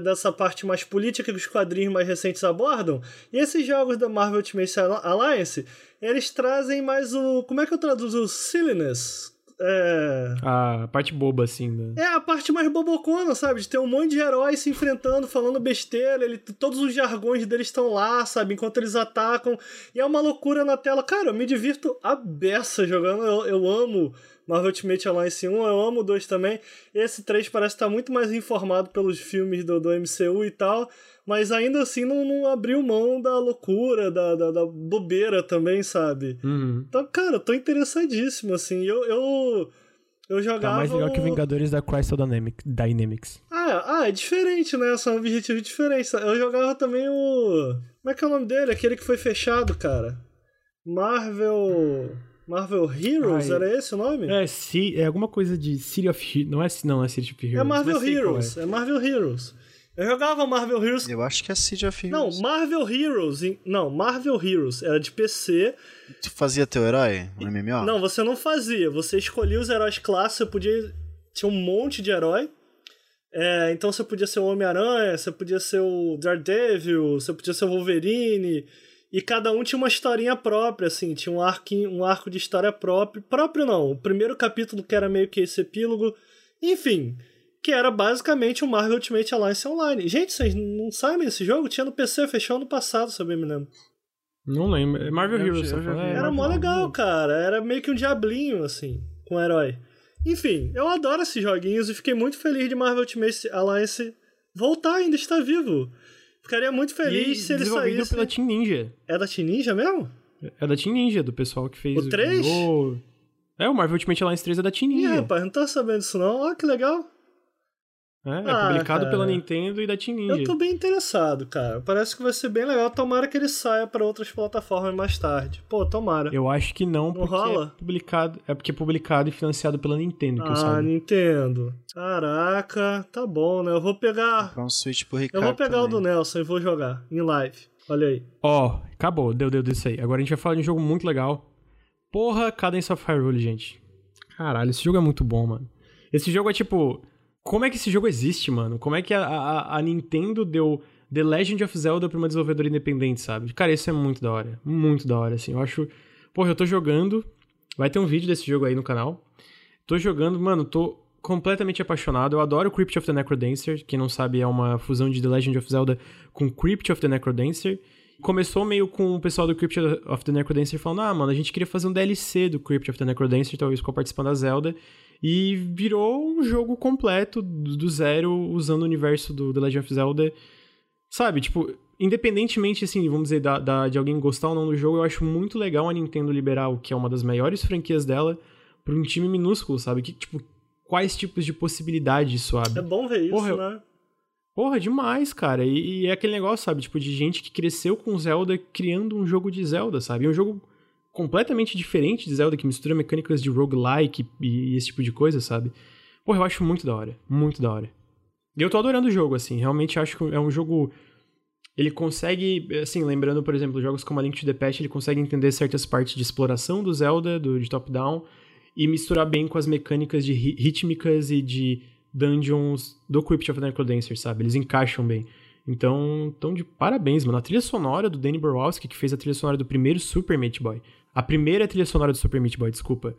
dessa parte mais política que os quadrinhos mais recentes abordam. E esses jogos da Marvel Ultimate Alliance, eles trazem mais o. Como é que eu traduzo? O silliness. É. A parte boba, assim. né? É a parte mais bobocona, sabe? De ter um monte de heróis se enfrentando, falando besteira, ele, todos os jargões deles estão lá, sabe? Enquanto eles atacam. E é uma loucura na tela. Cara, eu me divirto a beça jogando. Eu, eu amo Marvel Ultimate Alliance 1, eu amo o 2 também. Esse 3 parece estar muito mais informado pelos filmes do, do MCU e tal. Mas ainda assim não, não abriu mão da loucura, da, da, da bobeira também, sabe? Uhum. Então, cara, eu tô interessadíssimo, assim. Eu. eu eu jogava. Tá mais legal que um- Vingadores da Crystal Dynamic- Dynamics. Ah, ah, é diferente, né? São objetivos diferentes. Eu jogava também o. Como é que é o nome dele? Aquele que foi fechado, cara. Marvel. Marvel Heroes, Ai. era esse o nome? É, ci- é alguma coisa de City of Heroes. Não é, não, é City of Heroes. É Marvel Heroes. É. Marvel Heroes. Eu jogava Marvel Heroes. Eu acho que é Siege of Não, Heroes. Marvel Heroes. Não, Marvel Heroes. Era de PC. Tu fazia teu herói no MMO? Não, você não fazia. Você escolhia os heróis classes, você podia. Tinha um monte de herói. É, então você podia ser o Homem-Aranha, você podia ser o Daredevil, você podia ser o Wolverine. E cada um tinha uma historinha própria, assim, tinha um arco, um arco de história próprio. Próprio não, o primeiro capítulo que era meio que esse epílogo. Enfim, que era basicamente o Marvel Ultimate Alliance Online. Gente, vocês não sabem esse jogo? Tinha no PC, fechou ano passado, se eu bem me lembro. Não lembro. É Marvel Eu Heroes. já-. É, Era mó legal, cara. Era meio que um diablinho, assim, com um herói. Enfim, eu adoro esses joguinhos e fiquei muito feliz de Marvel Ultimate Alliance voltar, ainda estar vivo. Ficaria muito feliz E se ele saísse. pela Team Ninja. É da Team Ninja mesmo? É da Team Ninja, do pessoal que fez O três? o- É, o Marvel Ultimate Alliance 3 é da Team Ih, Ninja. rapaz, não tô sabendo disso não. Ó, que legal. É, é Ah, publicado cara. pela Nintendo e da Team Ninja. Eu tô bem interessado, cara. Parece que vai ser bem legal. Tomara que ele saia pra outras plataformas mais tarde. Pô, tomara. Eu acho que não, porque rola? é publicado. É porque é publicado e financiado pela Nintendo, que eu Ah, saiba. Nintendo. Caraca, tá bom, né? Eu vou pegar. Comprar um Switch pro Eu Ricardo vou pegar o do também. Nelson e vou jogar em live. Olha aí. Ó, acabou, deu, deu disso aí. Agora a gente vai falar de um jogo muito legal. Porra, Cadence of Hyrule, gente. Caralho, esse jogo é muito bom, mano. Esse jogo é tipo. Como é que esse jogo existe, mano? Como é que a, a, a Nintendo deu The Legend of Zelda pra uma desenvolvedora independente, sabe? Cara, isso é muito da hora. Muito da hora, assim. Eu acho. Porra, eu tô jogando. Vai ter um vídeo desse jogo aí no canal. Tô jogando, mano, tô completamente apaixonado. Eu adoro Crypt of the Necrodancer. Quem não sabe, é uma fusão de The Legend of Zelda com Crypt of the Necrodancer. Começou meio com o pessoal do Crypt of the Necrodancer falando: ah, mano, a gente queria fazer um DLC do Crypt of the Necrodancer, talvez com a participação da Zelda. E virou um jogo completo do zero, usando o universo do The Legend of Zelda. Sabe, tipo, independentemente, assim, vamos dizer, da, da- de alguém gostar ou não do jogo, eu acho muito legal a Nintendo liberar o que é uma das maiores franquias dela pra um time minúsculo, sabe? Que, tipo, quais tipos de possibilidades isso abre. É bom ver isso, Porra, né? Porra, demais, cara. E, e é aquele negócio, sabe? Tipo, de gente que cresceu com Zelda criando um jogo de Zelda, sabe? E um jogo completamente diferente de Zelda, que mistura mecânicas de roguelike e, esse tipo de coisa, sabe? Porra, eu acho muito da hora. Muito da hora. E eu tô adorando o jogo, assim. Realmente acho que é um jogo. Ele consegue, assim, lembrando, por exemplo, jogos como a Link to the Past, ele consegue entender certas partes de exploração do Zelda, do, de top-down, e misturar bem com as mecânicas de rítmicas e de dungeons do Crypt of the Necrodancer, sabe? Eles encaixam bem. Então, tão de parabéns, mano. A trilha sonora do Danny Borowski, que fez a trilha sonora do primeiro Super Meat Boy. A primeira trilha sonora do Super Meat Boy, desculpa.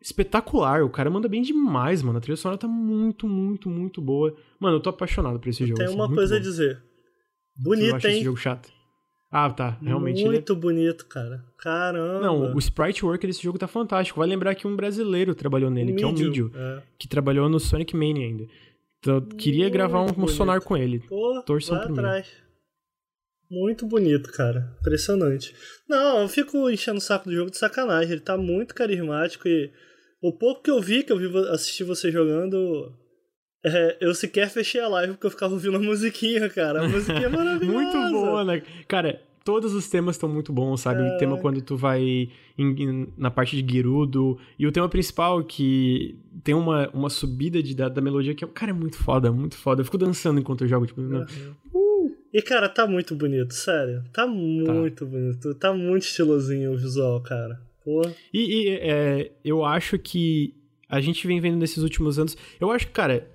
Espetacular, o cara manda bem demais, mano. A trilha sonora tá muito, muito, muito boa. Mano, eu tô apaixonado por esse jogo. Tem assim, uma coisa bom. a dizer. Eu Bonito, esse hein? jogo chato. Ah, tá. Realmente. ele é- Muito bonito, cara. Caramba. Não, o sprite work desse jogo tá fantástico. Vai lembrar que um brasileiro trabalhou nele, que é o Mídio, É. que trabalhou no Sonic Mania ainda. Então, eu queria gravar um, um sonar com ele. Pô, Torçam vai por mim. Muito bonito, cara. Impressionante. Não, eu fico enchendo o saco do jogo de sacanagem. Ele tá muito carismático e o pouco que eu vi, que eu vi assistir você jogando, é, eu sequer fechei a live porque eu ficava ouvindo a musiquinha, cara. A musiquinha é *laughs* maravilhosa. Muito boa, né? Cara, todos os temas estão muito bons, sabe? É. Tema quando tu vai em- em- na parte de Gerudo. E o tema principal, que tem uma, uma subida de, da, da melodia que, é- cara, é muito foda, muito foda. Eu fico dançando enquanto eu jogo, tipo... não- E, cara, tá muito bonito, sério. Tá muito bonito. Tá muito estilosinho o visual, cara. Pô. E, e, é, eu acho que a gente vem vendo nesses últimos anos. Eu acho que, cara,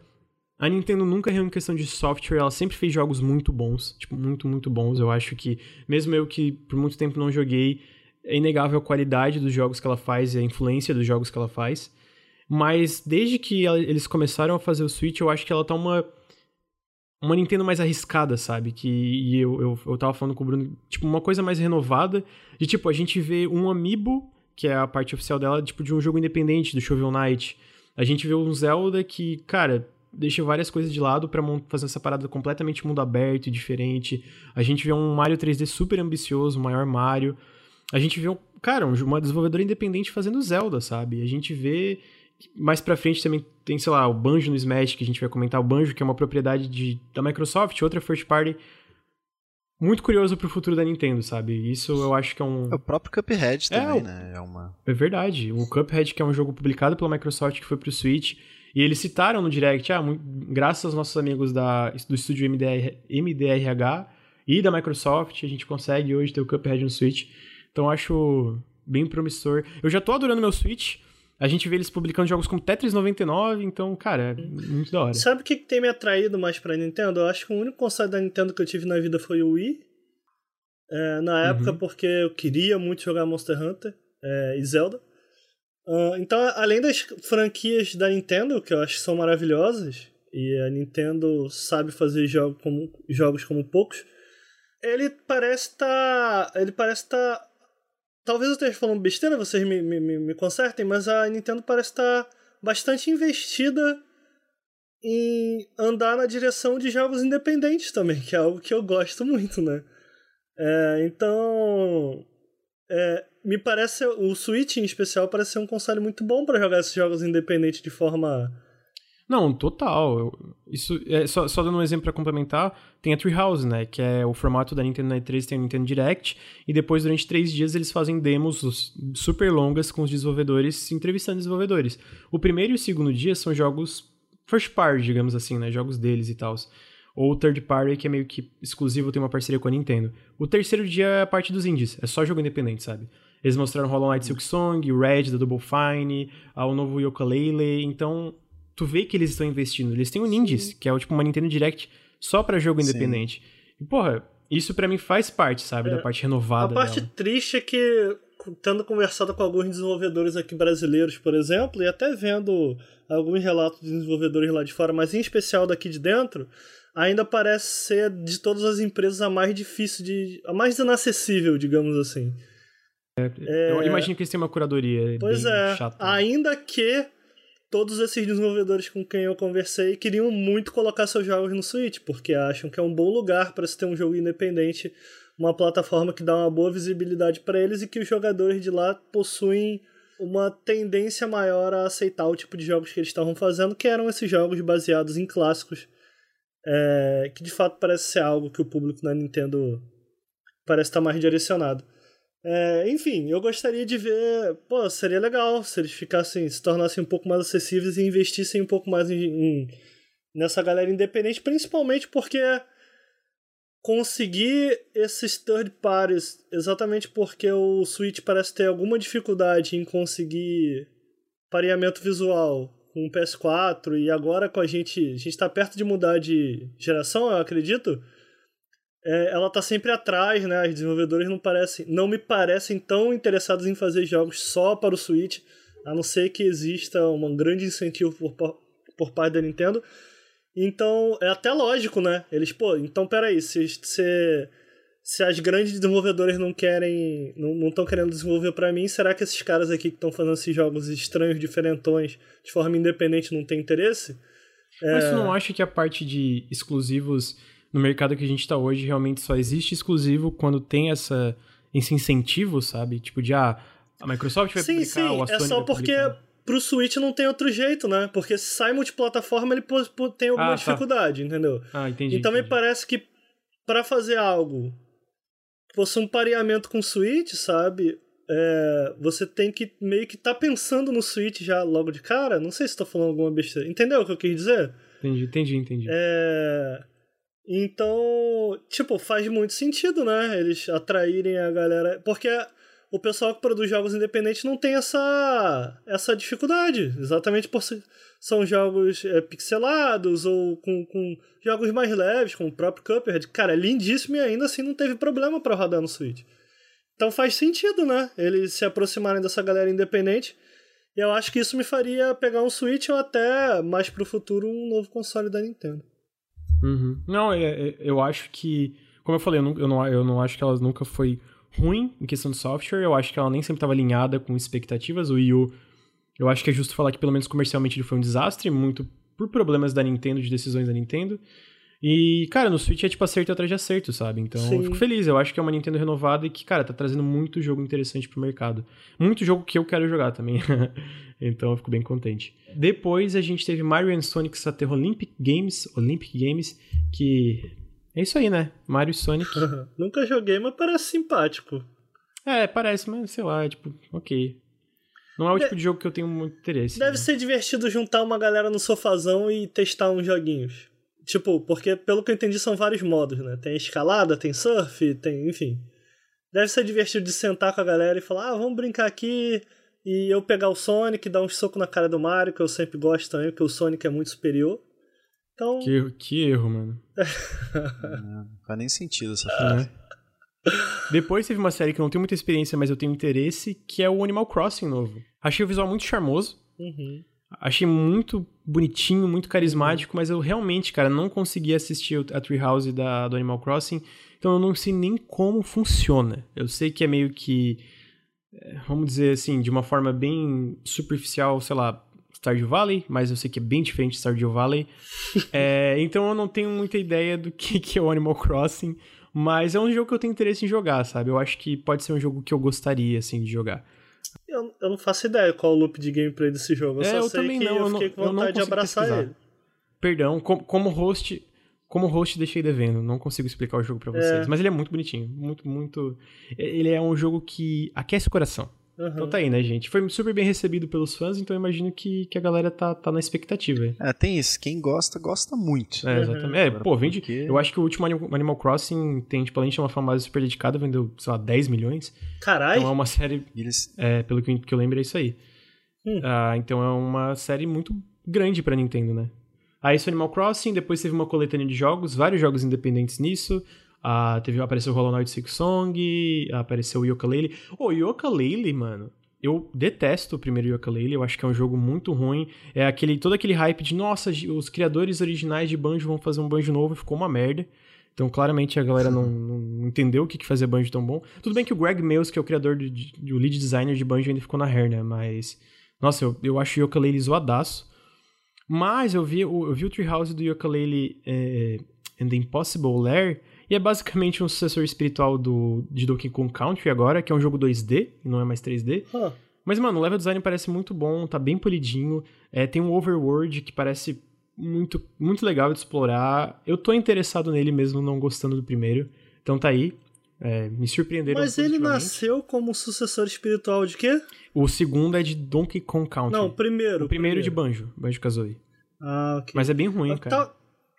a Nintendo nunca errou em questão de software, ela sempre fez jogos muito bons. Tipo, muito, muito bons. Eu acho que, mesmo eu que por muito tempo não joguei, é inegável a qualidade dos jogos que ela faz e a influência dos jogos que ela faz. Mas desde que ela- eles começaram a fazer o Switch, eu acho que ela tá uma. Uma Nintendo mais arriscada, sabe? Que e eu, eu, eu tava falando com o Bruno, tipo, uma coisa mais renovada. De tipo, a gente vê um Amiibo, que é a parte oficial dela, tipo, de um jogo independente, do Shovel Knight. A gente vê um Zelda que, cara, deixa várias coisas de lado pra mon- fazer essa parada completamente mundo aberto e diferente. A gente vê um Mario 3D super ambicioso, o maior Mario. A gente vê, um, cara, um- uma desenvolvedora independente fazendo Zelda, sabe? A gente vê mais pra frente também tem, sei lá, o Banjo no Smash, que a gente vai comentar. O Banjo, que é uma propriedade de, da Microsoft, outra first party. Muito curioso pro futuro da Nintendo, sabe? Isso eu acho que é um. É o próprio Cuphead É, também, o- né? É uma. É verdade. O Cuphead, que é um jogo publicado pela Microsoft, que foi pro Switch. E eles citaram no Direct, ah, graças aos nossos amigos da, do estúdio MDR, MDRH e da Microsoft, a gente consegue hoje ter o Cuphead no Switch. Então eu acho bem promissor. Eu já tô adorando meu Switch. A gente vê eles publicando jogos como Tetris 99, então, cara, é muito da hora. Sabe o que, tem me atraído mais pra Nintendo? Eu acho que o único console da Nintendo que eu tive na vida foi o Wii. É, na época, Uhum. porque eu queria muito jogar Monster Hunter é, e Zelda. Ah, então, além das franquias da Nintendo, que eu acho que são maravilhosas, e a Nintendo sabe fazer jogo como, jogos como poucos, ele parece estar. ele parece estar. Talvez eu esteja falando besteira, vocês me, me, me consertem, mas a Nintendo parece estar bastante investida em andar na direção de jogos independentes também, que é algo que eu gosto muito, né? É, então, é, me parece o Switch em especial parece ser um console muito bom para jogar esses jogos independentes de forma Não, total. Isso é só, só dando um exemplo pra complementar, tem a Treehouse, né, que é o formato da Nintendo na E3, tem o Nintendo Direct, e depois durante três dias eles fazem demos os- super longas com os desenvolvedores, entrevistando desenvolvedores. O primeiro e o segundo dia são jogos first party, digamos assim, né, jogos deles e tal. Ou third party, que é meio que exclusivo, tem uma parceria com a Nintendo. O terceiro dia é a parte dos indies, é só jogo independente, sabe? Eles mostraram Hollow Knight Silk Song, o Red da Double Fine, ah, o novo Yooka-Laylee, então tu vê que eles estão investindo. Eles têm o Ninjas, que é tipo uma Nintendo Direct só pra jogo Sim. independente. E, porra, isso pra mim faz parte, sabe? Da parte A renovada parte dela. triste é que, tendo conversado com alguns desenvolvedores aqui brasileiros, por exemplo, e até vendo alguns relatos de desenvolvedores lá de fora, mas em especial daqui de dentro, ainda parece ser de todas as empresas a mais difícil de. a mais inacessível, digamos assim. Eu imagino que eles têm uma curadoria Pois é. chata. Ainda que todos esses desenvolvedores com quem eu conversei queriam muito colocar seus jogos no Switch, porque acham que é um bom lugar para se ter um jogo independente, uma plataforma que dá uma boa visibilidade para eles e que os jogadores de lá possuem uma tendência maior a aceitar o tipo de jogos que eles estavam fazendo, que eram esses jogos baseados em clássicos, é, que de fato parece ser algo que o público na Nintendo parece estar mais direcionado. É, enfim, eu gostaria de ver. Pô, seria legal se eles ficassem, se tornassem um pouco mais acessíveis e investissem um pouco mais em, em- nessa galera independente, principalmente porque conseguir esses third parties, exatamente porque o Switch parece ter alguma dificuldade em conseguir pareamento visual com o PS4 e agora com a gente, a gente tá perto de mudar de geração, eu acredito. É, ela tá sempre atrás, né? Os desenvolvedores não parecem, não me parecem tão interessados em fazer jogos só para o Switch, a não ser que exista um grande incentivo por, por parte da Nintendo. Então, é até lógico, né? Eles, pô, então peraí, se, se, se as grandes desenvolvedoras não querem, não estão querendo desenvolver para mim, será que esses caras aqui que estão fazendo esses jogos estranhos, diferentões, de forma independente, não têm interesse? Mas é... você não acha que a parte de exclusivos no mercado que a gente está hoje, realmente só existe exclusivo quando tem essa, esse incentivo, sabe? Tipo de, ah, a Microsoft vai sim, publicar, sim, é só porque publicar. pro Switch não tem outro jeito, né? Porque se sai multiplataforma, ele tem alguma ah, tá. dificuldade, entendeu? Ah, entendi. Então entendi. me parece que para fazer algo que fosse um pareamento com o Switch, sabe? É, você tem que meio que tá pensando no Switch já logo de cara. Não sei se tô falando alguma besteira. Entendeu o que eu quis dizer? Entendi, entendi, entendi. É... Então, tipo, faz muito sentido, né? Eles atraírem a galera. Porque o pessoal que produz jogos independentes não tem essa, essa dificuldade. Exatamente por são jogos é, pixelados ou com, com jogos mais leves, como o próprio Cuphead. Cara, é lindíssimo e ainda assim não teve problema para rodar no Switch. Então faz sentido, né? Eles se aproximarem dessa galera independente. E eu acho que isso me faria pegar um Switch ou até, mais pro futuro, um novo console da Nintendo. Uhum. Não, é, é, eu acho que. Como eu falei, eu não, eu, não, eu não acho que ela nunca foi ruim em questão de software. Eu acho que ela nem sempre estava alinhada com expectativas. O Wii U, eu acho que é justo falar que, pelo menos comercialmente, ele foi um desastre, muito por problemas da Nintendo, de decisões da Nintendo. E, cara, no Switch é tipo acerto atrás de acerto, sabe? Então Sim. eu fico feliz. Eu acho que é uma Nintendo renovada e que, cara, tá trazendo muito jogo interessante pro mercado. Muito jogo que eu quero jogar também. *laughs* então eu fico bem contente. Depois a gente teve Mario Sonic Sater Olympic Games, Olympic Games, que é isso aí, né? Mario e Sonic. *laughs* Nunca joguei, mas parece simpático. É, parece, mas sei lá, é tipo, ok. Não é o de... tipo de jogo que eu tenho muito interesse. Deve né? ser divertido juntar uma galera no sofazão e testar uns joguinhos. Tipo, porque pelo que eu entendi são vários modos, né? Tem escalada, tem surf, tem, enfim. Deve ser divertido de sentar com a galera e falar: "Ah, vamos brincar aqui". E eu pegar o Sonic, dar um soco na cara do Mario, que eu sempre gosto também, porque o Sonic é muito superior. Então. Que erro, que erro mano. não faz nem sentido essa frase. É. Depois teve uma série que eu não tenho muita experiência, mas eu tenho interesse, que é o Animal Crossing novo. Achei o visual muito charmoso. Uhum. Achei muito bonitinho, muito carismático, mas eu realmente, cara, não consegui assistir a Treehouse da, do Animal Crossing, então eu não sei nem como funciona. Eu sei que é meio que, é, vamos dizer assim, de uma forma bem superficial, sei lá, Stardew Valley, mas eu sei que é bem diferente de Stardew Valley. *laughs* é, então eu não tenho muita ideia do que, *laughs* que é o Animal Crossing, mas é um jogo que eu tenho interesse em jogar, sabe? Eu acho que pode ser um jogo que eu gostaria, assim, de jogar. Eu, eu não faço ideia qual o loop de gameplay desse jogo. Eu é, só eu sei também que não, eu fiquei com vontade de abraçar pesquisar. ele. Perdão, como, como host, como host deixei devendo, não consigo explicar o jogo para vocês, é. mas ele é muito bonitinho, muito muito, ele é um jogo que aquece o coração. Uhum. Então tá aí, né, gente? Foi super bem recebido pelos fãs, então eu imagino que, que a galera tá, tá na expectativa aí. É, tem isso. Quem gosta, gosta muito. É, exatamente. Uhum. É, pô, vende. Porque... Eu acho que o último Animal Crossing tem, tipo, além de uma fanbase super dedicada, vendeu, sei lá, 10 milhões. Caralho! Então é uma série. Eles... É, pelo que, que eu lembro, é isso aí. Hum. Ah, então é uma série muito grande pra Nintendo, né? Aí esse Animal Crossing, depois teve uma coletânea de jogos, vários jogos independentes nisso. Ah, teve, apareceu o Hollow Knight Six Song, apareceu o Yooka-Laylee. Ô, oh, Yooka-Laylee, mano, eu detesto o primeiro Yooka-Laylee, eu acho que é um jogo muito ruim. É aquele todo aquele hype de, nossa, os criadores originais de Banjo vão fazer um Banjo novo e ficou uma merda. Então, claramente, a galera *laughs* não, não entendeu o que, que fazia Banjo tão bom. Tudo bem que o Greg Mills, que é o criador, de, de, o lead designer de Banjo, ainda ficou na hair, né? Mas, nossa, eu, eu acho o Yooka-Laylee zoadaço. Mas eu vi, eu, eu vi o Treehouse do Yooka-Laylee é, and the Impossible Lair, e é basicamente um sucessor espiritual do, de Donkey Kong Country agora, que é um jogo 2D, e não é mais 3D. Huh. Mas, mano, o level design parece muito bom, tá bem polidinho. É, tem um overworld que parece muito, muito legal de explorar. Eu tô interessado nele mesmo, não gostando do primeiro. Então tá aí. É, me surpreenderam Mas ele nasceu como sucessor espiritual de quê? O segundo é de Donkey Kong Country. Não, o primeiro. O primeiro, primeiro. de Banjo, Banjo-Kazooie. Ah, ok. Mas é bem ruim, cara.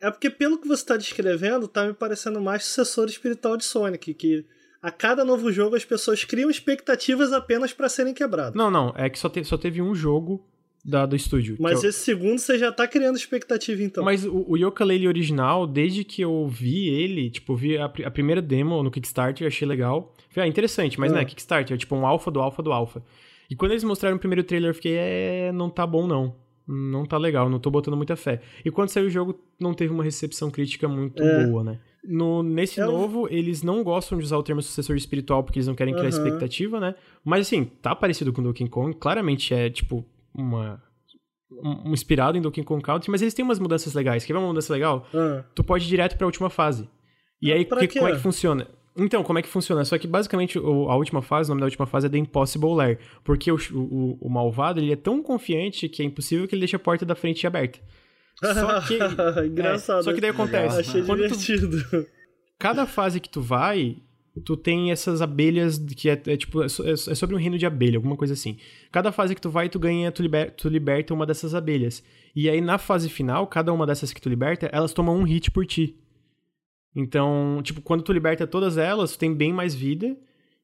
É porque pelo que você está descrevendo, tá me parecendo mais sucessor espiritual de Sonic, que a cada novo jogo as pessoas criam expectativas apenas para serem quebradas. Não, não, é que só, te, só teve um jogo da, do estúdio. Mas eu... esse segundo você já tá criando expectativa, então. Mas o, o Yooka-Laylee original, desde que eu vi ele, tipo, vi a, a primeira demo no Kickstarter, achei legal. Falei, ah, interessante, mas é Kickstarter, é tipo um alfa do alfa do alfa. E quando eles mostraram o primeiro trailer, eu fiquei, é, não tá bom não. Não tá legal, não tô botando muita fé. E quando saiu o jogo, não teve uma recepção crítica muito é. boa, né? No, nesse novo, eles não gostam de usar o termo sucessor espiritual porque eles não querem criar uhum. expectativa, né? Mas assim, tá parecido com Donkey Kong, claramente é, tipo, uma um, inspirado em Donkey Kong Country, mas eles têm umas mudanças legais. Quer ver uma mudança legal? Ah. Tu pode ir direto pra última fase. E aí, que, como é que funciona? Então, como é que funciona? Só que basicamente o, a última fase, o nome da última fase é The Impossible Lair. Porque o, o, o, malvado ele é tão confiante que é impossível que ele deixe a porta da frente aberta. Só que. *laughs* Engraçado. É, só que daí acontece. Achei divertido. Tu, cada fase que tu vai, tu tem essas abelhas que é, é tipo, é, é, é, sobre um reino de abelha, alguma coisa assim. Cada fase que tu vai, tu ganha, tu, liber, tu liberta uma dessas abelhas. E aí na fase final, cada uma dessas que tu liberta, elas tomam um hit por ti. Então, tipo, quando tu liberta todas elas, tu tem bem mais vida.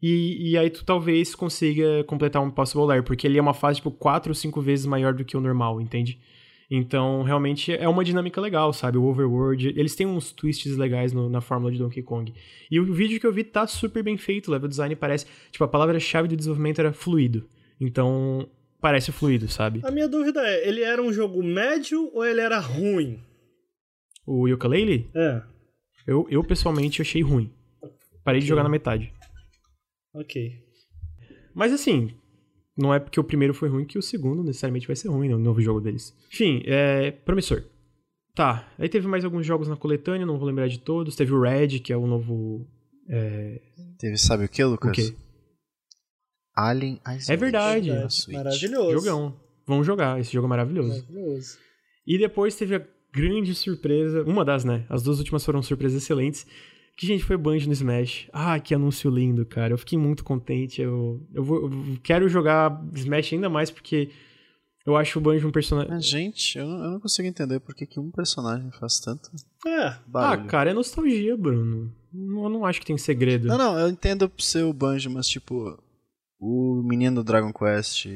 E, e aí tu talvez consiga completar um Possible Lair, porque ele é uma fase, tipo, quatro ou cinco vezes maior do que o normal, entende? Então, realmente é uma dinâmica legal, sabe? O Overworld, eles têm uns twists legais no, na fórmula de Donkey Kong. E o vídeo que eu vi tá super bem feito, o level design parece, tipo, a palavra-chave do desenvolvimento era fluido. Então, parece fluido, sabe? A minha dúvida é, ele era um jogo médio ou ele era ruim? O Yooka-Laylee? É. Eu, eu pessoalmente achei ruim. Parei okay. de jogar na metade. Ok. Mas assim, não é porque o primeiro foi ruim que o segundo necessariamente vai ser ruim, né? O novo jogo deles. Enfim, é promissor. Tá, aí teve mais alguns jogos na coletânea, não vou lembrar de todos. Teve o Red, que é o novo. É... Teve, sabe o que, Lucas? O quê? Alien Isolation. É verdade. É maravilhoso. Jogão. Vamos jogar, esse jogo é maravilhoso. Maravilhoso. E depois teve a grande surpresa, uma das, né? As duas últimas foram surpresas excelentes que, gente, foi Banjo no Smash. Ah, que anúncio lindo, cara. Eu fiquei muito contente. Eu, eu, vou, eu quero jogar Smash ainda mais porque eu acho o Banjo um personagem. gente, eu não, eu não consigo entender por que, que um personagem faz tanto. É. Barulho. Ah, cara, é nostalgia, Bruno. Eu não acho que tem segredo. Não, não, eu entendo ser o Banjo, mas tipo. O menino do Dragon Quest.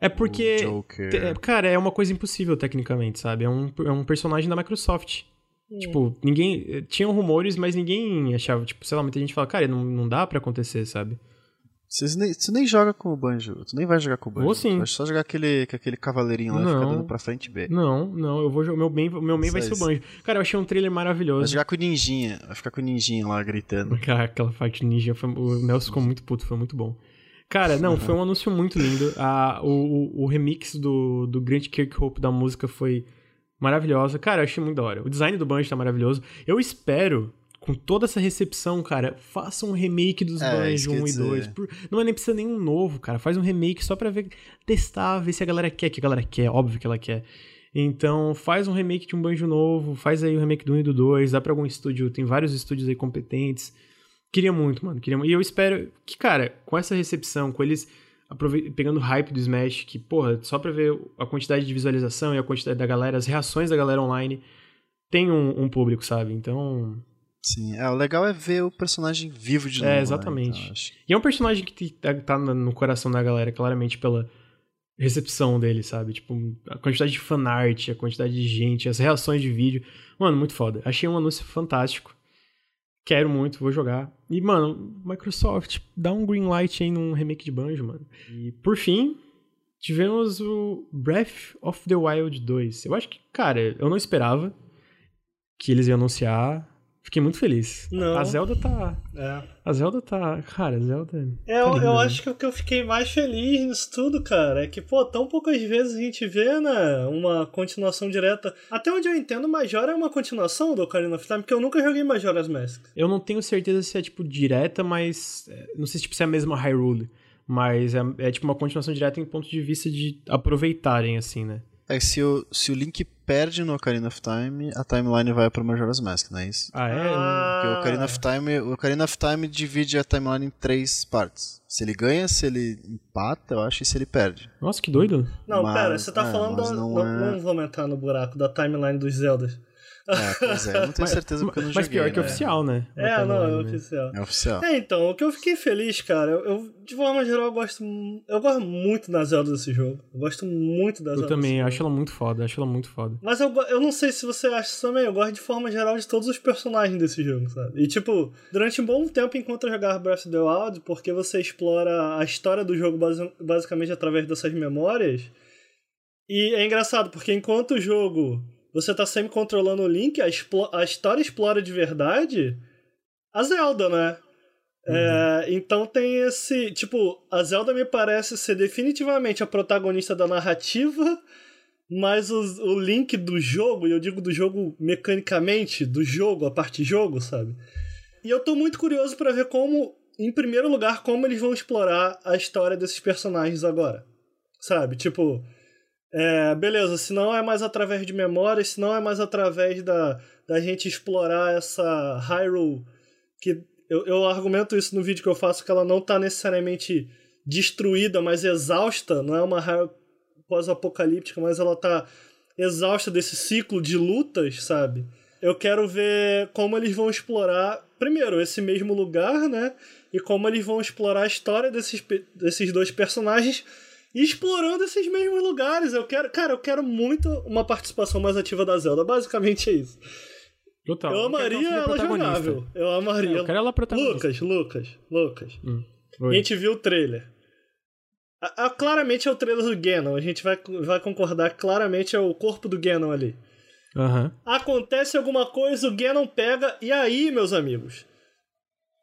É porque. Joker. Cara, é uma coisa impossível, tecnicamente, sabe? É um, é um personagem da Microsoft. É. Tipo, ninguém. Tinham rumores, mas ninguém achava. Tipo, sei lá, muita gente fala, cara, não, não dá para acontecer, sabe? Você nem, você nem joga com o Banjo. Tu nem vai jogar com o Banjo. Vou sim. Vai só jogar aquele, com aquele cavaleirinho lá não, e ficar dando pra frente B. Não, não, eu vou jogar. Meu main, meu main vai ser o Banjo. Cara, eu achei um trailer maravilhoso. Vai jogar com o Ninjinha. Vai ficar com o Ninjinha lá gritando. Cara, aquela parte ninja. Foi, o Nelson ficou muito puto, foi muito bom. Cara, não, foi um anúncio muito lindo. O, o, remix do, do Grant Kirkhope da música foi maravilhosa. Cara, eu achei muito da hora. O design do Banjo tá maravilhoso. Eu espero, com toda essa recepção, cara, faça um remake dos é, Banjo 1 e 2. Por... Não é nem precisa nenhum novo, cara. Faz um remake só pra ver, testar, ver se a galera quer, que a galera quer, óbvio que ela quer. Então, faz um remake de um Banjo novo, faz aí o remake do 1 e do 2, dá pra algum estúdio, tem vários estúdios aí competentes. Queria muito, mano, queria. E eu espero que, cara, com essa recepção, com eles pegando o hype do Smash, que, porra, só pra ver a quantidade de visualização e a quantidade da galera, as reações da galera online, tem um, um público, sabe? Então. Sim, é, o legal é ver o personagem vivo de é, novo. É, exatamente. Né? Então, acho... E é um personagem que tá, tá no coração da galera, claramente, pela recepção dele, sabe? Tipo, a quantidade de fanart, a quantidade de gente, as reações de vídeo. Mano, muito foda. Achei um anúncio fantástico. Quero muito, vou jogar. E, mano, Microsoft, dá um green light aí num remake de Banjo, mano. E, por fim, tivemos o Breath of the Wild 2. Eu acho que, cara, eu não esperava que eles iam anunciar Fiquei muito feliz. Não. A Zelda tá. É. A Zelda tá. Cara, a Zelda. É, tá eu, eu acho que o que eu fiquei mais feliz nisso tudo, cara, é que, pô, tão poucas vezes a gente vê, né, uma continuação direta. Até onde eu entendo, Majora é uma continuação do Ocarina of Time, porque eu nunca joguei Majora's Mask. Eu não tenho certeza se é, tipo, direta, mas. É, não sei tipo, se é a mesma Hyrule. Mas é, é, tipo uma continuação direta em ponto de vista de aproveitarem, assim, né? É que se o, se o Link perde no Ocarina of Time, a timeline vai pro Majora's Mask, não é isso? Ah, é? Porque o Ocarina of Time, o Ocarina of Time divide a timeline em três partes. Se ele ganha, se ele empata, eu acho, e se ele perde. Nossa, que doido. Não, mas, pera, você tá é, falando... Da, não, não, é... não vou entrar no buraco da timeline dos Zeldas. É, pois é, eu não tenho certeza porque eu não Mas joguei. pior que né? oficial, né? É, não, é anime. oficial. É oficial. É, então, o que eu fiquei feliz, cara, eu, eu, de forma geral eu gosto. Eu gosto muito da Zelda desse jogo. Eu gosto muito da Eu Zelda. também, desse acho jogo. ela muito foda, acho ela muito foda. Mas eu, eu não sei se você acha isso também, eu gosto de forma geral de todos os personagens desse jogo, sabe? E tipo, durante um bom tempo enquanto eu jogava Breath of the Wild, porque você explora a história do jogo basi- basicamente através dessas memórias. E é engraçado, porque enquanto o jogo você tá sempre controlando o Link, a, a história explora de verdade a Zelda, né? É, então tem esse. Tipo, a Zelda me parece ser definitivamente a protagonista da narrativa, mas o, o link do jogo, e eu digo do jogo mecanicamente, do jogo, a parte jogo, sabe? E eu tô muito curioso pra ver como, em primeiro lugar, como eles vão explorar a história desses personagens agora. Sabe? Tipo. É, beleza, se não é mais através de memórias, se não é mais através da, da gente explorar essa Hyrule que eu, eu argumento isso no vídeo que eu faço que ela não tá necessariamente destruída, mas exausta, não é uma Hyrule pós-apocalíptica, mas ela tá exausta desse ciclo de lutas, sabe? Eu quero ver como eles vão explorar, primeiro, esse mesmo lugar, né? E como eles vão explorar a história desses, desses dois personagens explorando esses mesmos lugares. Eu quero, cara, eu quero muito uma participação mais ativa da Zelda. Basicamente é isso. Total. eu amaria ela jogável. Eu amaria. É, eu quero ela protagonista. Lucas, Lucas, Lucas. A Oi. gente viu o trailer. A- a- claramente é o trailer do Ganon. A gente vai, vai concordar claramente é o corpo do Ganon ali. Aham. Acontece alguma coisa, o Ganon pega. E aí, meus amigos?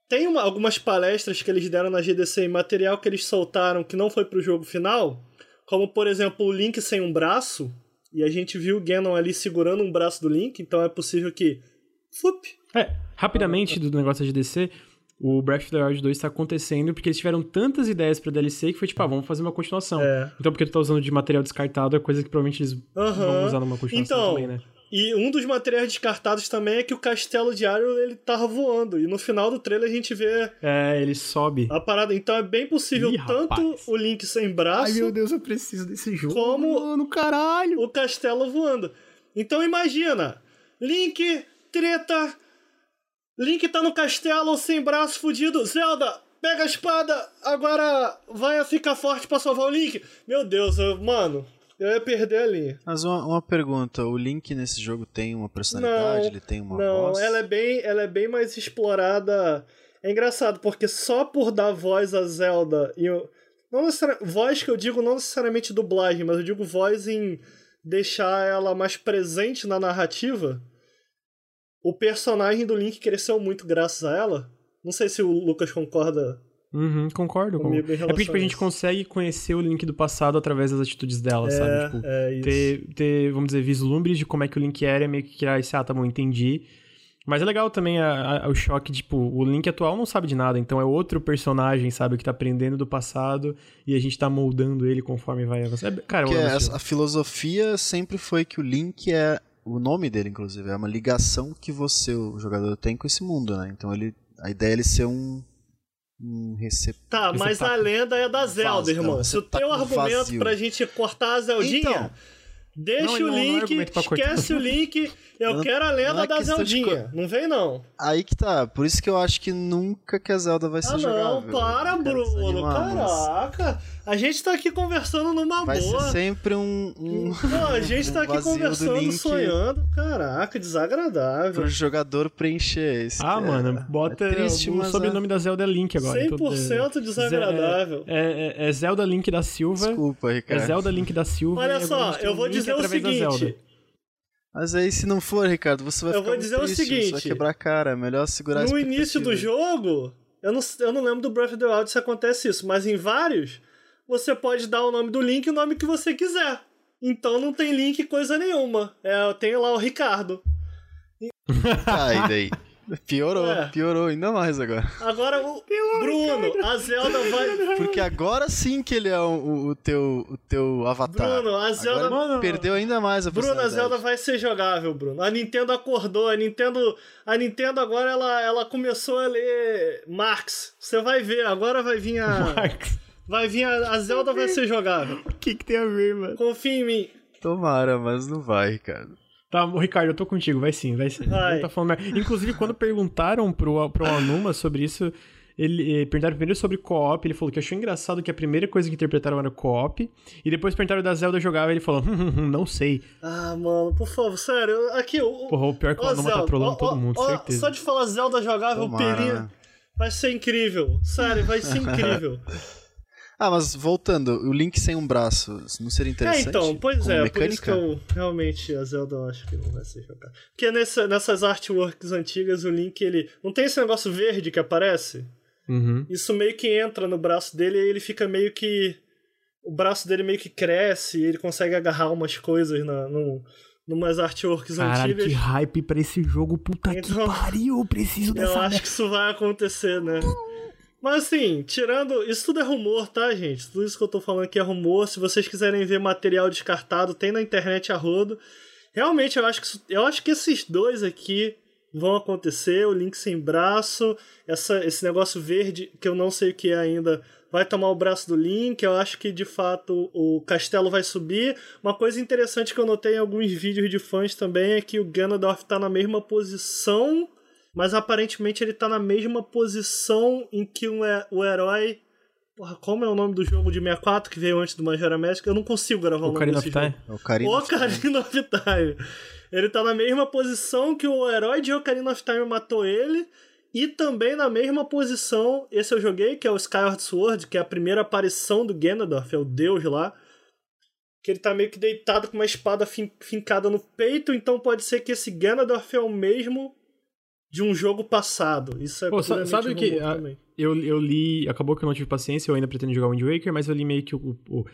Tem uma- algumas palestras que eles deram na GDC em material que eles soltaram que não foi pro jogo final. Como, por exemplo, o Link sem um braço. E a gente viu o Ganon ali segurando um braço do Link. Então é possível que. Fup! É, rapidamente do negócio de DC, o Breath of the Wild 2 tá acontecendo porque eles tiveram tantas ideias pra DLC que foi tipo, ah, vamos fazer uma continuação. É. Então, porque tu tá usando de material descartado, é coisa que provavelmente eles vão usar numa continuação Então, também, né? E um dos materiais descartados também é que o castelo de Hyrule ele tava voando. E no final do trailer a gente vê É, ele sobe. a parada. Então é bem possível Ih, tanto rapaz. o Link sem braço Deus, eu preciso desse jogo. Como- Mano, caralho. o castelo voando. Então imagina, Link, treta, Link tá no castelo sem braço fudido, Zelda, pega a espada, agora vai ficar forte pra salvar o Link. Meu Deus, eu- mano, eu ia perder a linha. Mas uma, uma pergunta, o Link nesse jogo tem uma personalidade, Não, ele tem uma Não, voz? ela é bem, ela é bem mais explorada. É engraçado porque só por dar voz a Zelda e o não voz que eu digo não necessariamente dublagem, mas eu digo voz em deixar ela mais presente na narrativa. O personagem do Link cresceu muito graças a ela. Não sei se o Lucas concorda. Uhum, concordo. Em É porque tipo, a a gente consegue conhecer o Link do passado através das atitudes dela, sabe? Tipo, é isso. ter, ter, vamos dizer, vislumbres de como é que o Link era, meio que criar esse, ah, tá bom, entendi. Mas é legal também a- a- o choque, tipo, o Link atual não sabe de nada, então é outro personagem, sabe, que tá aprendendo do passado e a gente tá moldando ele conforme vai avançando. É, cara, jogo. a filosofia sempre foi que o Link é. O nome dele, inclusive, é uma ligação que você, o jogador, tem com esse mundo, né? Então ele. A ideia é ele ser um. Um receptor. Tá, mas a Receptáculo. lenda é da Zelda, Vaso, irmão. não, Se o teu receptáculo argumento vazio. pra gente cortar a Zeldinha, Então. deixa Não, o não, não é link, cortar. esquece o link, eu Não- quero a não lenda é da questão de Zeldinha. Não vem, não. Aí que tá. Por isso que eu acho que nunca que a Zelda vai ser Ah, jogável. não, para, Bruno. mas Caraca. A gente tá aqui conversando numa Vai boa. ser sempre um. um Pô, a gente *laughs* tá um aqui vazio do conversando, sonhando. Caraca, desagradável. pro jogador preencher esse. Ah, é- mano, bota é triste, o sobrenome da Zelda é Link agora. 100% desagradável. É, é, é Zelda Link da Silva. Desculpa, É Ricardo. Zelda Link da Silva. Olha só, eu vou dizer o seguinte. Mas aí, se não for, Ricardo, você vai Eu ficar vou muito dizer o triste, Você vai seguinte, quebrar a cara. É melhor segurar No início do jogo, eu não, eu não lembro do Breath of the Wild se acontece isso, mas em vários, você pode dar o nome do Link e o nome que você quiser. Então não tem link coisa nenhuma. É, tem lá o Ricardo. *laughs* Ah, e daí? Piorou, É. piorou ainda mais agora. Agora, o Bruno, a Zelda vai. *laughs* Porque agora sim que ele é o, o teu, o teu avatar. Bruno, a Zelda- Agora Mano, perdeu ainda mais a Bruno, a. Zelda vai ser jogável, Bruno. A Nintendo acordou, a Nintendo, a Nintendo agora ela, ela começou a ler Marx. Você vai ver, agora vai vir a *laughs* Marcos, vai vir a, a Zelda vai ser jogável. o que, que tem a ver, mano? Confia em mim. Tomara, mas não vai, Ricardo. Tá, Ricardo, eu tô contigo, vai sim, vai sim. Vai. Tá falando... Inclusive, quando perguntaram pro, pro Anuma sobre isso, ele eh, perguntaram primeiro sobre co-op, ele falou que achou engraçado que a primeira coisa que interpretaram era co-op, e depois perguntaram da Zelda jogava, ele falou, hum, hum, hum, não sei. Ah, mano, por favor, sério, aqui o... Porra, o pior é que o Anuma tá trolando todo mundo, certeza. Só de falar Zelda jogável, o Pelinho... Vai ser incrível, sério, vai ser *laughs* incrível. Ah, mas voltando, o Link sem um braço, não seria interessante? É, então, pois é, mecânica? por isso que eu realmente a Zelda eu acho que não vai ser jogada. Porque nessa, nessas artworks antigas, o Link, ele. Não tem esse negócio verde que aparece? Uhum. Isso meio que entra no braço dele e ele fica meio que. O braço dele meio que cresce e ele consegue agarrar umas coisas na, no, numas artworks Caralho, antigas. que hype pra esse jogo, puta então, que pariu, eu preciso dessa... Eu acho que isso vai acontecer, né? Mas assim, tirando. Isso tudo é rumor, tá, gente? Tudo isso que eu tô falando aqui é rumor. Se vocês quiserem ver material descartado, tem na internet a rodo. Realmente, eu acho que, eu acho que esses dois aqui vão acontecer. O Link sem braço, essa, esse negócio verde, que eu não sei o que é ainda, vai tomar o braço do Link. Eu acho que de fato o castelo vai subir. Uma coisa interessante que eu notei em alguns vídeos de fãs também é que o Ganondorf tá na mesma posição mas aparentemente ele tá na mesma posição em que um, o herói. Porra, como é o nome do jogo de 64 que veio antes do Majora Mask? Eu não consigo gravar o, o nome desse jogo. Ocarina of Time. Ocarina of Time. Ele tá na mesma posição que o herói de Ocarina of Time matou ele. E também na mesma posição, esse eu joguei, que é o Skyward Sword, que é a primeira aparição do Ganondorf, é o deus lá. Que ele tá meio que deitado com uma espada fin fincada no peito, então pode ser que esse Ganondorf é o mesmo de um jogo passado. Isso é Pô, sabe que a, eu, eu li, acabou que eu não tive paciência, eu ainda pretendo jogar Wind Waker, mas eu li meio que o, o,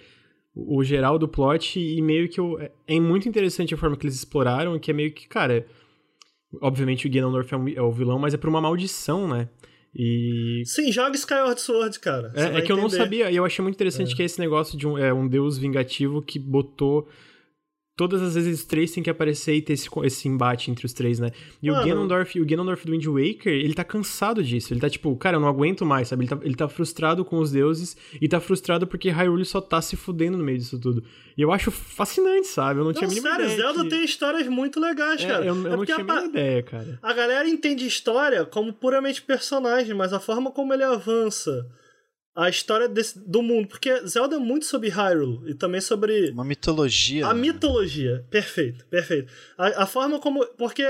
o, o geral do plot e meio que eu, é, é muito interessante a forma que eles exploraram, que é meio que, cara, obviamente o Ganondorf é, um, é o vilão, mas é por uma maldição, né? E... Sim, joga Skyward Sword, cara. É, é, que entender. eu não sabia, e eu achei muito interessante é. que é esse negócio de um, é, um deus vingativo que botou todas as vezes os três têm que aparecer e ter esse, esse embate entre os três, né? E Mano. o Ganondorf, o Ganondorf do Wind Waker, ele tá cansado disso. Ele tá tipo, cara, eu não aguento mais, sabe? Ele tá, ele tá frustrado com os deuses e tá frustrado porque Hyrule só tá se fudendo no meio disso tudo. E eu acho fascinante, sabe? Eu não, não tinha a mínima sério, ideia. Zelda que... tem histórias muito legais, é, cara. Eu, eu é não tinha a mínima ideia, cara. A galera entende história como puramente personagem, mas a forma como ele avança a história desse, do mundo, porque Zelda é muito sobre Hyrule e também sobre uma mitologia. A né? mitologia, perfeito, perfeito. A, a, forma como, porque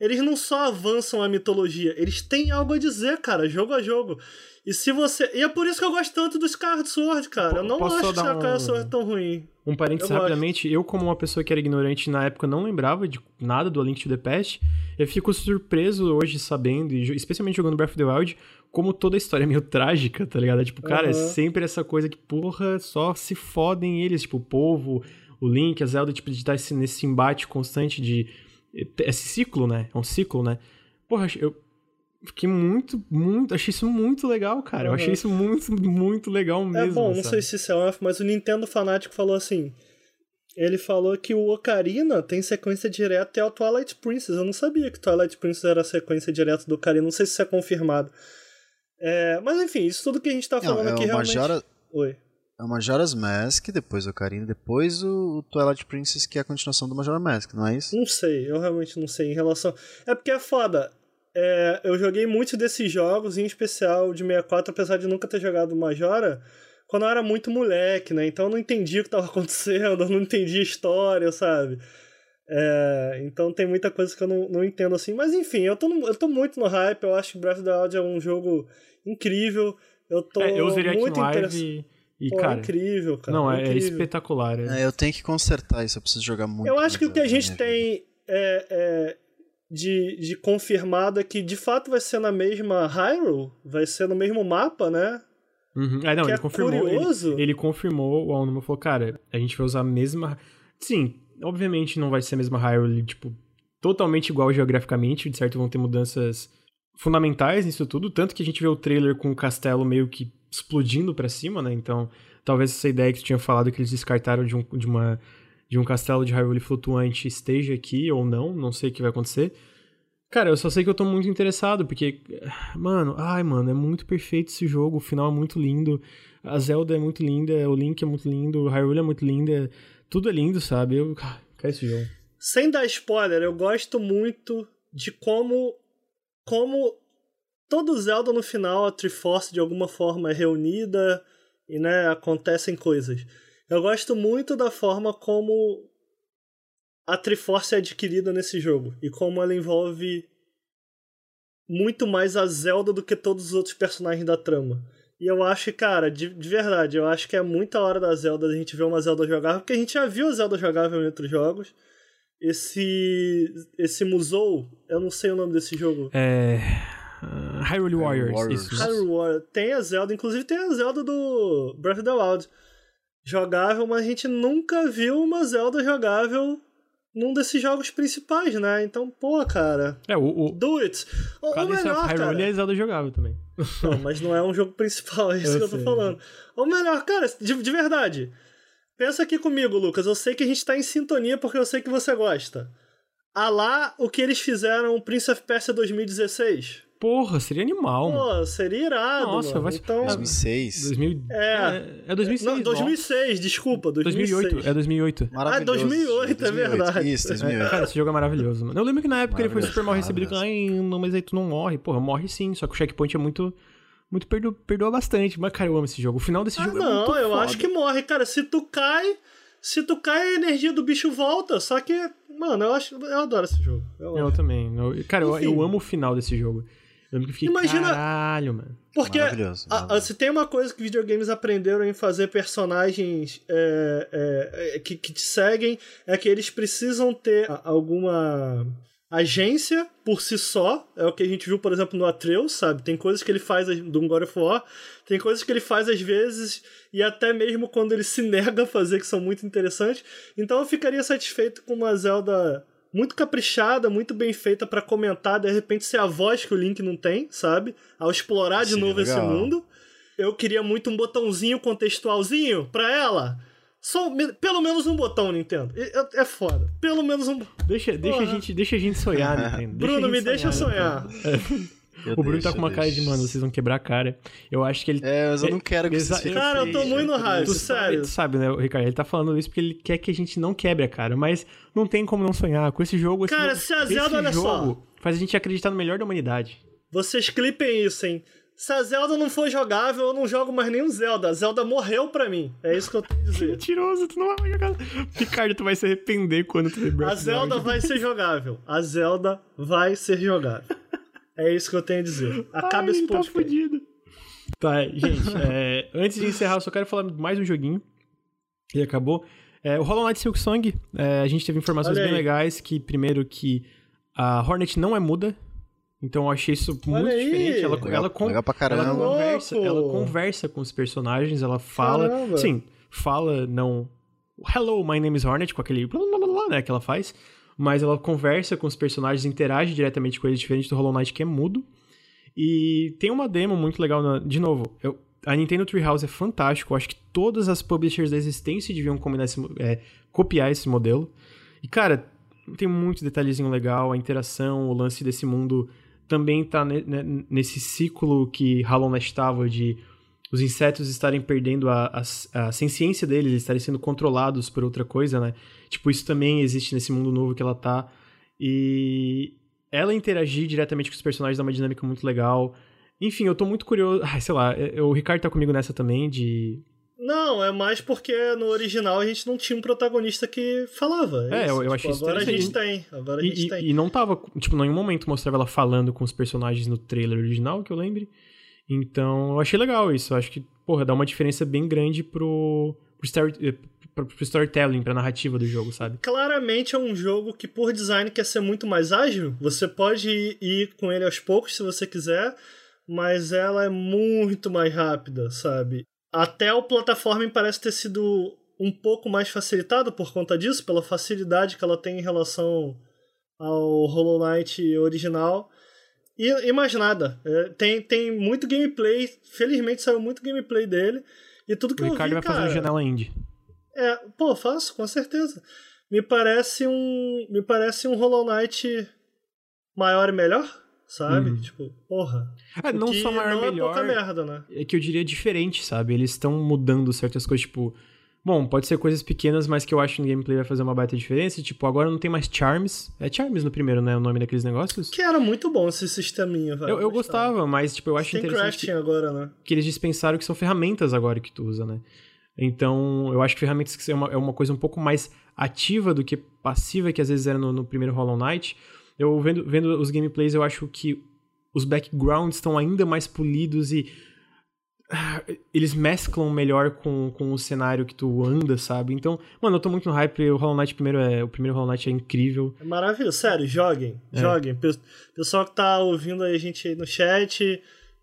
eles não só avançam a mitologia, eles têm algo a dizer, cara, jogo a jogo. E se você, e é por isso que eu gosto tanto do Skyward Sword, cara. Eu não Posso acho Skyward um... Sword tão ruim. Um parênteses eu rapidamente, gosto. eu como uma pessoa que era ignorante na época não lembrava de nada do A Link to the Past, eu fico surpreso hoje sabendo, especialmente jogando Breath of the Wild, como toda a história é meio trágica, tá ligado? É tipo, cara, uhum. é sempre essa coisa que, porra, só se fodem eles, tipo, o povo, o Link, a Zelda, tipo, de estar nesse, nesse embate constante de. Esse ciclo, né? É um ciclo, né? Porra, eu fiquei muito, muito. Achei isso muito legal, cara. Uhum. Eu achei isso muito, muito legal é mesmo. É bom, sabe? não sei se isso é off, mas o Nintendo Fanático falou assim. Ele falou que o Ocarina tem sequência direta até o Twilight Princess. Eu não sabia que Twilight Princess era sequência direta do Ocarina. Não sei se isso é confirmado. É, mas enfim, isso tudo que a gente tá falando não, é aqui realmente... Majora... Oi. É o Majora's Mask, depois o Ocarina, depois o Twilight Princess, que é a continuação do Majora's Mask, não é isso? Não sei, eu realmente não sei em relação... É porque é foda. É, eu joguei muitos desses jogos, em especial de 64, apesar de nunca ter jogado Majora, quando eu era muito moleque, né? Então eu não entendi o que estava *laughs* acontecendo, eu não entendi a história, sabe? É, então tem muita coisa que eu não, não entendo assim. Mas enfim, eu tô, eu tô muito no hype. Eu acho que Breath of the Wild é um jogo incrível. Eu tô é, eu muito interessado. E, Pô, cara, é incrível, cara. Não, é, é espetacular. É. é. eu tenho que consertar isso, eu preciso jogar muito. Eu acho que o que a gente tem é, é, de, de confirmado é que de fato vai ser na mesma Hyrule, vai ser no mesmo mapa, né? Uhum. É, não, que ele é confirmou. Curioso. Ele, ele confirmou, o Aonuma falou, cara, a gente vai usar a mesma. Sim, obviamente não vai ser a mesma Hyrule, tipo, totalmente igual geograficamente, de certo vão ter mudanças fundamentais nisso tudo, tanto que a gente vê o trailer com o castelo meio que explodindo para cima, né? Então, talvez essa ideia que tu tinha falado que eles descartaram de um, de uma de um castelo de Hyrule flutuante esteja aqui ou não, não sei o que vai acontecer. Cara, eu só sei que eu tô muito interessado, porque, mano, ai, mano, é muito perfeito esse jogo, o final é muito lindo, a Zelda é muito linda, o Link é muito lindo, o Hyrule é muito linda, tudo é lindo, sabe? Eu quero esse jogo. sem dar spoiler, eu gosto muito de como como todo Zelda no final a Triforce de alguma forma é reunida e né, acontecem coisas. Eu gosto muito da forma como a Triforce é adquirida nesse jogo e como ela envolve muito mais a Zelda do que todos os outros personagens da trama. E eu acho cara, de, de verdade, eu acho que é muita hora da Zelda a gente ver uma Zelda jogável, porque a gente já viu a Zelda jogável em outros jogos. Esse. Esse Musou, eu não sei o nome desse jogo. É. Uh, Hyrule Warriors, Warriors. isso. Hyrule Warriors. Tem a Zelda, inclusive tem a Zelda do Breath of the Wild. Jogável, mas a gente nunca viu uma Zelda jogável num desses jogos principais, né? Então, pô, cara. É, o, o Do it! Ou, melhor, of Hyrule cara. é Zelda jogável também. Não, mas não é um jogo principal, é isso Eu que eu tô sei. falando. Ou melhor, cara, de, de verdade. Pensa aqui comigo, Lucas. Eu sei que a gente tá em sintonia porque eu sei que você gosta. A lá o que eles fizeram Prince of Persia 2016. Porra, seria animal, mano. Pô, seria irado. Nossa, mano. vai Então. 2006. 2000... É. É 2006. Não, 2006, desculpa, 2006. 2008, é 2008. Maravilhoso. 2008, é verdade. Isso, 2008. Cara, esse jogo é maravilhoso, mano. Eu lembro que na época ele foi super mal recebido. Ai, não, mas aí tu não morre. Porra, morre sim, só que o checkpoint é muito. Muito perdo, perdoa bastante. Mas, cara, eu amo esse jogo. O final desse Ah, jogo é não, eu foda. acho que morre, cara. Se tu cai, se tu cai, a energia do bicho volta. Só que, mano, eu acho, eu adoro esse jogo. Eu Eu também. Eu- cara, eu, Enfim. eu amo o final desse jogo. Eu lembro que fiquei, Imagina- caralho, mano. Porque Maravilhoso, a- a- maravilhoso. se tem uma coisa que videogames aprenderam em fazer personagens é, é, é, que, que te seguem, é que eles precisam ter a- alguma agência por si só. É o que a gente viu, por exemplo, no Atreus, sabe? Tem coisas que ele faz do God of War, tem coisas que ele faz às vezes, e até mesmo quando ele se nega a fazer, que são muito interessantes. Então eu ficaria satisfeito com uma Zelda muito caprichada, muito bem feita pra comentar, de repente ser a voz que o Link não tem, sabe? Ao explorar de Seria novo esse legal. mundo. Eu queria muito um botãozinho contextualzinho pra ela. Só pelo menos um botão, Nintendo. É, é foda. Pelo menos um. Deixa, deixa, a, gente, deixa a gente sonhar, *laughs* Nintendo. Deixa Bruno, me deixa sonhar. *laughs* Eu O Bruno deixo, tá com uma cara de, mano, vocês vão quebrar a cara. Eu acho que ele. É, mas eu não quero que Exa- vocês fiquem Cara, eu tô muito no é Tu sabe, sério. tu sabe, né, o Ricardo? Ele tá falando isso porque ele quer que a gente não quebre a cara, mas não tem como não sonhar. Com esse jogo. esse Cara, jogo- se a Zelda, esse olha só. jogo Faz a gente acreditar no melhor da humanidade. Vocês clipem isso, hein? Se a Zelda não for jogável, eu não jogo mais nenhum Zelda. A Zelda morreu pra mim. É isso que eu tenho a dizer. *laughs* Mentiroso, tu não vai jogar. Ricardo, tu vai se arrepender quando tu ver Breath A of the Zelda vai ser jogável. A Zelda vai ser jogável. É isso que eu tenho a dizer. Acaba Ai, esse ele tá fudido. Tá, gente, é, antes de encerrar, eu só quero falar mais um joguinho. E acabou. É, o Hollow Knight Silk Song, é, a gente teve informações bem legais, que primeiro que a Hornet não é muda, então eu achei isso muito diferente. Ela, Legal, ela, con- legal pra ela conversa, ela conversa com os personagens, ela fala. Caramba. Sim, fala, não. Hello, my name is Hornet, com aquele blá blá blá blá, né, que ela faz. Mas ela conversa com os personagens, interage diretamente com eles, diferente do Hollow Knight, que é mudo. E tem uma demo muito legal, na- de novo, eu- a Nintendo Treehouse é fantástico, eu acho que todas as publishers da existência deviam combinar esse é, copiar esse modelo. E, cara, tem muito detalhezinho legal, a interação, o lance desse mundo também tá ne- ne- nesse ciclo que Knight estava de os insetos estarem perdendo a, a, a deles, eles estarem sendo controlados por outra coisa, né? Tipo, isso também existe nesse mundo novo que ela tá. E ela interagir diretamente com os personagens dá uma dinâmica muito legal. Enfim, eu tô muito curioso. *laughs* Ai, sei lá, é- o Ricardo tá comigo nessa também, de. Não, é mais porque no original a gente não tinha um protagonista que falava. É, eu- eu achei isso Agora a gente tem. Agora a gente e- tem. e não tava. Tipo, em nenhum momento mostrava ela falando com os personagens no trailer original, que eu lembre. Então, eu achei legal isso. Eu acho que, porra, dá uma diferença bem grande pro. pro, story, eh, pro, pro storytelling, pra narrativa do jogo, sabe? Claramente é um jogo que, por design, quer ser muito mais ágil. Você pode ir, ir com ele aos poucos se você quiser, mas ela é muito mais rápida, sabe? Até o plataforma parece ter sido um pouco mais facilitado por conta disso, pela facilidade que ela tem em relação ao Hollow Knight original. E, e mais nada. É, tem, tem muito gameplay. Felizmente saiu muito gameplay dele. E tudo que O eu Ricardo vi, vai cara, fazer um janela indie. é, pô, faço, com certeza. Me parece um. Me parece um Hollow Knight maior e melhor, sabe? Uhum. Tipo, porra. É, não só maior não melhor. é pouca merda, né? é que eu diria diferente, sabe? Eles estão mudando certas coisas, tipo, Bom, pode ser coisas pequenas, mas que eu acho que no gameplay vai fazer uma baita diferença. Tipo, agora não tem mais Charms. É Charms no primeiro, né? O nome daqueles negócios. Que era muito bom esse sisteminha, velho. Eu, eu gostava, mas, tipo, eu acho tem interessante. crafting agora, né? Que eles dispensaram que são ferramentas agora que tu usa, né? Então, eu acho que ferramentas que é uma, é uma coisa um pouco mais ativa do que passiva, que às vezes era no, no primeiro Hollow Knight. Eu vendo, vendo os gameplays, eu acho que os backgrounds estão ainda mais polidos e eles mesclam melhor com, com o cenário que tu anda, sabe? Então, mano, eu tô muito no hype. O Hollow Knight primeiro é, o primeiro Hollow Knight é incrível. É maravilhoso, sério, joguem, é. joguem. Pessoal que tá ouvindo a gente aí no chat,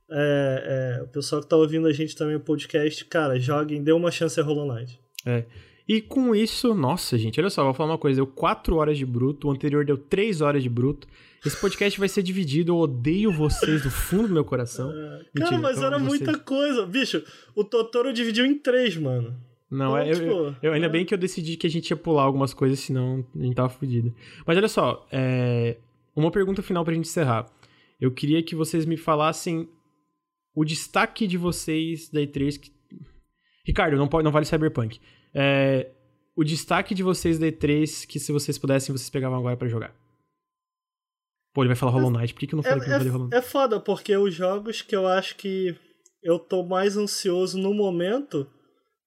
é, é, o pessoal que tá ouvindo a gente também no podcast, cara, joguem, dê uma chance a Hollow Knight. É. E com isso, nossa, gente, olha só, vou falar uma coisa. Deu 4 horas de bruto, o anterior deu 3 horas de bruto. Esse podcast vai ser dividido, eu odeio vocês do fundo do meu coração. *laughs* Mentira, cara, mas era muita coisa. Bicho, o Totoro dividiu em três, mano. Não, então, é, tipo, eu, eu, ainda é... bem que eu decidi que a gente ia pular algumas coisas, senão a gente tava fudido. Mas olha só, é... uma pergunta final pra gente encerrar. Eu queria que vocês me falassem o destaque de vocês da E3. Que... Ricardo, não, pode, não vale Cyberpunk. É... O destaque de vocês da E3 que se vocês pudessem, vocês pegavam agora para jogar. Pô, ele vai falar Hollow Knight, por que, que eu não falei é, que não falei Hollow Knight? É foda, porque os jogos que eu acho que eu tô mais ansioso no momento.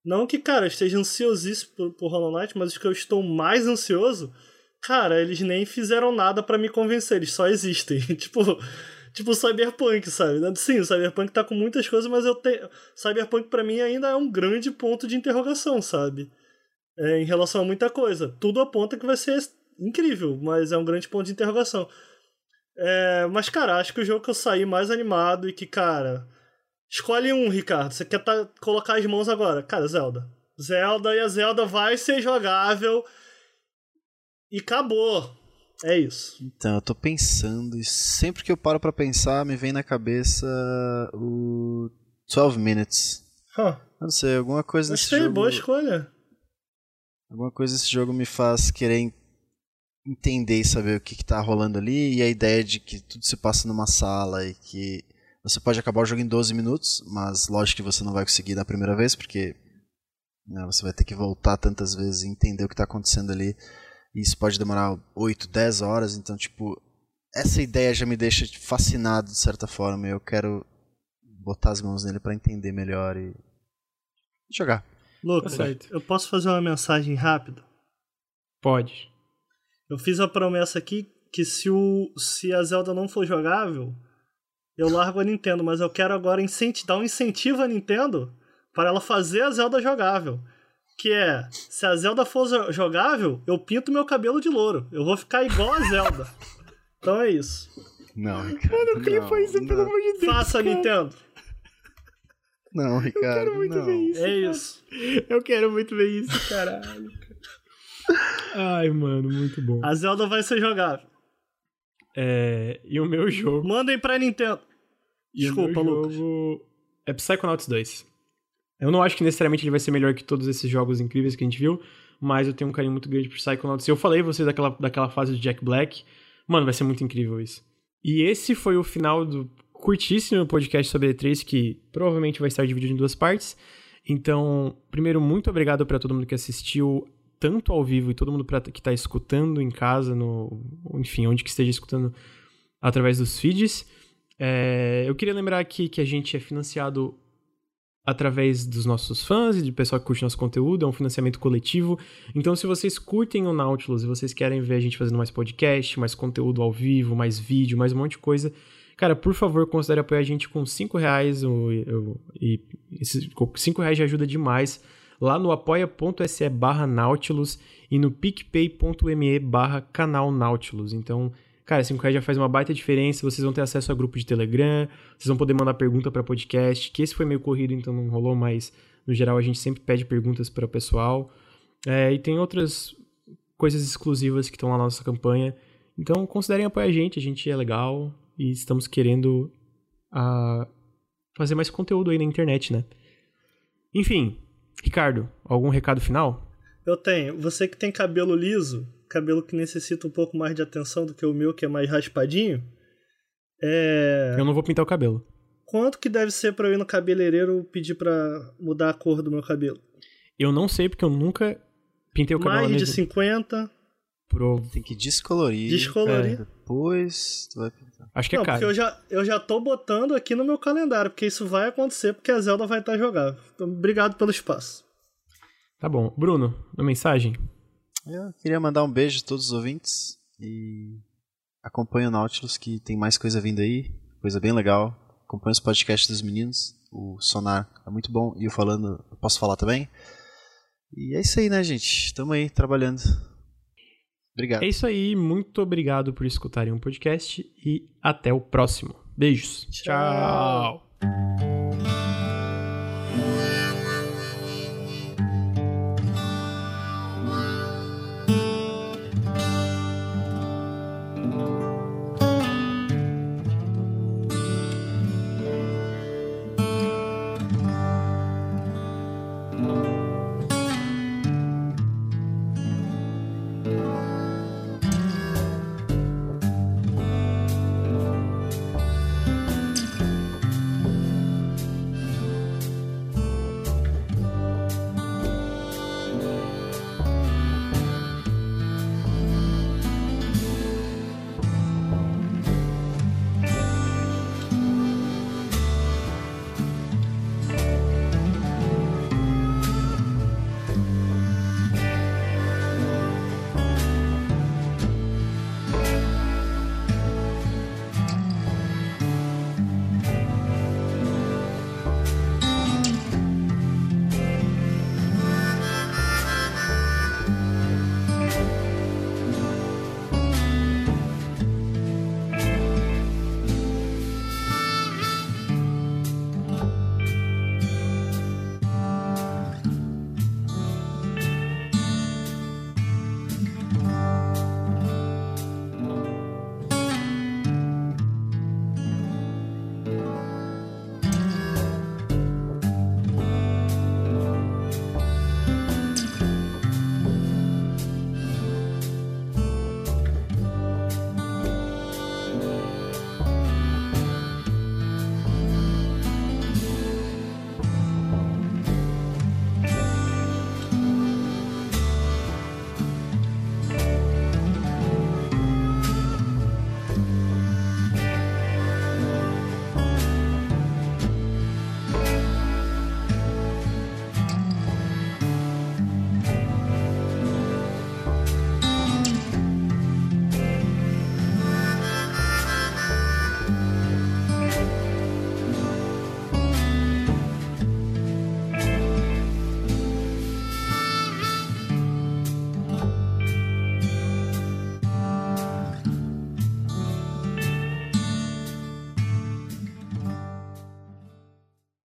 Não que, cara, eu esteja ansiosíssimo por, por Hollow Knight, mas os que eu estou mais ansioso, cara, eles nem fizeram nada para me convencer, eles só existem. *laughs* tipo, tipo Cyberpunk, sabe? Sim, o Cyberpunk tá com muitas coisas, mas eu tenho. Cyberpunk para mim ainda é um grande ponto de interrogação, sabe? É, em relação a muita coisa. Tudo aponta que vai ser incrível, mas é um grande ponto de interrogação. É, mas, cara, acho que o jogo que eu saí mais animado e que, cara. Escolhe um, Ricardo. Você quer tá, colocar as mãos agora? Cara, Zelda. Zelda e a Zelda vai ser jogável. E acabou. É isso. Então, eu tô pensando, e sempre que eu paro para pensar, me vem na cabeça o 12 Minutes. Huh. Não sei, alguma coisa Gostei, nesse jogo. boa escolha. Alguma coisa nesse jogo me faz querer entender e saber o que, está rolando ali e a ideia de que tudo se passa numa sala e que você pode acabar o jogo em 12 minutos, mas lógico que você não vai conseguir na primeira vez, porque né, você vai ter que voltar tantas vezes e entender o que está acontecendo ali. E isso pode demorar 8, 10 horas, então, tipo, essa ideia já me deixa fascinado de certa forma e eu quero botar as mãos nele para entender melhor e jogar. Lucas, tá eu posso fazer uma mensagem rápida? Pode. Eu fiz a promessa aqui que se, o, se a Zelda não for jogável, eu largo a Nintendo, mas eu quero agora dar um incentivo à Nintendo para ela fazer a Zelda jogável. Que é, se a Zelda for jogável, eu pinto meu cabelo de louro. Eu vou ficar igual a Zelda. então é isso. Não, Ricardo. Mano, clipa isso, não. pelo amor de Deus. Faça, cara. Nintendo. Não, Ricardo. Eu quero muito não. ver isso. É cara. isso. Eu quero muito ver isso, caralho. Ai, mano, muito bom. A Zelda vai ser jogável. É, e o meu jogo. Mandem pra Nintendo. Desculpa, o meu Lucas. jogo é Psychonauts 2. Eu não acho que necessariamente ele vai ser melhor que todos esses jogos incríveis que a gente viu, mas eu tenho um carinho muito grande por Psychonauts. Eu falei vocês daquela, daquela fase de Jack Black. Mano, vai ser muito incrível isso. E esse foi o final do curtíssimo podcast sobre E3, que provavelmente vai estar dividido em duas partes. Então, primeiro, muito obrigado para todo mundo que assistiu tanto ao vivo e todo mundo pra, que está escutando em casa, no, enfim, onde que esteja escutando através dos feeds. É, eu queria lembrar aqui que a gente é financiado através dos nossos fãs e de pessoal que curte nosso conteúdo, é um financiamento coletivo. Então, se vocês curtem o Nautilus e vocês querem ver a gente fazendo mais podcast, mais conteúdo ao vivo, mais vídeo, mais um monte de coisa, cara, por favor, considere apoiar a gente com 5 reais. e esses 5 reais já ajuda demais lá no apoia.se barra Nautilus e no picpay.me barra canal Nautilus. Então, cara, 5 reais já faz uma baita diferença, vocês vão ter acesso a grupo de Telegram, vocês vão poder mandar pergunta para podcast, que esse foi meio corrido, então não rolou, mas no geral a gente sempre pede perguntas para o pessoal. É, e tem outras coisas exclusivas que estão lá na nossa campanha. Então considerem apoiar a gente, a gente é legal e estamos querendo uh, fazer mais conteúdo aí na internet, né? Enfim, Ricardo, algum recado final? Eu tenho. Você que tem cabelo liso, cabelo que necessita um pouco mais de atenção do que o meu, que é mais raspadinho. É... Eu não vou pintar o cabelo. Quanto que deve ser para eu ir no cabeleireiro pedir para mudar a cor do meu cabelo? Eu não sei porque eu nunca pintei o cabelo Mais de mesma- 50. Pro... Tem que descolorir. Descolorir. Depois tu vai pintar. Acho que é não, porque caro. eu já, eu já tô botando aqui no meu calendário, porque isso vai acontecer, porque a Zelda vai estar jogável. Então, obrigado pelo espaço. Tá bom. Bruno, uma mensagem? Eu queria mandar um beijo a todos os ouvintes e acompanhe o Nautilus que tem mais coisa vindo aí, coisa bem legal. Acompanhe os podcasts dos meninos, o Sonar é muito bom e o Falando, eu posso falar também. E é isso aí, né, gente? Tamo aí trabalhando. Obrigado. É isso aí. Muito obrigado por escutarem o podcast e até o próximo. Beijos. Tchau. Tchau.